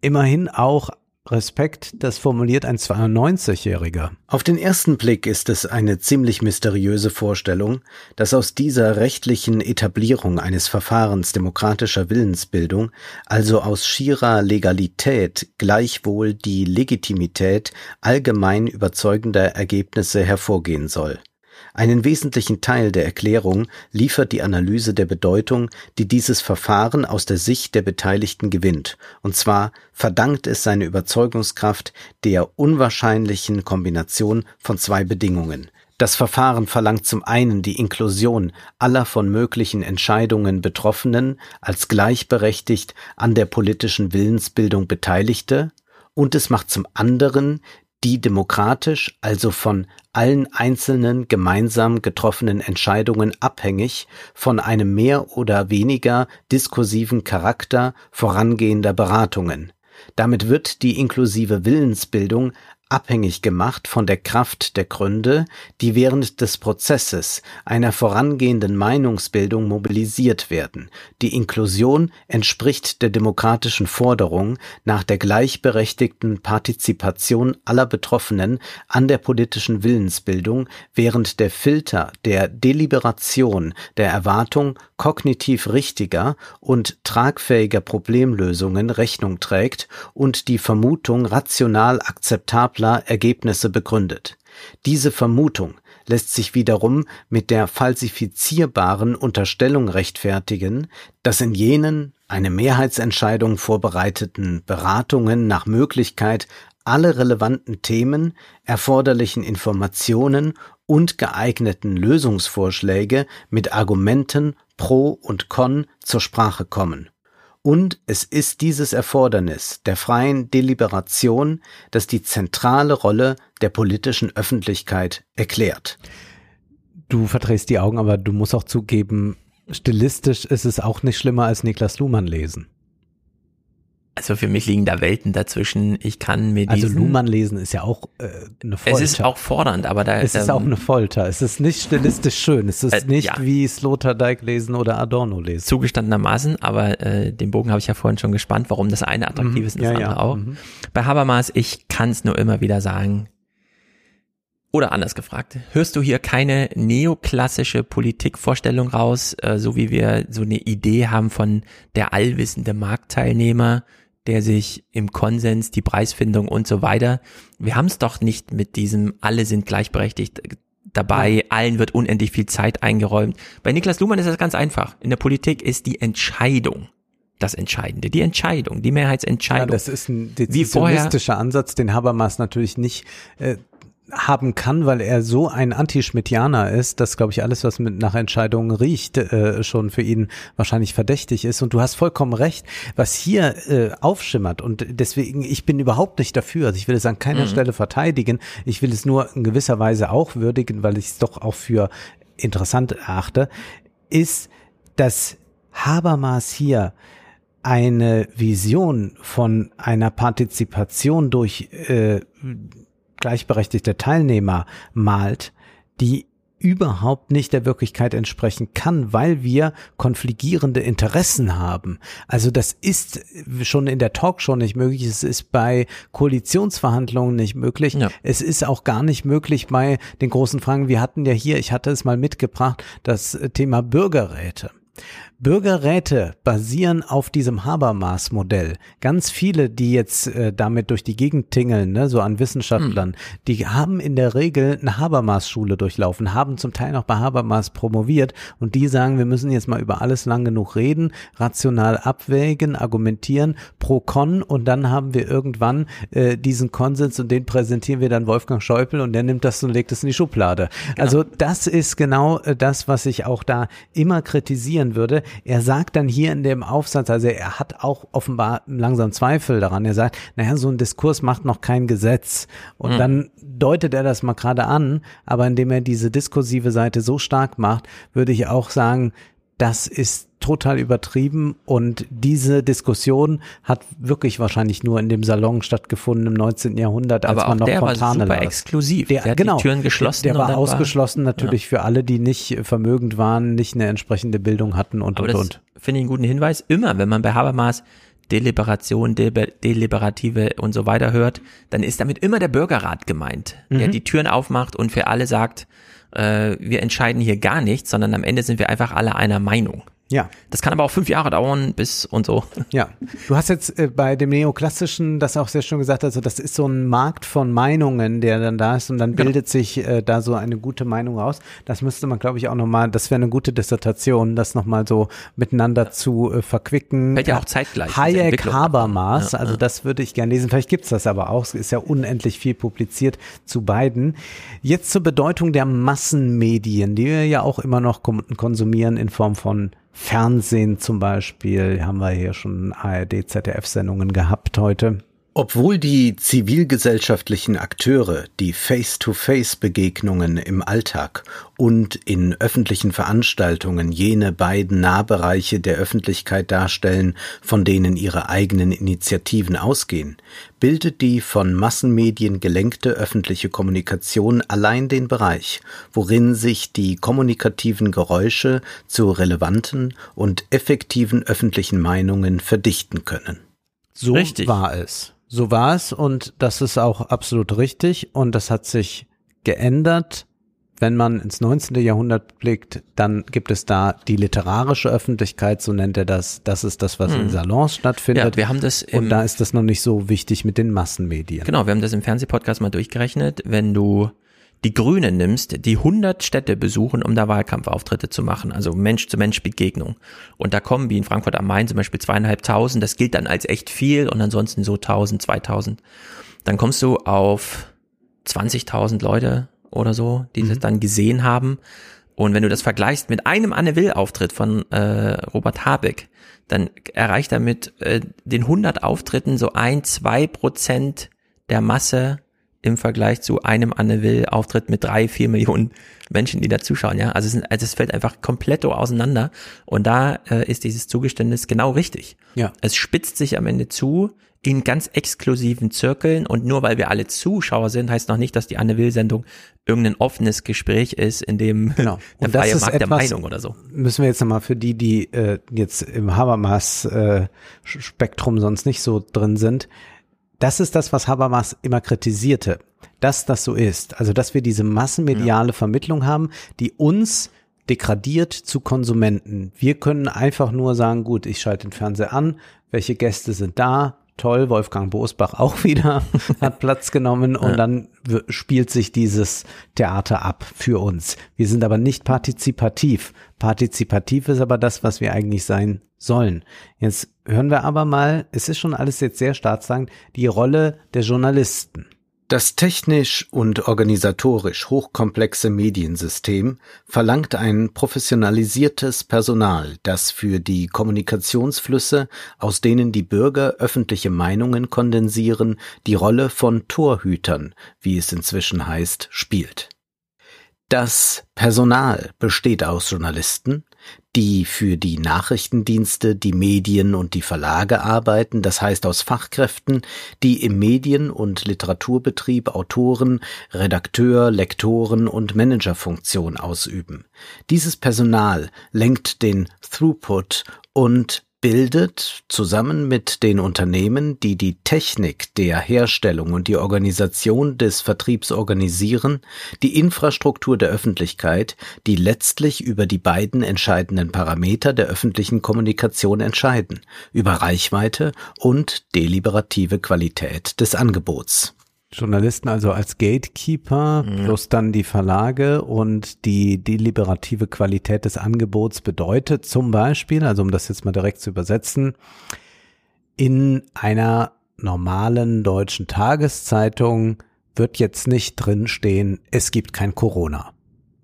Immerhin auch Respekt, das formuliert ein 92-Jähriger. Auf den ersten Blick ist es eine ziemlich mysteriöse Vorstellung, dass aus dieser rechtlichen Etablierung eines Verfahrens demokratischer Willensbildung, also aus schierer Legalität, gleichwohl die Legitimität allgemein überzeugender Ergebnisse hervorgehen soll. Einen wesentlichen Teil der Erklärung liefert die Analyse der Bedeutung, die dieses Verfahren aus der Sicht der Beteiligten gewinnt, und zwar verdankt es seine Überzeugungskraft der unwahrscheinlichen Kombination von zwei Bedingungen. Das Verfahren verlangt zum einen die Inklusion aller von möglichen Entscheidungen Betroffenen als gleichberechtigt an der politischen Willensbildung Beteiligte, und es macht zum anderen die demokratisch, also von allen einzelnen gemeinsam getroffenen Entscheidungen abhängig von einem mehr oder weniger diskursiven Charakter vorangehender Beratungen. Damit wird die inklusive Willensbildung abhängig gemacht von der Kraft der Gründe, die während des Prozesses einer vorangehenden Meinungsbildung mobilisiert werden. Die Inklusion entspricht der demokratischen Forderung nach der gleichberechtigten Partizipation aller Betroffenen an der politischen Willensbildung, während der Filter der Deliberation der Erwartung kognitiv richtiger und tragfähiger Problemlösungen Rechnung trägt und die Vermutung rational akzeptabler Ergebnisse begründet. Diese Vermutung lässt sich wiederum mit der falsifizierbaren Unterstellung rechtfertigen, dass in jenen eine Mehrheitsentscheidung vorbereiteten Beratungen nach Möglichkeit alle relevanten Themen, erforderlichen Informationen und geeigneten Lösungsvorschläge mit Argumenten pro und con zur Sprache kommen. Und es ist dieses Erfordernis der freien Deliberation, das die zentrale Rolle der politischen Öffentlichkeit erklärt. Du verdrehst die Augen, aber du musst auch zugeben, stilistisch ist es auch nicht schlimmer als Niklas Luhmann lesen. Also für mich liegen da Welten dazwischen. Ich kann mir Also Luhmann lesen ist ja auch äh, eine Folter. Es ist auch fordernd, aber da Es ist ähm, auch eine Folter. Es ist nicht stilistisch schön. Es ist Äh, nicht ja. wie Sloterdijk lesen oder Adorno lesen. zugestandenermaßen, aber äh, den Bogen habe ich ja vorhin schon gespannt, warum das eine attraktiv Mhm. ist und das Ja, andere ja. auch. Mhm. Bei Habermas, ich kann es nur immer wieder sagen. Oder anders gefragt, hörst du hier keine neoklassische Politikvorstellung raus, äh, so wie wir so eine Idee haben von der allwissende Marktteilnehmer, der sich im Konsens die Preisfindung und so weiter. Wir haben es doch nicht mit diesem alle sind gleichberechtigt äh, dabei, allen wird unendlich viel Zeit eingeräumt. Bei Niklas Luhmann ist das ganz einfach. In der Politik ist die Entscheidung das Entscheidende, die Entscheidung, die Ja, Mehrheitsentscheidung. das ist ein Wie vorher- dezisionistischer Ansatz, den Habermas natürlich nicht äh, haben kann, weil er so ein Anti-Schmidtianer ist, dass, glaube ich, alles, was mit nach Entscheidungen riecht, äh, schon für ihn wahrscheinlich verdächtig ist. Und du hast vollkommen recht, was hier äh, aufschimmert. Und deswegen, ich bin überhaupt nicht dafür. Also ich will es an keiner Mhm. Stelle verteidigen. Ich will es nur in gewisser Weise auch würdigen, weil ich es doch auch für interessant erachte, ist, dass Habermas hier eine Vision von einer Partizipation durch äh, gleichberechtigte Teilnehmer malt, die überhaupt nicht der Wirklichkeit entsprechen kann, weil wir konfligierende Interessen haben. Also das ist schon in der Talkshow nicht möglich, es ist bei Koalitionsverhandlungen nicht möglich, es ist auch gar nicht möglich bei den großen Fragen. Wir hatten ja hier, ich hatte es mal mitgebracht, das Thema Bürgerräte. Bürgerräte basieren auf diesem Habermas-Modell. Ganz viele, die jetzt äh, damit durch die Gegend tingeln, ne, so an Wissenschaftlern, mhm. die haben in der Regel eine Habermas-Schule durchlaufen, haben zum Teil noch bei Habermas promoviert und die sagen, wir müssen jetzt mal über alles lang genug reden, rational abwägen, argumentieren, pro con und dann haben wir irgendwann äh, diesen Konsens und den präsentieren wir dann Wolfgang Schäuble und der nimmt das und legt es in die Schublade. Genau. Also das ist genau äh, das, was ich auch da immer kritisieren würde er sagt dann hier in dem Aufsatz, also er hat auch offenbar langsam Zweifel daran. Er sagt, naja, so ein Diskurs macht noch kein Gesetz. Und mhm. dann deutet er das mal gerade an, aber indem er diese diskursive Seite so stark macht, würde ich auch sagen, das ist total übertrieben und diese Diskussion hat wirklich wahrscheinlich nur in dem Salon stattgefunden im 19. Jahrhundert, als Aber man noch der Fontane war super las. exklusiv. Der, der genau, die Türen geschlossen. Der, der war war- ausgeschlossen natürlich Ja. für alle, die nicht vermögend waren, nicht eine entsprechende Bildung hatten und Aber und und. finde ich einen guten Hinweis. Immer, wenn man bei Habermas Deliberation, Deliber Deliberative und so weiter hört, dann ist damit immer der Bürgerrat gemeint, der Mhm. die Türen aufmacht und für alle sagt, äh, wir entscheiden hier gar nichts, sondern am Ende sind wir einfach alle einer Meinung. Ja. Das kann aber auch fünf Jahre dauern bis und so. Ja, du hast jetzt äh, bei dem Neoklassischen das auch sehr schön gesagt, also das ist so ein Markt von Meinungen, der dann da ist und dann Genau. bildet sich äh, da so eine gute Meinung raus. Das müsste man, glaube ich, auch nochmal, das wäre eine gute Dissertation, das nochmal so miteinander zu äh, verquicken. Fällt ja auch zeitgleich, Hayek. Habermas, Ja, also ja. das würde ich gerne lesen. Vielleicht gibt's das aber auch. Es ist ja unendlich viel publiziert zu beiden. Jetzt zur Bedeutung der Massenmedien, die wir ja auch immer noch konsumieren in Form von Fernsehen zum Beispiel. Haben wir hier schon ARD, ZDF-Sendungen gehabt heute. Obwohl die zivilgesellschaftlichen Akteure die Face-to-Face-Begegnungen im Alltag und in öffentlichen Veranstaltungen jene beiden Nahbereiche der Öffentlichkeit darstellen, von denen ihre eigenen Initiativen ausgehen, bildet die von Massenmedien gelenkte öffentliche Kommunikation allein den Bereich, worin sich die kommunikativen Geräusche zu relevanten und effektiven öffentlichen Meinungen verdichten können. So Richtig. war es. So war es und das ist auch absolut richtig und das hat sich geändert. Wenn man ins 19. Jahrhundert blickt, dann gibt es da die literarische Öffentlichkeit, so nennt er das. Das ist das, was in Hm. Salons stattfindet. Ja, wir haben das und da ist das noch nicht so wichtig mit den Massenmedien. Genau, wir haben das im Fernsehpodcast mal durchgerechnet. Wenn du die Grünen nimmst, die 100 Städte besuchen, um da Wahlkampfauftritte zu machen, also Mensch-zu-Mensch-Begegnung. Und da kommen, wie in Frankfurt am Main zum Beispiel zweieinhalbtausend, das gilt dann als echt viel und ansonsten so 1000, 2000. Dann kommst du auf 20.000 Leute oder so, die das dann gesehen haben. Und wenn du das vergleichst mit einem Anne Will-Auftritt von äh, Robert Habeck, dann erreicht er mit äh, den 100 Auftritten so ein, zwei Prozent der Masse im Vergleich zu einem Anne Will-Auftritt mit drei, vier Millionen Menschen, die da zuschauen. Ja, also es, also es fällt einfach komplett auseinander. Und da äh, ist dieses Zugeständnis genau richtig. Ja. Es spitzt sich am Ende zu in ganz exklusiven Zirkeln und nur weil wir alle Zuschauer sind, heißt noch nicht, dass die Anne Will-Sendung irgendein offenes Gespräch ist, in dem *laughs* Genau. *laughs* der freie ist Markt der etwas, Meinung oder so. Müssen wir jetzt nochmal für die, die äh, jetzt im Habermas-Spektrum sonst nicht so drin sind. Das ist das, was Habermas immer kritisierte, dass das so ist. Also, dass wir diese massenmediale Vermittlung haben, die uns degradiert zu Konsumenten. Wir können einfach nur sagen, gut, ich schalte den Fernseher an, welche Gäste sind da, toll, Wolfgang Bosbach auch *laughs* wieder hat Platz genommen und Ja. dann spielt sich dieses Theater ab für uns. Wir sind aber nicht partizipativ. Partizipativ ist aber das, was wir eigentlich sein sollen. Jetzt hören wir aber mal, es ist schon alles jetzt sehr staatsangend, die Rolle der Journalisten. Das technisch und organisatorisch hochkomplexe Mediensystem verlangt ein professionalisiertes Personal, das für die Kommunikationsflüsse, aus denen die Bürger öffentliche Meinungen kondensieren, die Rolle von Torhütern, wie es inzwischen heißt, spielt. Das Personal besteht aus Journalisten, die für die Nachrichtendienste, die Medien und die Verlage arbeiten, das heißt aus Fachkräften, die im Medien- und Literaturbetrieb Autoren, Redakteur, Lektoren und Managerfunktion ausüben. Dieses Personal lenkt den Throughput und bildet zusammen mit den Unternehmen, die die Technik der Herstellung und die Organisation des Vertriebs organisieren, die Infrastruktur der Öffentlichkeit, die letztlich über die beiden entscheidenden Parameter der öffentlichen Kommunikation entscheiden, über Reichweite und deliberative Qualität des Angebots. Journalisten also als Gatekeeper mhm. plus dann die Verlage und die deliberative Qualität des Angebots bedeutet zum Beispiel, also um das jetzt mal direkt zu übersetzen, in einer normalen deutschen Tageszeitung wird jetzt nicht drinstehen, es gibt kein Corona.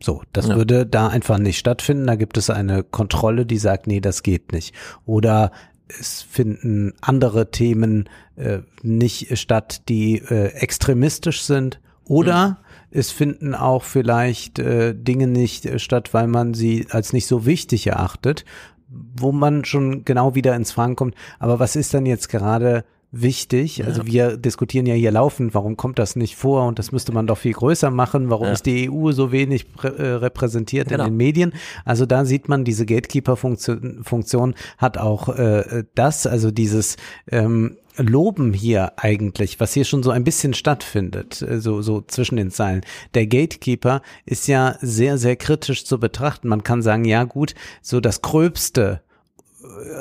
So, das ja. würde da einfach nicht stattfinden. Da gibt es eine Kontrolle, die sagt, nee, das geht nicht. Oder es finden andere Themen äh, nicht statt, die äh, extremistisch sind. Oder mhm. es finden auch vielleicht äh, Dinge nicht äh, statt, weil man sie als nicht so wichtig erachtet, wo man schon genau wieder ins Fragen kommt. Aber was ist denn jetzt gerade wichtig. Ja. Also wir diskutieren ja hier laufend, warum kommt das nicht vor und das müsste man doch viel größer machen. Warum ja. ist die EU so wenig äh, repräsentiert genau. in den Medien? Also da sieht man, diese Gatekeeper-Funktion Funktion hat auch äh, das, also dieses ähm, Loben hier eigentlich, was hier schon so ein bisschen stattfindet, äh, so, so zwischen den Zeilen. Der Gatekeeper ist ja sehr, sehr kritisch zu betrachten. Man kann sagen, ja gut, so das Gröbste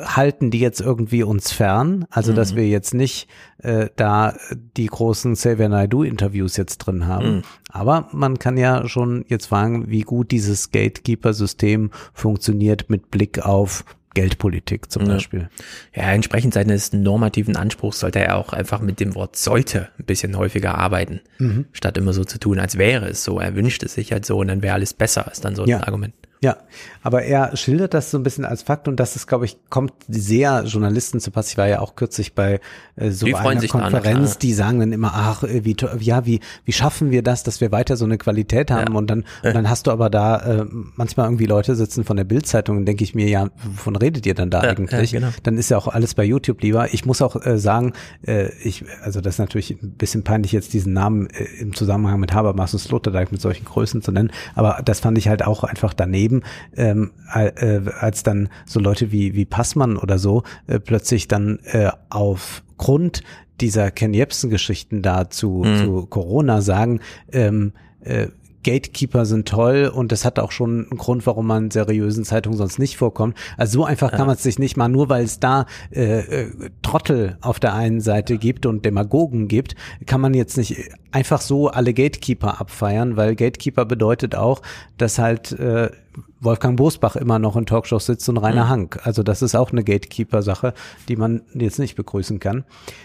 halten die jetzt irgendwie uns fern. Also, mhm. dass wir jetzt nicht äh, da die großen Xavier Naidoo-Interviews jetzt drin haben. Mhm. Aber man kann ja schon jetzt fragen, wie gut dieses Gatekeeper-System funktioniert mit Blick auf Geldpolitik zum. Beispiel. Ja, entsprechend seines normativen Anspruchs sollte er auch einfach mit dem Wort sollte ein bisschen häufiger arbeiten, mhm. statt immer so zu tun, als wäre es so. Er wünscht es sich halt so und dann wäre alles besser, ist dann so ja. ein Argument. Ja, aber er schildert das so ein bisschen als Fakt und das ist, glaube ich, kommt sehr Journalisten zu Pass. Ich war ja auch kürzlich bei äh, so die einer Konferenz, an, die sagen dann immer, ach, äh, wie, ja, wie, wie schaffen wir das, dass wir weiter so eine Qualität haben ja. und dann, und dann hast du aber da äh, manchmal irgendwie Leute sitzen von der Bildzeitung und denke ich mir, ja, wovon redet ihr dann da ja, eigentlich? Ja, genau. Dann ist ja auch alles bei YouTube lieber. Ich muss auch äh, sagen, äh, ich, also das ist natürlich ein bisschen peinlich jetzt diesen Namen äh, im Zusammenhang mit Habermas und Sloterdijk mit solchen Größen zu nennen, aber das fand ich halt auch einfach daneben erleben, ähm, äh, als dann so Leute wie, wie Passmann oder so äh, plötzlich dann äh, aufgrund dieser Ken Jebsen-Geschichten da zu, mhm. zu Corona sagen, ähm, äh, Gatekeeper sind toll und das hat auch schon einen Grund, warum man seriösen Zeitungen sonst nicht vorkommt. Also so einfach ja. kann man es sich nicht mal, nur weil es da äh, äh, Trottel auf der einen Seite gibt und Demagogen gibt, kann man jetzt nicht einfach so alle Gatekeeper abfeiern, weil Gatekeeper bedeutet auch, dass halt äh, Wolfgang Bosbach immer noch in Talkshows sitzt und Rainer mhm. Hank. Also das ist auch eine Gatekeeper-Sache, die man jetzt nicht begrüßen kann.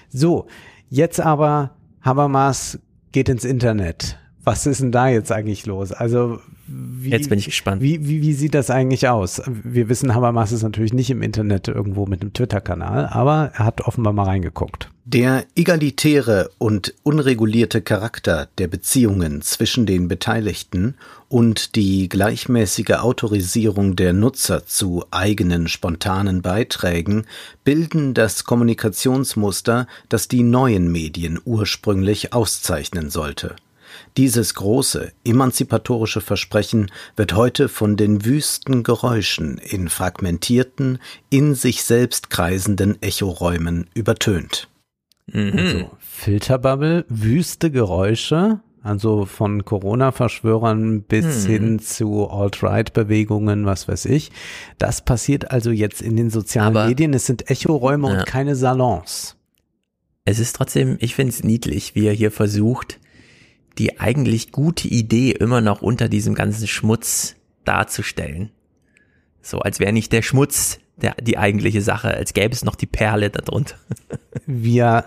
So, jetzt aber Habermas geht ins Internet was ist denn da jetzt eigentlich los? Also wie, jetzt bin ich gespannt. Wie, wie, wie sieht das eigentlich aus? Wir wissen, Habermas ist natürlich nicht im Internet irgendwo mit einem Twitter-Kanal, aber er hat offenbar mal reingeguckt. Der egalitäre und unregulierte Charakter der Beziehungen zwischen den Beteiligten und die gleichmäßige Autorisierung der Nutzer zu eigenen spontanen Beiträgen bilden das Kommunikationsmuster, das die neuen Medien ursprünglich auszeichnen sollte. Dieses große, emanzipatorische Versprechen wird heute von den wüsten Geräuschen in fragmentierten, in sich selbst kreisenden Echoräumen übertönt. Mhm. Also, Filterbubble, wüste Geräusche, also von Corona-Verschwörern bis hm. hin zu Alt-Right-Bewegungen, was weiß ich. Das passiert also jetzt in den sozialen Aber, Medien. Es sind Echoräume ja. und keine Salons. Es ist trotzdem, ich finde es niedlich, wie er hier versucht, die eigentlich gute Idee immer noch unter diesem ganzen Schmutz darzustellen. So, als wäre nicht der Schmutz der, die eigentliche Sache, als gäbe es noch die Perle darunter. *laughs* Wir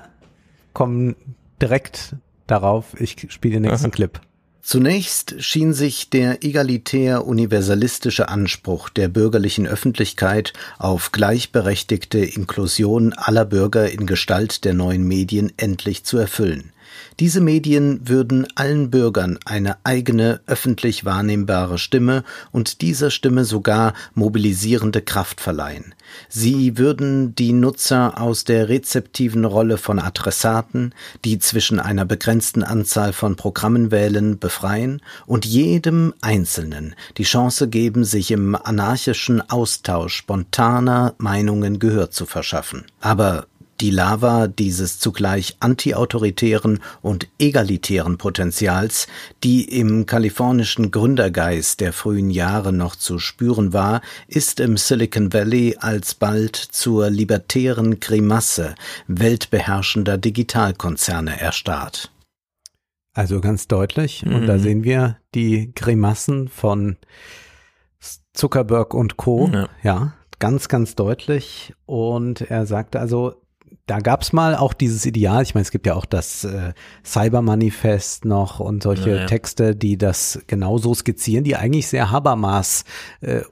kommen direkt darauf. Ich spiele den nächsten Aha. Clip. Zunächst schien sich der egalitär-universalistische Anspruch der bürgerlichen Öffentlichkeit auf gleichberechtigte Inklusion aller Bürger in Gestalt der neuen Medien endlich zu erfüllen. Diese Medien würden allen Bürgern eine eigene öffentlich wahrnehmbare Stimme und dieser Stimme sogar mobilisierende Kraft verleihen. Sie würden die Nutzer aus der rezeptiven Rolle von Adressaten, die zwischen einer begrenzten Anzahl von Programmen wählen, befreien und jedem Einzelnen die Chance geben, sich im anarchischen Austausch spontaner Meinungen Gehör zu verschaffen. Aber die Lava dieses zugleich antiautoritären und egalitären Potenzials, die im kalifornischen Gründergeist der frühen Jahre noch zu spüren war, ist im Silicon Valley alsbald zur libertären Grimasse weltbeherrschender Digitalkonzerne erstarrt. Also ganz deutlich. Mhm. Und da mhm. sehen wir die Grimassen von Zuckerberg und Co. Ja. ja, ganz, ganz deutlich. Und er sagte also, da gab's mal auch dieses Ideal. Ich meine, es gibt ja auch das äh, Cybermanifest noch und solche ja, ja. Texte, die das genauso skizzieren, die eigentlich sehr Habermas äh,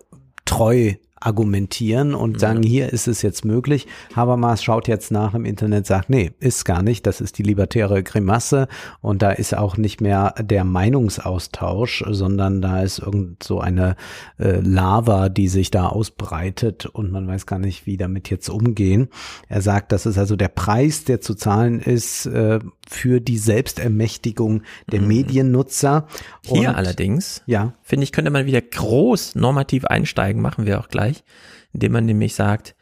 treu argumentieren und sagen, hier ist es jetzt möglich. Habermas schaut jetzt nach im Internet, sagt, nee, ist gar nicht, das ist die libertäre Grimasse und da ist auch nicht mehr der Meinungsaustausch, sondern da ist irgend so eine äh, Lava, die sich da ausbreitet und man weiß gar nicht, wie damit jetzt umgehen. Er sagt, das ist also der Preis, der zu zahlen ist äh, für die Selbstermächtigung der mhm. Mediennutzer. Hier und, allerdings, ja. finde ich, könnte man wieder groß normativ einsteigen, machen wir auch gleich, indem man nämlich sagt,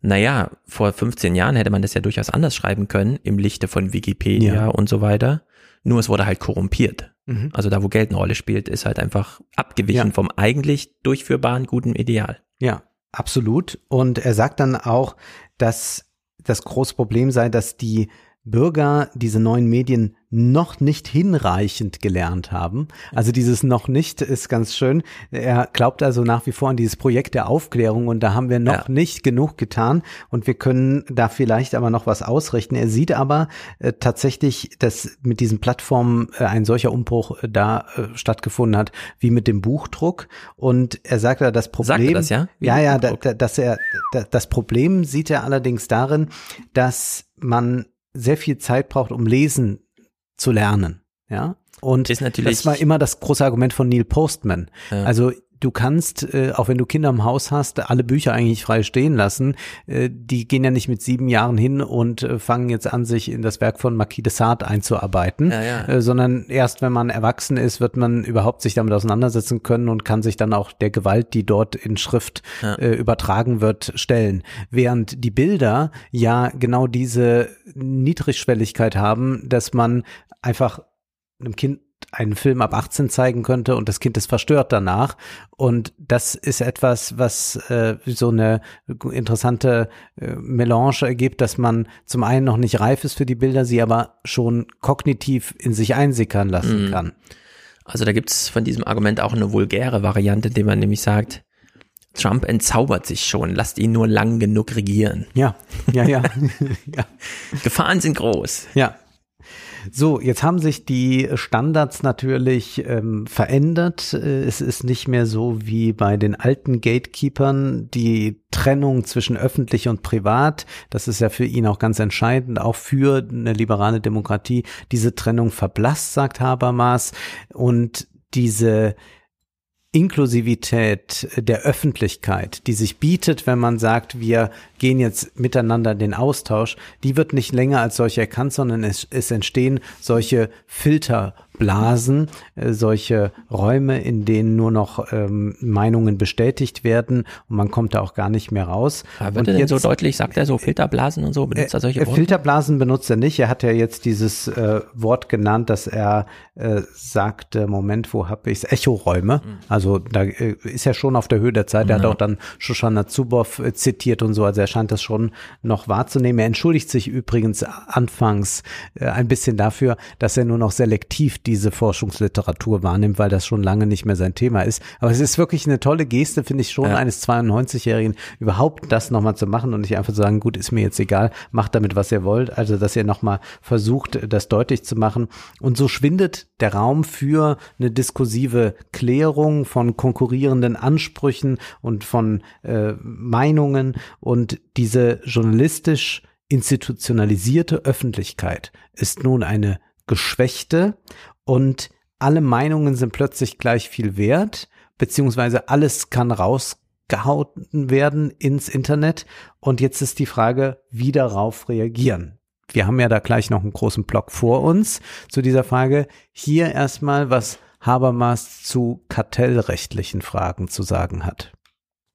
naja, vor 15 Jahren hätte man das ja durchaus anders schreiben können, im Lichte von Wikipedia ja. und so weiter. Nur es wurde halt korrumpiert. Mhm. Also da, wo Geld eine Rolle spielt, ist halt einfach abgewichen ja. vom eigentlich durchführbaren guten Ideal. Ja, absolut. Und er sagt dann auch, dass das große Problem sei, dass die Bürger diese neuen Medien noch nicht hinreichend gelernt haben. Also dieses noch nicht ist ganz schön. Er glaubt also nach wie vor an dieses Projekt der Aufklärung und da haben wir noch ja. nicht genug getan und wir können da vielleicht aber noch was ausrichten. Er sieht aber äh, tatsächlich, dass mit diesen Plattformen äh, ein solcher Umbruch äh, da äh, stattgefunden hat, wie mit dem Buchdruck und er sagt da das Problem, sagt das, ja? Wie ja, ja, da, da, dass er da, das Problem sieht er allerdings darin, dass man sehr viel Zeit braucht, um lesen zu lernen. Ja. Und ist natürlich das war immer das große Argument von Neil Postman. Ja. Also du kannst, äh, auch wenn du Kinder im Haus hast, alle Bücher eigentlich frei stehen lassen. Äh, die gehen ja nicht mit sieben Jahren hin und äh, fangen jetzt an, sich in das Werk von Marquis de Sade einzuarbeiten, ja, ja. Äh, sondern erst wenn man erwachsen ist, wird man überhaupt sich damit auseinandersetzen können und kann sich dann auch der Gewalt, die dort in Schrift ja. äh, übertragen wird, stellen. Während die Bilder ja genau diese Niedrigschwelligkeit haben, dass man einfach einem Kind einen Film ab 18 zeigen könnte und das Kind ist verstört danach. Und das ist etwas, was äh, so eine interessante äh, Melange ergibt, dass man zum einen noch nicht reif ist für die Bilder, sie aber schon kognitiv in sich einsickern lassen mhm. kann. Also da gibt's von diesem Argument auch eine vulgäre Variante, indem man nämlich sagt, Trump entzaubert sich schon, lasst ihn nur lang genug regieren. Ja, ja, ja. *laughs* *laughs* ja. Gefahren sind groß. Ja. So, jetzt haben sich die Standards natürlich ähm, verändert. Äh, es ist nicht mehr so wie bei den alten Gatekeepers die Trennung zwischen öffentlich und privat. Das ist ja für ihn auch ganz entscheidend, auch für eine liberale Demokratie. Diese Trennung verblasst, sagt Habermas. Und diese Inklusivität der Öffentlichkeit, die sich bietet, wenn man sagt, wir gehen jetzt miteinander in den Austausch, die wird nicht länger als solche erkannt, sondern es, es entstehen solche Filter Blasen, äh, solche Räume, in denen nur noch ähm, Meinungen bestätigt werden und man kommt da auch gar nicht mehr raus. Aber wird er denn so deutlich, sagt er so Filterblasen und so, benutzt er solche äh, Worte? Filterblasen benutzt er nicht, er hat ja jetzt dieses äh, Wort genannt, dass er äh, sagte, Moment, wo habe ich's? Echoräume. Mhm. Also da äh, ist er schon auf der Höhe der Zeit, er hat auch dann Shoshana Zuboff äh, zitiert und so, also er scheint das schon noch wahrzunehmen. Er entschuldigt sich übrigens anfangs äh, ein bisschen dafür, dass er nur noch selektiv diese Forschungsliteratur wahrnimmt, weil das schon lange nicht mehr sein Thema ist. Aber es ist wirklich eine tolle Geste, finde ich schon, ja. eines 92-Jährigen überhaupt das nochmal zu machen und nicht einfach zu sagen, gut, ist mir jetzt egal, macht damit, was ihr wollt. Also, dass ihr nochmal versucht, das deutlich zu machen. Und so schwindet der Raum für eine diskursive Klärung von konkurrierenden Ansprüchen und von äh, Meinungen und diese journalistisch institutionalisierte Öffentlichkeit ist nun eine Geschwächte und alle Meinungen sind plötzlich gleich viel wert, beziehungsweise alles kann rausgehauen werden ins Internet. Und jetzt ist die Frage, wie darauf reagieren. Wir haben ja da gleich noch einen großen Block vor uns zu dieser Frage. Hier erstmal, was Habermas zu kartellrechtlichen Fragen zu sagen hat.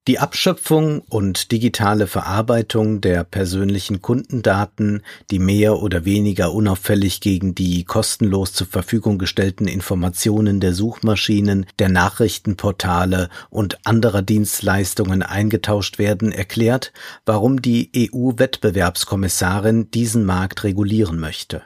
Die Abschöpfung und digitale Verarbeitung der persönlichen Kundendaten, die mehr oder weniger unauffällig gegen die kostenlos zur Verfügung gestellten Informationen der Suchmaschinen, der Nachrichtenportale und anderer Dienstleistungen eingetauscht werden, erklärt, warum die EU-Wettbewerbskommissarin diesen Markt regulieren möchte.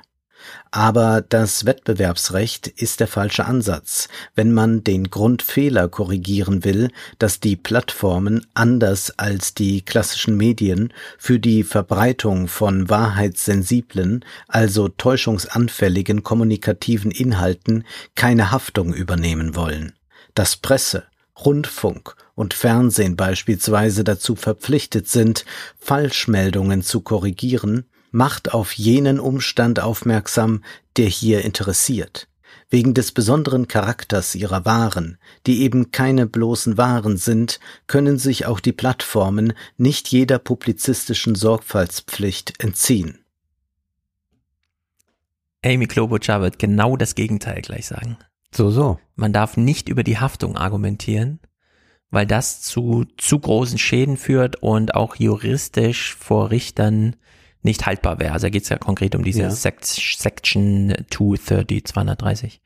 Aber das Wettbewerbsrecht ist der falsche Ansatz, wenn man den Grundfehler korrigieren will, dass die Plattformen anders als die klassischen Medien für die Verbreitung von wahrheitssensiblen, also täuschungsanfälligen kommunikativen Inhalten keine Haftung übernehmen wollen. Dass Presse, Rundfunk und Fernsehen beispielsweise dazu verpflichtet sind, Falschmeldungen zu korrigieren, macht auf jenen Umstand aufmerksam, der hier interessiert. Wegen des besonderen Charakters ihrer Waren, die eben keine bloßen Waren sind, können sich auch die Plattformen nicht jeder publizistischen Sorgfaltspflicht entziehen. Amy Klobuchar wird genau das Gegenteil gleich sagen. So, so. Man darf nicht über die Haftung argumentieren, weil das zu zu großen Schäden führt und auch juristisch vor Richtern nicht haltbar wäre. Also da geht es ja konkret um diese ja. Sect Section 230, 230.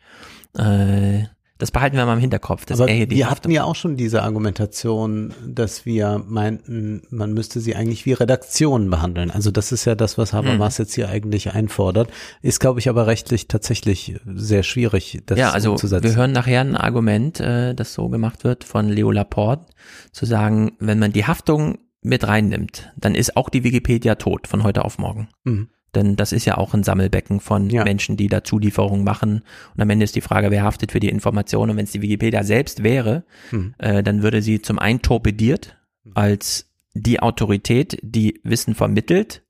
Äh, das behalten wir mal im Hinterkopf. Das Aber wir hatten ja auch schon diese Argumentation, dass wir meinten, man müsste sie eigentlich wie Redaktionen behandeln. Also das ist ja das, was Habermas hm. jetzt hier eigentlich einfordert. Ist, glaube ich, aber rechtlich tatsächlich sehr schwierig, das ja, also umzusetzen. Wir hören nachher ein Argument, äh, das so gemacht wird von Leo Laporte, zu sagen, wenn man die Haftung mit reinnimmt, dann ist auch die Wikipedia tot von heute auf morgen. Mhm. Denn das ist ja auch ein Sammelbecken von ja. Menschen, die da Zulieferungen machen. Und am Ende ist die Frage, wer haftet für die Information? Und wenn es die Wikipedia selbst wäre, mhm. äh, dann würde sie zum einen torpediert als die Autorität, die Wissen vermittelt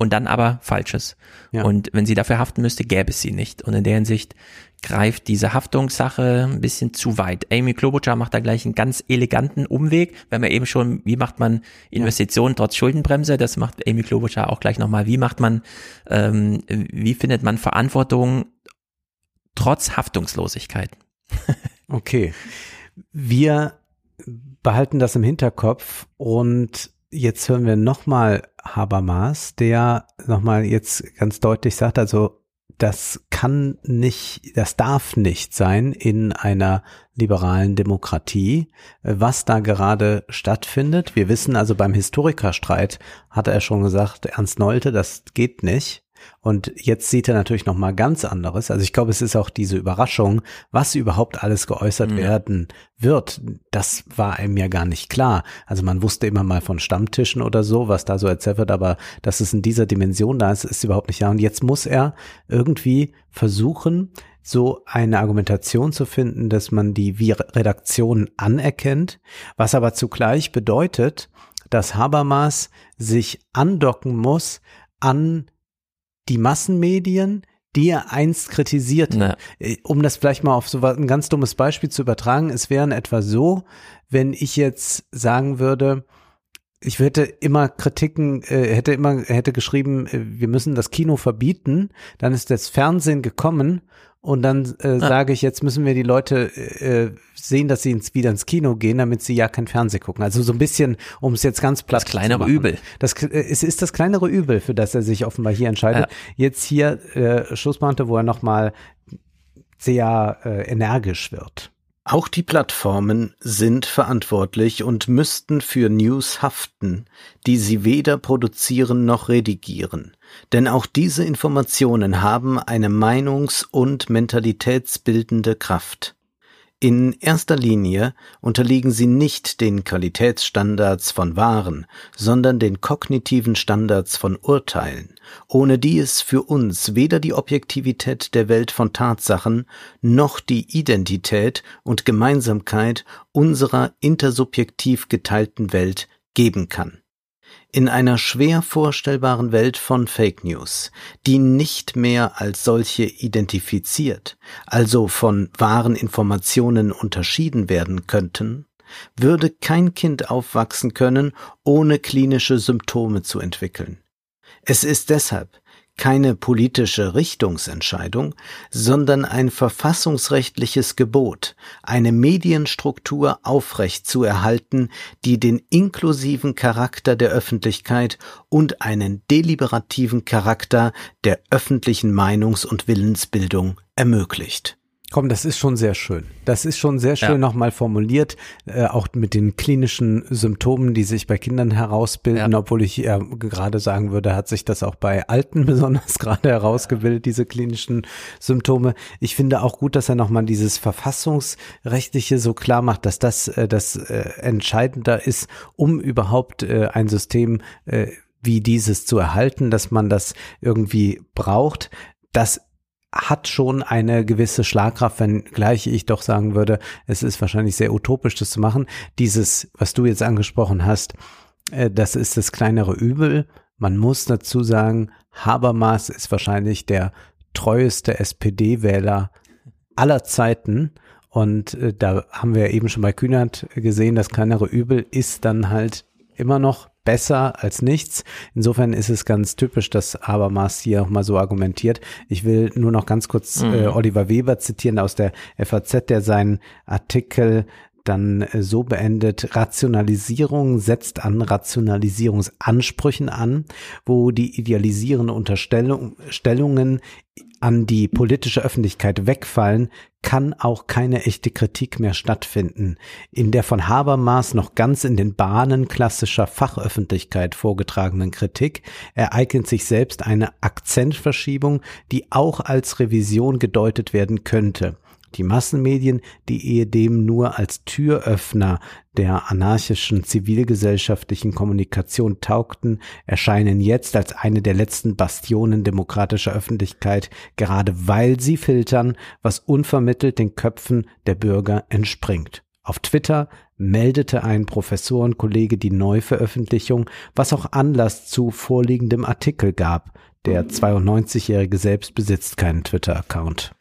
und dann aber Falsches. Ja. Und wenn sie dafür haften müsste, gäbe es sie nicht. Und in der Hinsicht greift diese Haftungssache ein bisschen zu weit. Amy Klobuchar macht da gleich einen ganz eleganten Umweg. wenn man eben schon, wie macht man Investitionen trotz Schuldenbremse? Das macht Amy Klobuchar auch gleich nochmal. Wie macht man, ähm, wie findet man Verantwortung trotz Haftungslosigkeit? okay. Wir behalten das im Hinterkopf und jetzt hören wir nochmal Habermas, der nochmal jetzt ganz deutlich sagt, also das kann nicht, das darf nicht sein in einer liberalen Demokratie, was da gerade stattfindet. Wir wissen also beim Historikerstreit, hat er schon gesagt, Ernst Nolte, das geht nicht. Und jetzt sieht er natürlich noch mal ganz anderes. Also ich glaube, es ist auch diese Überraschung, was überhaupt alles geäußert mhm. werden wird. Das war einem ja gar nicht klar. Also man wusste immer mal von Stammtischen oder so, was da so erzählt wird, aber dass es in dieser Dimension da ist, ist überhaupt nicht da. Und jetzt muss er irgendwie versuchen, so eine Argumentation zu finden, dass man die Redaktion anerkennt, was aber zugleich bedeutet, dass Habermas sich andocken muss an die Massenmedien, die er einst kritisiert. Na. Äh, um das vielleicht mal auf so ein ganz dummes Beispiel zu übertragen, es wäre etwa so, wenn ich jetzt sagen würde, ich hätte immer Kritiken, äh, hätte immer, hätte geschrieben, äh, wir müssen das Kino verbieten, dann ist das Fernsehen gekommen und dann äh, ah. sage ich, jetzt müssen wir die Leute äh, sehen, dass sie ins, wieder ins Kino gehen, damit sie ja kein Fernsehen gucken. Also so ein bisschen, um es jetzt ganz platt das kleinere Übel. Das äh, es ist das kleinere Übel, für das er sich offenbar hier entscheidet. Ja. Jetzt hier äh, Schlussbeamte, wo er nochmal sehr äh, energisch wird. Auch die Plattformen sind verantwortlich und müssten für News haften, die sie weder produzieren noch redigieren. Denn auch diese Informationen haben eine meinungs- und mentalitätsbildende Kraft. In erster Linie unterliegen sie nicht den Qualitätsstandards von Waren, sondern den kognitiven Standards von Urteilen, ohne die es für uns weder die Objektivität der Welt von Tatsachen noch die Identität und Gemeinsamkeit unserer intersubjektiv geteilten Welt geben kann. In einer schwer vorstellbaren Welt von Fake News, die nicht mehr als solche identifiziert, also von wahren Informationen unterschieden werden könnten, würde kein Kind aufwachsen können, ohne klinische Symptome zu entwickeln. Es ist deshalb keine politische Richtungsentscheidung, sondern ein verfassungsrechtliches Gebot, eine Medienstruktur aufrecht zu erhalten, die den inklusiven Charakter der Öffentlichkeit und einen deliberativen Charakter der öffentlichen Meinungs- und Willensbildung ermöglicht. Komm, das ist schon sehr schön. Das ist schon sehr schön ja. nochmal formuliert, äh, auch mit den klinischen Symptomen, die sich bei Kindern herausbilden, ja. obwohl ich ja gerade sagen würde, hat sich das auch bei Alten *laughs* besonders gerade herausgebildet, diese klinischen Symptome. Ich finde auch gut, dass er nochmal dieses Verfassungsrechtliche so klar macht, dass das äh, das äh, entscheidender ist, um überhaupt äh, ein System äh, wie dieses zu erhalten, dass man das irgendwie braucht. Das hat schon eine gewisse Schlagkraft, wenn gleich ich doch sagen würde, es ist wahrscheinlich sehr utopisch, das zu machen. Dieses, was du jetzt angesprochen hast, äh, das ist das kleinere Übel. Man muss dazu sagen, Habermas ist wahrscheinlich der treueste SPD-Wähler aller Zeiten. Und äh, da haben wir eben schon bei Kühnert gesehen, das kleinere Übel ist dann halt immer noch besser als nichts. Insofern ist es ganz typisch, dass Habermas hier auch mal so argumentiert. Ich will nur noch ganz kurz mhm. äh, Oliver Weber zitieren aus der FAZ, der seinen Artikel dann äh, so beendet, Rationalisierung setzt an Rationalisierungsansprüchen an, wo die idealisierenden Unterstellungen an die politische Öffentlichkeit wegfallen, kann auch keine echte Kritik mehr stattfinden. In der von Habermas noch ganz in den Bahnen klassischer Fachöffentlichkeit vorgetragenen Kritik ereignet sich selbst eine Akzentverschiebung, die auch als Revision gedeutet werden könnte. Die Massenmedien, die ehedem nur als Türöffner der anarchischen zivilgesellschaftlichen Kommunikation taugten, erscheinen jetzt als eine der letzten Bastionen demokratischer Öffentlichkeit, gerade weil sie filtern, was unvermittelt den Köpfen der Bürger entspringt. Auf Twitter meldete ein Professorenkollege die Neuveröffentlichung, was auch Anlass zu vorliegendem Artikel gab. Der 92-Jährige selbst besitzt keinen Twitter-Account.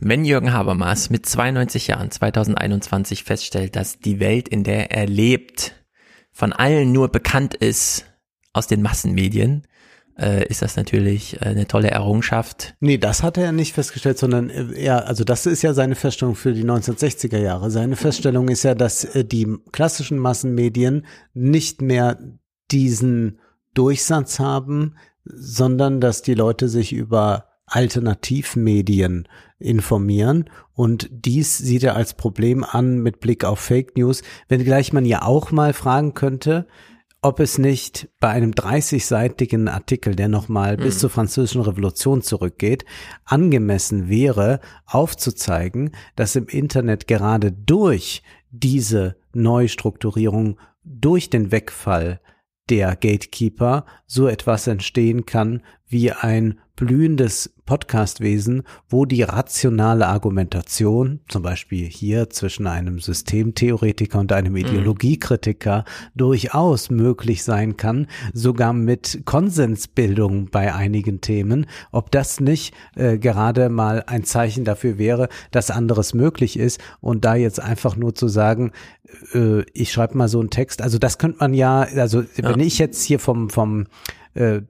Wenn Jürgen Habermas mit 92 Jahren 2021 feststellt, dass die Welt, in der er lebt, von allen nur bekannt ist aus den Massenmedien, äh, ist das natürlich äh, eine tolle Errungenschaft. Nee, das hat er nicht festgestellt, sondern er, äh, also das ist ja seine Feststellung für die 1960er Jahre. Seine Feststellung ist ja, dass äh, die klassischen Massenmedien nicht mehr diesen Durchsatz haben, sondern dass die Leute sich über Alternativmedien informieren. Und dies sieht er als Problem an mit Blick auf Fake News, wenngleich man ja auch mal fragen könnte, ob es nicht bei einem 30-seitigen Artikel, der nochmal mhm. bis zur französischen Revolution zurückgeht, angemessen wäre, aufzuzeigen, dass im Internet gerade durch diese Neustrukturierung, durch den Wegfall der Gatekeeper so etwas entstehen kann wie ein blühendes Podcastwesen, wo die rationale Argumentation, zum Beispiel hier zwischen einem Systemtheoretiker und einem mhm. Ideologiekritiker, mhm. durchaus möglich sein kann, sogar mit Konsensbildung bei einigen Themen, ob das nicht äh, gerade mal ein Zeichen dafür wäre, dass anderes möglich ist und da jetzt einfach nur zu sagen, äh, ich schreibe mal so einen Text, also das könnte man ja, also ja. wenn ich jetzt hier vom, vom äh,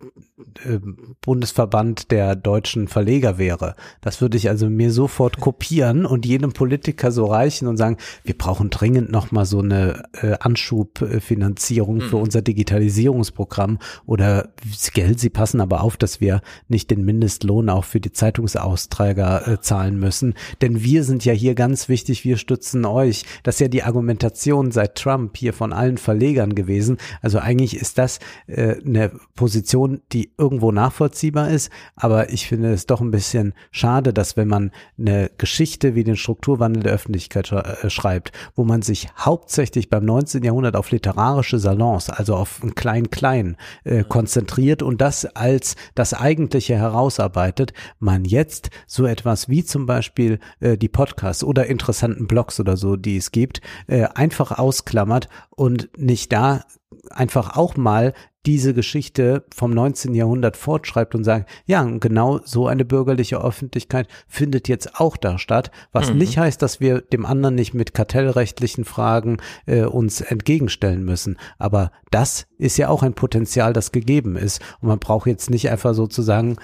Bundesverband der deutschen Verleger wäre. Das würde ich also mir sofort kopieren und jedem Politiker so reichen und sagen, wir brauchen dringend noch mal so eine äh, Anschubfinanzierung für mhm. unser Digitalisierungsprogramm oder Geld, sie passen aber auf, dass wir nicht den Mindestlohn auch für die Zeitungsausträger äh, zahlen müssen, denn wir sind ja hier ganz wichtig, wir stützen euch. Das ist ja die Argumentation seit Trump hier von allen Verlegern gewesen. Also eigentlich ist das äh, eine Position, die irgendwo nachvollziehbar ist, aber ich finde es doch ein bisschen schade, dass wenn man eine Geschichte wie den Strukturwandel der Öffentlichkeit äh, schreibt, wo man sich hauptsächlich beim 19. Jahrhundert auf literarische Salons, also auf ein Klein-Klein äh, konzentriert und das als das Eigentliche herausarbeitet, man jetzt so etwas wie zum Beispiel äh, die Podcasts oder interessanten Blogs oder so, die es gibt, äh, einfach ausklammert und nicht da einfach auch mal diese Geschichte vom 19. Jahrhundert fortschreibt und sagt, ja, genau so eine bürgerliche Öffentlichkeit findet jetzt auch da statt, was mhm. nicht heißt, dass wir dem anderen nicht mit kartellrechtlichen Fragen äh, uns entgegenstellen müssen. Aber das ist ja auch ein Potenzial, das gegeben ist. Und man braucht jetzt nicht einfach sozusagen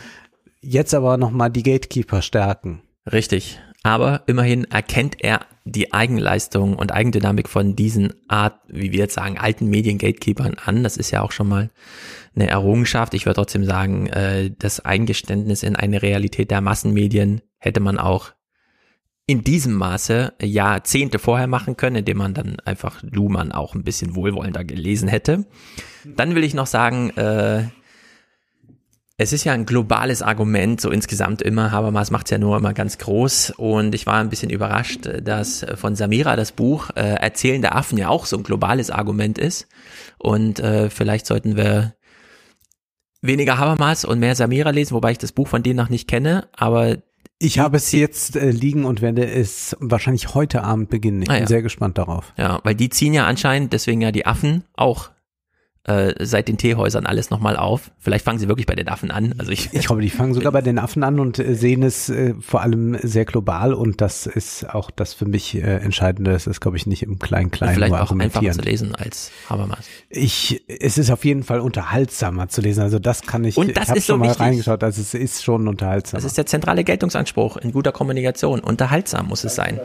jetzt aber nochmal die Gatekeeper stärken. Richtig. Aber immerhin erkennt er die Eigenleistung und Eigendynamik von diesen Art, wie wir jetzt sagen, alten Mediengatekeepern an. Das ist ja auch schon mal eine Errungenschaft. Ich würde trotzdem sagen, äh, das Eingeständnis in eine Realität der Massenmedien hätte man auch in diesem Maße Jahrzehnte vorher machen können, indem man dann einfach Luhmann auch ein bisschen wohlwollender gelesen hätte. Dann will ich noch sagen, äh, es ist ja ein globales Argument, so insgesamt immer. Habermas macht es ja nur immer ganz groß. Und ich war ein bisschen überrascht, dass von Samira das Buch äh, Erzählen der Affen ja auch so ein globales Argument ist. Und äh, vielleicht sollten wir weniger Habermas und mehr Samira lesen, wobei ich das Buch von denen noch nicht kenne. Aber ich habe es jetzt äh, liegen und werde es wahrscheinlich heute Abend beginnen. Ich ah, bin ja. sehr gespannt darauf. Ja, weil die ziehen ja anscheinend, deswegen ja die Affen auch äh, seit den Teehäusern alles nochmal auf. Vielleicht fangen sie wirklich bei den Affen an. Also ich, ich hoffe, die fangen sogar *laughs* bei den Affen an und äh, sehen es äh, vor allem sehr global und das ist auch das für mich äh, Entscheidende. Das ist, glaube ich, nicht im Klein-Klein Vielleicht auch einfacher zu lesen als Habermas. Ich, es ist auf jeden Fall unterhaltsamer zu lesen. Also das kann ich. Und das ich so schon mal wichtig. reingeschaut. Also es ist schon unterhaltsam. Das ist der zentrale Geltungsanspruch in guter Kommunikation. Unterhaltsam muss es sein.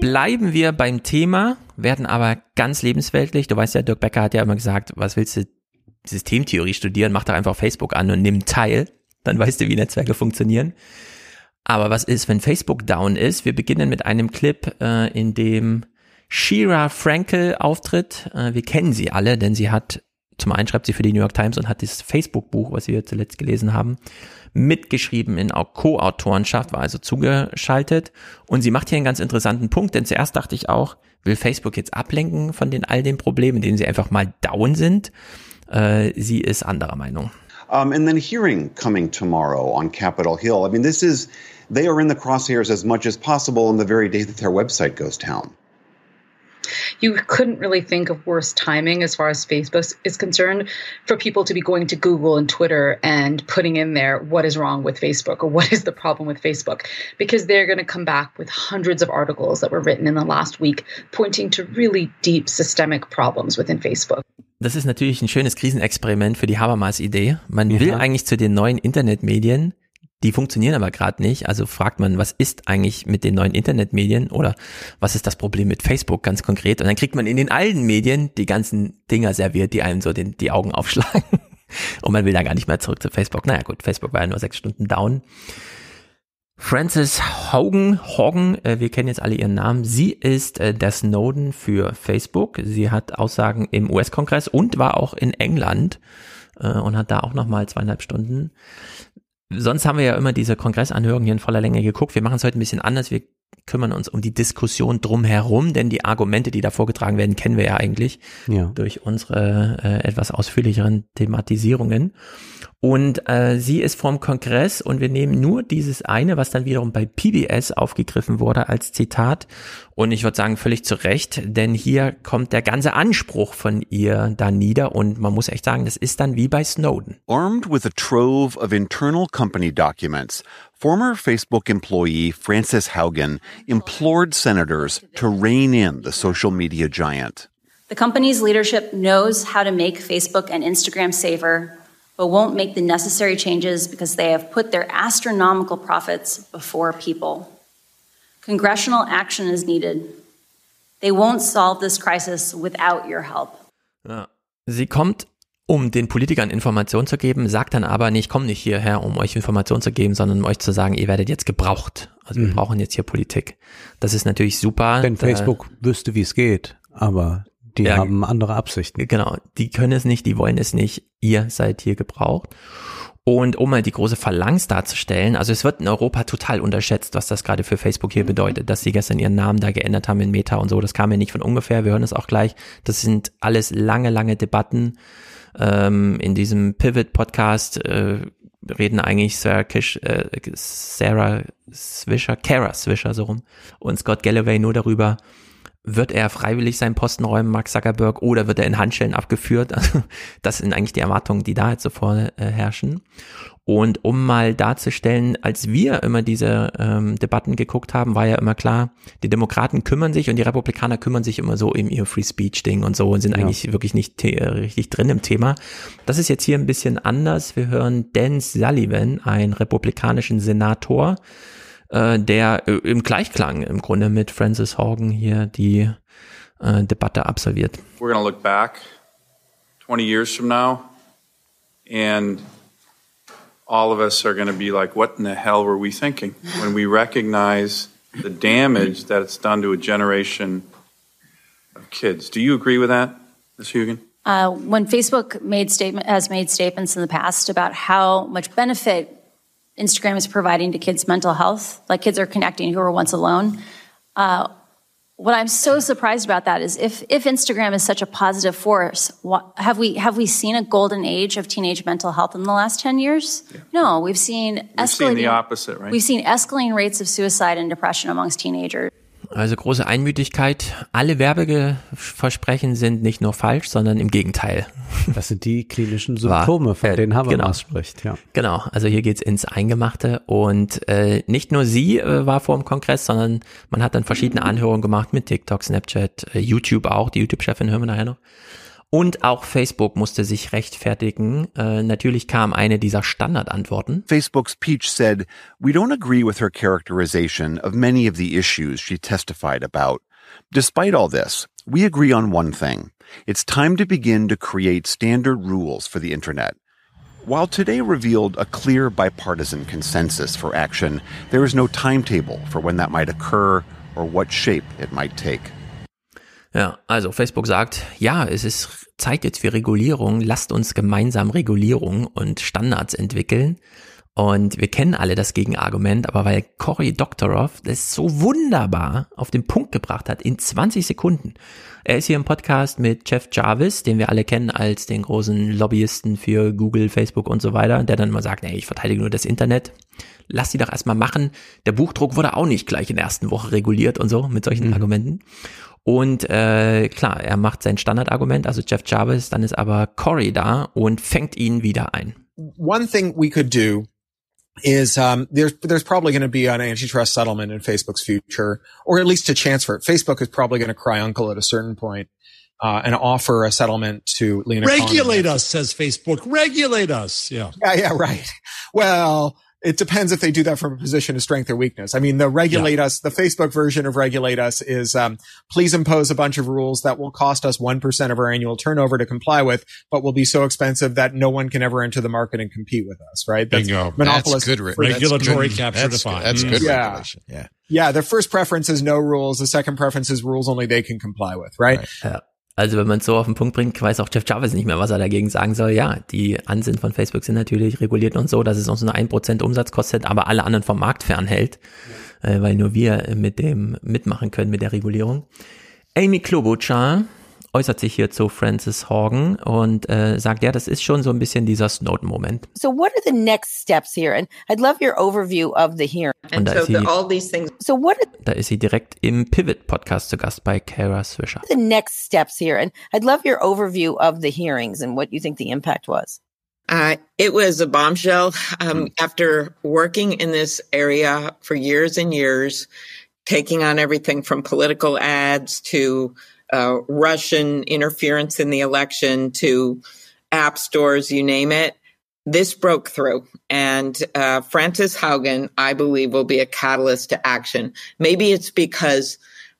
Bleiben wir beim Thema, werden aber ganz lebensweltlich. Du weißt ja, Dirk Becker hat ja immer gesagt, was willst du Systemtheorie studieren? Mach doch einfach Facebook an und nimm teil. Dann weißt du, wie Netzwerke funktionieren. Aber was ist, wenn Facebook down ist? Wir beginnen mit einem Clip, äh, in dem Shira Frankel auftritt. Äh, wir kennen sie alle, denn sie hat, zum einen schreibt sie für die New York Times und hat das Facebook-Buch, was wir zuletzt gelesen haben, mitgeschrieben in Co-Autorenschaft, war also zugeschaltet. Und sie macht hier einen ganz interessanten Punkt, denn zuerst dachte ich auch, will Facebook jetzt ablenken von den all den Problemen, indem sie einfach mal down sind. Äh, sie ist anderer Meinung. Um, and then hearing coming tomorrow on Capitol Hill. I mean, this is, they are in the crosshairs as much as possible on the very day that their website goes down. You couldn't really think of worse timing as far as Facebook is concerned for people to be going to Google and Twitter and putting in there what is wrong with Facebook or what is the problem with Facebook because they're going to come back with hundreds of articles that were written in the last week pointing to really deep systemic problems within Facebook. Das ist natürlich ein schönes Krisenexperiment für die Habermas-Idee. Man ja. will eigentlich zu den neuen Internetmedien Die funktionieren aber gerade nicht. Also fragt man, was ist eigentlich mit den neuen Internetmedien oder was ist das Problem mit Facebook ganz konkret? Und dann kriegt man in den alten Medien die ganzen Dinger serviert, die einem so den, die Augen *laughs* aufschlagen. Und man will da gar nicht mehr zurück zu Facebook. Naja gut, Facebook war ja nur sechs Stunden down. Frances Haugen, Haugen, äh, wir kennen jetzt alle ihren Namen. Sie ist äh, der Snowden für Facebook. Sie hat Aussagen im US-Kongress und war auch in England äh, und hat da auch nochmal zweieinhalb Stunden sonst haben wir ja immer diese Kongressanhörungen hier in voller Länge geguckt. Wir machen es heute ein bisschen anders. Wir kümmern uns um die Diskussion drumherum, denn die Argumente, die da vorgetragen werden, kennen wir ja eigentlich ja. durch unsere äh, etwas ausführlicheren Thematisierungen. Und äh, sie ist vom Kongress und wir nehmen nur dieses eine, was dann wiederum bei PBS aufgegriffen wurde als Zitat. Und ich würde sagen, völlig zu Recht, denn hier kommt der ganze Anspruch von ihr da nieder und man muss echt sagen, das ist dann wie bei Snowden. Armed with a trove of internal company documents, former Facebook employee Frances Haugen implored senators to rein in the social media giant. The company's leadership knows how to make Facebook and Instagram safer but won't make the necessary changes because they have put their astronomical profits before people. Congressional action is needed. They won't solve this crisis without your help. Ja. Sie kommt, um den Politikern Informationen zu geben, sagt dann aber, nee, ich komme nicht hierher, um euch Informationen zu geben, sondern um euch zu sagen, ihr werdet jetzt gebraucht. Also wir mhm. brauchen jetzt hier Politik. Das ist natürlich super. Wenn Facebook wüsste, wie es geht, aber die ja, haben andere Absichten. Genau, die können es nicht, die wollen es nicht. Ihr seid hier gebraucht. Und um mal die große Phalanx darzustellen, also es wird in Europa total unterschätzt, was das gerade für Facebook hier bedeutet, dass sie gestern ihren Namen da geändert haben in Meta und so. Das kam mir nicht von ungefähr, wir hören es auch gleich. Das sind alles lange, lange Debatten. Ähm, in diesem Pivot-Podcast äh, reden eigentlich Sarah, Kish, äh, Sarah Swisher, Kara Swisher so rum und Scott Galloway nur darüber, wird er freiwillig seinen Posten räumen, Mark Zuckerberg, oder wird er in Handschellen abgeführt? Also, *laughs* das sind eigentlich die Erwartungen, die da jetzt so vorherrschen. Und um mal darzustellen, als wir immer diese ähm, Debatten geguckt haben, war ja immer klar, die Demokraten kümmern sich und die Republikaner kümmern sich immer so in ihr Free Speech Ding und so und sind ja. eigentlich wirklich nicht richtig drin im Thema. Das ist jetzt hier ein bisschen anders. Wir hören Dan Sullivan, einen republikanischen Senator, äh, der äh, im Gleichklang im Grunde mit Francis Horgan hier die äh, Debatte absolviert. We're gonna look back 20 years from now and all of us are going to be like, what in the hell were we thinking? When we recognize the damage that it's done to a generation of kids. Do you agree with that, Ms. Hugan? Uh, when Facebook made statement, has made statements in the past about how much benefit Instagram is providing to kids' mental health, like kids are connecting who were once alone, uh, what I'm so surprised about that is if if Instagram is such a positive force, what, have we have we seen a golden age of teenage mental health in the last ten years? Yeah. No, we've seen we've seen the opposite, right? We've seen escalating rates of suicide and depression amongst teenagers. Also große Einmütigkeit. Alle Werbeversprechen sind nicht nur falsch, sondern im Gegenteil. Das sind die klinischen *laughs* Symptome, von denen Habermas genau. spricht. Ja. Genau, also hier geht's ins Eingemachte. Und äh, nicht nur sie äh, war vor dem Kongress, sondern man hat dann verschiedene Anhörungen gemacht mit TikTok, Snapchat, äh, YouTube auch. Die YouTube-Chefin hören wir nachher noch. Und auch Facebook musste sich rechtfertigen. Äh, natürlich kam eine dieser Standardantworten. Facebook's Peach said, "We don't agree with her characterization of many of the issues she testified about. Despite all this, we agree on one thing. It's time to begin to create standard rules for the internet." While today revealed a clear bipartisan consensus for action, there is no timetable for when that might occur or what shape it might take. Ja, also Facebook sagt, ja, es ist Zeit jetzt für Regulierung, lasst uns gemeinsam Regulierung und Standards entwickeln. Und wir kennen alle das Gegenargument, aber weil Cory Doctorow das so wunderbar auf den Punkt gebracht hat, in 20 Sekunden. Er ist hier im Podcast mit Jeff Jarvis, den wir alle kennen als den großen Lobbyisten für Google, Facebook und so weiter, der dann immer sagt, nee, ich verteidige nur das Internet. Lass die doch erstmal machen. Der Buchdruck wurde auch nicht gleich in der ersten Woche reguliert und so mit solchen mhm. Argumenten. Und äh, klar, er macht sein Standardargument, also Jeff Jarvis, dann ist aber Corey da und fängt ihn wieder ein. One thing we could do is um, there's there's probably going to be an antitrust settlement in Facebook's future, or at least a chance for it. Facebook is probably going to cry uncle at a certain point uh, and offer a settlement to Lena. Regulate us, says Facebook. Regulate us. Yeah. Yeah. Yeah. Right. Well, it depends if they do that from a position of strength or weakness. I mean, the regulate yeah. us, the Facebook version of regulate us is, um, please impose a bunch of rules that will cost us 1% of our annual turnover to comply with, but will be so expensive that no one can ever enter the market and compete with us, right? That's Bingo. Monopolist. That's good. Regulatory capture that's defined. Good. That's good yeah. regulation. Yeah. Yeah. The first preference is no rules. The second preference is rules only they can comply with, right? right. Yeah. Also wenn man es so auf den Punkt bringt, weiß auch Jeff Jarvis nicht mehr, was er dagegen sagen soll. Ja, die Ansinnen von Facebook sind natürlich reguliert und so, dass es uns nur ein Prozent Umsatz kostet, aber alle anderen vom Markt fernhält, ja. äh, weil nur wir mit dem mitmachen können mit der Regulierung. Amy Klobuchar äußert sich hier zu Francis Horgan und äh, sagt, ja, das ist schon so ein bisschen dieser Snowden-Moment. So what are the next steps here? And I'd love your overview of the hearing. Und da, so ist sie, all these things. So what da ist sie direkt im Pivot-Podcast zu Gast bei Kara Swisher. The next steps here. And I'd love your overview of the hearings and what you think the impact was. Uh, it was a bombshell. Um, after working in this area for years and years, taking on everything from political ads to uh, Russian interference in the election to app stores, you name it. This broke through, and uh, Francis Haugen, I believe, will be a catalyst to action. Maybe it's because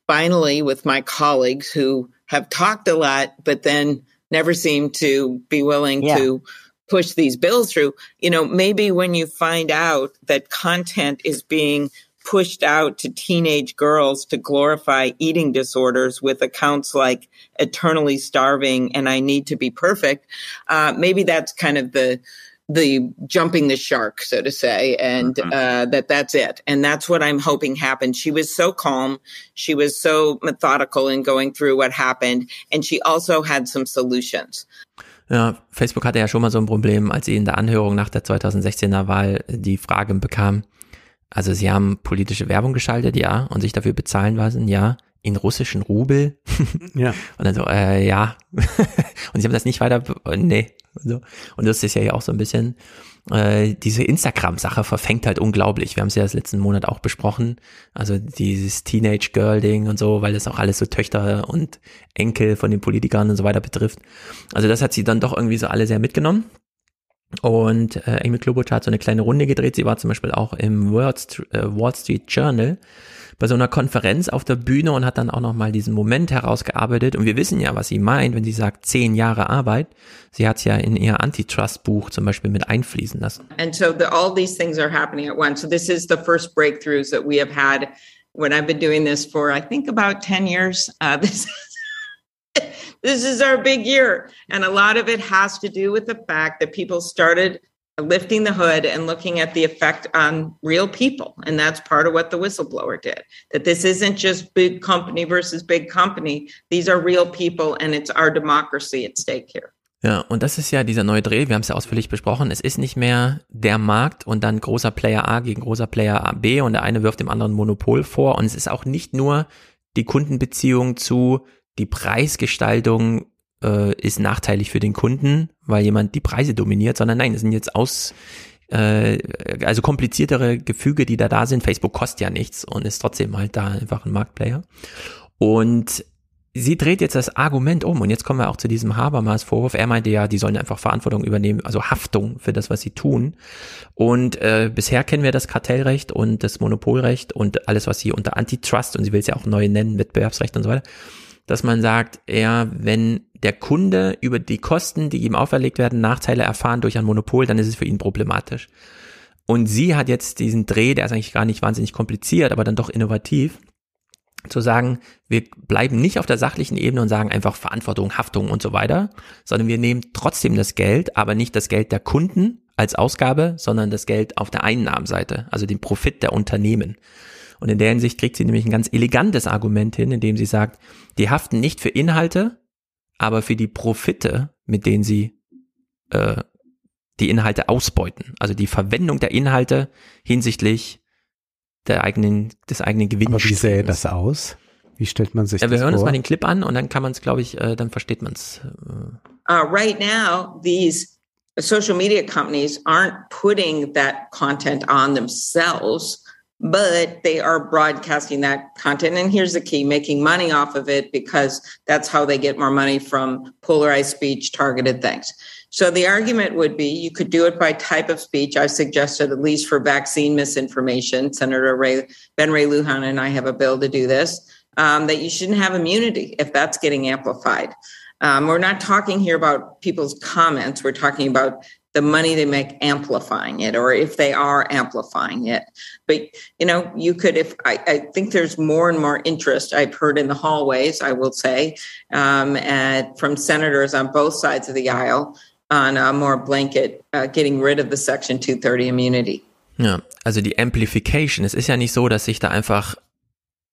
finally, with my colleagues who have talked a lot, but then never seem to be willing yeah. to push these bills through, you know, maybe when you find out that content is being pushed out to teenage girls to glorify eating disorders with accounts like eternally starving and I need to be perfect. Uh, maybe that's kind of the, the jumping the shark, so to say, and mm-hmm. uh, that that's it. And that's what I'm hoping happens. She was so calm. She was so methodical in going through what happened. And she also had some solutions. Ja, Facebook hatte ja schon mal so ein Problem, als sie in der Anhörung nach der 2016er Wahl die Frage bekam, also sie haben politische Werbung geschaltet, ja, und sich dafür bezahlen lassen, ja, in russischen Rubel. ja. *laughs* Und dann so, äh, ja. *laughs* und sie haben das nicht weiter, nee. Und, so. und das ist ja hier auch so ein bisschen, äh, diese Instagram-Sache verfängt halt unglaublich. Wir haben es ja das letzten Monat auch besprochen. Also dieses Teenage-Girl-Ding und so, weil das auch alles so Töchter und Enkel von den Politikern und so weiter betrifft. Also das hat sie dann doch irgendwie so alle sehr mitgenommen. Und äh, Amy Klobuchar hat so eine kleine Runde gedreht. Sie war zum Beispiel auch im Wall Street Journal bei so einer Konferenz auf der Bühne und hat dann auch nochmal diesen Moment herausgearbeitet. Und wir wissen ja, was sie meint, wenn sie sagt, zehn Jahre Arbeit. Sie hat ja in ihr Antitrust-Buch zum Beispiel mit einfließen lassen. And so the, all these things are happening at once. So this is the first breakthroughs that we have had when I've been doing this for, I think, about 10 years. Uh, *laughs* this *laughs* this is our big year. And a lot of it has to do with the fact that people started lifting the hood and looking at the effect on real people. And that's part of what the whistleblower did. That this isn't just big company versus big company. These are real people and it's our democracy at stake here. Ja, und das ist ja dieser neue Dreh, wir haben es ja ausführlich besprochen, es ist nicht mehr der Markt und dann großer Player A gegen großer Player B und der eine wirft dem anderen Monopol vor und es ist auch nicht nur die Kundenbeziehung zu die Preisgestaltung äh, ist nachteilig für den Kunden, weil jemand die Preise dominiert, sondern nein, es sind jetzt aus äh, also kompliziertere Gefüge, die da da sind. Facebook kostet ja nichts und ist trotzdem halt da einfach ein Marktplayer. Und sie dreht jetzt das Argument um und jetzt kommen wir auch zu diesem Habermas Vorwurf. Er meinte ja, die sollen einfach Verantwortung übernehmen, also Haftung für das, was sie tun. Und äh, bisher kennen wir das Kartellrecht und das Monopolrecht und alles, was sie unter Antitrust und sie will es ja auch neu nennen, Wettbewerbsrecht und so weiter dass man sagt, eher wenn der Kunde über die Kosten, die ihm auferlegt werden, Nachteile erfahren durch ein Monopol, dann ist es für ihn problematisch. Und sie hat jetzt diesen Dreh, der ist eigentlich gar nicht wahnsinnig kompliziert, aber dann doch innovativ, zu sagen, wir bleiben nicht auf der sachlichen Ebene und sagen einfach Verantwortung, Haftung und so weiter, sondern wir nehmen trotzdem das Geld, aber nicht das Geld der Kunden als Ausgabe, sondern das Geld auf der Einnahmenseite, also den Profit der Unternehmen. Und in der Hinsicht kriegt sie nämlich ein ganz elegantes Argument hin, indem sie sagt, die haften nicht für Inhalte, aber für die Profite, mit denen sie äh, die Inhalte ausbeuten. Also die Verwendung der Inhalte hinsichtlich der eigenen, des eigenen Gewinns. Aber wie sähe das aus? Wie stellt man sich ja, wir das hören vor? uns mal den Clip an und dann kann man es, glaube ich, äh, dann versteht man es. Äh. Uh, right now, these social media companies aren't putting that content on themselves. But they are broadcasting that content. And here's the key making money off of it because that's how they get more money from polarized speech, targeted things. So the argument would be you could do it by type of speech. I've suggested, at least for vaccine misinformation, Senator Ray, Ben Ray Lujan and I have a bill to do this, um, that you shouldn't have immunity if that's getting amplified. Um, we're not talking here about people's comments. We're talking about the money they make amplifying it or if they are amplifying it. But you know you could if i, I think there's more and more interest i've heard in the hallways i will say um, from senators on both sides of the aisle on a more blanket uh, getting rid of the section 230 immunity. Ja also die amplification es ist ja nicht so dass sich da einfach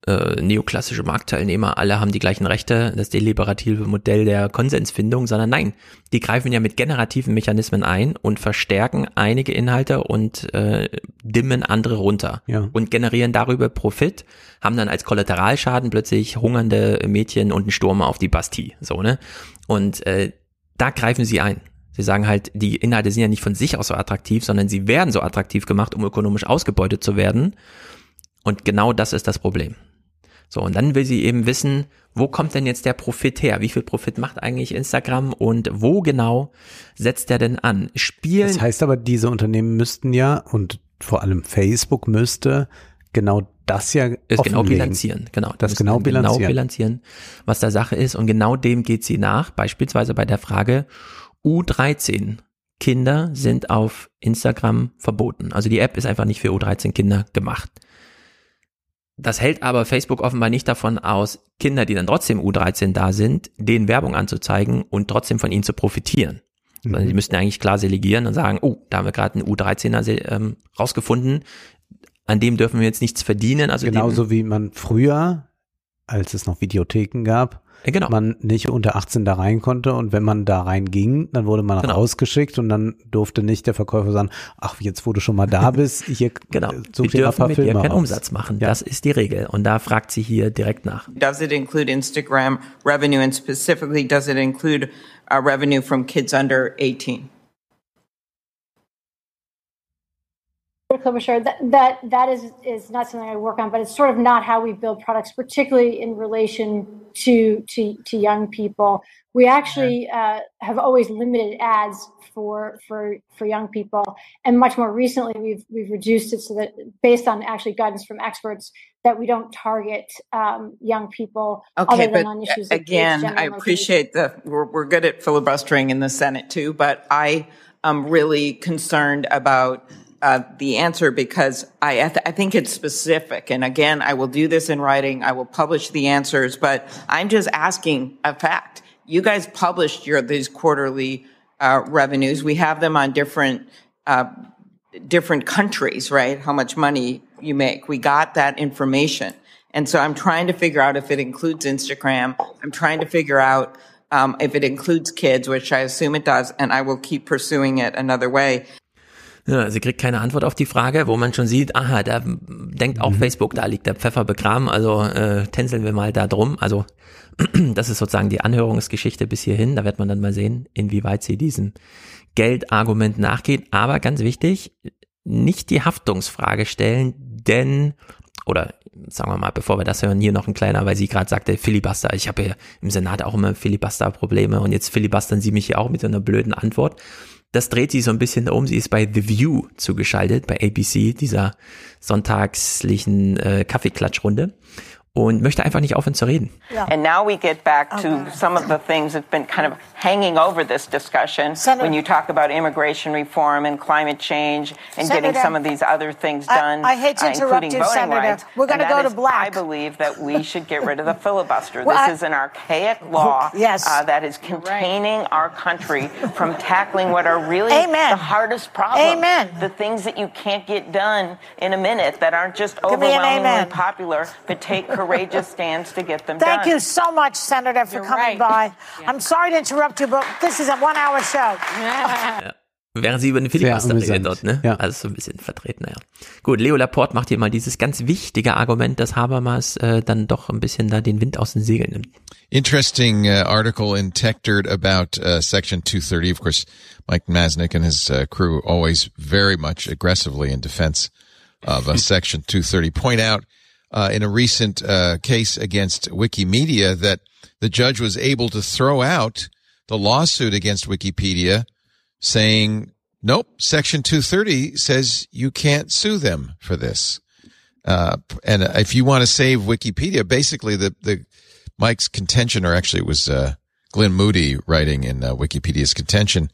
äh, neoklassische Marktteilnehmer, alle haben die gleichen Rechte, das deliberative Modell der Konsensfindung, sondern nein, die greifen ja mit generativen Mechanismen ein und verstärken einige Inhalte und äh, dimmen andere runter ja. und generieren darüber Profit, haben dann als Kollateralschaden plötzlich hungernde Mädchen und einen Sturm auf die Bastille, so ne? Und äh, da greifen sie ein. Sie sagen halt, die Inhalte sind ja nicht von sich aus so attraktiv, sondern sie werden so attraktiv gemacht, um ökonomisch ausgebeutet zu werden. Und genau das ist das Problem. So, und dann will sie eben wissen, wo kommt denn jetzt der Profit her? Wie viel Profit macht eigentlich Instagram und wo genau setzt er denn an? Spielen. Das heißt aber, diese Unternehmen müssten ja und vor allem Facebook müsste genau das ja ist genau bilanzieren, genau. Das genau bilanzieren. genau bilanzieren, was da Sache ist und genau dem geht sie nach, beispielsweise bei der Frage U13 Kinder sind auf Instagram verboten. Also die App ist einfach nicht für U13 Kinder gemacht. Das hält aber Facebook offenbar nicht davon aus, Kinder, die dann trotzdem U13 da sind, denen Werbung anzuzeigen und trotzdem von ihnen zu profitieren. Mhm. Sondern sie müssten eigentlich klar selegieren und sagen, oh, da haben wir gerade einen U13er ähm, rausgefunden, an dem dürfen wir jetzt nichts verdienen. Also Genauso wie man früher, als es noch Videotheken gab, genau. man nicht unter 18 da rein konnte und wenn man da reinging, dann wurde man genau. rausgeschickt und dann durfte nicht der Verkäufer sagen, ach, jetzt wo du schon mal da *laughs* bist, hier genau. such dir ein paar mit Filme dir keinen aus. Umsatz machen. Ja. Das ist die Regel und da fragt sie hier direkt nach. Does it include Instagram revenue and specifically does it include uh, revenue from kids under 18? Klobuchar, that, that that is is not something I work on, but it's sort of not how we build products, particularly in relation to to, to young people. We actually uh, have always limited ads for for for young people, and much more recently, we've we've reduced it so that based on actually guidance from experts that we don't target um, young people okay, but again, I appreciate the we're, we're good at filibustering in the Senate too, but I am really concerned about uh, the answer because I, I, th- I, think it's specific. And again, I will do this in writing. I will publish the answers, but I'm just asking a fact. You guys published your these quarterly uh, revenues. We have them on different uh, different countries, right? How much money you make. We got that information, and so I'm trying to figure out if it includes Instagram. I'm trying to figure out. Um, if it includes kids, which I assume it does, and I will keep pursuing it another way. Ja, sie kriegt keine Antwort auf die Frage, wo man schon sieht, aha, da denkt auch mhm. Facebook, da liegt der Pfeffer begraben, also äh, tänzeln wir mal da drum. Also *clears throat* das ist sozusagen die Anhörungsgeschichte bis hierhin. Da wird man dann mal sehen, inwieweit sie diesem Geldargument nachgeht. Aber ganz wichtig, nicht die Haftungsfrage stellen, denn oder sagen wir mal, bevor wir das hören, hier noch ein kleiner, weil sie gerade sagte, Filibuster. Ich habe ja im Senat auch immer Filibuster-Probleme und jetzt filibustern sie mich hier auch mit so einer blöden Antwort. Das dreht sie so ein bisschen um. Sie ist bei The View zugeschaltet, bei ABC, dieser sonntagslichen äh, Kaffeeklatschrunde. Und möchte einfach nicht aufhören zu reden. Yeah. And now we get back to some of the things that's been kind of hanging over this discussion Senator, when you talk about immigration reform and climate change and Senator, getting some of these other things done, I, I hate to uh, interrupt you, Senator. Rights. We're going to go to black. I believe that we should get rid of the filibuster. well, this I, is an archaic law yes. uh, that is containing right. our country from tackling what are really Amen. the hardest problems. Amen. The things that you can't get done in a minute that aren't just overwhelmingly popular, but take *laughs* courageous stands to get them Thank done. you so much, Senator, for You're coming right. by. *laughs* Yeah. I'm sorry to interrupt you, but this is a one-hour show. *laughs* ja. Während sie über den Filibuster redet dort, ne? Ja. Also so ein bisschen vertreten, naja. Gut, Leo Laporte macht hier mal dieses ganz wichtige Argument, dass Habermas äh, dann doch ein bisschen da den Wind aus den Segeln nimmt. Interesting uh, article in TechDirt about uh, Section 230. Of course, Mike Masnick and his uh, crew always very much aggressively in defense of uh, *laughs* Section 230. Point out uh, in a recent uh, case against Wikimedia that the judge was able to throw out the lawsuit against Wikipedia saying, nope, section 230 says you can't sue them for this. Uh, and if you want to save Wikipedia, basically the, the, Mike's contention, or actually it was, uh, Glenn Moody writing in uh, Wikipedia's contention,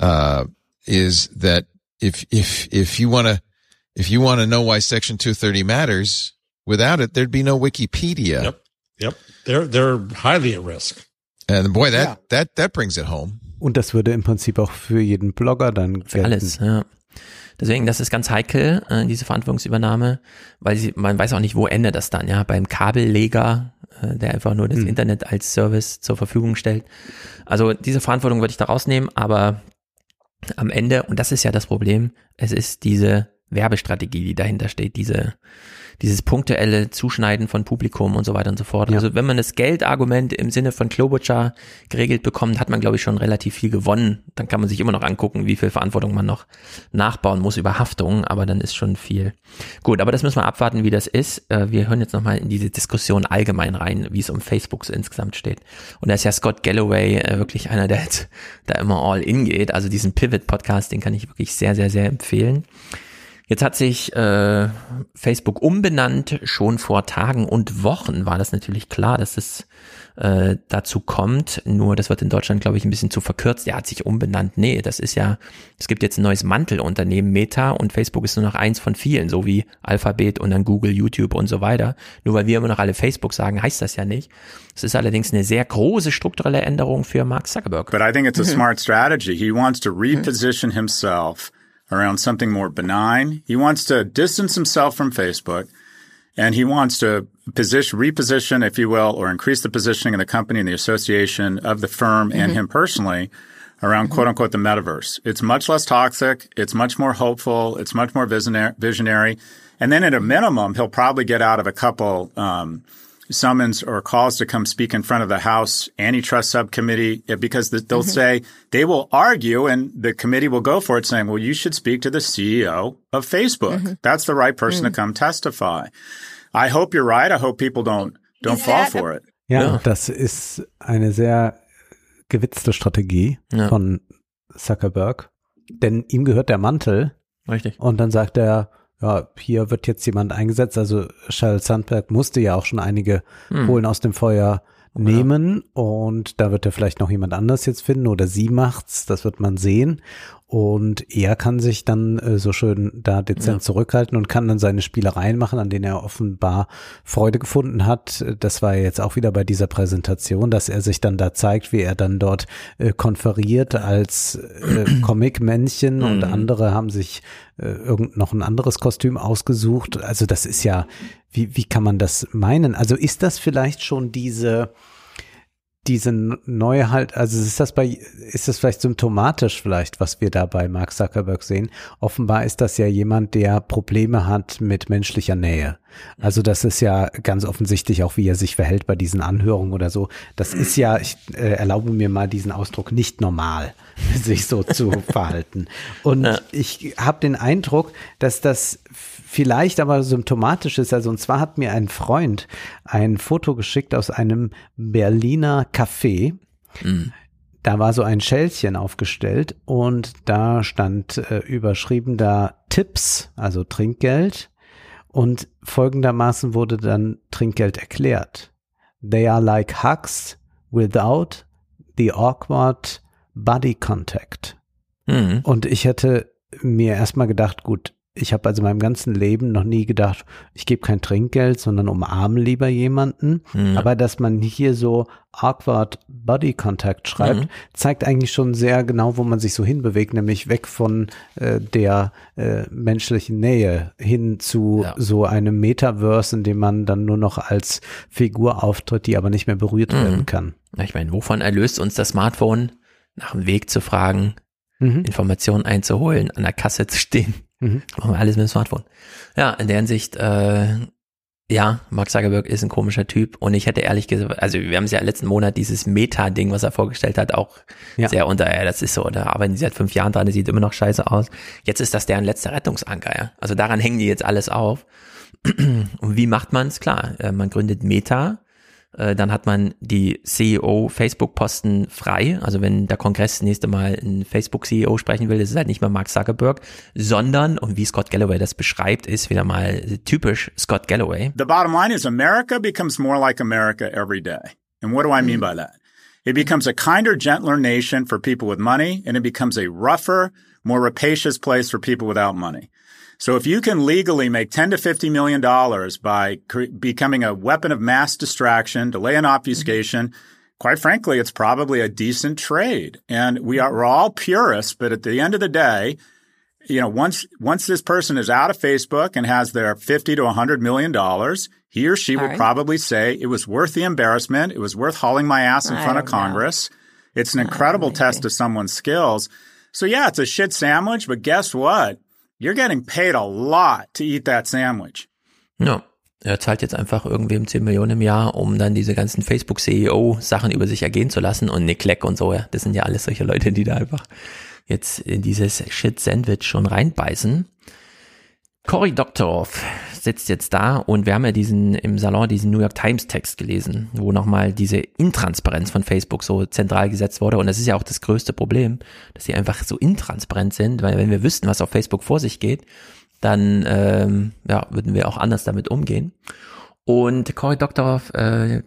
uh, is that if, if, if you want to, if you want to know why section 230 matters, without it, there'd be no Wikipedia. Yep. Yep. They're, they're highly at risk. And boy, that, yeah. that, that brings it home. Und das würde im Prinzip auch für jeden Blogger dann Für alles, ja. Deswegen, das ist ganz heikel, äh, diese Verantwortungsübernahme, weil sie, man weiß auch nicht, wo endet das dann, ja, beim Kabelleger, äh, der einfach nur das hm. Internet als Service zur Verfügung stellt. Also diese Verantwortung würde ich da rausnehmen, aber am Ende, und das ist ja das Problem, es ist diese Werbestrategie, die dahinter steht, diese, dieses punktuelle Zuschneiden von Publikum und so weiter und so fort. Ja. Also wenn man das Geldargument im Sinne von Klobuchar geregelt bekommt, hat man, glaube ich, schon relativ viel gewonnen. Dann kann man sich immer noch angucken, wie viel Verantwortung man noch nachbauen muss über Haftung, aber dann ist schon viel. Gut, aber das müssen wir abwarten, wie das ist. Äh, wir hören jetzt nochmal in diese Diskussion allgemein rein, wie es um Facebook so insgesamt steht. Und da ist ja Scott Galloway äh, wirklich einer, der jetzt da immer all in geht. Also diesen Pivot-Podcast, den kann ich wirklich sehr, sehr, sehr empfehlen. Jetzt hat sich äh, Facebook umbenannt. Schon vor Tagen und Wochen war das natürlich klar, dass es äh, dazu kommt. Nur das wird in Deutschland, glaube ich, ein bisschen zu verkürzt. Er hat sich umbenannt. Nee, das ist ja, es gibt jetzt ein neues Mantelunternehmen, Meta, und Facebook ist nur noch eins von vielen, so wie Alphabet und dann Google, YouTube und so weiter. Nur weil wir immer noch alle Facebook sagen, heißt das ja nicht. Es ist allerdings eine sehr große strukturelle Änderung für Mark Zuckerberg. But I think it's a *laughs* smart strategy. He wants to reposition himself around something more benign. He wants to distance himself from Facebook and he wants to position, reposition, if you will, or increase the positioning of the company and the association of the firm mm-hmm. and him personally around mm-hmm. quote unquote the metaverse. It's much less toxic. It's much more hopeful. It's much more visionary. And then at a minimum, he'll probably get out of a couple, um, summons or calls to come speak in front of the House antitrust subcommittee because they'll mm-hmm. say they will argue and the committee will go for it saying, well, you should speak to the CEO of Facebook. Mm-hmm. That's the right person mm-hmm. to come testify. I hope you're right. I hope people don't, don't fall for it. Ja, ja, das ist eine sehr gewitzte Strategie ja. von Zuckerberg, denn ihm gehört der Mantel. Richtig. Und dann sagt er, ja, hier wird jetzt jemand eingesetzt. Also Sheryl Sandberg musste ja auch schon einige hm. Kohlen aus dem Feuer nehmen ja. und da wird er vielleicht noch jemand anders jetzt finden oder sie macht's, das wird man sehen. Und er kann sich dann äh, so schön da dezent ja. zurückhalten und kann dann seine Spielereien machen, an denen er offenbar Freude gefunden hat. Das war jetzt auch wieder bei dieser Präsentation, dass er sich dann da zeigt, wie er dann dort äh, konferiert als äh, *clears throat* Comic-Männchen und mhm. andere haben sich äh, irgend noch ein anderes Kostüm ausgesucht. Also das ist ja, wie, wie kann man das meinen? Also ist das vielleicht schon diese diese neue halt, also ist das bei, ist das vielleicht symptomatisch vielleicht, was wir da bei Mark Zuckerberg sehen? Offenbar ist das ja jemand, der Probleme hat mit menschlicher Nähe. Also das ist ja ganz offensichtlich auch, wie er sich verhält bei diesen Anhörungen oder so. Das ist ja, ich äh, erlaube mir mal diesen Ausdruck, nicht normal, *laughs* sich so zu *laughs* verhalten. Und ja. ich habe den Eindruck, dass das vielleicht aber symptomatisch ist. Also und zwar hat mir ein Freund ein Foto geschickt aus einem Berliner Café. Mhm. Da war so ein Schälchen aufgestellt und da stand äh, überschrieben da Tipps, also Trinkgeld. Und folgendermaßen wurde dann Trinkgeld erklärt. They are like hugs without the awkward body contact. Mhm. Und ich hätte mir erstmal gedacht, gut, ich habe also in meinem ganzen Leben noch nie gedacht, ich gebe kein Trinkgeld, sondern umarme lieber jemanden. Mhm. Aber dass man hier so awkward Body Contact schreibt, mhm. zeigt eigentlich schon sehr genau, wo man sich so hinbewegt, nämlich weg von äh, der äh, menschlichen Nähe hin zu ja. so einem Metaverse, in dem man dann nur noch als Figur auftritt, die aber nicht mehr berührt mhm. werden kann. Ich meine, wovon erlöst uns das Smartphone? Nach dem Weg zu fragen, mhm. Informationen einzuholen, an der Kasse zu stehen. Mhm. Machen wir alles mit dem Smartphone. Ja, in der Hinsicht, äh, ja, Mark Zuckerberg ist ein komischer Typ und ich hätte ehrlich gesagt, also wir haben es ja letzten Monat dieses Meta-Ding, was er vorgestellt hat, auch ja. sehr unter, ja, das ist so, da arbeiten sie seit fünf Jahren dran, das sieht immer noch scheiße aus. Jetzt ist das deren letzter Rettungsanker, ja. Also daran hängen die jetzt alles auf. *clears throat* Und wie macht man es? Klar, äh, man gründet Meta, dann hat man die CEO Facebook-Posten frei. Also wenn der Kongress das nächste Mal einen Facebook-CEO sprechen will, ist es halt nicht mehr Mark Zuckerberg, sondern, und wie Scott Galloway das beschreibt, ist wieder mal typisch Scott Galloway. The bottom line is America becomes more like America every day. And what do I mean by that? It becomes a kinder, gentler nation for people with money, and it becomes a rougher, more rapacious place for people without money. So if you can legally make 10 to 50 million dollars by cre- becoming a weapon of mass distraction, delay and obfuscation, mm-hmm. quite frankly, it's probably a decent trade. And we are, we're all purists, but at the end of the day, you know, once, once this person is out of Facebook and has their 50 to 100 million dollars, he or she all will right. probably say it was worth the embarrassment. It was worth hauling my ass in I front of Congress. Know. It's an incredible test of someone's skills. So yeah, it's a shit sandwich, but guess what? You're getting paid a lot to eat that sandwich. Ja, er zahlt jetzt einfach irgendwem 10 Millionen im Jahr, um dann diese ganzen Facebook-CEO-Sachen über sich ergehen zu lassen und Nick Clegg und so, ja. Das sind ja alles solche Leute, die da einfach jetzt in dieses Shit-Sandwich schon reinbeißen. Cory Doctorow sitzt jetzt da und wir haben ja diesen im Salon diesen New York Times Text gelesen, wo nochmal diese Intransparenz von Facebook so zentral gesetzt wurde. Und das ist ja auch das größte Problem, dass sie einfach so intransparent sind, weil wenn wir wüssten, was auf Facebook vor sich geht, dann ähm, ja, würden wir auch anders damit umgehen. Und Cory Doctorow äh,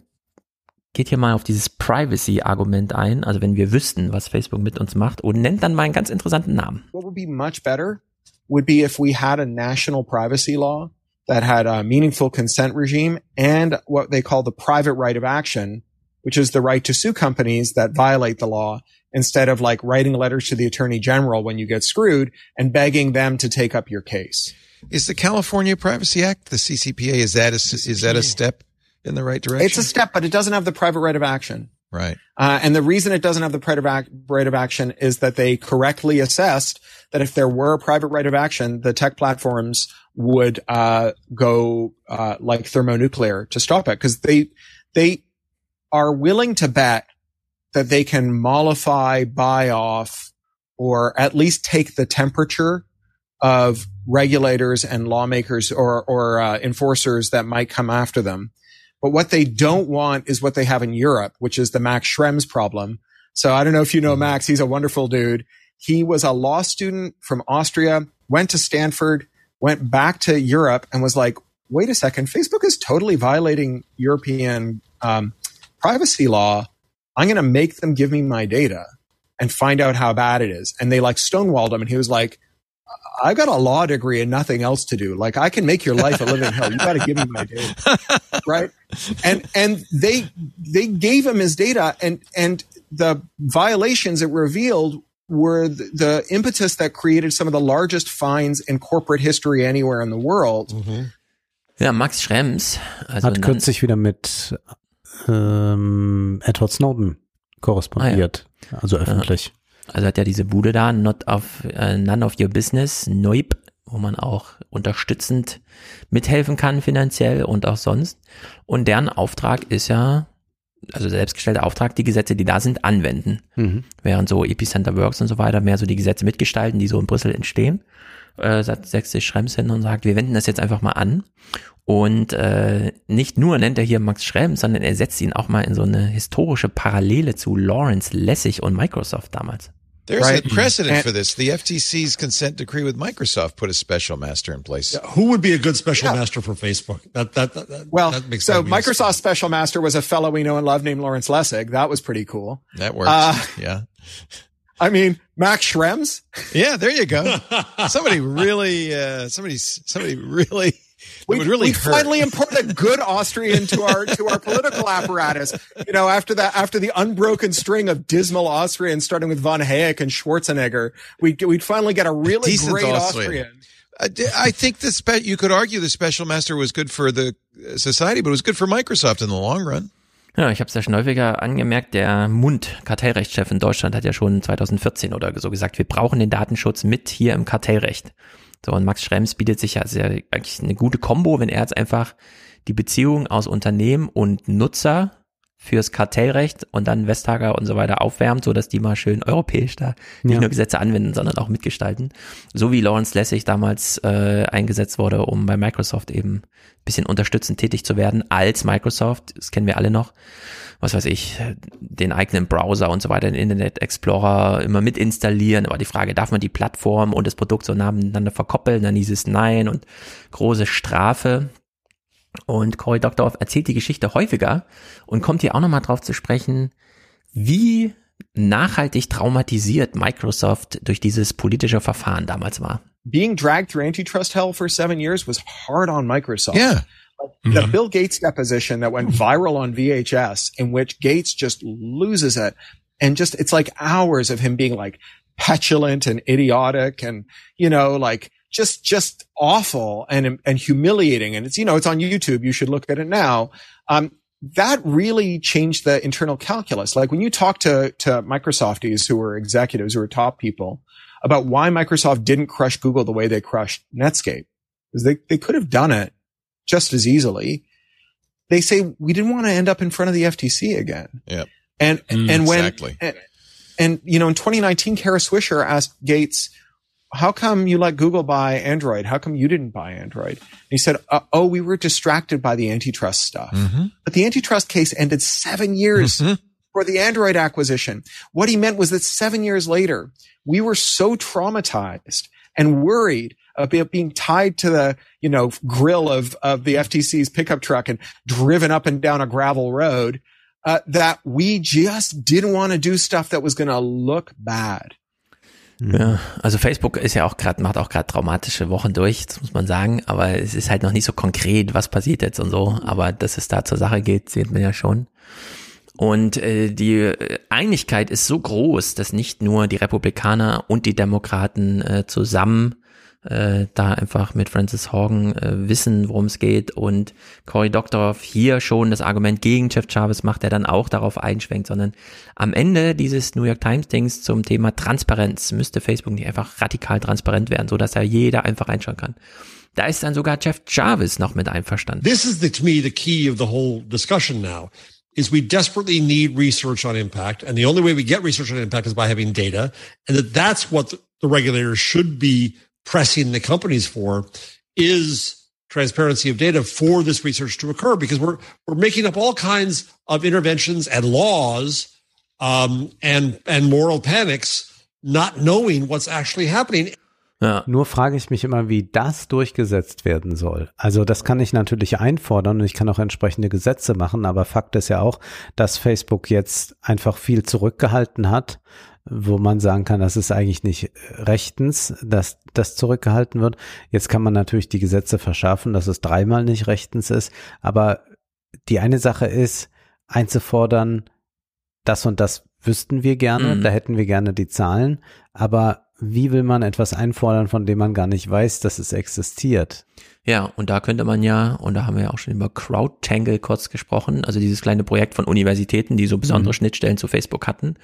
geht hier mal auf dieses Privacy-Argument ein, also wenn wir wüssten, was Facebook mit uns macht, und nennt dann mal einen ganz interessanten Namen. What would be much better would be if we had a national privacy law that had a meaningful consent regime and what they call the private right of action, which is the right to sue companies that violate the law instead of like writing letters to the attorney general when you get screwed and begging them to take up your case. Is the California Privacy Act, the CCPA, is that a, is that a step in the right direction? It's a step, but it doesn't have the private right of action. Right. Uh, and the reason it doesn't have the private ac- right of action is that they correctly assessed that if there were a private right of action, the tech platforms would uh, go uh, like thermonuclear to stop it because they they are willing to bet that they can mollify, buy off, or at least take the temperature of regulators and lawmakers or or uh, enforcers that might come after them. But what they don't want is what they have in Europe, which is the Max Schrems problem. So I don't know if you know Max. He's a wonderful dude. He was a law student from Austria, went to Stanford, went back to Europe and was like, wait a second, Facebook is totally violating European um, privacy law. I'm going to make them give me my data and find out how bad it is. And they like stonewalled him. And he was like, I've got a law degree and nothing else to do. Like I can make your life a living hell. You got to give me my data. *laughs* Right. And, and they, they gave him his data and, and the violations it revealed were the, the impetus that created some of the largest fines in corporate history anywhere in the world. Ja, Max Schrems also Hat kürzlich wieder mit ähm, Edward Snowden korrespondiert, also öffentlich. Also hat ja diese Bude da, not of, äh, none of your business, Neub, wo man auch unterstützend mithelfen kann finanziell und auch sonst. Und deren Auftrag ist ja, also selbstgestellter Auftrag, die Gesetze, die da sind, anwenden. Mhm. Während so Epicenter Works und so weiter mehr so die Gesetze mitgestalten, die so in Brüssel entstehen. Äh, setzt sich Schrems hin und sagt, wir wenden das jetzt einfach mal an. Und äh, nicht nur nennt er hier Max Schrems, sondern er setzt ihn auch mal in so eine historische Parallele zu Lawrence Lessig und Microsoft damals. There's Right. a precedent And- for this. The FTC's consent decree with Microsoft put a special master in place. Who would be a good special master for Facebook? That that that, that Well, that makes so that Microsoft's special master was a fellow we know and love named Lawrence Lessig. That was pretty cool. That works. Uh, yeah. *laughs* I mean, Max Schrems. Yeah, there you go. *laughs* somebody really, uh, somebody, somebody really, We, would really we hurt. finally import a good Austrian to our to our political apparatus. You know, after that, after the unbroken string of dismal Austrians, starting with von Hayek and Schwarzenegger, we we'd finally get a really Decent great Austrian. Austrian. I think the spe- you could argue the special master was good for the uh, society, but it was good for Microsoft in the long run. Ja, ich habe es ja schon häufiger angemerkt, der Mund, Kartellrechtschef in Deutschland, hat ja schon 2014 oder so gesagt, wir brauchen den Datenschutz mit hier im Kartellrecht. So, und Max Schrems bietet sich ja sehr, eigentlich eine gute Kombo, wenn er jetzt einfach die Beziehung aus Unternehmen und Nutzer fürs Kartellrecht und dann Vestager und so weiter aufwärmt, so dass die mal schön europäisch da nicht Ja. nur Gesetze anwenden, sondern auch mitgestalten. So wie Lawrence Lessig damals äh, eingesetzt wurde, um bei Microsoft eben ein bisschen unterstützend tätig zu werden als Microsoft, das kennen wir alle noch, was weiß ich, den eigenen Browser und so weiter, den Internet Explorer immer mit installieren. Aber die Frage, darf man die Plattform und das Produkt so nah miteinander verkoppeln? Dann hieß es nein und große Strafe. Und Cory Doctorow erzählt die Geschichte häufiger und kommt hier auch nochmal drauf zu sprechen, wie nachhaltig traumatisiert Microsoft durch dieses politische Verfahren damals war. Being dragged through antitrust hell for seven years was hard on Microsoft. Yeah. The Bill Gates deposition that went viral on VHS, in which Gates just loses it, and just it's like hours of him being like petulant and idiotic, and you know, like just just awful and and humiliating. And it's you know, it's on YouTube. You should look at it now. Um, that really changed the internal calculus. Like when you talk to to Microsofties who were executives who were top people about why Microsoft didn't crush Google the way they crushed Netscape, because they they could have done it just as easily. They say we didn't want to end up in front of the FTC again. Yep. And Mm, and when exactly. and, and you know in 2019, Kara Swisher asked Gates, "How come you let Google buy Android? How come you didn't buy Android?" And he said, uh, "Oh, we were distracted by the antitrust stuff." Mm-hmm. But the antitrust case ended seven years for the Android acquisition. What he meant was that seven years later, we were so traumatized and worried about being tied to the, you know, grill of, of the FTC's pickup truck and driven up and down a gravel road, uh, that we just didn't want to do stuff that was going to look bad. Ja, also Facebook ist ja auch gerade, macht auch gerade traumatische Wochen durch, das muss man sagen, aber es ist halt noch nicht so konkret, was passiert jetzt und so, aber dass es da zur Sache geht, sieht man ja schon. Und äh, die Einigkeit ist so groß, dass nicht nur die Republikaner und die Demokraten äh, zusammen äh, da einfach mit Francis Horgan äh, wissen, worum es geht und Cory Doctorow hier schon das Argument gegen Jeff Jarvis macht, der dann auch darauf einschwenkt, sondern am Ende dieses New York Times Dings zum Thema Transparenz müsste Facebook nicht einfach radikal transparent werden, so dass da jeder einfach reinschauen kann. Da ist dann sogar Jeff Jarvis noch mit einverstanden. This is the, to me the key of the whole discussion now. Is we desperately need research on impact, and the only way we get research on impact is by having data, and that that's what the regulators should be pressing the companies for is transparency of data for this research to occur because we're we're making up all kinds of interventions and laws um, and and moral panics, not knowing what's actually happening. Ja. Nur frage ich mich immer, wie das durchgesetzt werden soll. Also das kann ich natürlich einfordern und ich kann auch entsprechende Gesetze machen, aber Fakt ist ja auch, dass Facebook jetzt einfach viel zurückgehalten hat wo man sagen kann, das ist eigentlich nicht rechtens, dass das zurückgehalten wird. Jetzt kann man natürlich die Gesetze verschärfen, dass es dreimal nicht rechtens ist. Aber die eine Sache ist, einzufordern, das und das wüssten wir gerne, mhm. da hätten wir gerne die Zahlen. Aber wie will man etwas einfordern, von dem man gar nicht weiß, dass es existiert? Ja, und da könnte man ja, und da haben wir ja auch schon über CrowdTangle kurz gesprochen, also dieses kleine Projekt von Universitäten, die so besondere mhm. Schnittstellen zu Facebook hatten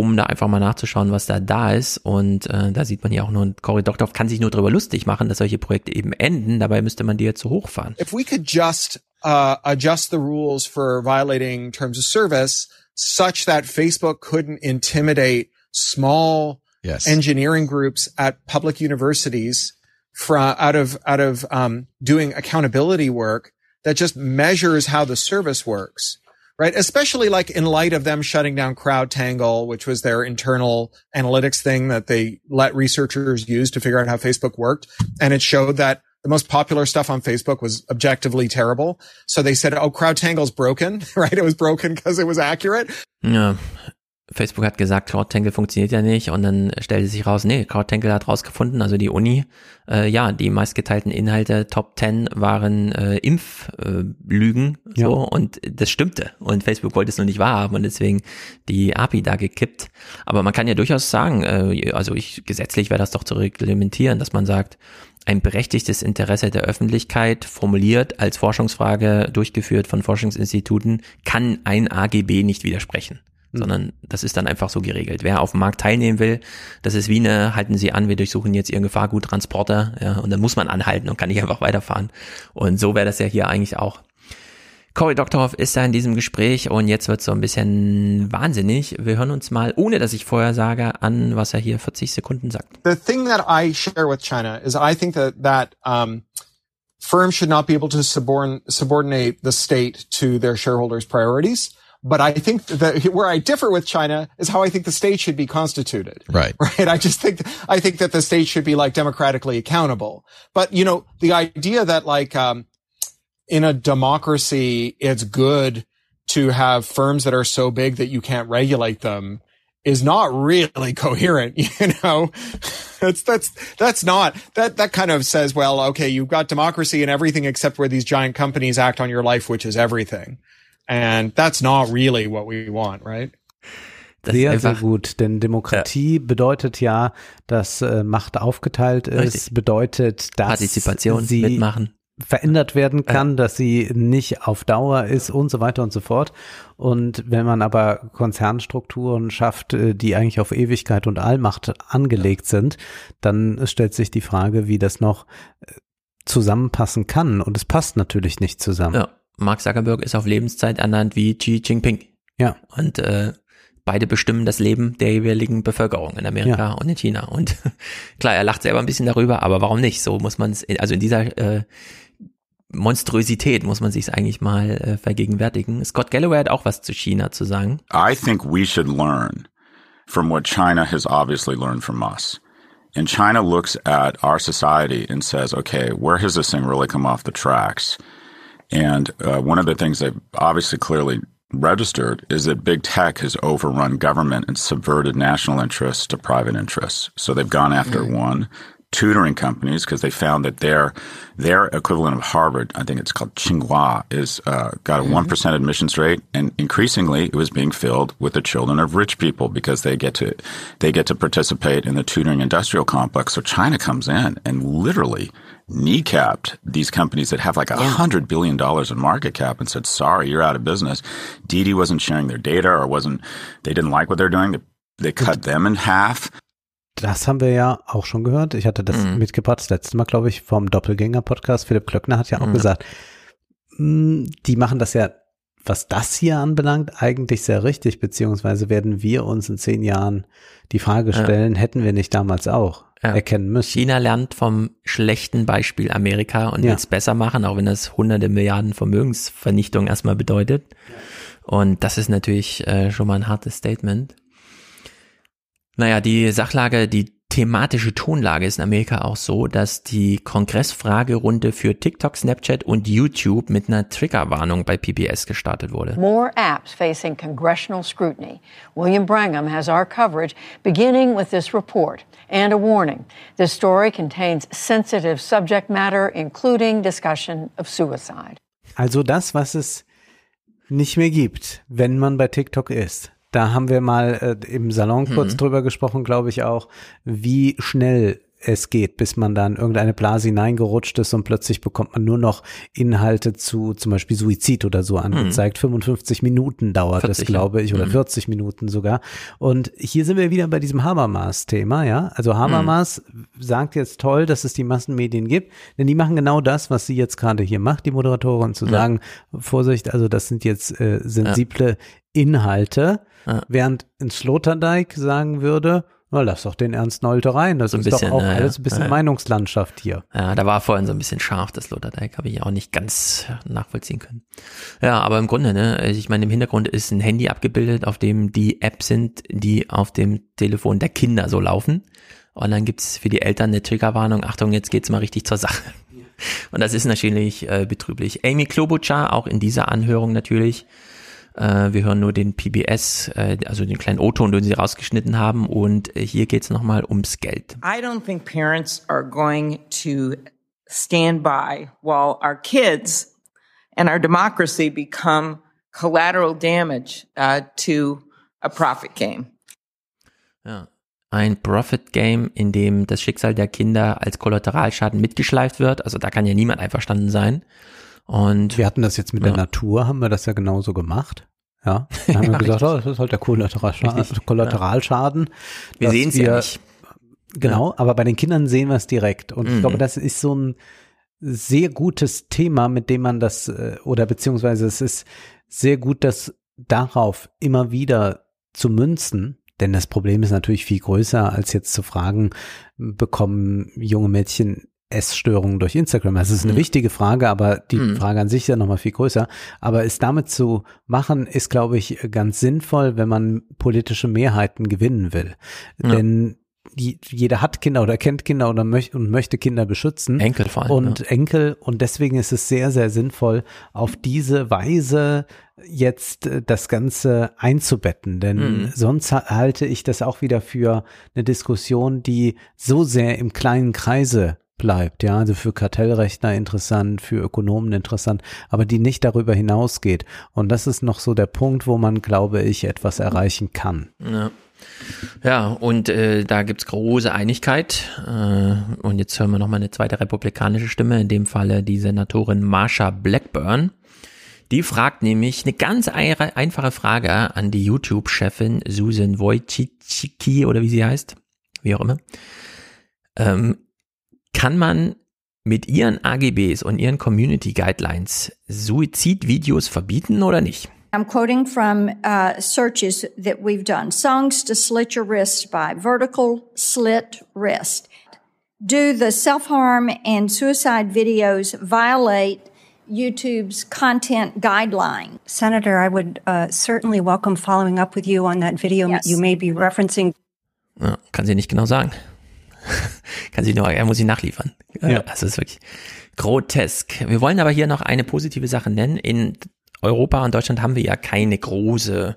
um da einfach mal nachzuschauen, was da da ist. Und äh, da sieht man ja auch nur, Cory Doctorow kann sich nur darüber lustig machen, dass solche Projekte eben enden. Dabei müsste man die jetzt so hochfahren. If we could just uh, adjust the rules for violating terms of service such that Facebook couldn't intimidate small yes. engineering groups at public universities from out of out of um, doing accountability work that just measures how the service works right? Especially like in light of them shutting down CrowdTangle, which was their internal analytics thing that they let researchers use to figure out how Facebook worked. And it showed that the most popular stuff on Facebook was objectively terrible. So they said, oh, CrowdTangle's broken, *laughs* right? It was broken because it was accurate. Yeah. Facebook hat gesagt, CloudTangle funktioniert ja nicht und dann stellte sich raus, nee, CloudTangle hat rausgefunden, also die Uni, äh, ja, die meistgeteilten Inhalte, Top 10 waren äh, Impflügen, äh, so, ja. und das stimmte und Facebook wollte es nur nicht wahrhaben und deswegen die API da gekippt. Aber man kann ja durchaus sagen, äh, also ich, gesetzlich wäre das doch zu reglementieren, dass man sagt, ein berechtigtes Interesse der Öffentlichkeit, formuliert als Forschungsfrage durchgeführt von Forschungsinstituten, kann ein AGB nicht widersprechen. Mhm. sondern das ist dann einfach so geregelt. Wer auf dem Markt teilnehmen will, das ist wie eine, halten Sie an, wir durchsuchen jetzt Ihren Gefahrguttransporter, ja, und dann muss man anhalten und kann nicht einfach weiterfahren. Und so wäre das ja hier eigentlich auch. Cory Doctorow ist da in diesem Gespräch und jetzt wird so ein bisschen wahnsinnig. Wir hören uns mal, ohne dass ich vorher sage, an, was er hier 40 Sekunden sagt. The thing that I share with China is I think that that um, firms should not be able to subordinate the state to their shareholders' priorities. But I think that where I differ with China is how I think the state should be constituted. Right. *laughs* Right. I just think, I think that the state should be like democratically accountable. But, you know, the idea that like, um, in a democracy, it's good to have firms that are so big that you can't regulate them is not really *laughs* coherent, you know. that's that's that's not that that kind of says, well, okay, you've got democracy and everything except where these giant companies act on your life, which is everything. And that's not really what we want, right? Das sehr, sehr gut, denn Demokratie ja. bedeutet ja, dass äh, Macht aufgeteilt ist, Richtig. bedeutet, dass Partizipation, sie mitmachen. verändert werden kann, ja. dass sie nicht auf Dauer ist und so weiter und so fort. Und wenn man aber Konzernstrukturen schafft, äh, die eigentlich auf Ewigkeit und Allmacht angelegt sind, dann stellt sich die Frage, wie das noch äh, zusammenpassen kann. Und es passt natürlich nicht zusammen. Ja. Mark Zuckerberg ist auf Lebenszeit ernannt wie Xi Jinping. Ja. Und äh, beide bestimmen das Leben der jeweiligen Bevölkerung in Amerika ja. und in China. Und *laughs* klar, er lacht selber ein bisschen darüber, aber warum nicht? So muss man es, also in dieser äh, Monstrosität muss man sich eigentlich mal äh, vergegenwärtigen. Scott Galloway hat auch was zu China zu sagen. I think we should learn from what China has obviously learned from us. And China looks at our society and says, okay, where has this thing really come off the tracks? And uh, one of the things they've obviously clearly registered is that big tech has overrun government and subverted national interests to private interests. So they've gone after mm. one. Tutoring companies because they found that their their equivalent of Harvard, I think it's called Tsinghua, is uh, got a one mm-hmm. admissions rate, and increasingly it was being filled with the children of rich people because they get to they get to participate in the tutoring industrial complex. So China comes in and literally kneecapped these companies that have like a hundred billion dollars in market cap and said, "Sorry, you're out of business." Didi wasn't sharing their data or wasn't they didn't like what they're doing. They, they cut them in half. Das haben wir ja auch schon gehört. Ich hatte das mhm. mitgebracht, das letzte Mal, glaube ich, vom Doppelgänger-Podcast. Philipp Klöckner hat ja auch mhm. gesagt, mh, die machen das ja, was das hier anbelangt, eigentlich sehr richtig, beziehungsweise werden wir uns in zehn Jahren die Frage stellen, ja. hätten wir nicht damals auch ja. erkennen müssen. China lernt vom schlechten Beispiel Amerika und ja. will es besser machen, auch wenn das hunderte Milliarden Vermögensvernichtung erstmal bedeutet. Und das ist natürlich äh, schon mal ein hartes Statement. Naja, die Sachlage, die thematische Tonlage ist in Amerika auch so, dass die Kongressfragerunde für TikTok, Snapchat und YouTube mit einer Triggerwarnung bei PBS gestartet wurde. More apps facing congressional scrutiny. William Brangham has our coverage beginning with this report and a warning. This story contains sensitive subject matter including discussion of suicide. Also das, was es nicht mehr gibt, wenn man bei TikTok ist. Da haben wir mal äh, im Salon kurz mhm. drüber gesprochen, glaube ich auch, wie schnell es geht, bis man dann irgendeine Blase hineingerutscht ist und plötzlich bekommt man nur noch Inhalte zu zum Beispiel Suizid oder so angezeigt. Mhm. 55 Minuten dauert 40, es, glaube ich, oder mhm. 40 Minuten sogar. Und hier sind wir wieder bei diesem Habermas-Thema, ja. Also Habermas mhm. sagt jetzt toll, dass es die Massenmedien gibt, denn die machen genau das, was sie jetzt gerade hier macht, die Moderatorin, zu ja. sagen, Vorsicht, also das sind jetzt äh, sensible ja. Inhalte, ja. während ein Sloterdijk sagen würde, na, lass doch den Ernst Nolte rein. Das so ist bisschen, doch auch alles ein bisschen äh, Meinungslandschaft hier. Ja, da war vorhin so ein bisschen scharf, das Sloterdijk, habe ich auch nicht ganz nachvollziehen können. Ja, aber im Grunde, ne, ich meine, im Hintergrund ist ein Handy abgebildet, auf dem die Apps sind, die auf dem Telefon der Kinder so laufen. Und dann gibt's für die Eltern eine Triggerwarnung, Achtung, jetzt geht's mal richtig zur Sache. Und das ist natürlich äh, betrüblich. Amy Klobuchar, auch in dieser Anhörung natürlich, äh, wir hören nur den PBS, äh, also den kleinen O-Ton, den sie rausgeschnitten haben. Und äh, hier geht es nochmal ums Geld. I don't think parents are going to stand by while our kids and our democracy become collateral damage uh, to a profit game. Ja. Ein Profit Game, in dem das Schicksal der Kinder als Kollateralschaden mitgeschleift wird. Also da kann ja niemand einverstanden sein. Und wir hatten das jetzt mit ja. der Natur, haben wir das ja genauso gemacht. Ja, dann haben ja, wir *laughs* gesagt, oh, das ist halt der Kollateralschaden. *laughs* Kollateralschaden wir sehen es ja nicht. Genau, aber bei den Kindern sehen wir es direkt. Und mhm. ich glaube, das ist so ein sehr gutes Thema, mit dem man das, äh, oder beziehungsweise es ist sehr gut, das darauf immer wieder zu münzen. Denn das Problem ist natürlich viel größer, als jetzt zu fragen, bekommen junge Mädchen Essstörungen durch Instagram? Das ist eine mhm. wichtige Frage, aber die mhm. Frage an sich ist ja nochmal viel größer. Aber es damit zu machen, ist, glaube ich, ganz sinnvoll, wenn man politische Mehrheiten gewinnen will. Ja. Denn jeder hat Kinder oder kennt Kinder oder möcht, und möchte Kinder beschützen. Enkel vor allem. Und ja. Enkel. Und deswegen ist es sehr, sehr sinnvoll, auf diese Weise jetzt äh, das Ganze einzubetten. Denn mhm. sonst halte ich das auch wieder für eine Diskussion, die so sehr im kleinen Kreise bleibt, ja, also für Kartellrechner interessant, für Ökonomen interessant, aber die nicht darüber hinausgeht. Und das ist noch so der Punkt, wo man, glaube ich, etwas erreichen kann. Ja. Ja, und äh, da gibt's große Einigkeit. Äh, und jetzt hören wir nochmal eine zweite republikanische Stimme, in dem Falle die Senatorin Marsha Blackburn. Die fragt nämlich eine ganz einfache Frage an die YouTube-Chefin Susan Wojcicki oder wie sie heißt, wie auch immer. Ähm, kann man mit ihren AGBs und ihren Community Guidelines Suizidvideos verbieten oder nicht? I'm quoting from uh, searches that we've done. Songs to slit your wrist by vertical slit wrist. Do the self-harm and suicide videos violate YouTube's content guideline? Senator, I would uh, certainly welcome following up with you on that video yes. you may be referencing. Ja, kann sie nicht genau sagen. *laughs* Kann sie nur, er muss sie nachliefern. Ja. Das ist wirklich grotesk. Wir wollen aber hier noch eine positive Sache nennen. In Europa und Deutschland haben wir ja keine große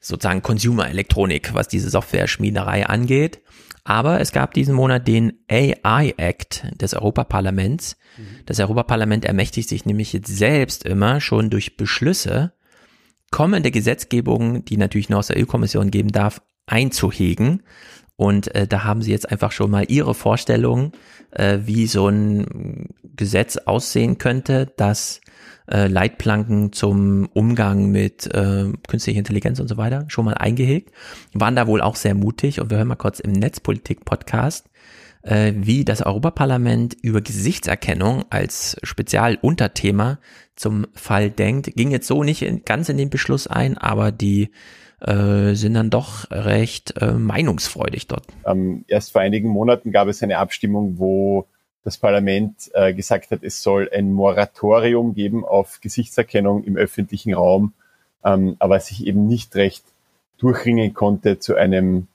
sozusagen Consumer-Elektronik, was diese Software-Schmiederei angeht. Aber es gab diesen Monat den AI Act des Europaparlaments. Mhm. Das Europaparlament ermächtigt sich nämlich jetzt selbst immer schon durch Beschlüsse kommende Gesetzgebungen, die natürlich nur aus der EU-Kommission geben darf, einzuhegen. Und äh, da haben sie jetzt einfach schon mal ihre Vorstellung, äh, wie so ein Gesetz aussehen könnte, das äh, Leitplanken zum Umgang mit äh, künstlicher Intelligenz und so weiter schon mal eingehegt. Waren da wohl auch sehr mutig und wir hören mal kurz im Netzpolitik-Podcast, äh, wie das Europaparlament über Gesichtserkennung als Spezialunterthema zum Fall denkt. Ging jetzt so nicht in, ganz in den Beschluss ein, aber die äh, sind dann doch recht äh, meinungsfreudig dort. Ähm, erst vor einigen Monaten gab es eine Abstimmung, wo das Parlament äh, gesagt hat, es soll ein Moratorium geben auf Gesichtserkennung im öffentlichen Raum, ähm, aber sich eben nicht recht durchringen konnte, zu einem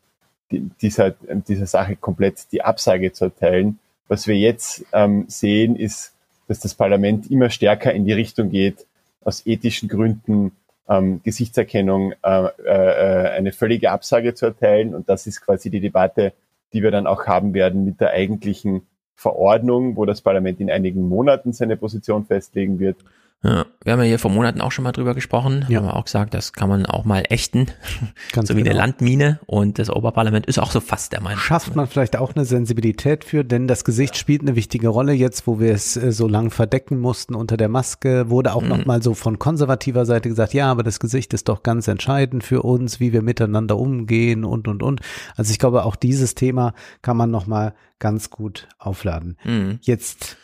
dieser, dieser Sache komplett die Absage zu erteilen. Was wir jetzt ähm, sehen, ist, dass das Parlament immer stärker in die Richtung geht, aus ethischen Gründen ähm, Gesichtserkennung äh, äh, eine völlige Absage zu erteilen. Und das ist quasi die Debatte, die wir dann auch haben werden mit der eigentlichen Verordnung, wo das Parlament in einigen Monaten seine Position festlegen wird. Ja, wir haben ja hier vor Monaten auch schon mal drüber gesprochen. Ja. Haben wir auch gesagt, das kann man auch mal ächten. *laughs* Ganz so wie genau. eine Landmine. Und das Oberparlament ist auch so fast der Meinung. Schafft man vielleicht auch eine Sensibilität für, denn das Gesicht spielt eine wichtige Rolle. Jetzt, wo wir es äh, so lang verdecken mussten unter der Maske, wurde auch mhm. nochmal so von konservativer Seite gesagt, ja, aber das Gesicht ist doch ganz entscheidend für uns, wie wir miteinander umgehen und, und, und. Also ich glaube, auch dieses Thema kann man nochmal ganz gut aufladen. Mhm. Jetzt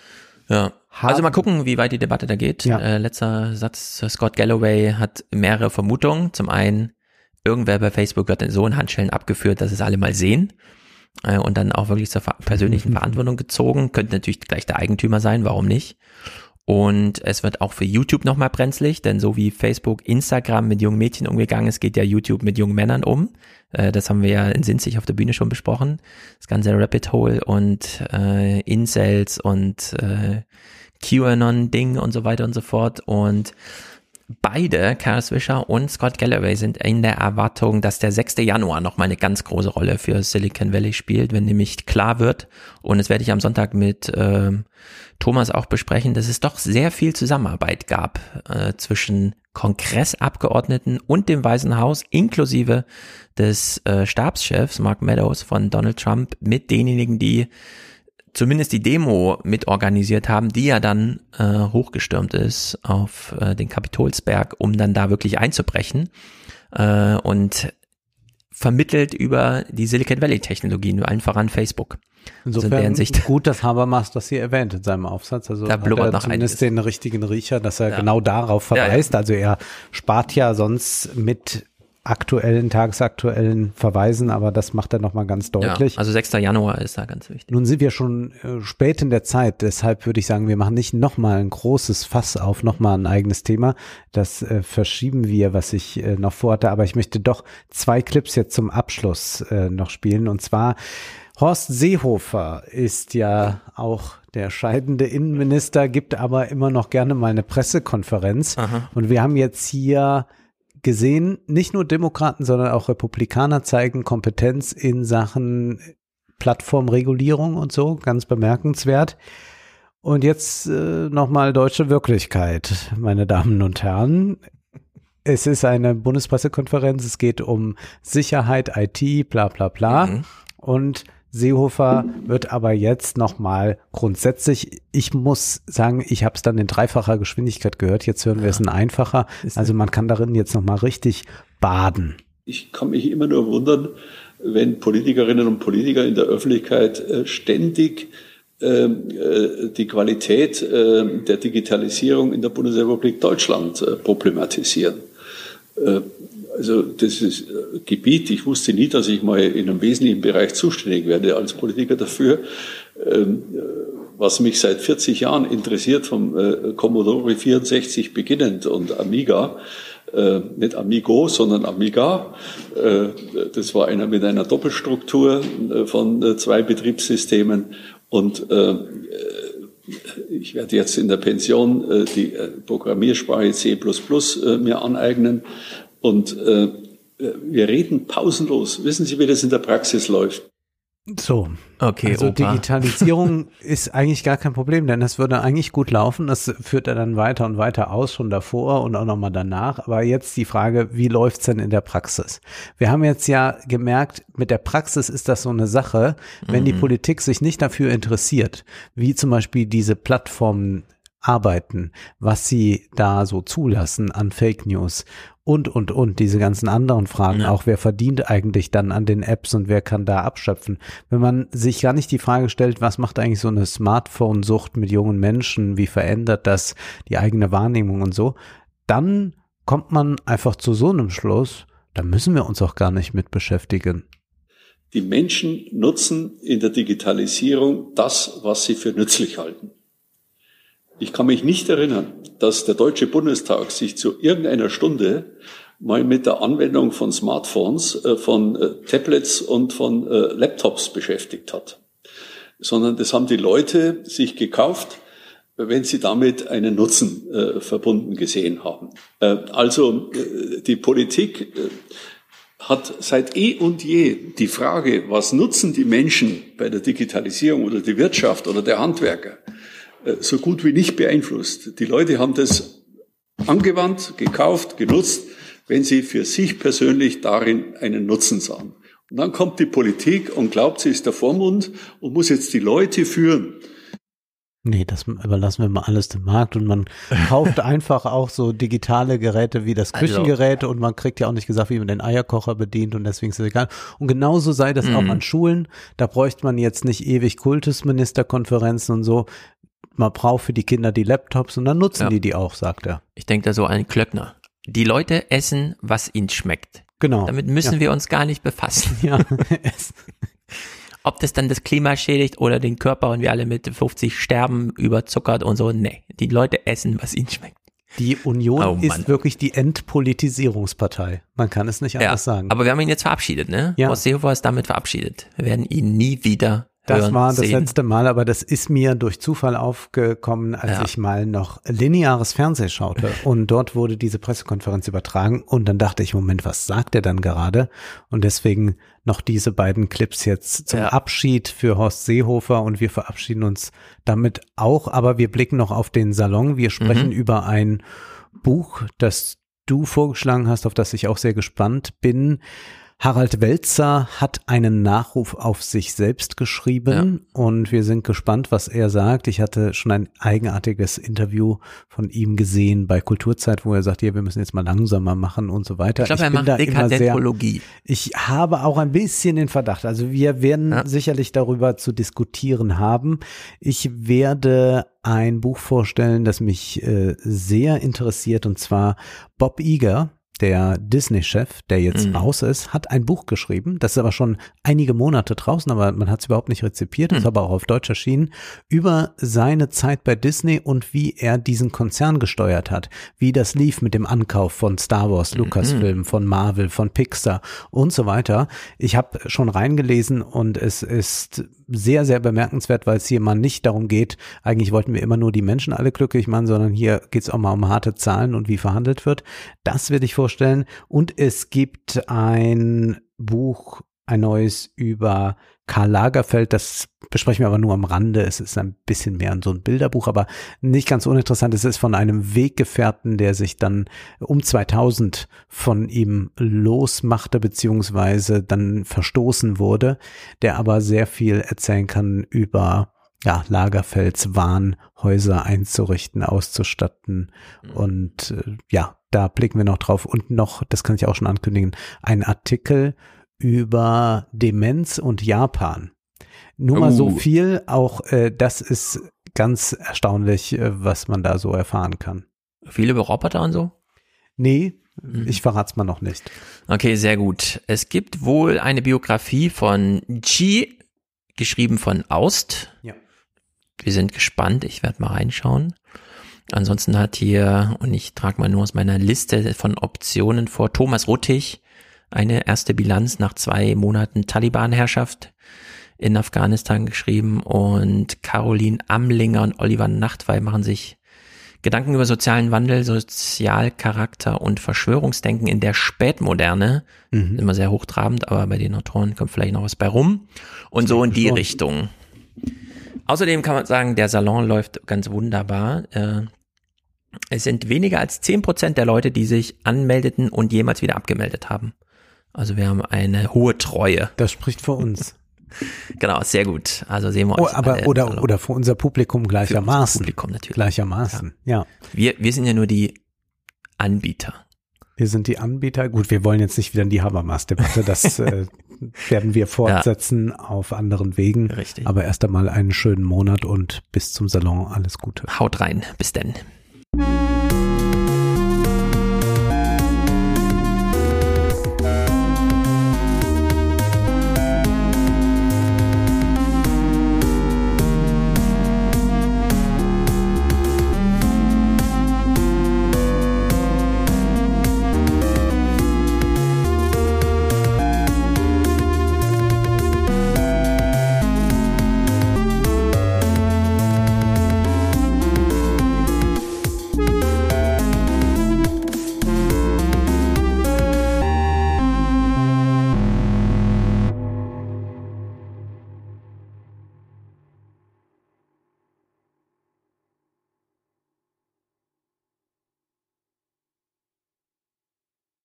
ja. Also mal gucken, wie weit die Debatte da geht. Ja. Äh, letzter Satz, Scott Galloway hat mehrere Vermutungen. Zum einen, irgendwer bei Facebook wird so in Handschellen abgeführt, dass es alle mal sehen äh, und dann auch wirklich zur persönlichen *laughs* Verantwortung gezogen. Könnte natürlich gleich der Eigentümer sein, warum nicht? Und es wird auch für YouTube nochmal brenzlig, denn so wie Facebook, Instagram mit jungen Mädchen umgegangen ist, geht ja YouTube mit jungen Männern um. Äh, das haben wir ja in Sinzig auf der Bühne schon besprochen. Das ganze Rapid Hole und äh, Incels und äh, QAnon-Ding und so weiter und so fort. Und beide, Kara Swisher und Scott Galloway, sind in der Erwartung, dass der 6. Januar nochmal eine ganz große Rolle für Silicon Valley spielt, wenn nämlich klar wird, und das werde ich am Sonntag mit äh, Thomas auch besprechen, dass es doch sehr viel Zusammenarbeit gab äh, zwischen Kongressabgeordneten und dem Weißen Haus, inklusive des äh, Stabschefs Mark Meadows von Donald Trump, mit denjenigen, die zumindest die Demo mitorganisiert haben, die ja dann äh, hochgestürmt ist auf äh, den Kapitolsberg, um dann da wirklich einzubrechen. Äh, und vermittelt über die Silicon Valley Technologien, allen voran Facebook. Insofern also in Sicht, gut, dass Habermas das hier erwähnt in seinem Aufsatz. Also da blubbert noch zumindest einiges. den richtigen Riecher, dass er ja. genau darauf verweist. Ja, ja. Also er spart ja sonst mit aktuellen, tagesaktuellen Verweisen, aber das macht er nochmal ganz deutlich. Ja, also 6. Januar ist da ganz wichtig. Nun sind wir schon äh, spät in der Zeit, deshalb würde ich sagen, wir machen nicht nochmal ein großes Fass auf, nochmal ein eigenes Thema. Das äh, verschieben wir, was ich äh, noch vorhatte, aber ich möchte doch zwei Clips jetzt zum Abschluss äh, noch spielen und zwar Horst Seehofer ist ja auch der scheidende Innenminister, gibt aber immer noch gerne mal eine Pressekonferenz. Aha. Und wir haben jetzt hier gesehen, nicht nur Demokraten, sondern auch Republikaner zeigen Kompetenz in Sachen Plattformregulierung und so, ganz bemerkenswert. Und jetzt äh, nochmal deutsche Wirklichkeit, meine Damen und Herren. Es ist eine Bundespressekonferenz, es geht um Sicherheit, IT, bla bla bla. Mhm. Und Seehofer wird aber jetzt nochmal grundsätzlich, ich muss sagen, ich habe es dann in dreifacher Geschwindigkeit gehört, jetzt hören wir es in einfacher. Also man kann darin jetzt nochmal richtig baden. Ich kann mich immer nur wundern, wenn Politikerinnen und Politiker in der Öffentlichkeit äh, ständig ähm, äh, die Qualität äh, der Digitalisierung in der Bundesrepublik Deutschland problematisieren. Also das ist äh, Gebiet, ich wusste nie, dass ich mal in einem wesentlichen Bereich zuständig werde als Politiker dafür. Ähm, äh, was mich seit 40 Jahren interessiert, vom äh, Commodore 64 beginnend und Amiga, nicht Amigo, sondern Amiga. das war einer mit einer Doppelstruktur von zwei Betriebssystemen und ich werde jetzt in der Pension die Programmiersprache C++ mir aneignen und äh, wir reden pausenlos. Wissen Sie, wie das in der Praxis läuft? So. Okay, also Opa. Digitalisierung *laughs* ist eigentlich gar kein Problem, denn das würde eigentlich gut laufen. Das führt er dann weiter und weiter aus, schon davor und auch nochmal danach. Aber jetzt die Frage, wie läuft's denn in der Praxis? Wir haben jetzt ja gemerkt, mit der Praxis ist das so eine Sache, wenn die Mhm. Politik sich nicht dafür interessiert, wie zum Beispiel diese Plattformen arbeiten, was sie da so zulassen an Fake News und, und, und, diese ganzen anderen Fragen, auch wer verdient eigentlich dann an den Apps und wer kann da abschöpfen. Wenn man sich gar nicht die Frage stellt, was macht eigentlich so eine Smartphone-Sucht mit jungen Menschen, wie verändert das die eigene Wahrnehmung und so, dann kommt man einfach zu so einem Schluss, da müssen wir uns auch gar nicht mit beschäftigen. Die Menschen nutzen in der Digitalisierung das, was sie für nützlich halten. Ich kann mich nicht erinnern, dass der Deutsche Bundestag sich zu irgendeiner Stunde mal mit der Anwendung von Smartphones, äh, von äh, Tablets und von äh, Laptops beschäftigt hat. Sondern das haben die Leute sich gekauft, wenn sie damit einen Nutzen verbunden gesehen haben. Also die Politik hat seit eh und je die Frage, was nutzen die Menschen bei der Digitalisierung oder die Wirtschaft oder der Handwerker, so gut wie nicht beeinflusst. Die Leute haben das angewandt, gekauft, genutzt, wenn sie für sich persönlich darin einen Nutzen sahen. Und dann kommt die Politik und glaubt, sie ist der Vormund und muss jetzt die Leute führen. Nee, das überlassen wir mal alles dem Markt und man *laughs* kauft einfach auch so digitale Geräte wie das Also- Küchengerät und man kriegt ja auch nicht gesagt, wie man den Eierkocher bedient und deswegen ist es egal. Und genauso sei das auch Mhm. an Schulen. Da bräuchte man jetzt nicht ewig Kultusministerkonferenzen und so. Man braucht für die Kinder die Laptops und dann nutzen Ja. die die auch, sagt er. Ich denke da so an Klöckner. Die Leute essen, was ihnen schmeckt. Genau. Damit müssen Ja. wir uns gar nicht befassen. Ja, *laughs* Ob das dann das Klima schädigt oder den Körper und wir alle mit 50 sterben, überzuckert und so. Nee, die Leute essen, was ihnen schmeckt. Die Union Oh ist wirklich die Entpolitisierungspartei. Man kann es nicht anders sagen. Aber wir haben ihn jetzt verabschiedet, ne? Ja. Horst Seehofer ist damit verabschiedet. Wir werden ihn nie wieder Das hören, war das sehen. letzte Mal, aber das ist mir durch Zufall aufgekommen, als Ja. ich mal noch lineares Fernsehen schaute. *laughs* Und dort wurde diese Pressekonferenz übertragen. Und dann dachte ich, Moment, was sagt er dann gerade? Und deswegen noch diese beiden Clips jetzt zum Ja. Abschied für Horst Seehofer. Und wir verabschieden uns damit auch. Aber wir blicken noch auf den Salon. Wir sprechen Mhm. über ein Buch, das du vorgeschlagen hast, auf das ich auch sehr gespannt bin. Harald Welzer hat einen Nachruf auf sich selbst geschrieben und wir sind gespannt, was er sagt. Ich hatte schon ein eigenartiges Interview von ihm gesehen bei Kulturzeit, wo er sagt, ja, wir müssen jetzt mal langsamer machen und so weiter. Ich glaube, er bin macht da Dekadentologie. ich habe auch ein bisschen den Verdacht. Also wir werden sicherlich darüber zu diskutieren haben. Ich werde ein Buch vorstellen, das mich äh, sehr interessiert, und zwar Bob Iger. Der Disney-Chef, der jetzt Mhm. raus ist, hat ein Buch geschrieben. Das ist aber schon einige Monate draußen, aber man hat es überhaupt nicht rezipiert. Mhm. Ist aber auch auf Deutsch erschienen. Über seine Zeit bei Disney und wie er diesen Konzern gesteuert hat. Wie das lief mit dem Ankauf von Star Wars, Mhm. Lucasfilm, von Marvel, von Pixar und so weiter. Ich habe schon reingelesen und es ist sehr, sehr bemerkenswert, weil es hier mal nicht darum geht, eigentlich wollten wir immer nur die Menschen alle glücklich machen, sondern hier geht es auch mal um harte Zahlen und wie verhandelt wird. Das werde ich vorstellen. Und es gibt ein Buch, ein neues über Karl Lagerfeld, das besprechen wir aber nur am Rande. Es ist ein bisschen mehr so ein Bilderbuch, aber nicht ganz uninteressant. Es ist von einem Weggefährten, der sich dann um 2000 von ihm losmachte, beziehungsweise dann verstoßen wurde, der aber sehr viel erzählen kann über ja, Lagerfelds Wahn, Häuser einzurichten, auszustatten. Und äh, ja, da blicken wir noch drauf. Und noch, das kann ich auch schon ankündigen, ein Artikel über Demenz und Japan. Nur mal so Oh. viel, auch äh, das ist ganz erstaunlich, äh, was man da so erfahren kann. Viele über Roboter und so? Nee, ich verrat's mal noch nicht. Okay, sehr gut. Es gibt wohl eine Biografie von Chi, geschrieben von Aust. Ja. Wir sind gespannt. Ich werde mal reinschauen. Ansonsten hat hier, und ich trage mal nur aus meiner Liste von Optionen vor, Thomas Ruttig eine erste Bilanz nach zwei Monaten Taliban-Herrschaft in Afghanistan geschrieben und Caroline Amlinger und Oliver Nachtwey machen sich Gedanken über sozialen Wandel, Sozialcharakter und Verschwörungsdenken in der Spätmoderne. Mhm. Immer sehr hochtrabend, aber bei den Autoren kommt vielleicht noch was bei rum. Und so in die. Richtung. Außerdem kann man sagen, der Salon läuft ganz wunderbar. Es sind weniger als zehn Prozent der Leute, die sich anmeldeten und jemals wieder abgemeldet haben. Also wir haben eine hohe Treue. Das spricht für uns. *laughs* Genau, sehr gut. Also sehen wir uns. Oh, aber oder Salon. oder für unser Publikum gleichermaßen. Für Publikum natürlich. Gleichermaßen. Ja. ja. Wir wir sind ja nur die Anbieter. Wir sind die Anbieter. Gut, wir wollen jetzt nicht wieder in die Habermas-Debatte. Das *laughs* äh, werden wir fortsetzen ja. auf anderen Wegen. Richtig. Aber erst einmal einen schönen Monat und bis zum Salon alles Gute. Haut rein. Bis denn. Música